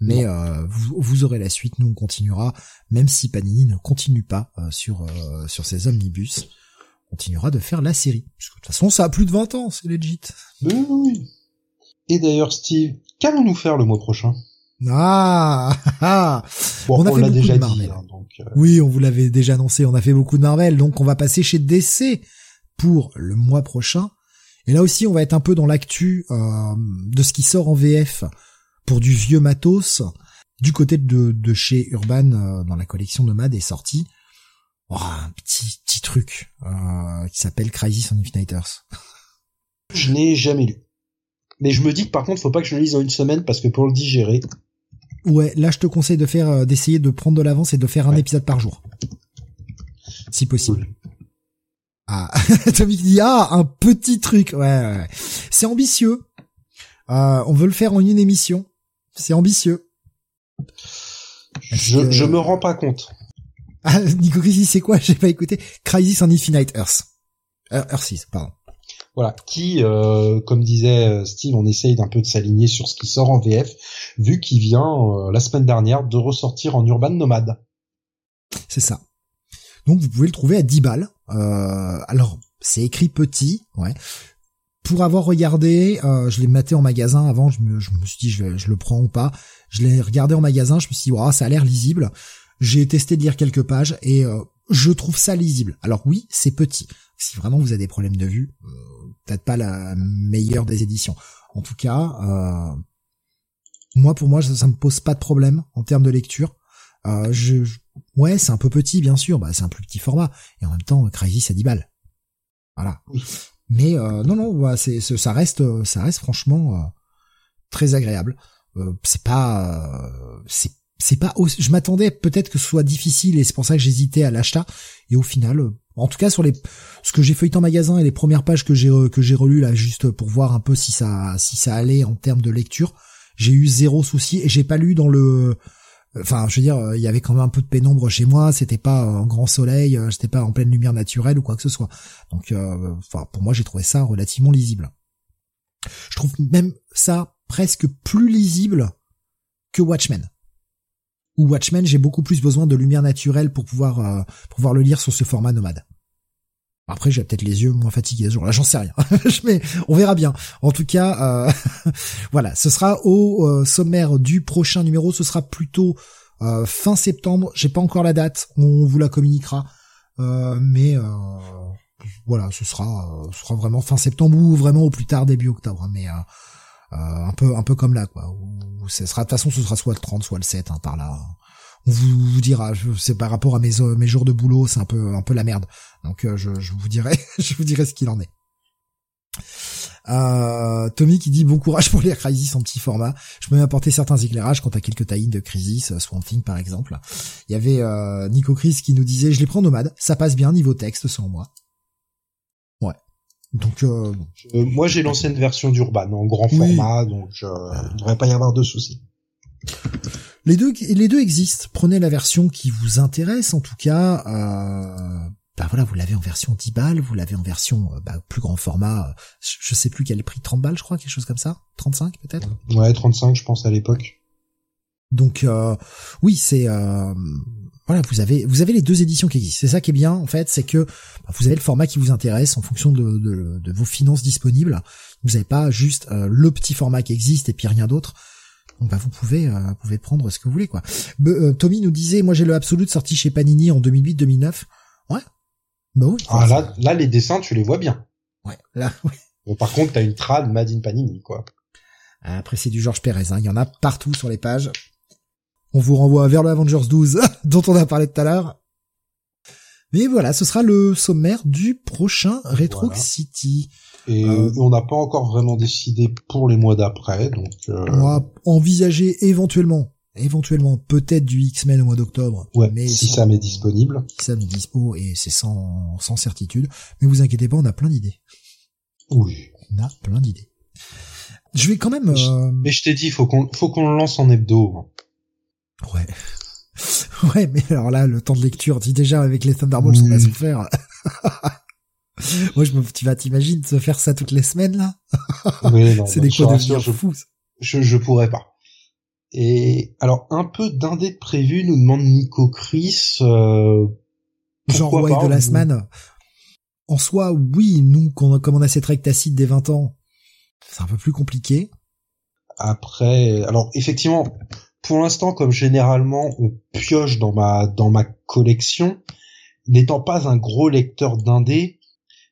mais euh, vous, vous, aurez la suite, nous on continuera, même si Panini ne continue pas euh, sur euh, sur ses omnibus continuera de faire la série. De toute façon, ça a plus de 20 ans, c'est legit. oui. Et d'ailleurs, Steve, qu'allons-nous faire le mois prochain? Ah, ah, ah, bon, on, a fait déjà de Marvel. Hein, donc, euh. Oui, on vous l'avait déjà annoncé, on a fait beaucoup de Marvel, donc on va passer chez DC pour le mois prochain. Et là aussi, on va être un peu dans l'actu euh, de ce qui sort en VF pour du vieux matos. Du côté de, de chez Urban, euh, dans la collection Nomade est sorti oh, un petit petit truc euh, qui s'appelle Crisis on Infinitors. Je n'ai jamais lu. Mais je me dis que par contre, faut pas que je le lise en une semaine parce que pour le digérer. Ouais, là je te conseille de faire, euh, d'essayer de prendre de l'avance et de faire un épisode par jour, si possible. Ah, Tommy dit ah un petit truc, ouais, ouais. c'est ambitieux. Euh, on veut le faire en une émission, c'est ambitieux. Je, je me rends pas compte. Ah, Nico Crisis, c'est quoi? J'ai pas écouté. Crisis on Infinite Earth. Euh, Earth pardon. Voilà, qui, euh, comme disait euh, Steve, on essaye d'un peu de s'aligner sur ce qui sort en VF, vu qu'il vient euh, la semaine dernière de ressortir en Urban Nomade. C'est ça. Donc vous pouvez le trouver à 10 balles. alors, c'est écrit petit, ouais. Pour avoir regardé, je l'ai maté en magasin avant, je me, je me suis dit je, je, le prends ou pas. Je l'ai regardé en magasin, je me suis dit, wow, ça a l'air lisible. J'ai testé de lire quelques pages et euh, je trouve ça lisible. Alors oui, c'est petit. Si vraiment vous avez des problèmes de vue, euh, peut-être pas la meilleure des éditions. En tout cas, euh, moi pour moi ça, me pose pas de problème en termes de lecture. je, ouais, c'est un peu petit bien sûr, bah c'est un plus petit format et en même temps Crazy à 10 balles. Voilà. Mais non non, bah, c'est ça reste ça reste franchement très agréable. c'est pas c'est c'est pas je m'attendais peut-être que ce soit difficile et c'est pour ça que j'hésitais à l'achat. Et au final euh, en tout cas sur les ce que j'ai feuilleté en magasin et les premières pages que j'ai que j'ai relues là juste pour voir un peu si ça si ça allait en termes de lecture j'ai eu zéro souci et j'ai pas lu dans le enfin je veux dire il y avait quand même un peu de pénombre chez moi c'était pas un grand soleil c'était pas en pleine lumière naturelle ou quoi que ce soit. Donc euh, enfin pour moi j'ai trouvé ça relativement lisible. Je trouve même ça presque plus lisible que Watchmen ou Watchmen, j'ai beaucoup plus besoin de lumière naturelle pour pouvoir euh, pouvoir le lire sur ce format nomade. Après, j'ai peut-être les yeux moins fatigués ce jour-là, j'en sais rien. Mais on verra bien. En tout cas, euh, voilà, ce sera au euh, sommaire du prochain numéro. Ce sera plutôt fin septembre, j'ai pas encore la date, on vous la communiquera, mais voilà, ce sera, ce sera vraiment fin septembre ou vraiment au plus tard début octobre, mais un peu, un peu comme là, quoi. Où ce sera, de toute façon, ce sera soit le 30, soit le 7, hein, par là on vous, vous dira. C'est par rapport à mes, mes jours de boulot, c'est un peu un peu la merde. Donc je, je vous dirai, je vous dirai ce qu'il en est. Euh, Tommy qui dit bon courage pour lire Crisis en petit format. Je peux apporter certains éclairages quant à quelques tie de Crisis, euh, Swamp Thing par exemple. Il y avait euh, Nico Chris qui nous disait je les prends nomades, ça passe bien niveau texte selon moi. Donc euh, moi j'ai l'ancienne version d'Urban en grand format, donc il ne devrait pas y avoir de soucis. Les deux, les deux existent. Prenez la version qui vous intéresse, en tout cas. Euh, bah voilà, vous l'avez en version 10 balles, vous l'avez en version euh, bah, plus grand format, euh, je sais plus quel prix, 30 balles je crois, quelque chose comme ça 35 peut-être? Ouais, 35 je pense à l'époque. Donc euh, oui, c'est euh, voilà, vous avez vous avez les deux éditions qui existent. C'est ça qui est bien en fait, c'est que bah, vous avez le format qui vous intéresse en fonction de, de, de vos finances disponibles. Vous n'avez pas juste le petit format qui existe et puis rien d'autre. Donc bah vous pouvez vous pouvez prendre ce que vous voulez quoi. Tommy nous disait moi j'ai le Absolute sorti chez Panini en 2008-2009. Ouais, bah oui. Ah, là, là, les dessins, tu les vois bien. Ouais, là, oui. Bon, par contre, t'as une trad Made in Panini, quoi. Après, c'est du Georges Pérez, hein. Il y en a partout sur les pages. On vous renvoie vers le Avengers 12, dont on a parlé tout à l'heure. Mais voilà, ce sera le sommaire du prochain Retro City. Et euh, on n'a pas encore vraiment décidé pour les mois d'après, donc. Euh... On va envisager éventuellement éventuellement peut-être du X-Men au mois d'octobre. Ouais, mais si ça m'est disponible. Si ça m'est dispo et c'est sans, sans certitude. Mais vous inquiétez pas, on a plein d'idées. Oui. On a plein d'idées. Je vais quand même. Euh... Mais je t'ai dit, faut qu'on faut qu'on le lance en hebdo. Ouais. Ouais, mais alors là, le temps de lecture, dis déjà avec les Thunderbolts, on va souffert. Moi, je me, tu vas t'imaginer de se faire ça toutes les semaines là? Oui, c'est des quoi de je, fou. Je, je pourrais pas. Et alors un peu d'indé prévu nous demande Nico Chris. Euh, Genre White de la semaine. En soi, oui, nous, comme on a cette règle tacite des 20 ans, c'est un peu plus compliqué. Après, alors effectivement, pour l'instant, comme généralement on pioche dans ma dans ma collection, n'étant pas un gros lecteur d'indé,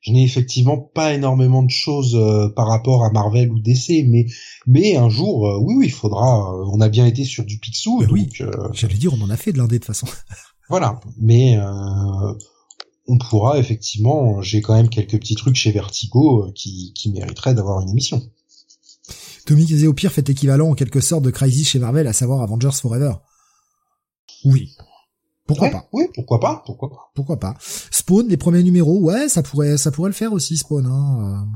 je n'ai effectivement pas énormément de choses euh, par rapport à Marvel ou DC, mais mais un jour, euh, oui, oui, il faudra. Euh, on a bien été sur du Picsou, ben oui. J'allais dire, on en a fait de l'indé de façon. voilà, mais on pourra effectivement. J'ai quand même quelques petits trucs chez Vertigo qui qui mériteraient d'avoir une émission. Tommy disait au pire fait équivalent en quelque sorte de Crisis chez Marvel, à savoir Avengers Forever. Oui, pourquoi pas Oui, pourquoi pas Pourquoi pas Pourquoi pas Spawn, les premiers numéros, ouais, ça pourrait, ça pourrait le faire aussi, Spawn. Hein.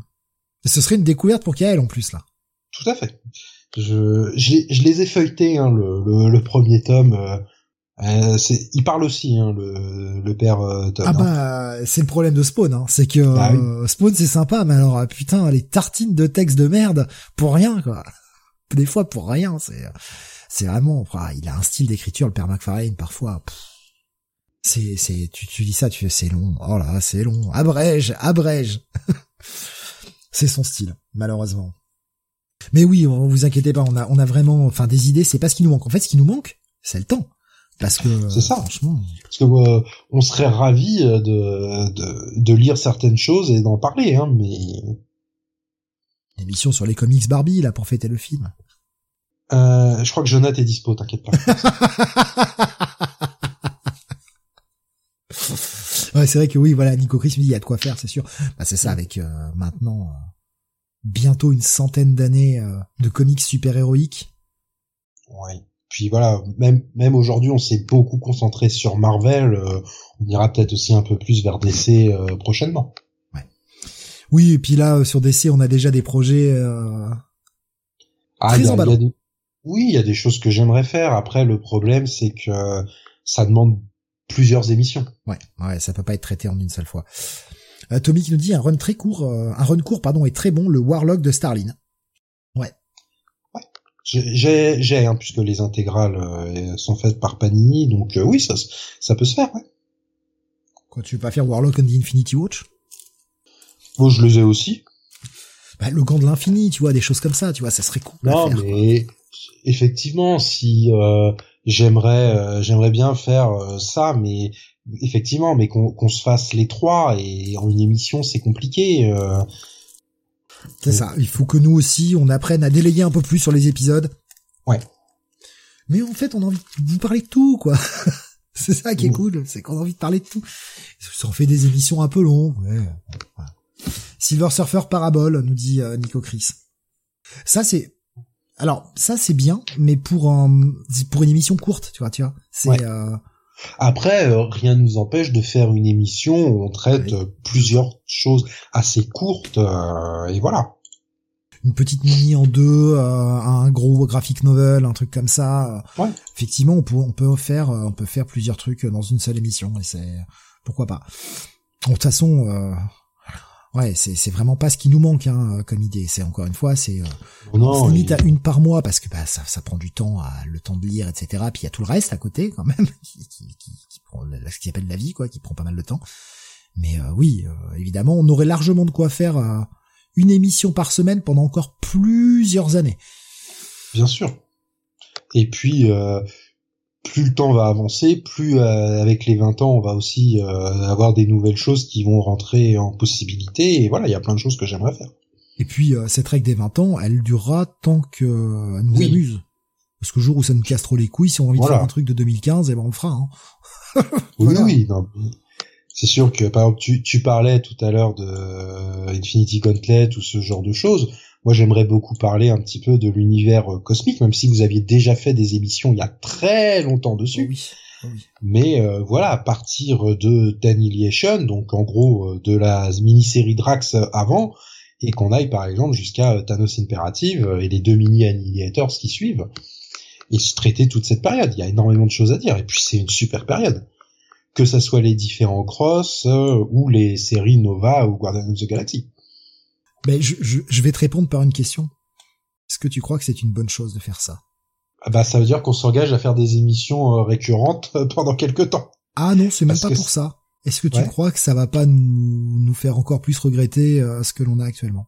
Euh. ce serait une découverte pour Kael en plus là. Tout à fait. Je, je, les ai feuilletés, hein, le, le, premier tome. Euh, euh, il parle aussi, hein, le, le père euh, Ah bah, c'est le problème de Spawn, hein, c'est que bah Spawn c'est sympa, mais alors putain, les tartines de texte de merde pour rien quoi. Des fois pour rien, c'est, c'est vraiment, il a un style d'écriture, le père McFarlane parfois c'est c'est tu, tu dis ça tu fais c'est long. Oh là c'est long. Abrège abrège. C'est son style malheureusement. Mais oui on, vous inquiétez pas on a on a vraiment enfin des idées c'est pas ce qui nous manque. En fait ce qui nous manque c'est le temps parce que c'est ça franchement parce que euh, on serait ravi de, de, de lire certaines choses et d'en parler hein mais émission sur les comics Barbie là pour fêter le film euh, je crois que Jonathan est dispo t'inquiète pas ouais, c'est vrai que oui, voilà, Nico Chris me dit il y a de quoi faire, c'est sûr. Bah, c'est ça avec euh, maintenant euh, bientôt une centaine d'années euh, de comics super-héroïques. Ouais. Puis voilà, même même aujourd'hui, on s'est beaucoup concentré sur Marvel. on ira peut-être aussi un peu plus vers DC prochainement. Ouais. Oui, et puis là sur DC, on a déjà des projets ah, très. Oui, il y a des choses que j'aimerais faire. Après, le problème, c'est que ça demande plusieurs émissions. Ouais, ouais, ça peut pas être traité en une seule fois. Euh, Tommy qui nous dit un run très court, euh, un run court pardon est très bon, le Warlock de Starlin. J'ai, j'ai, hein, puisque les intégrales euh, sont faites par Panini, donc euh, oui, ça, ça peut se faire. Ouais. Quoi, tu veux pas faire Warlock and the Infinity Watch? Bon, je les ai aussi. Bah, le gant de l'infini, tu vois, des choses comme ça, tu vois, ça serait cool. Non, mais effectivement, si j'aimerais j'aimerais bien faire ça, mais effectivement, mais qu'on se fasse les trois et en une émission, c'est compliqué. C'est ça. Il faut que nous aussi, on apprenne à délayer un peu plus sur les épisodes. Ouais. Mais en fait, on a envie de vous parler de tout, quoi. c'est ça qui est cool, c'est qu'on a envie de parler de tout. Ça en fait des émissions un peu longues. Ouais. Silver Surfer Parabole, nous dit euh, Nico Chris. Ça c'est, alors ça c'est bien, mais pour un, pour une émission courte, tu vois, tu vois. C'est. Euh... Après, euh, rien ne nous empêche de faire une émission où on traite plusieurs choses assez courtes, euh, et voilà une petite mini en deux, euh, un gros graphic novel, un truc comme ça. Ouais. Effectivement, on peut on peut faire on peut faire plusieurs trucs dans une seule émission et c'est pourquoi pas. De toute façon, euh, ouais, c'est vraiment pas ce qui nous manque hein, comme idée. C'est encore une fois, c'est euh, limite à une par mois parce que bah ça ça prend du temps, à, le temps de lire, etc. Puis il y a tout le reste à côté quand même qui qui, qui, qui prend ce qui appelle la vie quoi, qui prend pas mal de temps. Mais euh, oui, évidemment, on aurait largement de quoi faire une émission par semaine pendant encore plusieurs années. Bien sûr. Et puis, euh, plus le temps va avancer, plus euh, avec les 20 ans, on va aussi euh, avoir des nouvelles choses qui vont rentrer en possibilité. Et voilà, il y a plein de choses que j'aimerais faire. Et puis, cette règle des 20 ans, elle durera tant que nous oui. amuse. Parce que le jour où ça nous casse trop les couilles, si on a envie de faire un truc de 2015, eh ben on le fera. Hein. oui, oui, c'est sûr que par exemple tu, tu parlais tout à l'heure de euh, Infinity Gauntlet ou ce genre de choses. Moi j'aimerais beaucoup parler un petit peu de l'univers euh, cosmique, même si vous aviez déjà fait des émissions il y a très longtemps dessus. Oui. oui. Mais euh, voilà, à partir de d'Annihilation, donc en gros de la mini-série Drax avant, et qu'on aille par exemple jusqu'à Thanos Imperative et les deux mini Annihilators qui suivent, et se traiter toute cette période. Il y a énormément de choses à dire, et puis c'est une super période que ça soit les différents cross euh, ou les séries Nova ou Guardians of the Galaxy. Ben, je, je, vais te répondre par une question. Est-ce que tu crois que c'est une bonne chose de faire ça? Ah bah ça veut dire qu'on s'engage à faire des émissions euh, récurrentes euh, pendant quelques temps. Ah non, c'est même pas pour ça. Est-ce que tu crois que ça va pas nous, nous faire encore plus regretter ce que l'on a actuellement?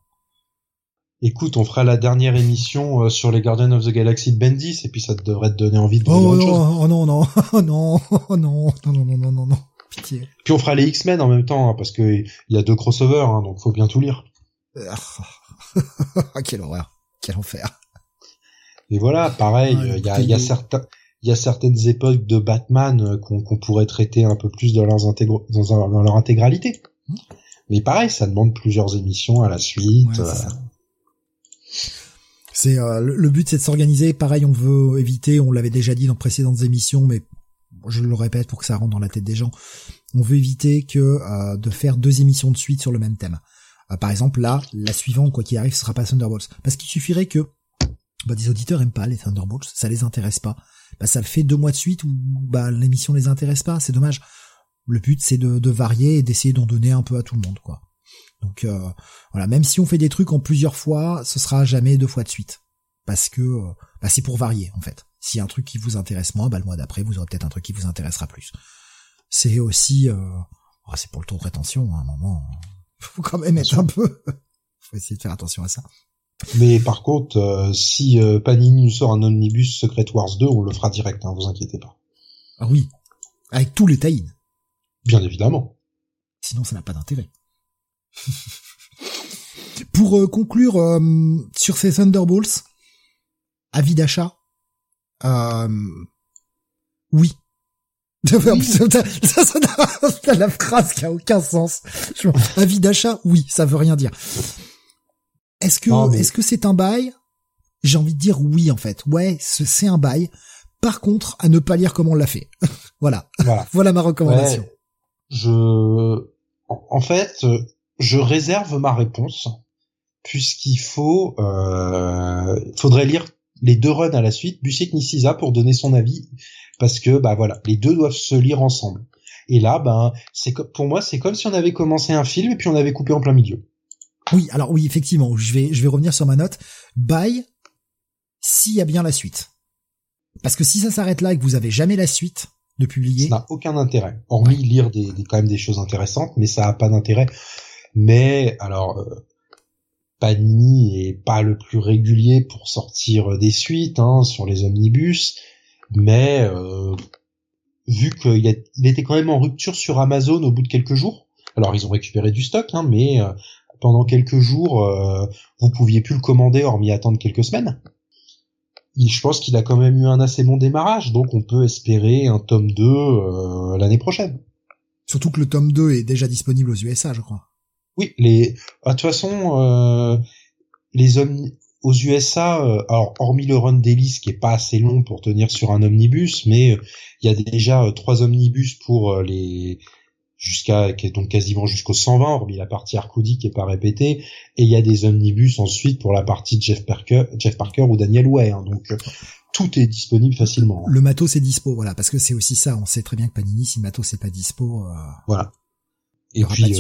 Écoute, on fera la dernière émission euh, sur les Guardians of the Galaxy de Bendis et puis ça devrait te donner envie de oh, autre chose. Oh non non oh non oh non non non non non non pitié. Puis on fera les X-Men en même temps hein, parce que il y a deux crossovers hein, donc faut bien tout lire. quelle horreur, quel enfer. Et voilà, pareil, il y a, y a certains il y a certaines époques de Batman euh, qu'on pourrait traiter un peu plus dans, leurs intégr dans, dans, leur intégralité. Mais pareil, ça demande plusieurs émissions à la suite. Ouais, c'est euh, le, but, c'est de s'organiser. Pareil, on veut éviter. On l'avait déjà dit dans précédentes émissions, mais je le répète pour que ça rentre dans la tête des gens. On veut éviter que euh, de faire deux émissions de suite sur le même thème. Euh, par exemple, là, la suivante, quoi qu'il arrive, ce sera pas Thunderbolts, parce qu'il suffirait que bah, des auditeurs aiment pas les Thunderbolts, ça les intéresse pas. Bah, ça le fait deux mois de suite où bah, l'émission les intéresse pas. C'est dommage. Le but, c'est de, varier et d'essayer d'en donner un peu à tout le monde, quoi. Donc euh, voilà, même si on fait des trucs en plusieurs fois, ce sera jamais deux fois de suite, parce que euh, bah, c'est pour varier en fait. Si y a un truc qui vous intéresse moins, bah, le mois d'après vous aurez peut-être un truc qui vous intéressera plus. C'est aussi, euh, oh, c'est pour le taux de rétention, hein, à un moment, faut quand même être un peu, faut essayer de faire attention à ça. Mais par contre, si Panini nous sort un omnibus Secret Wars 2, on le fera direct, hein, vous inquiétez pas. Ah oui, avec tous les tie Bien évidemment. Sinon, ça n'a pas d'intérêt. Pour euh, conclure euh, sur ces Thunderbolts, avis d'achat, euh, oui. ça, ça, la phrase qui a aucun sens. Avis d'achat, oui, ça veut rien dire. Est-ce que est-ce que c'est un bail? J'ai envie de dire oui en fait. Ouais, c'est un bail. Par contre, à ne pas lire comme on l'a fait. voilà. voilà. ma recommandation. je en fait, je réserve ma réponse puisqu'il faut euh, faudrait lire les deux runs à la suite, Busiek Nisiza pour donner son avis parce que bah voilà, les deux doivent se lire ensemble. Et là, ben c'est pour moi c'est comme si on avait commencé un film et puis on avait coupé en plein milieu. Oui, alors oui, effectivement, je vais je vais revenir sur ma note. Bye s'il y a bien la suite. Parce que si ça s'arrête là et que vous avez jamais la suite de publier, ça n'a aucun intérêt. Hormis lire des, des, quand même des choses intéressantes, mais ça a pas d'intérêt. Mais alors, euh, Panini est pas le plus régulier pour sortir des suites hein, sur les omnibus. mais euh, vu qu'il il était quand même en rupture sur Amazon au bout de quelques jours. Alors ils ont récupéré du stock, hein, mais euh, pendant quelques jours, euh, vous pouviez plus le commander hormis attendre quelques semaines. je pense qu'il a quand même eu un assez bon démarrage, donc on peut espérer un tome 2 euh, l'année prochaine. Surtout que le tome 2 est déjà disponible aux USA, je crois. Oui, les. Ah, de toute façon, euh, les hommes aux USA, euh, alors hormis le run d'Ellis qui est pas assez long pour tenir sur un omnibus, mais euh, il y a déjà euh, trois omnibus pour les jusqu'à donc quasiment jusqu'au 120 hormis la partie Arcody qui est pas répétée et il y a des omnibus ensuite pour la partie Jeff Parker Jeff Parker ou Daniel Way hein, donc tout est disponible facilement. Le matos est dispo voilà parce que c'est aussi ça on sait très bien que Panini si le matos n'est pas dispo voilà et puis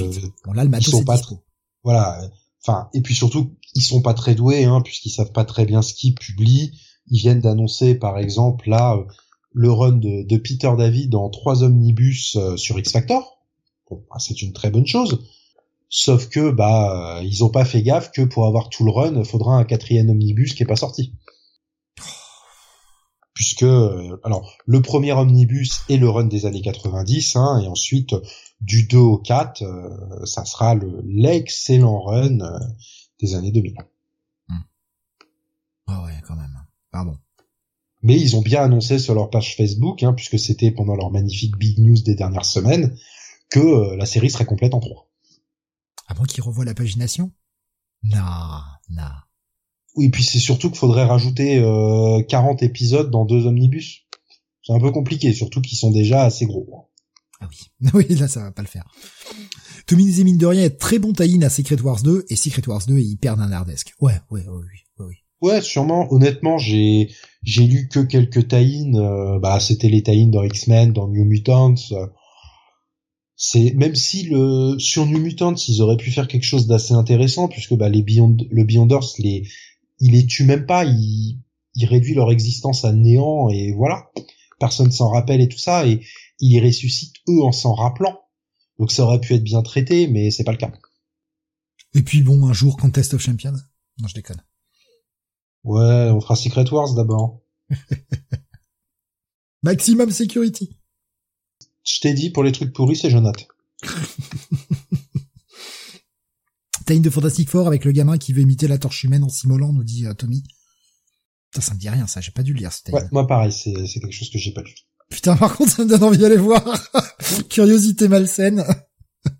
bon là le matos est dispo. voilà enfin et puis surtout ils sont pas très doués hein, puisqu'ils savent pas très bien ce qu'ils publient. Ils viennent d'annoncer par exemple là euh, le run de, de, Peter David en trois omnibus euh, sur X Factor bon, bah, c'est une très bonne chose. Sauf que bah euh, ils ont pas fait gaffe que pour avoir tout le run faudra un quatrième omnibus qui est pas sorti puisque alors le premier omnibus est le run des années 90 hein, et ensuite du 2 au 4, euh, ça sera le l'excellent run euh, des années 2000. Hmm. Ah ouais, quand même. Pardon. Mais ils ont bien annoncé sur leur page Facebook, hein, puisque c'était pendant leur magnifique big news des dernières semaines, que euh, la série serait complète en trois. Avant qu'ils revoient la pagination? Non, non. Oui, puis c'est surtout qu'il faudrait rajouter euh, 40 épisodes dans deux omnibus. C'est un peu compliqué, surtout qu'ils sont déjà assez gros. Ah oui. oui, là, ça va pas le faire. Tommy disait mine de rien est très bon tie à Secret Wars 2 et Secret Wars 2 est hyper nanardesque. Ouais, ouais, ouais, oui, oui. Ouais, sûrement. Honnêtement, j'ai j'ai lu que quelques tie euh, bah, c'était les tie dans X-Men, dans New Mutants. c'est même si le sur New Mutants, ils auraient pu faire quelque chose d'assez intéressant puisque bah les Beyond, le Beyonders les il les tue même pas, il il réduit leur existence à néant et voilà. Personne s'en rappelle et tout ça et ils ressuscitent eux en s'en rappelant. Donc ça aurait pu être bien traité, mais c'est pas le cas. Et puis bon, un jour, Contest of Champions. Non, je déconne. Ouais, on fera Secret Wars d'abord. Maximum Security. Je t'ai dit, pour les trucs pourris, c'est Jonathan. T'as une de Fantastic Four avec le gamin qui veut imiter la torche humaine en s'immolant, nous dit euh, Tommy. Putain, ça me dit rien, ça, j'ai pas dû le lire, Ouais, moi pareil, c'est quelque chose que j'ai pas lu. Putain, par contre, ça me donne envie d'aller voir. Curiosité malsaine.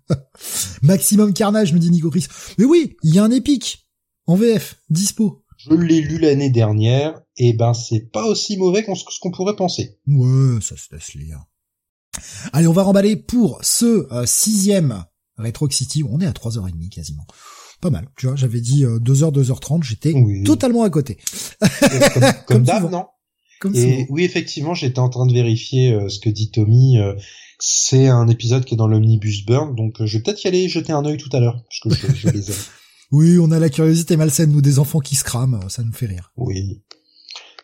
Maximum Carnage, me dit Nico Chris. Mais oui, il y a un épique. En VF, dispo. Je l'ai lu l'année dernière, et ben c'est pas aussi mauvais qu'on ce qu'on pourrait penser. Ouais, ça se laisse lire. Allez, on va remballer pour ce euh, sixième Retro City. On est à 3h30 quasiment. Pas mal, tu vois, j'avais dit 2h, euh, 2h30, j'étais totalement à côté. Comme, comme d'hab, non et oui, effectivement, j'étais en train de vérifier euh, ce que dit Tommy. Euh, c'est un épisode qui est dans l'omnibus burn, donc euh, je vais peut-être y aller jeter un œil tout à l'heure, parce que je, je les aime. oui, on a la curiosité malsaine, nous des enfants qui se crament, ça nous fait rire. Oui,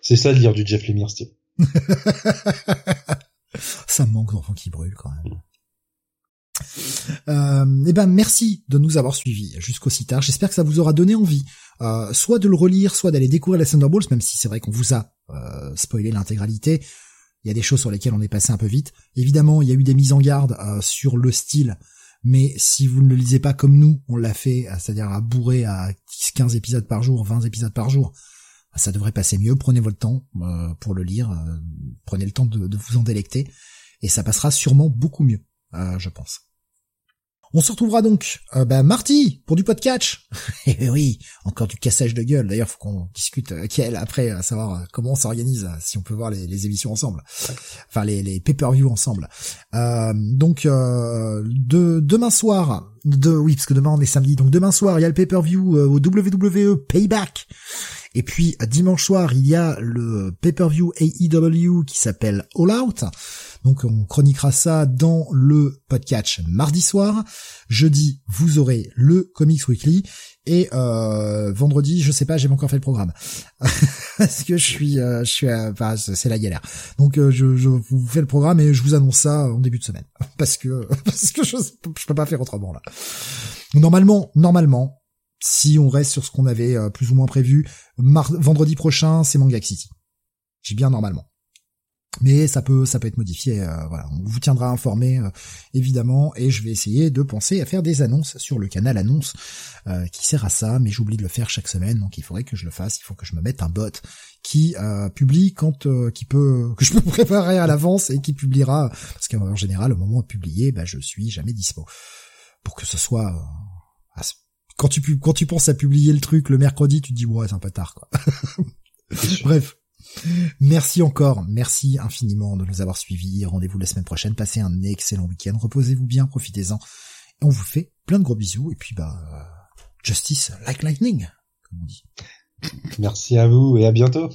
c'est ça de lire du Jeff Lemire, Steve. ça me manque d'enfants qui brûlent quand même. Euh, eh ben merci de nous avoir suivis jusqu'au si tard. J'espère que ça vous aura donné envie, euh, soit de le relire, soit d'aller découvrir les Thunderbolts, même si c'est vrai qu'on vous a euh, spoilé l'intégralité. Il y a des choses sur lesquelles on est passé un peu vite. Évidemment, il y a eu des mises en garde euh, sur le style, mais si vous ne le lisez pas comme nous, on l'a fait, euh, c'est-à-dire à bourrer à 10, 15 épisodes par jour, 20 épisodes par jour, ça devrait passer mieux. Prenez votre temps pour le lire, prenez le temps de, de, vous en délecter, et ça passera sûrement beaucoup mieux, je pense. On se retrouvera donc, euh, bah, mardi, pour du podcast. Et eh oui, encore du cassage de gueule. D'ailleurs, faut qu'on discute avec elle après, à savoir euh, comment on s'organise, euh, si on peut voir les, émissions ensemble. Enfin, les, les pay-per-view ensemble. Euh, donc, de, demain soir, de, oui, parce que demain on est samedi, donc demain soir, il y a le pay-per-view au WWE Payback. Et puis, dimanche soir, il y a le pay-per-view AEW qui s'appelle All Out. Donc on chroniquera ça dans le podcast mardi soir. Jeudi, vous aurez le Comics Weekly. Et euh, vendredi, je sais pas, j'ai encore fait le programme parce que je suis, euh, je suis, enfin, c'est la galère. Donc euh, je, vous fais le programme et je vous annonce ça en début de semaine parce que parce que je, je peux pas faire autrement là. Normalement, normalement, si on reste sur ce qu'on avait plus ou moins prévu, vendredi prochain, c'est Manga City. J'ai bien normalement. Mais ça peut ça peut être modifié voilà on vous tiendra informé évidemment et je vais essayer de penser à faire des annonces sur le canal annonce qui sert à ça mais j'oublie de le faire chaque semaine donc il faudrait que je le fasse il faut que je me mette un bot qui publie quand qui peut que je peux préparer à l'avance et qui publiera parce qu'en général au moment de publier bah, je suis jamais dispo pour que ce soit quand tu quand tu penses à publier le truc le mercredi, tu te dis ouais c'est un peu tard quoi. Bref. Merci encore, merci infiniment de nous avoir suivis. Rendez-vous la semaine prochaine. Passez un excellent week-end. Reposez-vous bien, profitez-en. Et on vous fait plein de gros bisous. Et puis bah, justice like lightning, comme on dit. Merci à vous et à bientôt.